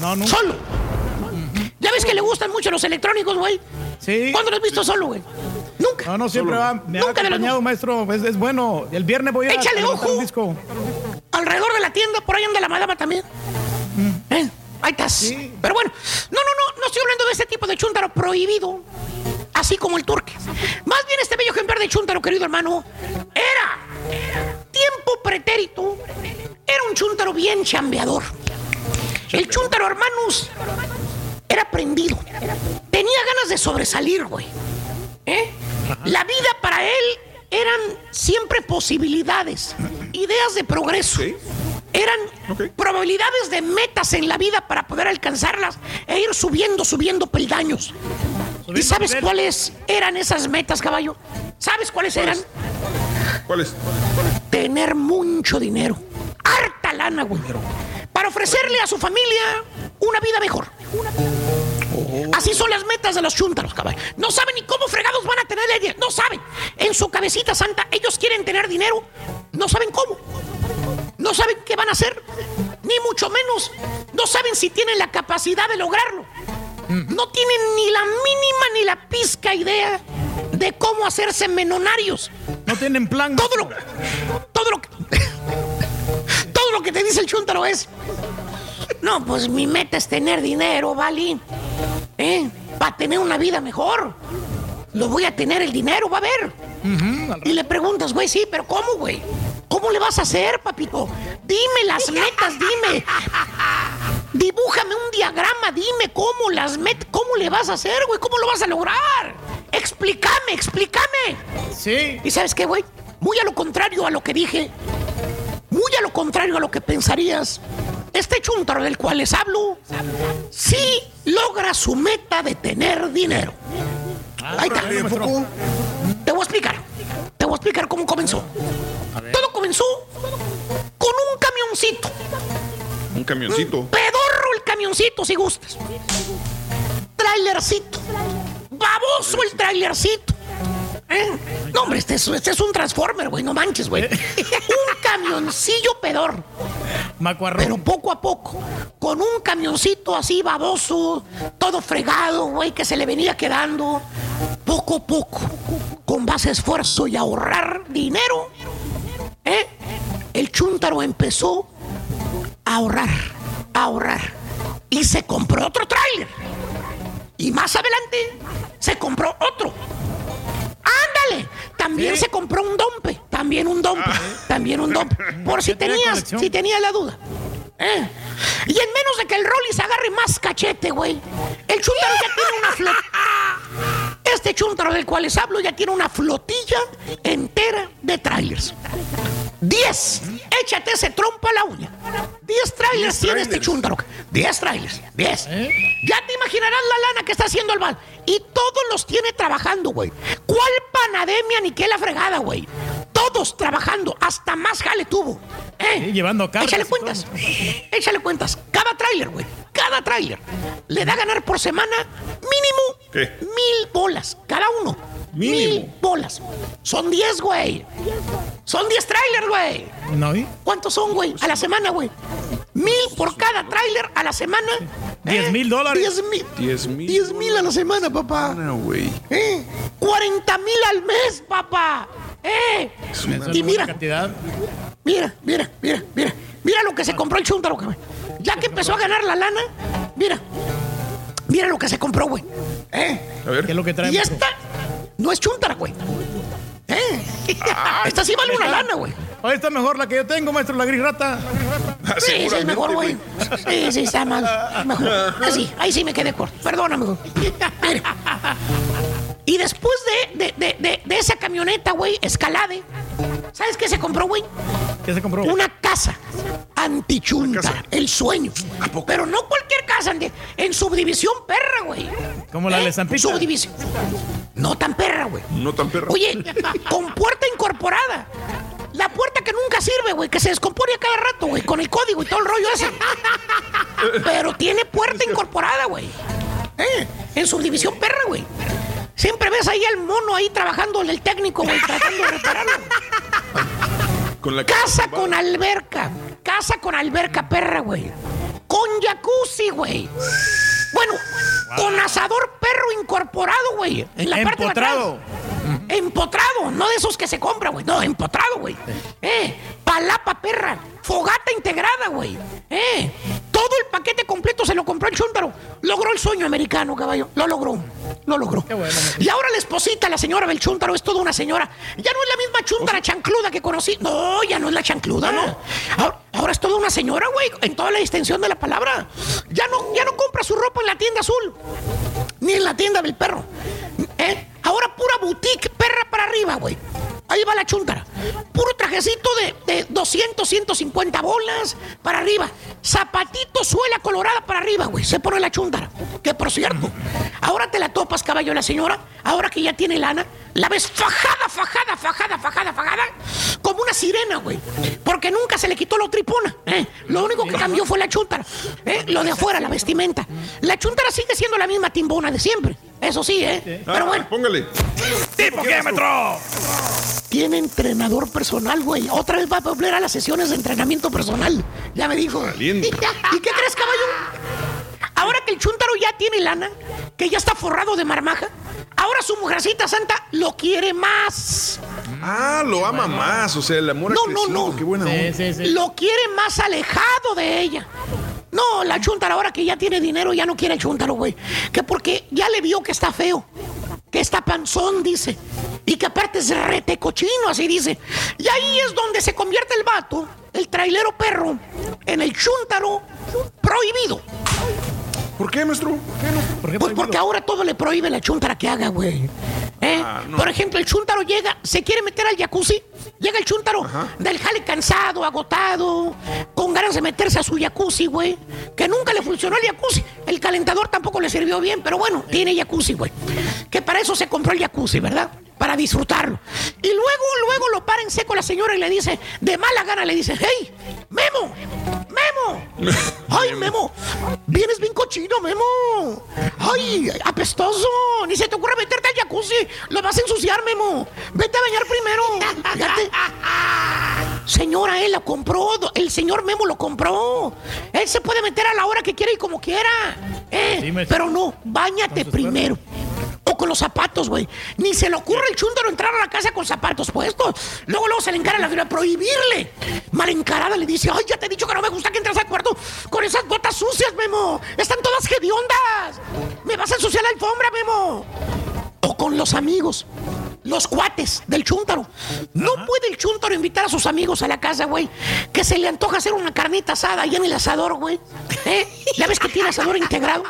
No, nunca. Solo. ¿Ya ves que le gustan mucho los electrónicos, güey? Sí. ¿Cuándo lo has visto solo, güey? Nunca. No, no, siempre Solo. va. Me ha Nunca de las acompañado, maestro. Es, es bueno. El viernes voy a Échale a ojo. un disco. Alrededor de la tienda, por ahí anda la madama también. ¿Eh? Ahí estás. Pero bueno, no, no, no, no estoy hablando de ese tipo de chúntaro prohibido. Así como el turque. Más bien este bello ejemplar de chúntaro, querido hermano, era tiempo pretérito. Era un chúntaro bien chambeador. El chúntaro, hermanos, era prendido. Tenía ganas de sobresalir, güey. ¿Eh? La vida para él eran siempre posibilidades, ideas de progreso. Eran probabilidades de metas en la vida para poder alcanzarlas e ir subiendo, subiendo peldaños. ¿Y sabes cuáles eran esas metas, caballo? ¿Sabes cuáles eran? ¿Cuál es? Tener mucho dinero. Harta lana, güey. Para ofrecerle a su familia una vida mejor. Así son las metas de los chúntaros, caballo. No saben ni cómo fregados van a tener el dinero. No saben. En su cabecita santa, ellos quieren tener dinero. No saben cómo. No saben qué van a hacer. Ni mucho menos. No saben si tienen la capacidad de lograrlo. No tienen ni la mínima ni la pizca idea de cómo hacerse menonarios. No tienen plan. Todo lo, todo lo que, lo que te dice el chúntaro es, no, pues mi meta es tener dinero, ¿vale? ¿Eh? Para tener una vida mejor. Lo voy a tener el dinero, va a ver. Y le preguntas, güey, sí, pero ¿cómo, güey? ¿Cómo le vas a hacer, papito? Dime las metas, dime. Dibújame un diagrama, dime cómo las metas, cómo le vas a hacer, güey, cómo lo vas a lograr. Explícame, explícame. Sí. ¿Y sabes qué, güey? Muy a lo contrario a lo que dije, muy a lo contrario a lo que pensarías, este chúntaro del cual les hablo, sí logra su meta de tener dinero. Ahí está. Te voy a explicar. Te voy a explicar cómo comenzó. Todo comenzó con un camioncito. Un camioncito. Pedorro el camioncito, si gustas. Trailercito. Baboso el trailercito. ¿Eh? No, hombre, este es, este es un Transformer, güey, no manches, güey. un camioncillo pedor. Pero poco a poco, con un camioncito así baboso, todo fregado, güey, que se le venía quedando, poco a poco, con base esfuerzo y ahorrar dinero, ¿eh? el chúntaro empezó a ahorrar, a ahorrar. Y se compró otro tráiler. Y más adelante se compró otro. ¡Ándale! También se compró un dompe. También un dompe. También un dompe. Por si tenías, si tenías la duda. ¿Eh? Y en menos de que el Rollis agarre más cachete, güey. El chúntaro ya tiene una flotilla. Este chúntaro del cual les hablo ya tiene una flotilla entera de trailers. 10. Échate ese trompo a la uña. 10 trailers tiene este chúntaro. 10 trailers. 10. Ya te imaginarás la lana que está haciendo el mal. Y todos los tiene trabajando, güey. ¿Cuál panademia ni qué la fregada, güey? Todos trabajando. Hasta más jale tuvo. ¿Eh? llevando cargas Échale cuentas. Échale cuentas. Cada tráiler, güey. Cada tráiler. Le da a ganar por semana mínimo ¿Qué? mil bolas. Cada uno. Mínimo. Mil bolas. Son 10, güey. Son 10 trailers, güey. ¿No vi? ¿Cuántos son, güey? A la semana, güey. Mil por cada tráiler a la semana. Diez mil dólares. 10 mil. 10 mil. 10 mil a la semana, papá. No, güey. ¿Eh? 40 mil al mes, papá. ¿Eh? Es Y buena mira, cantidad. mira, mira, mira, mira. Mira lo que se compró el chúntaro, cabrón. Ya que empezó a ganar la lana, mira. Mira lo que se compró, güey. ¿Eh? A ver. ¿Qué es lo que trae? Y esta no es chúntara, güey. ¿Eh? esta sí vale una lana, güey. Hoy está mejor la que yo tengo, maestro, la gris rata. Ah, Sí, sí, es seguramente, mejor, güey. Sí, sí, está mal. Mejor. Así, ahí sí me quedé corto. Perdóname, güey. Y después de, de, de, de, de esa camioneta, güey, escalade, ¿sabes qué se compró, güey? ¿Qué se compró? Una casa antichunta, casa. el sueño. Pero no cualquier casa, en, en subdivisión perra, güey. Como la de ¿Eh? Zampita. Subdivisión. No tan perra, güey. No tan perro. Oye, con puerta incorporada. La puerta que nunca sirve, güey, que se descompone a cada rato, güey, con el código y todo el rollo ese. Pero tiene puerta incorporada, güey. ¿Eh? En subdivisión perra, güey. Siempre ves ahí al mono ahí trabajando el técnico, güey, tratando de repararlo. Con la Casa con alberca. Casa con alberca perra, güey. Con jacuzzi, güey. Bueno, con asador perro incorporado, güey. En la parte de atrás. Empotrado. No de esos que se compra, güey. No, empotrado, güey. Eh, palapa perra, fogata integrada, güey. Eh, todo el paquete completo se lo compró el chúntaro. Logró el sueño americano, caballo. Lo logró. Lo logró. y ahora la esposita, la señora del chúntaro, es toda una señora. Ya no es la misma chúntara chancluda que conocí. No, ya no es la chancluda, no. Ahora, ahora es toda una señora, güey, en toda la extensión de la palabra. Ya no, ya no compra su ropa en la tienda azul. Ni en la tienda del perro. ¿Eh? Ahora pura boutique perra para arriba, güey. Ahí va la chuntara. Puro trajecito de, de 200, 150 bolas para arriba. Zapatito, suela colorada para arriba, güey. Se pone la chuntara. Que por cierto, ahora te la topas, caballo, la señora. Ahora que ya tiene lana, la ves fajada, fajada, fajada, fajada, fajada. Como una sirena, güey. Porque nunca se le quitó lo tripona. ¿eh? Lo único que cambió fue la chuntara. ¿eh? Lo de afuera, la vestimenta. La chuntara sigue siendo la misma timbona de siempre. Eso sí, ¿eh? Pero bueno. Póngale. ¡Tipo kilómetro! Tiene entrenador personal, güey. Otra vez va a volver a las sesiones de entrenamiento personal. Ya me dijo. ¿Y qué crees, caballo? Ahora que el chúntaro ya tiene lana, que ya está forrado de marmaja, ahora su mujercita santa lo quiere más. Ah, lo ama más. O sea, el amor ha No, no, no. Qué buena onda. Lo quiere más alejado de ella. No, la chuntara ahora que ya tiene dinero ya no quiere el chúntaro, güey. Que porque ya le vio que está feo. Que está panzón, dice. Y que aparte es rete cochino, así dice. Y ahí es donde se convierte el vato, el trailero perro, en el chúntaro prohibido. ¿Por qué, maestro? Pues porque ahora todo le prohíbe la chuntara que haga, güey. ¿Eh? Ah, no. Por ejemplo, el chúntaro llega, se quiere meter al jacuzzi. Llega el chúntaro del jale cansado, agotado, con ganas de meterse a su jacuzzi, güey. Que nunca le funcionó el jacuzzi. El calentador tampoco le sirvió bien, pero bueno, tiene jacuzzi, güey. Que para eso se compró el jacuzzi, ¿verdad? Para disfrutarlo. Y luego, luego lo para en seco la señora y le dice, de mala gana le dice, hey, Memo, Memo. Ay, Memo, vienes bien cochino, Memo. Ay, apestoso. Ni se te ocurre meterte al jacuzzi. Lo vas a ensuciar, Memo. Vete a bañar primero. Señora, él lo compró. El señor Memo lo compró. Él se puede meter a la hora que quiera y como quiera. ¿eh? Pero no, bañate primero. O con los zapatos, güey. Ni se le ocurre el chúndaro entrar a la casa con zapatos puestos. Luego, luego se le encara la fila prohibirle. Mal encarada le dice, ay, ya te he dicho que no me gusta que entres al cuarto con esas botas sucias, Memo. Están todas hediondas. Me vas a ensuciar la alfombra, Memo. O con los amigos. Los cuates del chúntaro. No puede el chúntaro invitar a sus amigos a la casa, güey. Que se le antoja hacer una carnita asada ahí en el asador, güey. ¿Eh? ¿Ya ves que tiene asador integrado?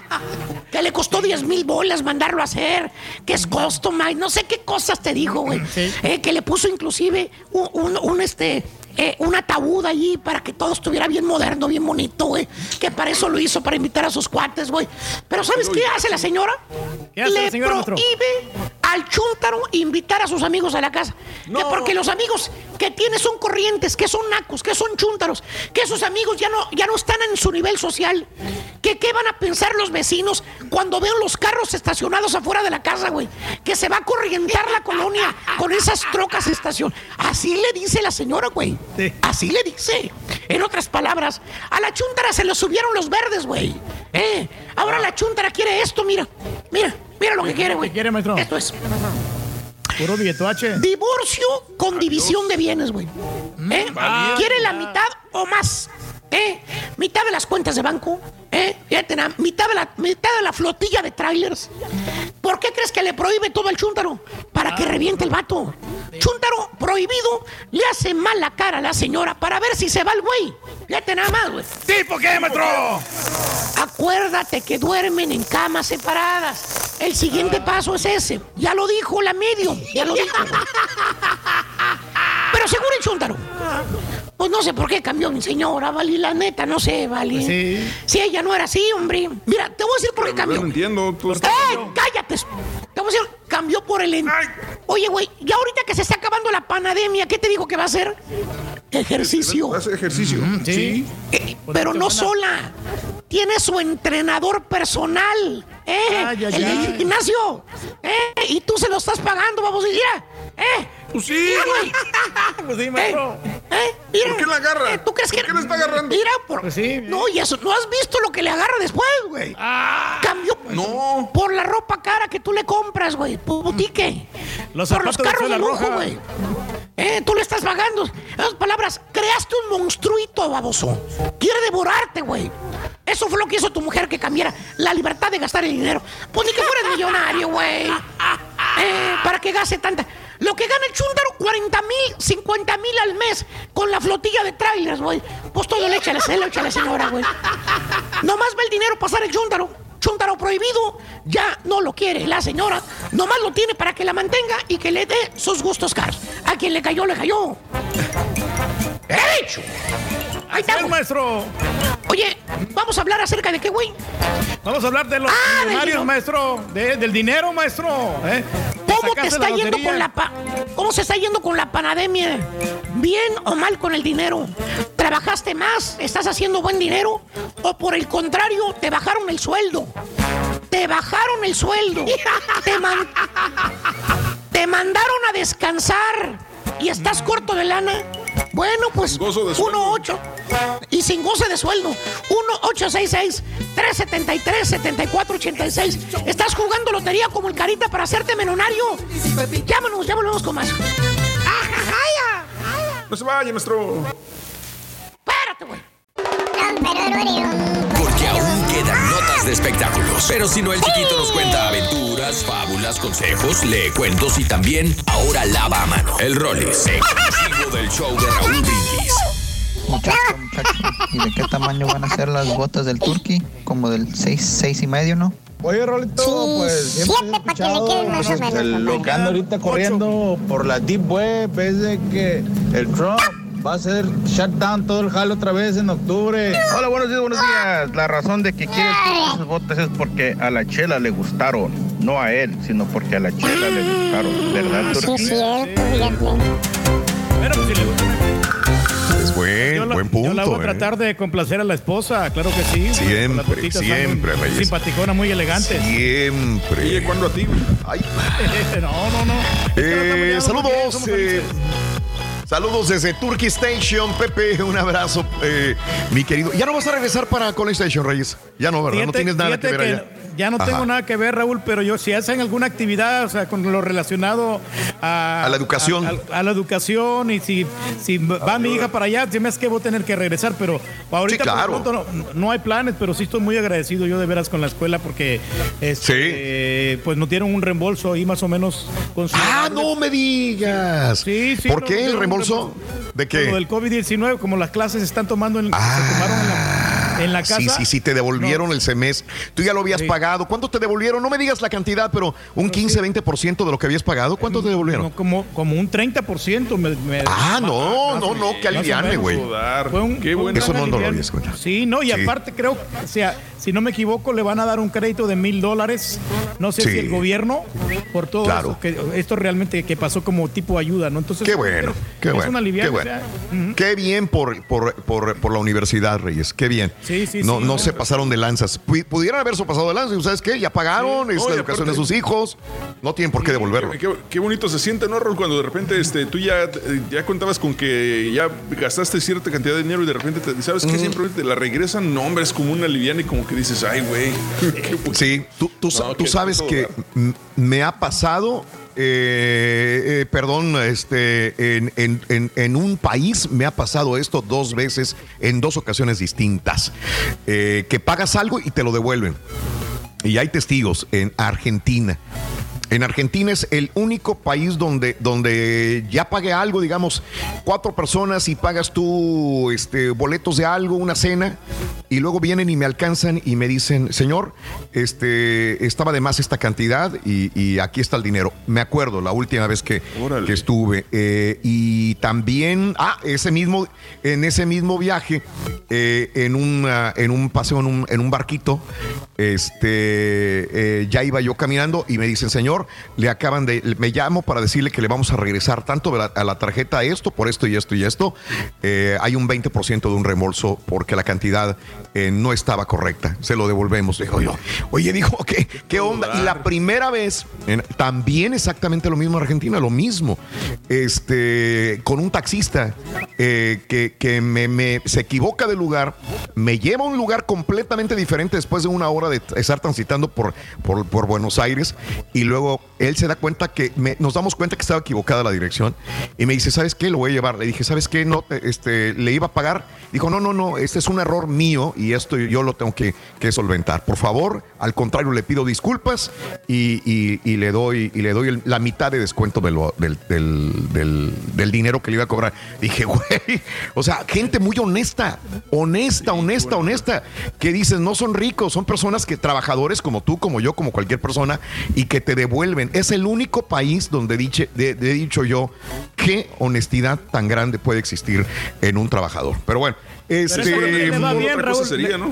Que le costó 10 mil bolas mandarlo a hacer. Que es customize. No sé qué cosas te dijo, güey. Eh, que le puso inclusive un, un- un, este. eh, un ataúd allí para que todo estuviera bien moderno, bien bonito, güey. Que para eso lo hizo, para invitar a sus cuates, güey. Pero ¿sabes qué hace la señora? ¿Qué hace Le la señora, maestro? prohíbe al chúntaro invitar a sus amigos a la casa. Que porque los amigos que tiene son corrientes, que son nacos, que son chúntaros, que sus amigos ya no, ya no están en su nivel social. Que qué van a pensar los vecinos cuando vean los carros estacionados afuera de la casa, güey. Que se va a corrientar la colonia con esas trocas estación. Así le dice la señora, güey. Así le dice. En otras palabras, a la chúntara se le subieron los verdes, güey. ¿Eh? Ahora la chúntara quiere esto, mira. Mira, mira lo que quiere, güey. quiere, maestro? Esto es. Puro billetoache. Divorcio con división de bienes, güey. ¿Eh? valiente. Quiere la mitad o más. ¿Eh? Mitad de las cuentas de banco. ¿Eh? Fíjate mitad de la, mitad de la flotilla de trailers. ¿Por qué crees que le prohíbe todo al chúntaro? Para que reviente el vato. Chúntaro prohibido le hace mala cara a la señora para ver si se va el güey. Fíjate nada más, güey. ¡Tipo qué, maestro! Acuérdate que duermen en camas separadas. El siguiente paso es ese. Ya lo dijo la medium. Ya lo dijo. Pero según el chúntaro. Pues no sé por qué cambió mi señora, Vali. La neta, no sé, Vali. Pues sí. Si ella no era así, hombre. Mira, te voy a decir por qué cambió. no entiendo. Tú ¡Eh! ¡Cállate! Te voy a decir, cambió por el... en- Oye, güey, ya ahorita que se está acabando la pandemia, ¿qué te dijo que va a hacer? Ejercicio. Hace ejercicio. sí. Eh, pero no sola. Tiene su entrenador personal. ¿eh? Ay, ay, el ay. gimnasio. ¿eh? Y tú se lo estás pagando, vamos a ir. ¿Eh? Pues sí. Mira, güey. Pues sí, maestro. ¿Eh? Mira. ¿Por qué la agarra? ¿Tú crees que ¿Por qué le está agarrando? Mira, por... Pues sí. No, y eso, ¿no has visto lo que le agarra después, güey? Cambió No. por la ropa cara que tú le compras, güey, por. Los por los carros de lujo, güey. Eh, tú le estás pagando. Esas palabras, creaste un monstruito, baboso. Quiere devorarte, güey. Eso fue lo que hizo tu mujer que cambiara la libertad de gastar el dinero. Pues ni que fueras millonario, güey. Eh, para que gaste tanta. Lo que gana el chúndaro, 40 mil, 50 mil al mes con la flotilla de trailers, güey. Pues todo le echa a la, señora, güey. Nomás ve el dinero pasar el chúndaro. Chúndaro prohibido, ya no lo quiere la señora. Nomás lo tiene para que la mantenga y que le dé sus gustos caros. A quien le cayó, le cayó. ¡He dicho! Ahí maestro. Oye, vamos a hablar acerca de qué, güey. Vamos a hablar de los Ah, del millonarios, dinero. maestro. De- del dinero, maestro. ¿eh? ¿Cómo te está yendo con la pa- ¿Cómo se está yendo con la pandemia? ¿Bien o mal con el dinero? ¿Trabajaste más? ¿Estás haciendo buen dinero? ¿O por el contrario, te bajaron el sueldo? Te bajaron el sueldo. te, man- te mandaron a descansar y estás corto de lana. Bueno, pues Gozo de sueldo. 1-8 y sin goce de sueldo. 1-866-373-7486. ¿Estás jugando lotería como el Carita para hacerte menonario? Llámanos, ya volvemos con más. ¡Ajajaya! No se vaya, maestro. Espérate, güey. Quedan notas de espectáculos. Pero si no, el chiquito nos cuenta aventuras, fábulas, consejos, lee cuentos y también ahora lava a mano. El Rollis, exclusivo del show de Raúl Brindis. Muchachos, muchachos, ¿y de qué tamaño van a ser las botas del Turkey? Como del 6, seis y medio, ¿no? Oye, Rolito, pues siempre he escuchado pues, este, lo que anda ahorita corriendo por la Deep Web es de que el Trump va a hacer shutdown todo el jale otra vez en octubre. Hola, buenos días, buenos días. La razón de que quiere esas botas es porque a la chela le gustaron. No a él, sino porque a la chela le gustaron. ¿Verdad, Sí, Turquía? es cierto. Pero pues, si le gusta- Es buen, yo la- buen punto. Yo la voy a ¿eh? tratar de complacer a la esposa, claro que sí. Siempre, siempre, Reyes. Simpaticona, muy elegante. Siempre. Oye, ¿cuándo a ti? Ay. no, no, no. Eh, saludos. eh, saludos desde Turkey Station. Pepe, un abrazo, eh, mi querido. Ya no vas a regresar para College Station, Reyes. Ya no, ¿verdad? no tienes nada que ver allá. Ya no Ajá. tengo nada que ver, Raúl, pero yo si hacen alguna actividad, o sea, con lo relacionado a, A la educación. a, a la educación y si, si va mi hija para allá, se me hace que voy a tener que regresar, pero ahorita Sí, por claro. lo pronto no, no hay planes, pero sí estoy muy agradecido yo de veras con la escuela porque este, pues nos dieron un reembolso ahí más o menos con Ah, no me digas. Sí, sí. ¿Por no, qué el reembolso? ¿De qué? Lo del COVID-19, como las clases se están tomando en, se tomaron en la, en la casa. Sí, sí, sí, te devolvieron el semestre. Tú ya lo habías pagado. ¿Cuánto te devolvieron? No me digas la cantidad, pero un 15, 20% de lo que habías pagado. ¿Cuánto te devolvieron? No, como, como un 30% me, me- Ah, no, no, no, o aliviane, güey. Eso no, no lo habías escuchado. Sí, no, y Sí. aparte creo, o sea, si no me equivoco, le van a dar un crédito de mil dólares. No sé Sí. si el gobierno, por todo Claro. eso, que esto realmente que pasó como tipo ayuda, ¿no? Entonces, Qué bueno, qué es bueno. una Qué bueno. o sea, ujú. Qué bien por, por, por, por la universidad, Reyes. Qué bien. Sí, sí, no, sí. no se pasaron de lanzas. Pu- Pudieran haberse pasado de lanzas. ¿Sabes qué? Ya pagaron, es la educación aparte- de sus hijos. No tienen por qué devolverlo. Qué, qué- qué bonito se siente, ¿no, Raúl? Cuando de repente este, tú ya, ya contabas con que ya gastaste cierta cantidad de dinero y de repente te, ¿sabes qué? Siempre te la regresan. No, hombre, es como una liviana y como que dices, ay, güey. Sí, tú, tú, No, sabes que me ha pasado, eh, eh, perdón, este, en, en- en- un país me ha pasado esto dos veces en dos ocasiones distintas, eh, que pagas algo y te lo devuelven. Y hay testigos en Argentina. En Argentina es el único país donde, donde ya pagué algo, digamos, cuatro personas y pagas tú este, boletos de algo, una cena, y luego vienen y me alcanzan y me dicen, señor, este, estaba de más esta cantidad y, y aquí está el dinero. Me acuerdo la última vez que, que estuve. eh, y también, ah, ese mismo, en ese mismo viaje, eh, en, un, ah, en un paseo, en un, en un barquito, este, eh, ya iba yo caminando y me dicen, señor, señor, le acaban de, me llamo para decirle que le vamos a regresar tanto a la, tarjeta esto, por esto y esto y esto. Eh, hay un 20% de un reembolso porque la cantidad eh, no estaba correcta. Se lo devolvemos. Dijo yo, oye, dijo, ¿qué, qué onda? Y la primera vez, en- también exactamente lo mismo en Argentina, lo mismo. Este, con un taxista eh, que, que me, me- se equivoca de lugar, me lleva a un lugar completamente diferente después de una hora de estar transitando por, por, por Buenos Aires y luego él se da cuenta que me- nos damos cuenta que estaba equivocada la dirección y me dice, ¿sabes qué? Lo voy a llevar. Le dije, ¿sabes qué? No, te- este, le iba a pagar. Dijo, no, no, no, este es un error mío y esto yo lo tengo que, que solventar. Por favor, al contrario, le pido disculpas y, y- y le doy, y le doy el- la mitad de descuento de lo- del, del- del- del dinero que le iba a cobrar. Dije, güey, o sea, gente muy honesta, honesta, honesta, honesta, que dices, no son ricos, son personas que trabajadores como tú, como yo, como cualquier persona, y que te devuelven. Es el único país donde diche- de- de- he dicho yo qué honestidad tan grande puede existir en un trabajador. Pero bueno, este. Si fueran en el fútbol, otra cosa sería, ¿no?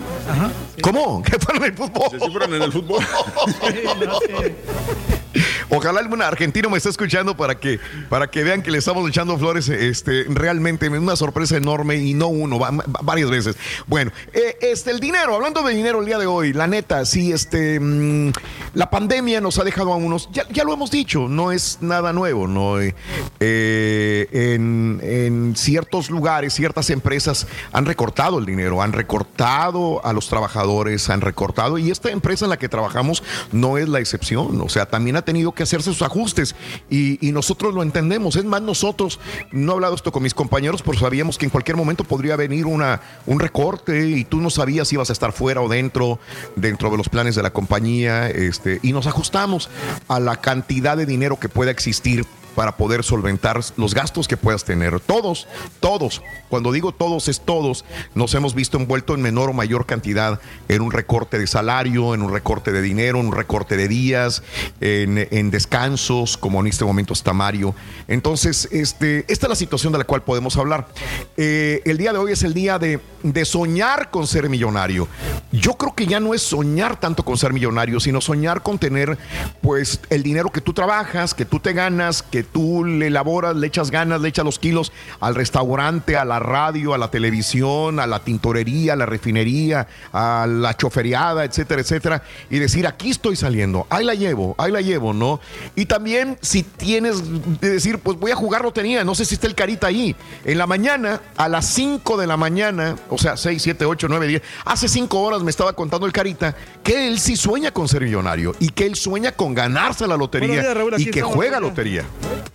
¿Cómo? ¿Qué fueran en el fútbol? Si fueran en el fútbol. Ojalá algún argentino me esté escuchando para que, para que vean que le estamos echando flores. Este, realmente una sorpresa enorme y no uno, va- va- varias veces. Bueno, eh, este, el dinero, hablando de dinero el día de hoy, la neta, sí, este, mm, la pandemia nos ha dejado a unos, ya, ya lo hemos dicho, no es nada nuevo, ¿no? Eh, eh, en, en ciertos lugares, ciertas empresas han recortado el dinero, han recortado a los trabajadores, han recortado, y esta empresa en la que trabajamos no es la excepción, o sea, también ha tenido que hacerse sus ajustes. Y, nosotros lo entendemos, es más nosotros, no he hablado esto con mis compañeros, porque sabíamos que en cualquier momento podría venir una, un recorte y tú no sabías si ibas a estar fuera o dentro, dentro de los planes de la compañía, este, y nos ajustamos a la cantidad de dinero que pueda existir para poder solventar los gastos que puedas tener. Todos, todos, cuando digo todos es todos, nos hemos visto envueltos en menor o mayor cantidad en un recorte de salario, en un recorte de dinero, en un recorte de días, en, en descansos, como en este momento está Mario. Entonces, este, esta es la situación de la cual podemos hablar. Eh, el día de hoy es el día de, de soñar con ser millonario. Yo creo que ya no es soñar tanto con ser millonario, sino soñar con tener pues el dinero que tú trabajas, que tú te ganas, que tú le elaboras, le echas ganas, le echas los kilos al restaurante, a la radio, a la televisión, a la tintorería, a la refinería, a la choferiada, etcétera, etcétera, y decir, aquí estoy saliendo, ahí la llevo, ahí la llevo, ¿no? Y también si tienes de decir, pues voy a jugar lotería, no sé si está el carita ahí, en la mañana, a las 5 de la mañana, o sea, 6, 7, 8, 9, 10, hace 5 horas me estaba contando el carita que él sí sueña con ser millonario y que él sueña con ganarse la lotería días, Raúl, y que juega oiga. lotería.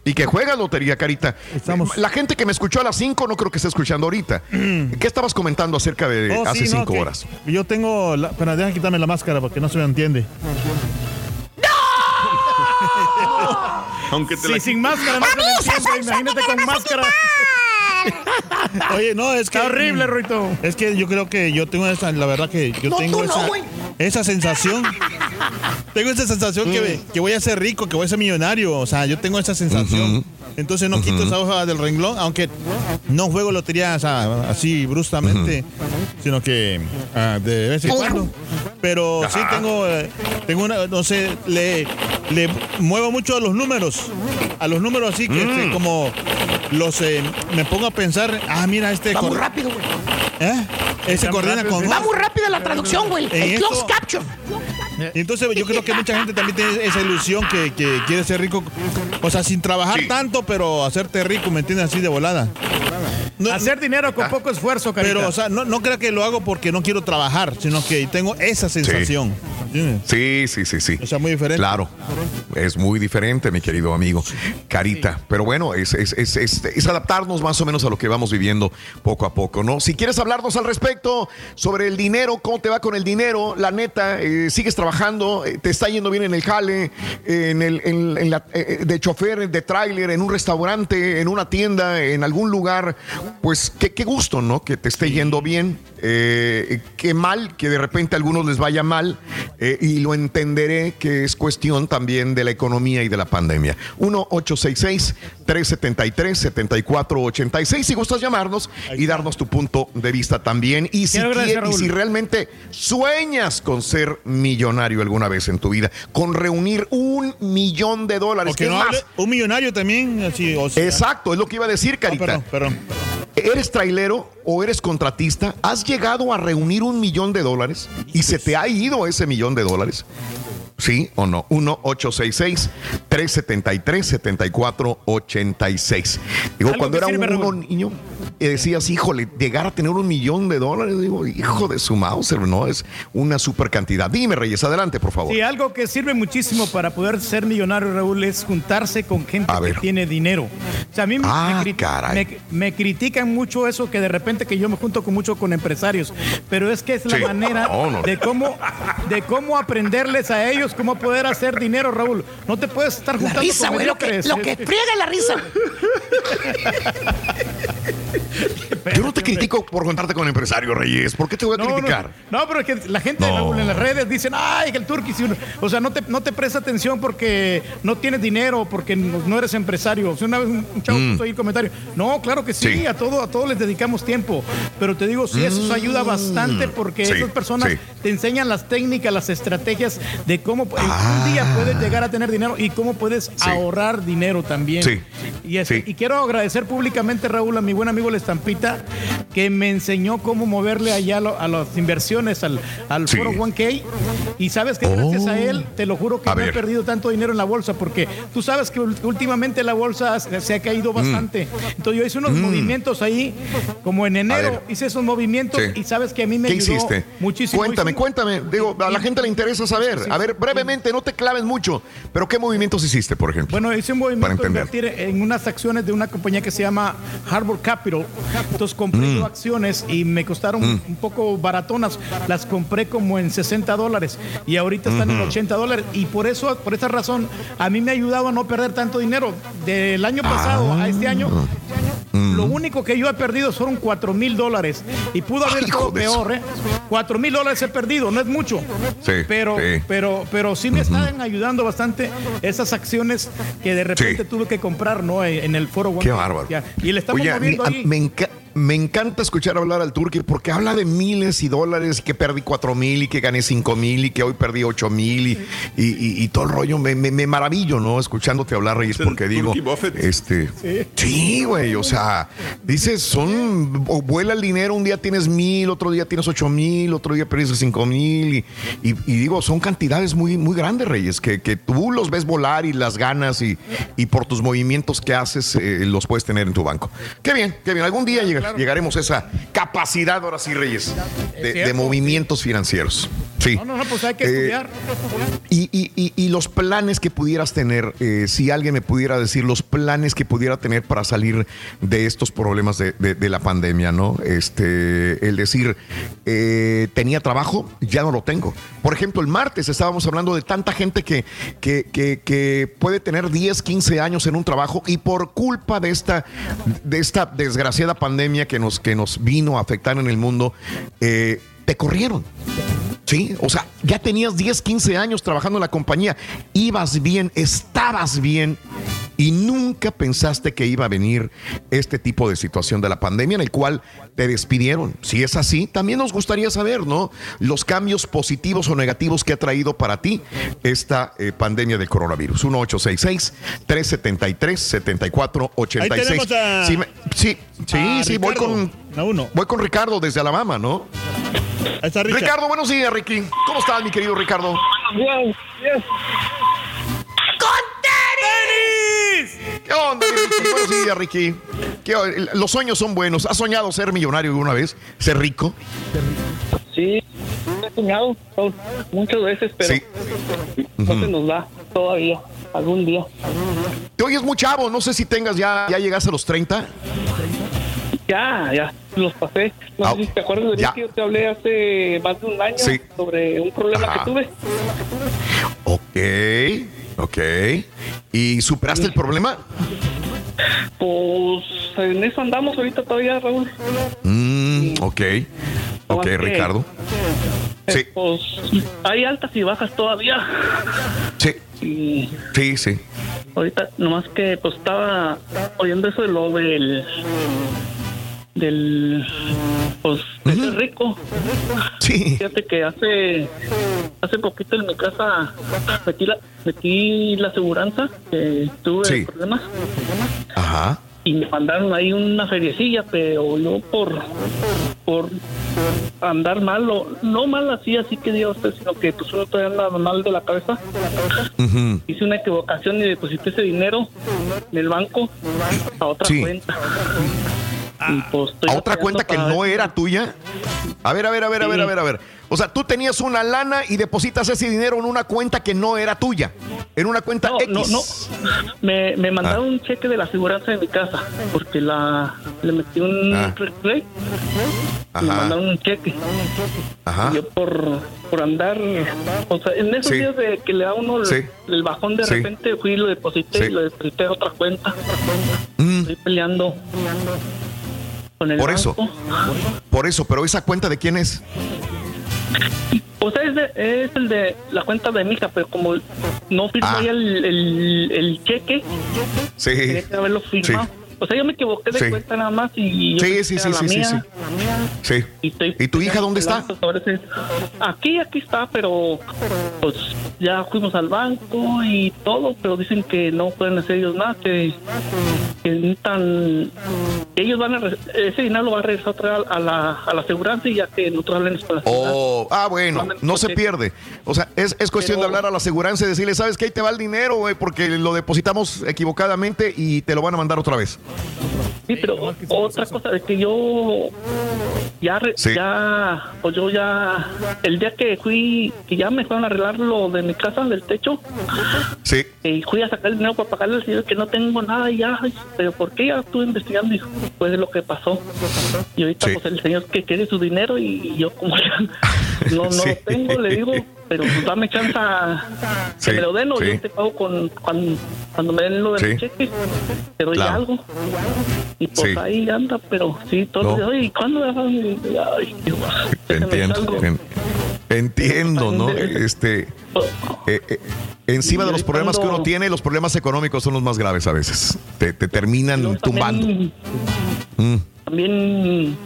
Y que juega lotería, Carita. La gente que me escuchó a las 5 no creo que esté escuchando ahorita. ¿Qué estabas comentando acerca de Oh, hace sí, no, 5 horas? Yo tengo. La, pero deja quitarme la máscara porque no se me entiende. Aunque te Sí, la sin máscara no se me entiende. Imagínate con máscara. Oye, no, es que. Está horrible, Ruito. Es que yo creo que yo tengo esa. La verdad que yo No, tengo tú esa. esa sensación. Tengo esa sensación que, que voy a ser rico, que voy a ser millonario. O sea, yo tengo esa sensación. Entonces no quito esa hoja del renglón, aunque no juego lotería o sea, así bruscamente, sino que ah, de vez en cuando. Pero sí tengo, eh, tengo una, no sé, le, le muevo mucho a los números. A los números así que este, como los eh, me pongo a pensar, ah, mira, este. Va muy rápido, güey. ¿Eh? Ese coordina con. Va muy rápida la traducción, güey. El close esto- caption. y entonces yo creo que mucha gente también tiene esa ilusión que, que quiere ser rico, o sea, sin trabajar tanto, pero hacerte rico, ¿me entiendes? Así de volada. Hacer dinero con poco esfuerzo, Carita. Pero, o sea, no, no creo que lo hago porque no quiero trabajar, sino que tengo esa sensación. Sí, sí, sí, sí. O sea, muy diferente. Claro, es muy diferente, mi querido amigo. Carita, pero bueno, es, es, es, es- es adaptarnos más o menos a lo que vamos viviendo poco a poco, ¿no? Si quieres hablarnos al respecto sobre el dinero, cómo te va con el dinero, la neta, eh, sigues trabajando, eh, te está yendo bien en el jale, en el, en, en la, eh, de chofer, de tráiler, en un restaurante, en una tienda, en algún lugar, pues qué, qué gusto, ¿no? Que te esté yendo bien. Eh, qué mal que de repente a algunos les vaya mal. Eh, y lo entenderé que es cuestión también de la economía y de la pandemia. 1-866-373-7486. Si gustas llamarnos y darnos tu punto de vista también. Y si, quieres- y si realmente sueñas con ser millonario alguna vez en tu vida, con reunir un millón de dólares. No más, un millonario también, así, o sea- Exacto, es lo que iba a decir, Carita. perdón, perdón. ¿Eres trailero o eres contratista? ¿Has llegado a reunir un millón de dólares y se te ha ido ese millón de dólares? ¿Sí o no? 1-866-373-7486. Digo, cuando era sirve, uno niño, eh, decías, híjole, llegar a tener un millón de dólares, digo, hijo de su Mauser, ¿no? Es una super cantidad. Dime, Reyes, adelante, por favor. Sí, algo que sirve muchísimo para poder ser millonario, Raúl, es juntarse con gente A que tiene dinero. O sea, a mí me- Ah, me, cri- caray. me- me critican mucho eso que de repente que yo me junto con mucho con empresarios, pero es que es la Sí. manera No, no. de cómo de cómo aprenderles a ellos cómo poder hacer dinero, Raúl. No te puedes estar La juntando risa, con güey, lo que, lo que friega la risa. Yo no te critico por juntarte con empresarios, Reyes. ¿Por qué te voy a No, criticar? No, pero es que la gente No. En las redes dicen, ay, que el turqui, si uno-". o sea, no te, no te presta atención porque no tienes dinero, porque no, eres empresario. O sea, una vez un chavo Mm. puso ahí el comentario, no, claro que sí, Sí. a todo, a todos les dedicamos tiempo, pero te digo, sí, eso ayuda bastante porque Mm. Sí, esas personas sí. te enseñan las técnicas, las estrategias de cómo Ah. un día puedes llegar a tener dinero y cómo puedes ahorrar dinero también. Sí. Y, este- y quiero agradecer públicamente, Raúl, a mi buen amigo La Estampita, que me enseñó cómo moverle allá a, lo- a las inversiones, al, al Sí. foro 1K. Y sabes que gracias a él, te lo juro que A no he perdido tanto dinero en la bolsa, porque tú sabes que últimamente la bolsa se ha caído bastante. Entonces yo hice unos Mm. movimientos ahí, como en enero, hice esos movimientos Sí. y sabes que a mí me ¿Qué ayudó hiciste? muchísimo. Cuéntame, cuéntame. Digo, a la gente le interesa saber. A ver, brevemente, no te claves mucho. Pero ¿qué movimientos hiciste, por ejemplo? Bueno, hice un Para movimiento entender. invertir en unas acciones de una compañía que se llama Harbor Capital. Entonces compré Mm. acciones y me costaron Mm. un poco baratonas. Las compré como en 60 dólares y ahorita están en Ujú. 80 dólares. Y por eso, por esa razón, a mí me ha ayudado a no perder tanto dinero. Del año pasado a este año, lo único que yo he perdido fueron 4 mil dólares. Y pudo haber estado peor, ¿eh? 4 mil dólares he perdido, no es mucho. Sí, Pero, sí. pero, pero sí me están ayudando bastante esas acciones que de repente Sí. tuve que comprar, ¿no? En el foro Qué bárbaro. Y le estamos Oye, a mí- me, enca- me encanta escuchar hablar al turqui porque habla de miles y dólares y que perdí cuatro mil y que gané cinco mil y que hoy perdí ocho mil y, y- y- y todo el rollo. Me, me- me maravillo, ¿no? Escuchándote hablar, Reyes, porque digo, este, sí, güey, o sea, dices, son, o vuela el dinero, un día tienes mil, otro día tienes ocho mil, otro día perdiste cinco mil y, y- y digo, son cantidades muy, muy grandes, Reyes, que, que tú los ves volar y las ganas y, y por tus movimientos que haces eh, los puedes tener en tu banco. Qué bien, qué bien. Algún día llega- llegaremos a esa capacidad, ahora sí, Reyes, de, de movimientos financieros. Sí. No, no, no, pues hay que Eh, estudiar. Y, y- y- y los planes que pudieras tener, eh, si alguien me pudiera decir los planes que pudiera tener para salir de estos problemas de, de- de la pandemia, ¿no? Este, el decir, eh, tenía trabajo, ya no lo tengo. Por ejemplo, el martes estábamos hablando de tanta gente que, que, que- que puede tener 10, 15 años en un trabajo y por culpa de esta, de esta desgraciada pandemia que nos, que nos vino a afectar en el mundo, eh, te corrieron. Sí, o sea, ya tenías 10, 15 años trabajando en la compañía, ibas bien, estabas bien y nunca pensaste que iba a venir este tipo de situación de la pandemia en el cual te despidieron. Si es así, también nos gustaría saber, ¿no? Los cambios positivos o negativos que ha traído para ti esta eh, pandemia del coronavirus. 1866-373-7486. Ahí tenemos a- Sí, me- sí, sí, a sí, voy con, voy con Ricardo desde Alabama, ¿no? Ricardo, buenos días, Ricky. ¿Cómo estás, mi querido Ricardo? Bien, bien. ¿Qué onda, mi Ricky? Buenos días, Ricky. ¿Qué los sueños son buenos. ¿Has soñado ser millonario alguna vez? ¿Ser rico? Sí, he soñado muchas veces, pero no se nos da todavía, algún día. Te oyes muy chavo. No sé si tengas ya, ya llegaste a los 30. Ya, ya, los pasé. No sé si te acuerdas de mí que yo te hablé hace más de un año Sí. sobre un problema Ajá. que tuve. Ok, ok. ¿Y superaste el problema? Pues en eso andamos ahorita todavía, Raúl. Mm, ok. Ok, que- Ricardo. Sí. Pues hay altas y bajas todavía. Sí. Y Sí, sí. ahorita nomás que pues estaba oyendo eso de lo del del pues ser rico. Sí. Fíjate que hace hace poquito en mi casa metí la metí la aseguranza que tuve Sí. problemas Ajá. y me mandaron ahí una feriecilla, pero yo por por andar mal, o- no mal así, así que diga usted, sino que pues uno todavía anda mal de la cabeza. Ujú. Hice una equivocación y deposité ese dinero en el banco a otra Sí. cuenta. Y, pues, ¿A otra cuenta que no ver- era tuya? A ver, a ver, a ver, a ver, a ver, a ver. O sea, tú tenías una lana y depositas ese dinero en una cuenta que no era tuya. En una cuenta X. No, no. Me, me mandaron Ah. un cheque de la aseguranza de mi casa porque la le metí un Ah. replay y me mandaron un cheque. Ajá. Y Yo por, por andar, o sea, en esos Sí. días de que le da uno el, Sí. el bajón de Sí. repente fui y lo deposité Sí. y lo deposité a otra cuenta. Mm. Estoy peleando con el Por eso. Por eso, pero esa cuenta de quién es? O sea, es, de- es el de la cuenta de mi hija, pero como no firmó Ah. ya el, el, el cheque, Sí. haberlo firmado. O sea, yo me equivoqué de Sí. cuenta nada más y yo Sí, sí, sí, la sí, sí, mía. sí. ¿Y tu hija dónde está? Aquí, aquí está, pero pues ya fuimos al banco y todo, pero dicen que no pueden hacer ellos nada, que, que necesitan, que ellos van a, ese dinero lo va a regresar otra a la, a la aseguranza y ya que nosotros la aseguranza. Oh, ah, bueno, no se pierde. O sea, es, es cuestión de hablar a la aseguranza y decirle, ¿sabes qué? Ahí te va el dinero, güey, porque lo depositamos equivocadamente y te lo van a mandar otra vez. Sí, pero otra cosa es que yo ya, re- ya, pues yo ya, el día que fui, que ya me fueron a arreglar lo de mi casa, del techo, Sí. y fui a sacar el dinero para pagarle al señor que no tengo nada y ya, pero ¿por qué ya estuve investigando? Y fue de lo que pasó. Y ahorita pues el señor que quiere su dinero y yo como ya no, no Sí. lo tengo, le digo, pero pues dame chance a que Sí, me lo den o sí. yo te pago con, cuando, cuando me den lo del Sí. cheque, te doy Claro. algo. Y pues Sí. ahí anda, pero sí, todos No. oye, ¿cuándo? Ay, Dios, Entiendo. en- entiendo, ¿no? Este. eh, eh, encima de los problemas que uno tiene, los problemas económicos son los más graves a veces. Te, te terminan tumbando. Mm. También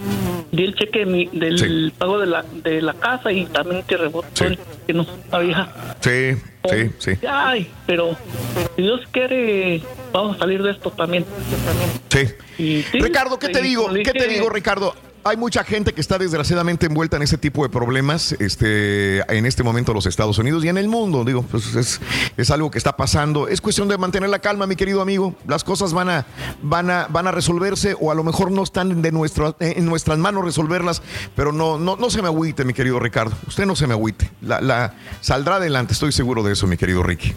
di el cheque de mi- del pago de la, de la casa y también que rebotó el que no sabía. Sí, sí, sí. Ay, pero si Dios quiere, vamos a salir de esto también. Sí. Y sí, Ricardo, ¿qué te digo? ¿Qué te digo, Ricardo? Hay mucha gente que está desgraciadamente envuelta en ese tipo de problemas este, en este momento en los Estados Unidos y en el mundo. Digo, pues es, es algo que está pasando. Es cuestión de mantener la calma, mi querido amigo. Las cosas van a, van a, van a resolverse o a lo mejor no están de nuestro, en nuestras manos resolverlas, pero no, no, no se me agüite, mi querido Ricardo. Usted no se me agüite. La, la, saldrá adelante, estoy seguro de eso, mi querido Ricky.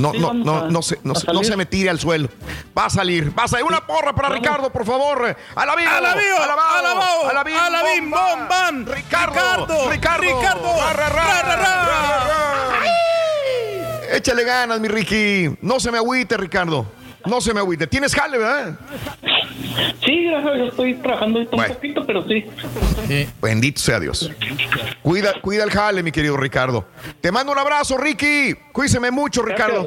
No, sí, no, vamos no, a- no, se, no, se- no se me tire al suelo. Va a salir, va a salir. Una porra para Ricardo, por favor. A la vivo. ¡A la vivo! ¡A la bao! ¡A la bim, ¡A la bim, bom, bam! Ricardo, ¡Ricardo! Ricardo. Ra. ra, ra. Échale ganas, mi Ricky. No se me agüite, Ricardo. No se me agüite. Tienes jale, ¿verdad? Sí, gracias, yo estoy trabajando ahorita un poquito, pero sí. Bendito sea Dios. Cuida, cuida el jale, mi querido Ricardo. Te mando un abrazo, Ricky. Cuíseme mucho, Ricardo.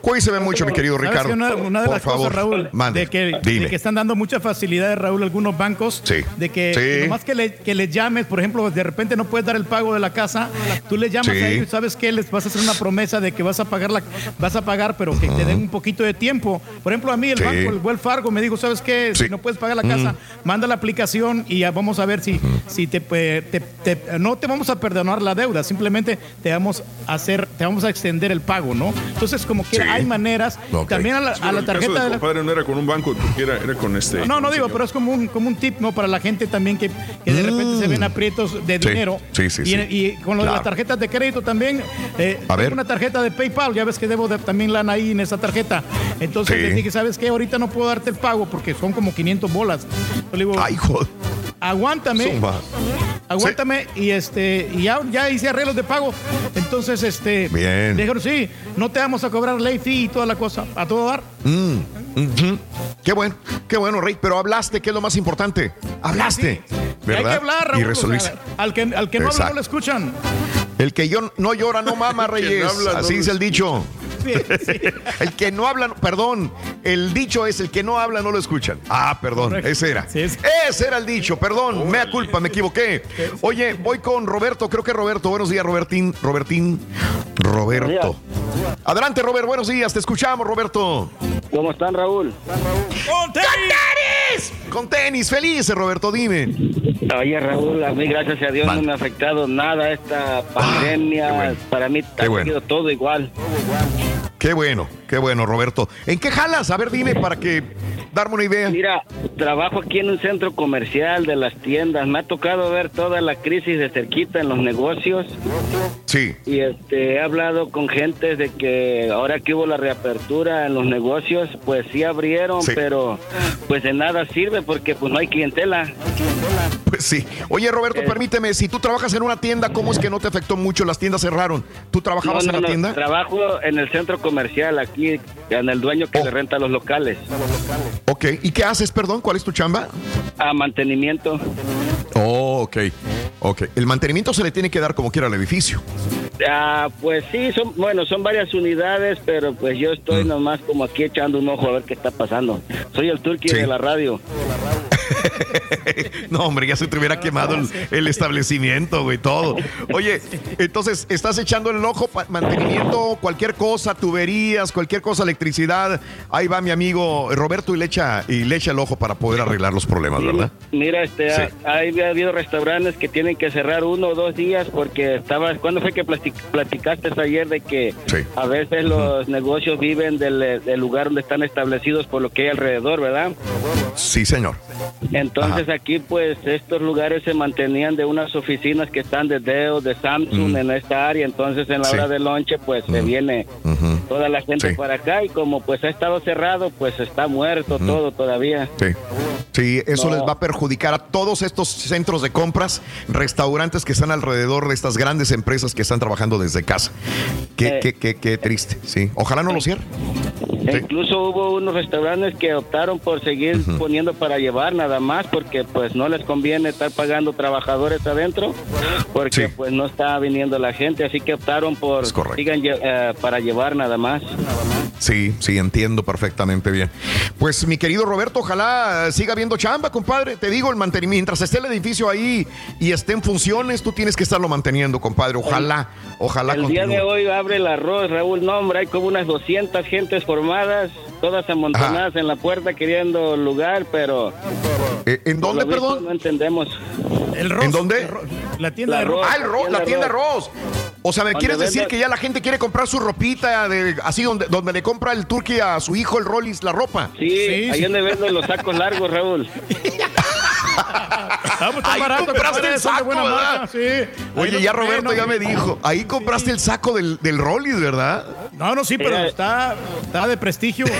Cuíseme mucho, mi querido ¿Sabes Ricardo. que Una, una de Por las favor, cosas, Raúl, mande. de que, Dime. de que están dando muchas facilidades, Raúl, algunos bancos, Sí. de que Sí. nomás que le, que le llames, por ejemplo, de repente no puedes dar el pago de la casa, tú le llamas Sí. a ellos, ¿sabes qué? Les vas a hacer una promesa de que vas a pagar, la, vas a pagar pero que te den un poquito de tiempo. Por ejemplo, a mí el Sí. banco, el Wells Fargo, me dijo, ¿sabes qué? Sí. Si no puedes pagar la casa, manda la aplicación y ya vamos a ver si, si te, te- te- no te vamos a perdonar la deuda, simplemente te vamos a hacer, te vamos a extender el pago, ¿no? Entonces, como que Sí. hay maneras, también a la, Sí, a pero la el caso tarjeta de de la, no era con un banco, era, era con este. no, no digo, señor. pero es como un, como un tip, ¿no? Para la gente también que, que de repente se ven aprietos de Mm. Sí, dinero. sí, sí, y, sí. y con lo de las tarjetas de crédito también. eh, A ver. una tarjeta de PayPal, ya ves que debo de, también lana ahí en esa tarjeta. Entonces Sí. les dije, ¿sabes qué? Ahorita no puedo darte el pago porque son como 500 bolas. Yo le digo, Ay, joder. aguántame. Zumba. Aguántame y este y ya, ya hice arreglos de pago. Entonces, este Bien. dijeron, sí, no te vamos a cobrar ley fee y toda la cosa. A todo dar. Mm. Qué bueno, qué bueno, Rey. Pero hablaste, que es lo más importante. Hablaste. ¿verdad? Hay que hablar, Raúl, y o sea, al que, al que no habla no lo escuchan. El que yo no llora no mama, El que no Reyes. habla, no Así dice el dicho. Sí, sí. El que no habla, perdón, el dicho es el que no habla no lo escuchan. Ah, perdón, Correcto. ese era. Sí, sí. Ese era el dicho, perdón, mea culpa, me equivoqué. Oye, voy con Roberto, creo que Roberto. Buenos días, Robertín. Robertín. Roberto. Adelante, Robert, buenos días, te escuchamos, Roberto. ¿Cómo están, Raúl? ¡Con tenis! Con tenis, felices, Roberto, dime. Oye, Raúl, a mí, gracias a Dios, no me ha afectado nada esta pandemia. qué bueno. Para mí ha bueno. sido todo igual. Qué bueno, qué bueno, Roberto. ¿En qué jalas? A ver, dime para que darme una idea. Mira, trabajo aquí en un centro comercial de las tiendas. Me ha tocado ver toda la crisis de cerquita en los negocios. Sí. Y este, he hablado con gente de que ahora que hubo la reapertura en los negocios, pues sí abrieron, Sí. pero pues de nada sirve porque pues no hay clientela. Pues sí. Oye, Roberto, Eh. permíteme, si tú trabajas en una tienda, ¿cómo es que no te afectó mucho? Las tiendas cerraron. ¿Tú trabajabas No, no, en la no, tienda? Trabajo en el centro comercial aquí, en el dueño Oh. que le renta los locales. Ok. ¿Y qué haces, perdón? ¿Cuál es tu chamba? A mantenimiento. Oh, ok. Ok. El mantenimiento se le tiene que dar como quiera al edificio. Ah, pues sí, son, bueno, son varias unidades, pero pues yo estoy Mm. nomás como aquí echando un ojo a ver qué está pasando. Soy el turqui Sí. de la radio. No, hombre, ya se te hubiera quemado el, el establecimiento, güey, todo. Oye, entonces, ¿estás echando el ojo mantenimiento, cualquier cosa, tuberías, cualquier cosa, electricidad? Ahí va mi amigo Roberto y le echa, y le echa el ojo para poder arreglar los problemas, ¿verdad? Mira, este, Sí. ha, ha habido restaurantes que tienen que cerrar uno o dos días porque estaba, ¿cuándo fue que platicaste ayer de que Sí. a veces los negocios viven del, del lugar donde están establecidos por lo que hay alrededor, ¿verdad? Sí, señor. Entonces aquí pues estos lugares se mantenían de unas oficinas que están de Dell, de Samsung Mm. en esta área, entonces en la Sí. hora de lonche pues se viene toda la gente Sí. para acá y como pues ha estado cerrado pues está muerto todo todavía. Sí. Sí, eso No. les va a perjudicar a todos estos centros de compras, restaurantes que están alrededor de estas grandes empresas que están trabajando desde casa. Qué, Eh. qué, qué, qué triste, sí. Ojalá no lo cierren. E incluso hubo unos restaurantes que optaron por seguir poniendo para llevar nada más porque pues no les conviene estar pagando trabajadores adentro porque pues no está viniendo la gente, así que optaron por sigan eh, para llevar nada más. Sí, sí, entiendo perfectamente bien. Pues mi querido Roberto, ojalá siga viendo chamba, compadre. Te digo, el mantenimiento, mientras esté el edificio ahí y esté en funciones, tú tienes que estarlo manteniendo, compadre. Ojalá, ojalá El día de hoy abre el arroz, Raúl, no hombre, hay como unas 200 gentes formadas, todas amontonadas en la puerta queriendo lugar, pero... Eh, ¿En dónde, perdón? No entendemos. El ¿En dónde? La tienda La de Ross. Ah, el ro- la tienda Ross. O sea, ¿me quieres decir que ya la gente quiere comprar su ropita, de, así donde, donde le compra el turqui a su hijo el Rollis la ropa? Sí, ahí donde venden los sacos largos, Raúl. Ahí compraste el saco, ¿verdad? Oye, ya Roberto ya me dijo, ahí compraste el saco del, del Rollis, ¿verdad? No, no, sí, pero está, está de prestigio.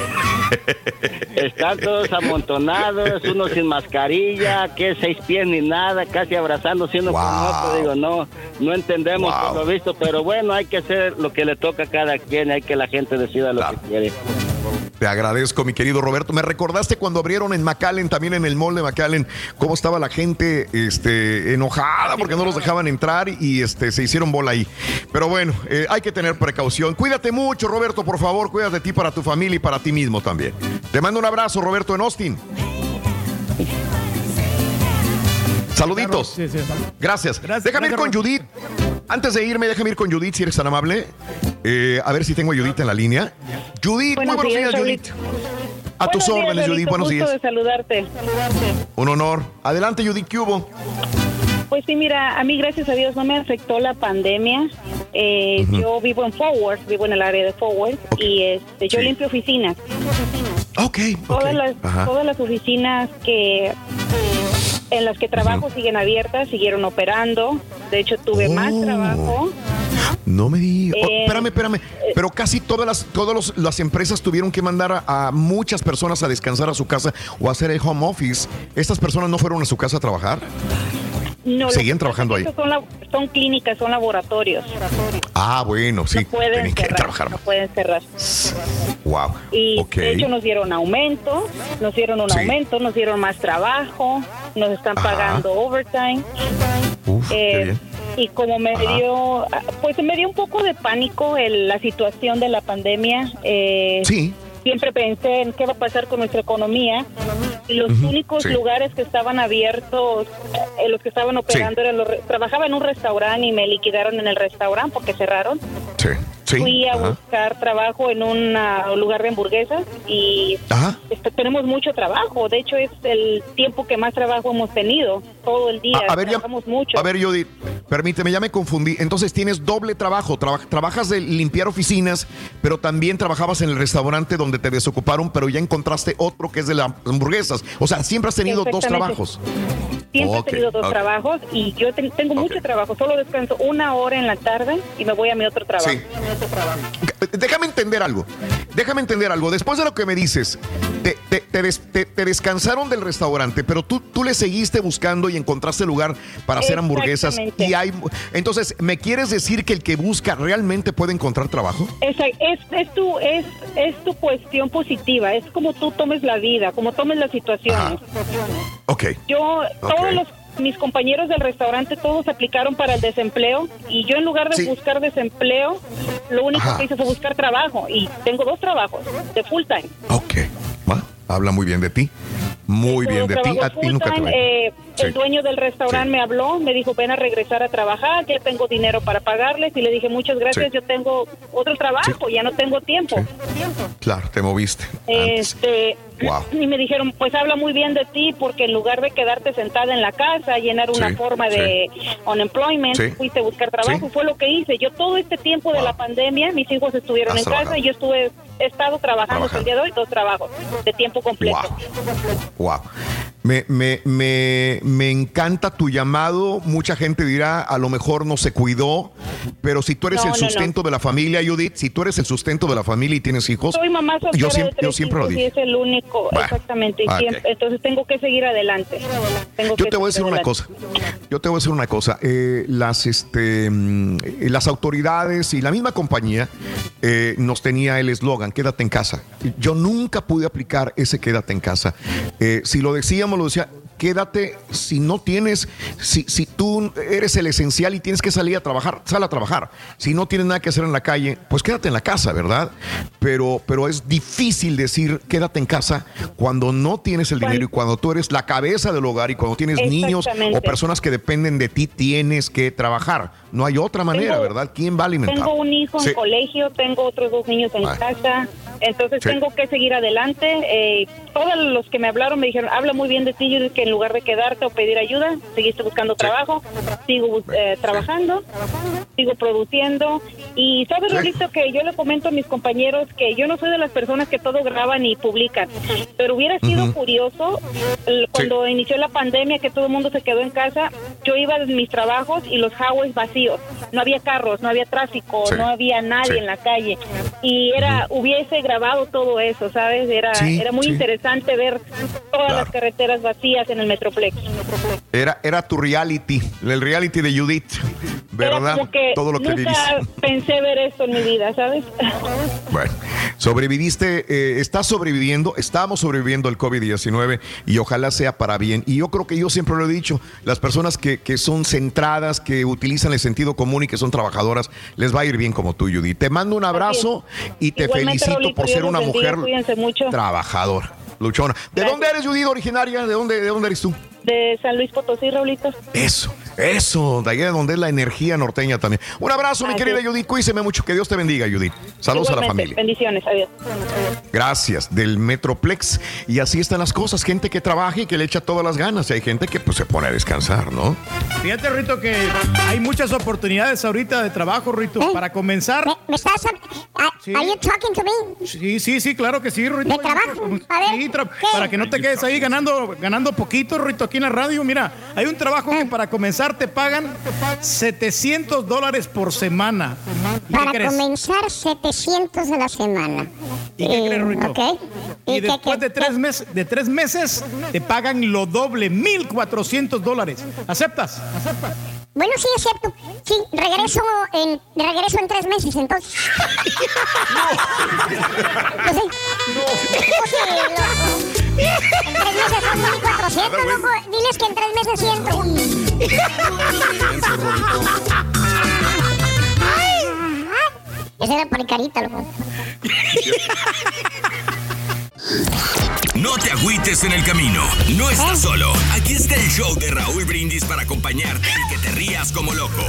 Están todos amontonados, unos sin mascarilla, que seis pies ni nada, casi abrazándose uno con otro. Digo, no, no entendemos por lo visto, pero bueno, hay que hacer lo que le toca a cada quien, hay que la gente decida lo que quiere. Te agradezco, mi querido Roberto. Me recordaste cuando abrieron en McAllen, también en el mall de McAllen, cómo estaba la gente este, enojada porque no los dejaban entrar y este, se hicieron bola ahí. Pero bueno, eh, hay que tener precaución. Cuídate mucho, Roberto, por favor. Cuídate de ti para tu familia y para ti mismo también. Te mando un abrazo, Roberto, en Austin. Saluditos. Gracias. Gracias, déjame ir con Judith. Antes de irme, déjame ir con Judith, si eres tan amable. Eh, a ver si tengo a Judith en la línea. Judith, muy buenos días, Judith. A tus Buenos días, órdenes, Judith. Buenos gusto días. de saludarte. Un honor. Adelante, Judith, ¿qué hubo? Pues sí, mira, a mí gracias a Dios no me afectó la pandemia. Eh. Yo vivo en Forward, vivo en el área de Forward y este, yo Sí. limpio oficinas. Ok, Todas las, Ajá. todas las oficinas que en las que trabajo siguen abiertas, siguieron operando. De hecho, tuve más Oh. trabajo. No me digas. Oh, Eh, espérame, espérame. Pero casi todas las, todas los- las empresas tuvieron que mandar a, a muchas personas a descansar a su casa o a hacer el home office. ¿Estas personas no fueron a su casa a trabajar? No, Seguían trabajando ahí. Son, la- son clínicas, son laboratorios. Ah, bueno, sí. no pueden Tienen que cerrar, trabajar. no pueden cerrar. Wow. Y de hecho nos dieron aumento, nos dieron un Sí. aumento, nos dieron más trabajo, nos están Ajá. pagando overtime. Uf, qué Eh, bien. y como me Ajá. dio, pues me dio un poco de pánico el- la situación de la pandemia. eh, Sí. Siempre pensé en qué va a pasar con nuestra economía. Y los únicos sí. lugares que estaban abiertos, eh, los que estaban operando, eran los trabajaba en un restaurante y me liquidaron en el restaurante porque cerraron. Sí. Sí. Fui a Ajá. buscar trabajo en un lugar de hamburguesas y Ajá. tenemos mucho trabajo. De hecho, es el tiempo que más trabajo hemos tenido todo el día. A, a ver, ya, Trabajamos mucho. a ver, Judith, permíteme, ya me confundí. Entonces tienes doble trabajo. Traba- trabajas de limpiar oficinas, pero también trabajabas en el restaurante donde te desocuparon, pero ya encontraste otro que es de las hamburguesas. O sea, siempre has tenido dos trabajos. Siempre Ok, he tenido dos trabajos y yo ten- tengo mucho trabajo. Solo descanso una hora en la tarde y me voy a mi otro trabajo. Sí. Déjame entender algo. Déjame entender algo. Después de lo que me dices, te, te- te des- te- te descansaron del restaurante, pero tú, tú le seguiste buscando y encontraste lugar para hacer hamburguesas. Y hay, entonces, ¿me quieres decir que el que busca realmente puede encontrar trabajo? Esa- Es, es, tu, es, es tu cuestión positiva, es como tú tomes la vida, como tomes las situaciones. Ok. Yo, todos los, mis compañeros del restaurante, todos aplicaron para el desempleo y yo en lugar de Sí. buscar desempleo, lo único Ajá. que hice fue buscar trabajo y tengo dos trabajos de full time. Ok. Va, Habla muy bien de ti. Muy bien de ti. A nunca time, eh, Sí. El dueño del restaurante me habló, me dijo, ven a regresar a trabajar, ya tengo dinero para pagarles. Y le dije, muchas gracias, yo tengo otro trabajo, ya no tengo tiempo. Claro, te moviste. Este, Wow. y me dijeron, pues habla muy bien de ti porque en lugar de quedarte sentada en la casa, llenar una forma de unemployment, fuiste a buscar trabajo. Fue lo que hice. Yo todo este tiempo de la pandemia, mis hijos estuvieron Has en casa y yo estuve, he estado trabajando hasta el día de hoy, dos trabajos de tiempo completo. Wow. Me, me, me, me encanta tu llamado. Mucha gente dirá, a lo mejor no se cuidó, pero si tú eres No, el no, no. sustento de la familia, Judith, si tú eres el sustento de la familia y tienes hijos, Soy mamá yo siempre, yo siempre lo dije. es el único, exactamente. y ok. siempre- entonces tengo que seguir adelante. Tengo Yo que te voy a decir una cosa. Yo te voy a decir una cosa. Eh, las, este, mm, las autoridades y la misma compañía eh, nos tenía el eslogan, quédate en casa. Yo nunca pude aplicar ese quédate en casa. Eh, si lo decíamos, lo decía, quédate si no tienes, si, si tú eres el esencial y tienes que salir a trabajar, sal a trabajar. Si no tienes nada que hacer en la calle, pues quédate en la casa, ¿verdad? Pero, pero es difícil decir quédate en casa cuando no tienes el dinero y cuando tú eres la cabeza del hogar y cuando tienes niños o personas que dependen de ti, tienes que trabajar. No hay otra manera, Tengo- ¿verdad? ¿Quién va a alimentar? Tengo un hijo Sí. en colegio, tengo otros dos niños en Ah. casa, entonces Sí. tengo que seguir adelante. Eh, todos los que me hablaron me dijeron, habla muy bien de ti, Judith, que en lugar de quedarte o pedir ayuda, seguiste buscando trabajo, sigo eh, trabajando, sigo produciendo. Y sabes, Sí. Rolito, que yo le comento a mis compañeros que yo no soy de las personas que todo graban y publican, pero hubiera sido curioso cuando inició la pandemia, que todo el mundo se quedó en casa, yo iba a mis trabajos y los highways vacíos, no había carros, no había tráfico, no había nadie en la calle. Y era hubiese grabado todo eso, ¿sabes? Era era muy sí. Interesante ver todas las carreteras vacías en el Metroplex. Era, era tu reality, el reality de Judith, ¿verdad? Era como que Todo lo que nunca pensé ver esto en mi vida, ¿sabes? Bueno, sobreviviste, eh, estás sobreviviendo, estamos sobreviviendo al COVID-19 y ojalá sea para bien. Y yo creo que yo siempre lo he dicho, las personas que, que son centradas, que utilizan el sentido común y que son trabajadoras, les va a ir bien como tú, Judy. Te mando un abrazo y te Igualmente, felicito Raulito, por ser una mujer mucho. trabajadora, luchona. ¿De dónde eres, Judy, originaria? ¿De dónde, ¿De dónde eres tú? De San Luis Potosí, Raulito. Eso, eso, de ahí es donde es la energía norteña también. Un abrazo, mi querida. Judith, cuídeme mucho, que Dios te bendiga, Judith. Saludos a la familia. Bendiciones, adiós. Gracias, del Metroplex. Y así están las cosas, gente que trabaja y que le echa todas las ganas. Y hay gente que pues se pone a descansar, ¿no? Fíjate, Rito, que hay muchas oportunidades ahorita de trabajo, Rito. Para comenzar. ¿Me estás Sí. Are you talking to me? Sí, sí, sí, claro que sí, Rito. ¿De trabajo? A ver, Sí, tra- ¿qué? para que no te quedes ahí ganando, ganando poquito, Rito, aquí en la radio. Mira, hay un trabajo que para comenzar te pagan 700 dólares por semana. ¿Y qué Para crees? comenzar 700 a la semana. ¿Y qué crees, Rito? Ok. Y, ¿Y qué- después qué- de tres, meses, de tres meses te pagan lo doble, 1.400 dólares. ¿Aceptas? Bueno, sí, es cierto. Sí, regreso en, regreso en tres meses, entonces. Pues sí. Pues sí, loco. En tres meses son 1400, loco. Diles que en tres meses siento. Esa era por carita, loco. No te agüites en el camino. No estás solo. Aquí está el show de Raúl Brindis para acompañarte y que te rías como loco.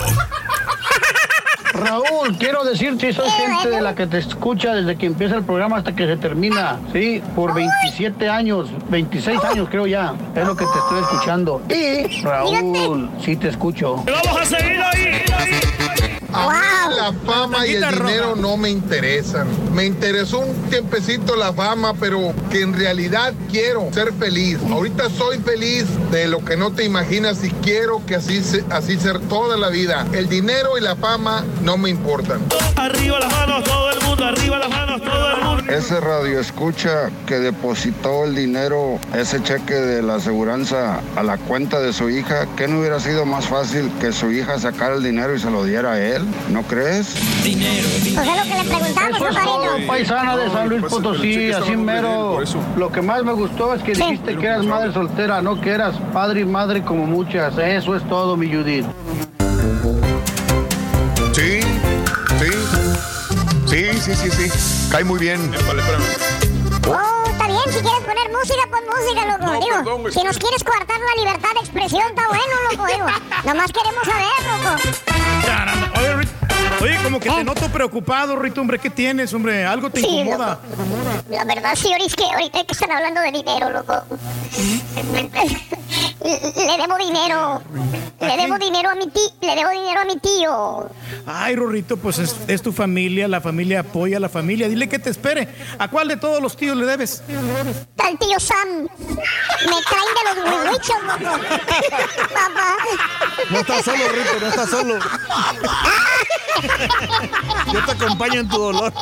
Raúl, quiero decirte, soy gente de la que te escucha desde que empieza el programa hasta que se termina, ¿sí? Por 27 años, 26 años creo ya, es lo que te estoy escuchando. Y, Raúl, sí te escucho. ¡Vamos a seguir ahí! A mí la fama y el dinero no me interesan. Me interesó un tiempecito la fama, pero que en realidad quiero ser feliz. Ahorita soy feliz de lo que no te imaginas y quiero que así, así ser toda la vida. El dinero y la fama no me importan. Arriba las manos, todo el mundo, arriba las manos, todo el mundo. Ese radio escucha que depositó el dinero, ese cheque de la aseguranza a la cuenta de su hija, ¿qué no hubiera sido más fácil que su hija sacara el dinero y se lo diera a él? ¿No crees? Dinero. Pues es lo que le preguntamos, Eso es todo, compadrito. paisana de San Luis Potosí, así mero. Lo que más me gustó es que dijiste que eras madre soltera, no que eras padre y madre como muchas. Eso es todo, mi Judith. Sí, sí. Sí, sí, sí, sí. Cae muy bien. Oh, está bien, si quieres poner música, pon música, loco. No, digo, perdón, si nos quieres coartar la libertad de expresión, está bueno, loco, digo. Nomás queremos saber, loco. Oye, Oye, como que te noto preocupado, Rito, hombre. ¿Qué tienes, hombre? Algo te Sí, incomoda. La verdad, sí, es que ahorita que están hablando de dinero, loco. Le debo dinero. Le debo dinero a mi tío. Le debo dinero a mi tío. Ay, Rorrito, pues es, es tu familia, la familia apoya a la familia. Dile que te espere. ¿A cuál de todos los tíos le debes? Al tío Sam. Me traen de los huichos, loco. Papá. No estás solo, Rito, no estás solo. Yo te acompaño en tu dolor.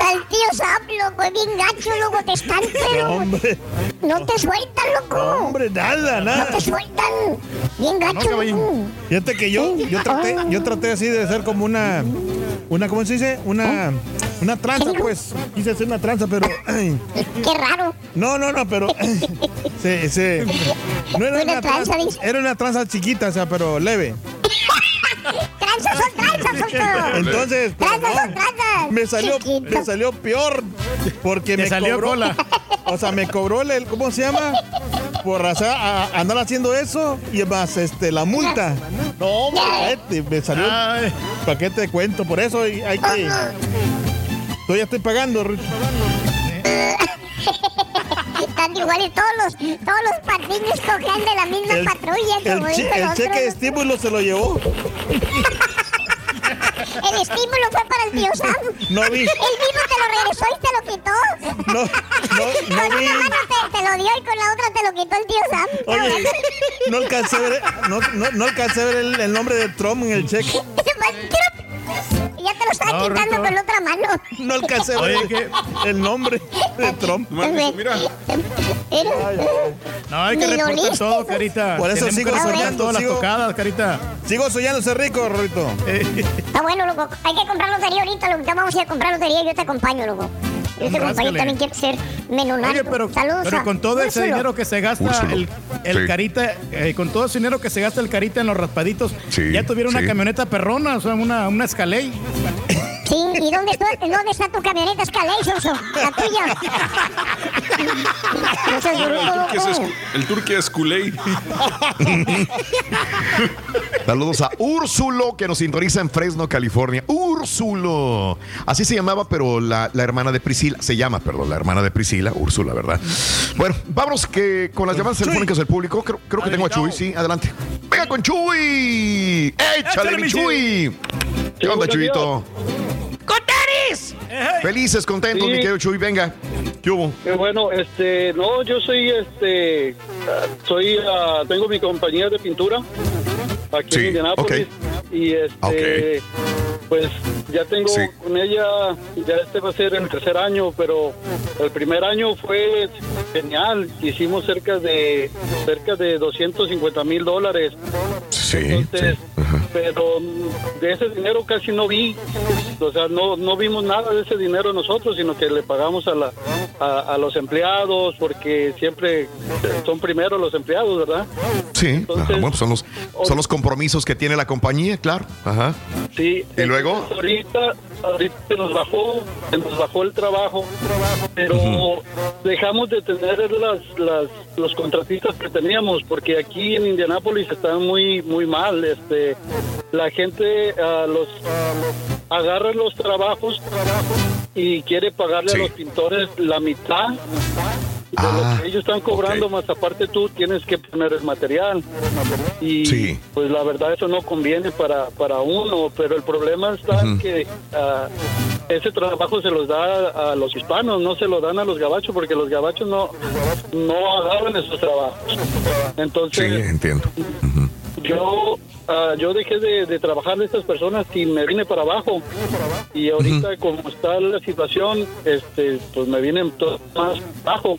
Al tío Sam, loco. Es bien gacho, loco. Te están, pero... No, hombre. No te sueltan, loco. No, hombre, nada, nada. No te sueltan. Bien No, gacho, loco. Fíjate que yo, yo traté, yo traté así de ser como una, una, ¿cómo se dice? Una, una tranza, pues. Quise hacer una tranza, pero. Qué raro. no, no, no, pero. Se, se, no era Una una tranza, tranza, era una tranza chiquita, o sea, pero leve. Tranzas son tranzas, loco. Entonces, pero Tranzas no, son tranzas. me salió, Chiquito. me salió peor porque Te me salió cobró, cola. o sea, me cobró el, ¿cómo se llama? Por o sea, a- andar haciendo eso y más, este, la multa. No, hombre, este, me salió, ¿para qué te cuento? Por eso hay hay que, yo ya estoy pagando. Rito. Están iguales todos los, todos los patines cojean de la misma El, patrulla, el che- el el otro. cheque de estímulo se lo llevó. El estímulo fue para el tío Sam. No vi. Él mismo te lo regresó y te lo quitó. No, no, no con vi. una mano te, te lo dio y con la otra te lo quitó el tío Sam. Oye, no alcancé a ver, no, no, no alcancé a ver el, el nombre de Trump en el cheque. Ya te lo estaba No, quitando Rito. con la otra mano. No alcancé a ver Oye, el nombre de Trump. Mira. No, hay que reportar todo, Carita. Por eso sigo soñando, todas sigo- las tocadas, Carita. Sigo soñándose rico, Rito. Está bueno, loco. Hay que comprar lotería ahorita, loco. Ya vamos a ir a comprar lotería. Yo te acompaño, loco. Yo te acompaño. También quiero ser menonario. Oye, pero, Saludos pero a con todo ese dinero que se gasta el, el Sí. carita, eh, con todo ese dinero que se gasta el carita en los raspaditos, Sí, ya tuviera una sí. camioneta perrona, o sea, una, una Escalade. Sí, ¿y dónde está, dónde está tu camioneta Escalade, Oso? La tuya. No seas bruto, El turqui es, culé. Saludos a Úrsulo, que nos sintoniza en Fresno, California. Úrsulo. Así se llamaba, pero la, la hermana de Priscila, se llama, perdón, la hermana de Priscila, Úrsula, ¿verdad? Bueno, vámonos que con las llamadas telefónicas del público. Creo, creo que tengo a Chuy, sí, adelante. Venga con Chuy. Échale, Échale, mi mi Chuy. ¿Qué onda, Chuyito? ¡Coteris! Felices, contentos, Sí. mi querido Chuy. Venga. ¿Qué hubo? Qué bueno, este, no, yo soy, este, soy, ah, tengo mi compañía de pintura aquí Sí, en Indianápolis y este, pues ya tengo Sí. con ella, ya este va a ser el tercer año, pero el primer año fue genial. Hicimos cerca de cerca de 250 mil dólares. Sí. Entonces, pero de ese dinero casi no vi. O sea, no, no vimos nada de ese dinero nosotros, sino que le pagamos a, la, a, a los empleados, porque siempre son primero los empleados, ¿verdad? Sí, ajá, bueno, pues son los, son los compromisos que tiene la compañía, claro. Ajá. Sí. ¿Y luego? Ahorita, ahorita se nos bajó, se nos bajó el trabajo, pero dejamos de tener las, las, los contratistas que teníamos, porque aquí en Indianápolis están muy, muy mal. Este, la gente los agarra los trabajos y quiere pagarle a los pintores la mitad de lo que ellos están cobrando, más aparte tú tienes que poner el material. Y pues la verdad eso no conviene para, para uno, pero el problema está que ah, ese trabajo se los da a los hispanos, no se lo dan a los gabachos, porque los gabachos no, no agarran esos trabajos. Entonces, Sí, entiendo. yo ah, yo dejé de, de trabajar de estas personas y me vine para abajo y ahorita como está la situación este pues me todo más bajo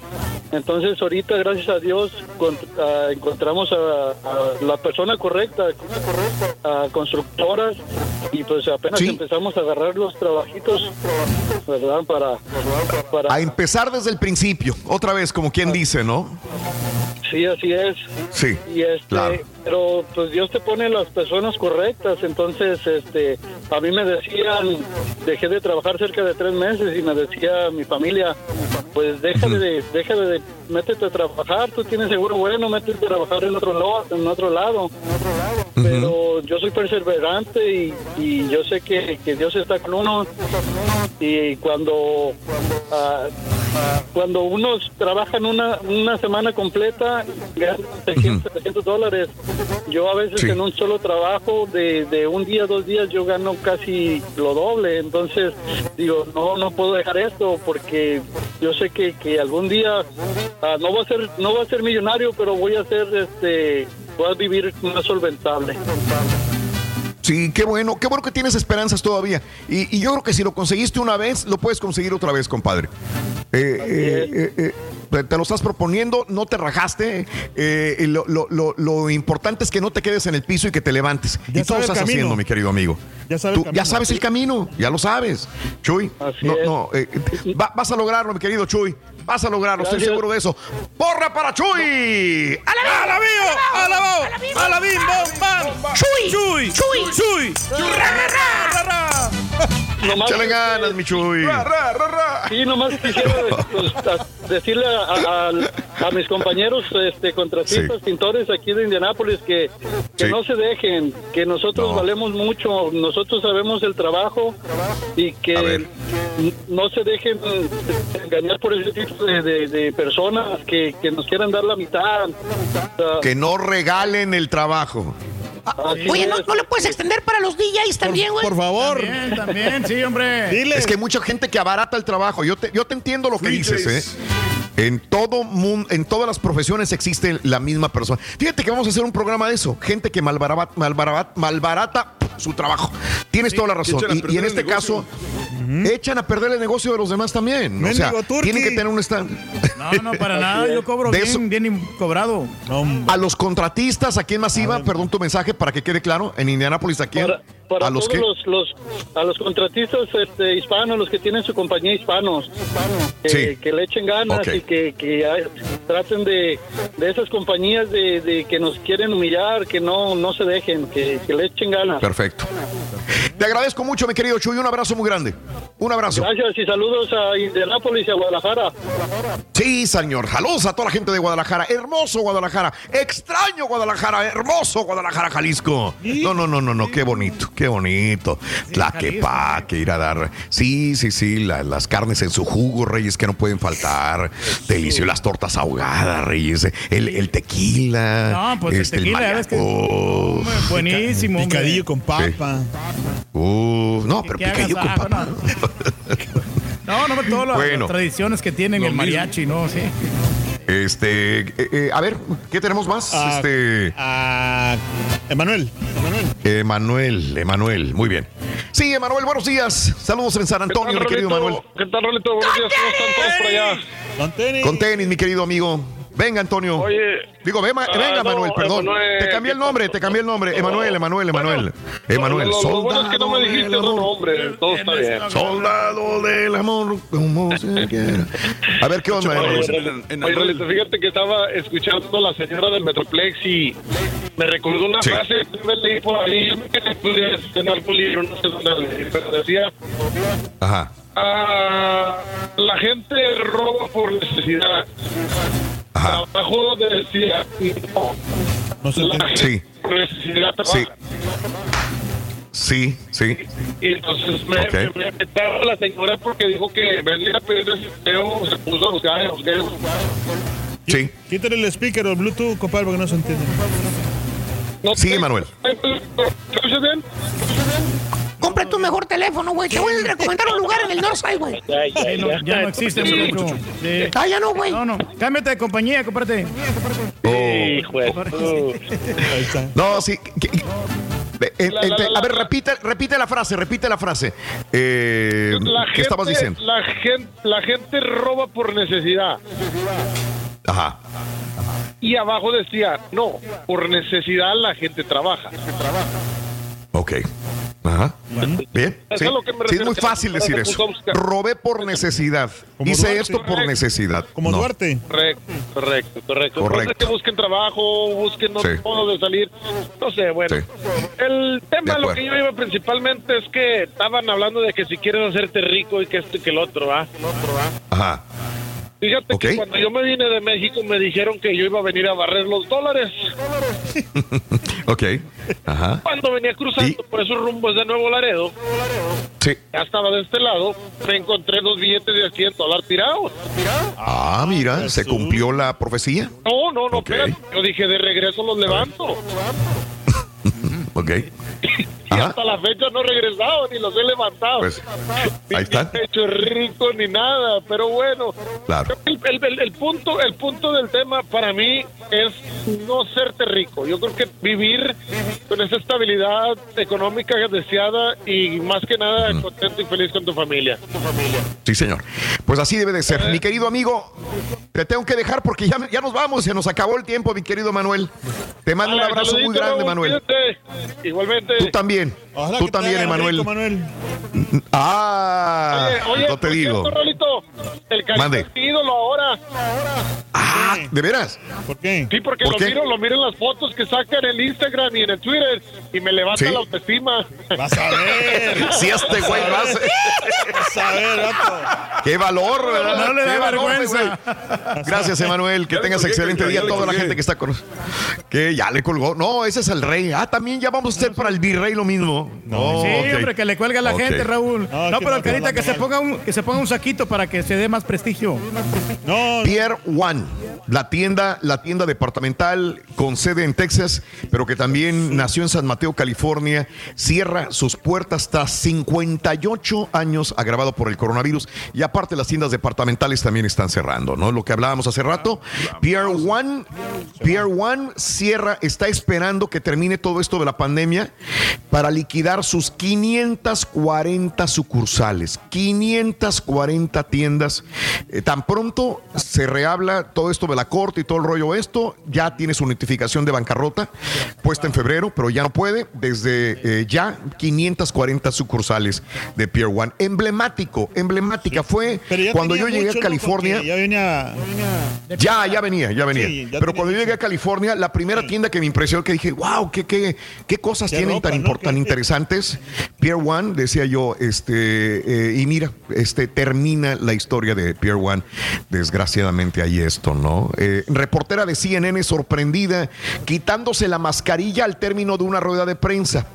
entonces ahorita gracias a Dios con- ah, encontramos a, a la persona correcta a constructoras y pues apenas empezamos a agarrar los trabajitos verdad para para A empezar desde el principio, otra vez, como quien dice, ¿no? sí así es Sí. y este claro. pero pues Dios te pone las personas correctas. Entonces este a mí me decían dejé de trabajar cerca de tres meses y me decía mi familia pues déjale de déjale de métete a trabajar tú tienes seguro bueno métete a trabajar en otro lado en otro lado. Pero yo soy perseverante y, y yo sé que, que Dios está con uno. Y cuando ah, cuando unos trabajan una, una semana completa ganan 600, 700 dólares. Yo a veces en un solo trabajo de, de un día dos días yo gano casi lo doble. Entonces digo no no puedo dejar esto porque yo sé que, que algún día ah, no va a ser no va a ser millonario pero voy a ser este voy a vivir más solventable Sí, qué bueno, qué bueno que tienes esperanzas todavía. Y, y yo creo que si lo conseguiste una vez, lo puedes conseguir otra vez, compadre. Eh, eh, eh, te lo estás proponiendo, no te rajaste. eh, lo, lo- lo- lo importante es que no te quedes en el piso y que te levantes. Ya y tú lo sabe el estás camino. haciendo, mi querido amigo. Ya sabe Tú el camino. ya sabes el camino, ya lo sabes. Chuy, no, no, eh, va- vas a lograrlo, mi querido Chuy. Vas a lograrlo, estoy seguro de eso. ¡Porra para Chuy! ¡A la vivo! ¡A la vivo! ¡A la bim, bom, bam! ¡Chuy! ¡Chuy! ¡Chuy! ¡Chuy! Nomás- Échale ganas, mi Chuy. Sí, nomás quisiera pues, a- decirle a, a- a- mis compañeros este, contratistas, pintores aquí de Indianápolis que, que no se dejen, que nosotros valemos mucho, nosotros sabemos el trabajo y que no se dejen engañar por ese tipo de, de- de personas que, que nos quieran dar la mitad. O sea, Que no regalen el trabajo. Así Oye, ¿no. ¿no le puedes extender para los DJs también, güey? También, también, sí, hombre. Es que hay mucha gente que abarata el trabajo. Yo te, yo te entiendo lo que dices, ¿eh? En todo mundo, en todas las profesiones existe la misma persona. Fíjate que vamos a hacer un programa de eso. Gente que malbarata, malbarata, malbarata su trabajo. Tienes toda la razón. Y, en este negocio. caso, echan a perder el negocio de los demás también. O sea, tienen que tener un stand. No, no, para nada. Yo cobro De bien, eso- bien cobrado. A los contratistas, ¿a quién más iba? Perdón tu mensaje para que quede claro. En Indianápolis, ¿a quién? para a los todos que. los, los- a los contratistas este, hispanos, los que tienen su compañía hispanos, que, Sí. que le echen ganas y que, que hay- traten de, de esas compañías de, de que nos quieren humillar, que no, no se dejen, que, que le echen ganas. Perfecto. Te agradezco mucho, mi querido Chuy. Un abrazo muy grande. Un abrazo. Gracias y saludos a Indianápolis y a Guadalajara. Sí, señor. Saludos a toda la gente de Guadalajara. Hermoso Guadalajara. Extraño Guadalajara. Hermoso Guadalajara, Jalisco. No, no, no, no, no. Qué bonito, qué bonito. Tlaquepaque, ir a dar. Sí, sí, sí. la- las carnes en su jugo, Reyes, que no pueden faltar. Delicioso. Las tortas ahogadas, Reyes. El, el tequila. No, pues el este, tequila, que- mariaco. Buenísimo, hombre. Picadillo con papa. Uh, no, pero hagas con papa. No, no, todas las Bueno. tradiciones que tienen el mariachi, ¿no? Sí. Este, eh, eh, a ver, ¿qué tenemos más? Ah, este, ah, Emanuel. Emanuel, Emanuel, muy bien. Sí, Emanuel, buenos días. Saludos en San Antonio, mi querido Emanuel. ¿Qué tal, Rolito? Buenos días, ¿cómo están todos por allá? Con tenis. Con tenis, mi querido amigo. Venga, Antonio. Oye. Digo, ve- Ah, venga, no, Manuel, perdón. Emanuel, te cambié el nombre, te cambié el nombre. Emanuel, Emanuel, Emanuel. Emanuel, Lo, lo bueno es que no me soldado dijiste del otro amor. nombre, todo está bien. Soldado del amor, como se quiera. A ver, ¿qué onda, Emanuel? Oye, fíjate que estaba escuchando a la señora del Metroplex y me recordó una Sí. frase que me leí por ahí, yo me quedé curioso en algún libro, no sé dónde leí, pero decía, Ajá. ah, la gente roba por necesidad. Trabajo donde decía, no, la gente Sí. necesidad. Sí. Sí, sí. Y entonces me, Ok. me, me metaba la señora porque dijo que venía a pedir desempleo, se puso a buscar, a buscar. Sí. Quítale el speaker o el Bluetooth, compadre, porque no se entiende. Sí, Manuel. ¿Me escuchas bien? Compra tu mejor teléfono, güey. Te voy a recomendar un lugar en el Northside, güey. Sí, no, ya no existe, muchacho. Sí. Ah, ya no, güey. No, no. Cámbiate de compañía, comparte. Hijo No, sí. que- que- el- el- el- a ver, repite, repite la frase, repite la frase. Eh, La ¿Qué estabas diciendo? La gente, la gente roba por necesidad. Ajá. Y abajo decía, no, por necesidad la gente trabaja. Ok. Ajá. Bien. Sí, Sí, es muy fácil decir eso. Robé por necesidad. Como Hice Duarte. esto por necesidad. Como No. Duarte. Correcto, correcto, correcto. Correcto. No sé que busquen trabajo, busquen Sí. otro modo de salir. No sé, bueno. Sí. El tema, lo que yo iba principalmente es que estaban hablando de que si quieres hacerte rico y que esto y que el otro, ¿va? Ajá. Fíjate que cuando yo me vine de México me dijeron que yo iba a venir a barrer los dólares. Ok. Ajá. Cuando venía cruzando por esos rumbos de Nuevo Laredo, Sí. ya estaba de este lado, me encontré dos billetes de 100 dólares tirados. Ah, mira, se cumplió la profecía. No, no, no, Ok. espérate. Yo dije, de regreso los levanto. Ok. Y hasta la fecha no he regresado ni los he levantado. Pues, Ni ahí está. me he hecho rico ni nada, pero bueno. Claro. El, el- el- el punto, el punto del tema para mí es no serte rico. Yo creo que vivir con esa estabilidad económica deseada y más que nada contento y feliz con tu familia. Sí, señor. Pues así debe de ser. Mi querido amigo, te tengo que dejar porque ya, ya nos vamos, se nos acabó el tiempo, mi querido Manuel. Te mando un abrazo muy grande, Manuel. Igualmente. Tú también. in. Ojalá Tú también, Emanuel. Manuel. Ah, Oye, oye, no te por digo. cierto, Rolito, el Mande. es ídolo ahora. Ah, ¿de veras? ¿Por qué? Sí, porque ¿Por lo qué? miro, lo miro en las fotos que saca en el Instagram y en el Twitter y me levanta ¿Sí? la autoestima. Vas a ver. Si este güey lo hace. Vas a ver, vato. Qué valor, ¿verdad? No le da Qué valor, vergüenza. Gracias, Emanuel. Que Ya tengas colgué, excelente día a toda la gente que está con Que ya le colgó. No, ese es el rey. Ah, también ya vamos a hacer para el virrey lo mismo. No, sí, hombre, que le cuelga a la gente, Raúl. No, pero no, el carita que se ponga un que se ponga un saquito para que se dé más prestigio. No, Pier One, la tienda, la tienda departamental con sede en Texas, pero que también nació en San Mateo, California, cierra sus puertas tras 58 años agravado por el coronavirus. Y aparte las tiendas departamentales también están cerrando, ¿no? Lo que hablábamos hace rato, Pier One, Pier One cierra, está esperando que termine todo esto de la pandemia para liquidar sus 540 sucursales, 540 tiendas. Eh, tan pronto se rehabla todo esto de la corte y todo el rollo esto, ya tiene su notificación de bancarrota puesta en febrero, pero ya no puede. Desde eh, ya 540 sucursales de Pier One. Emblemático, emblemática fue cuando yo llegué mucho, a. California. Ya venía. Ya, ya venía, ya venía. Sí, ya Pero cuando yo llegué a California, la primera tienda que me impresionó, que dije, wow, qué, qué, qué cosas Qué tienen ropa, tan, ¿no? tan Qué- interesantes. Pier One, decía yo, este, eh, y mira, este, termina la historia de Pier One. Desgraciadamente ahí esto, ¿no? Eh, reportera de CNN sorprendida, quitándose la mascarilla al término de una rueda de prensa.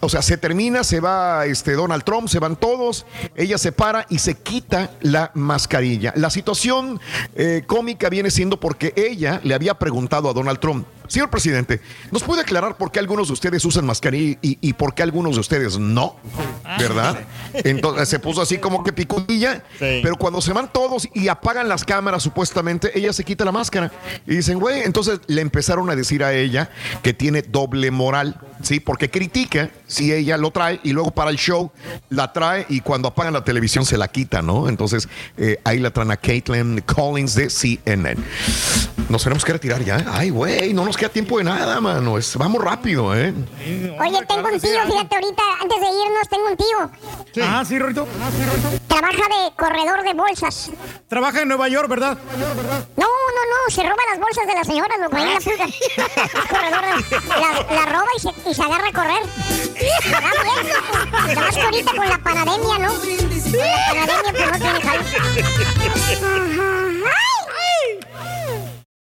O sea, se termina, se va este, Donald Trump, se van todos, ella se para y se quita la mascarilla. La situación eh, cómica viene siendo porque ella le había preguntado a Donald Trump, señor presidente, ¿nos puede aclarar por qué algunos de ustedes usan mascarilla y, y por qué algunos de ustedes no? ¿Verdad? Entonces se puso así como que picudilla, pero cuando se van todos y apagan las cámaras, supuestamente, ella se quita la máscara. Y dicen, güey, entonces le empezaron a decir a ella que tiene doble moral, ¿sí? Porque critica si ella lo trae y luego para el show la trae y cuando apagan la televisión se la quita, ¿no? Entonces eh, ahí la traen a Caitlin Collins de CNN. Nos tenemos que retirar ya. Ay, güey, no nos queda tiempo de nada, mano. Es- vamos rápido, ¿eh? Oye, tengo un tío, fíjate, ahorita, antes de irnos, tengo un tío. Ah, sí, Rorito. Trabaja de corredor de bolsas. Trabaja en Nueva York, ¿verdad? No, no, no, se roba las bolsas de las señoras, loco, ahí en la pulga. Corredor la, la roba y se, y se agarra a correr. Loco. Nada más que ahorita con la pandemia, ¿no? Con la pandemia, pues no tiene jale. ¡Ay!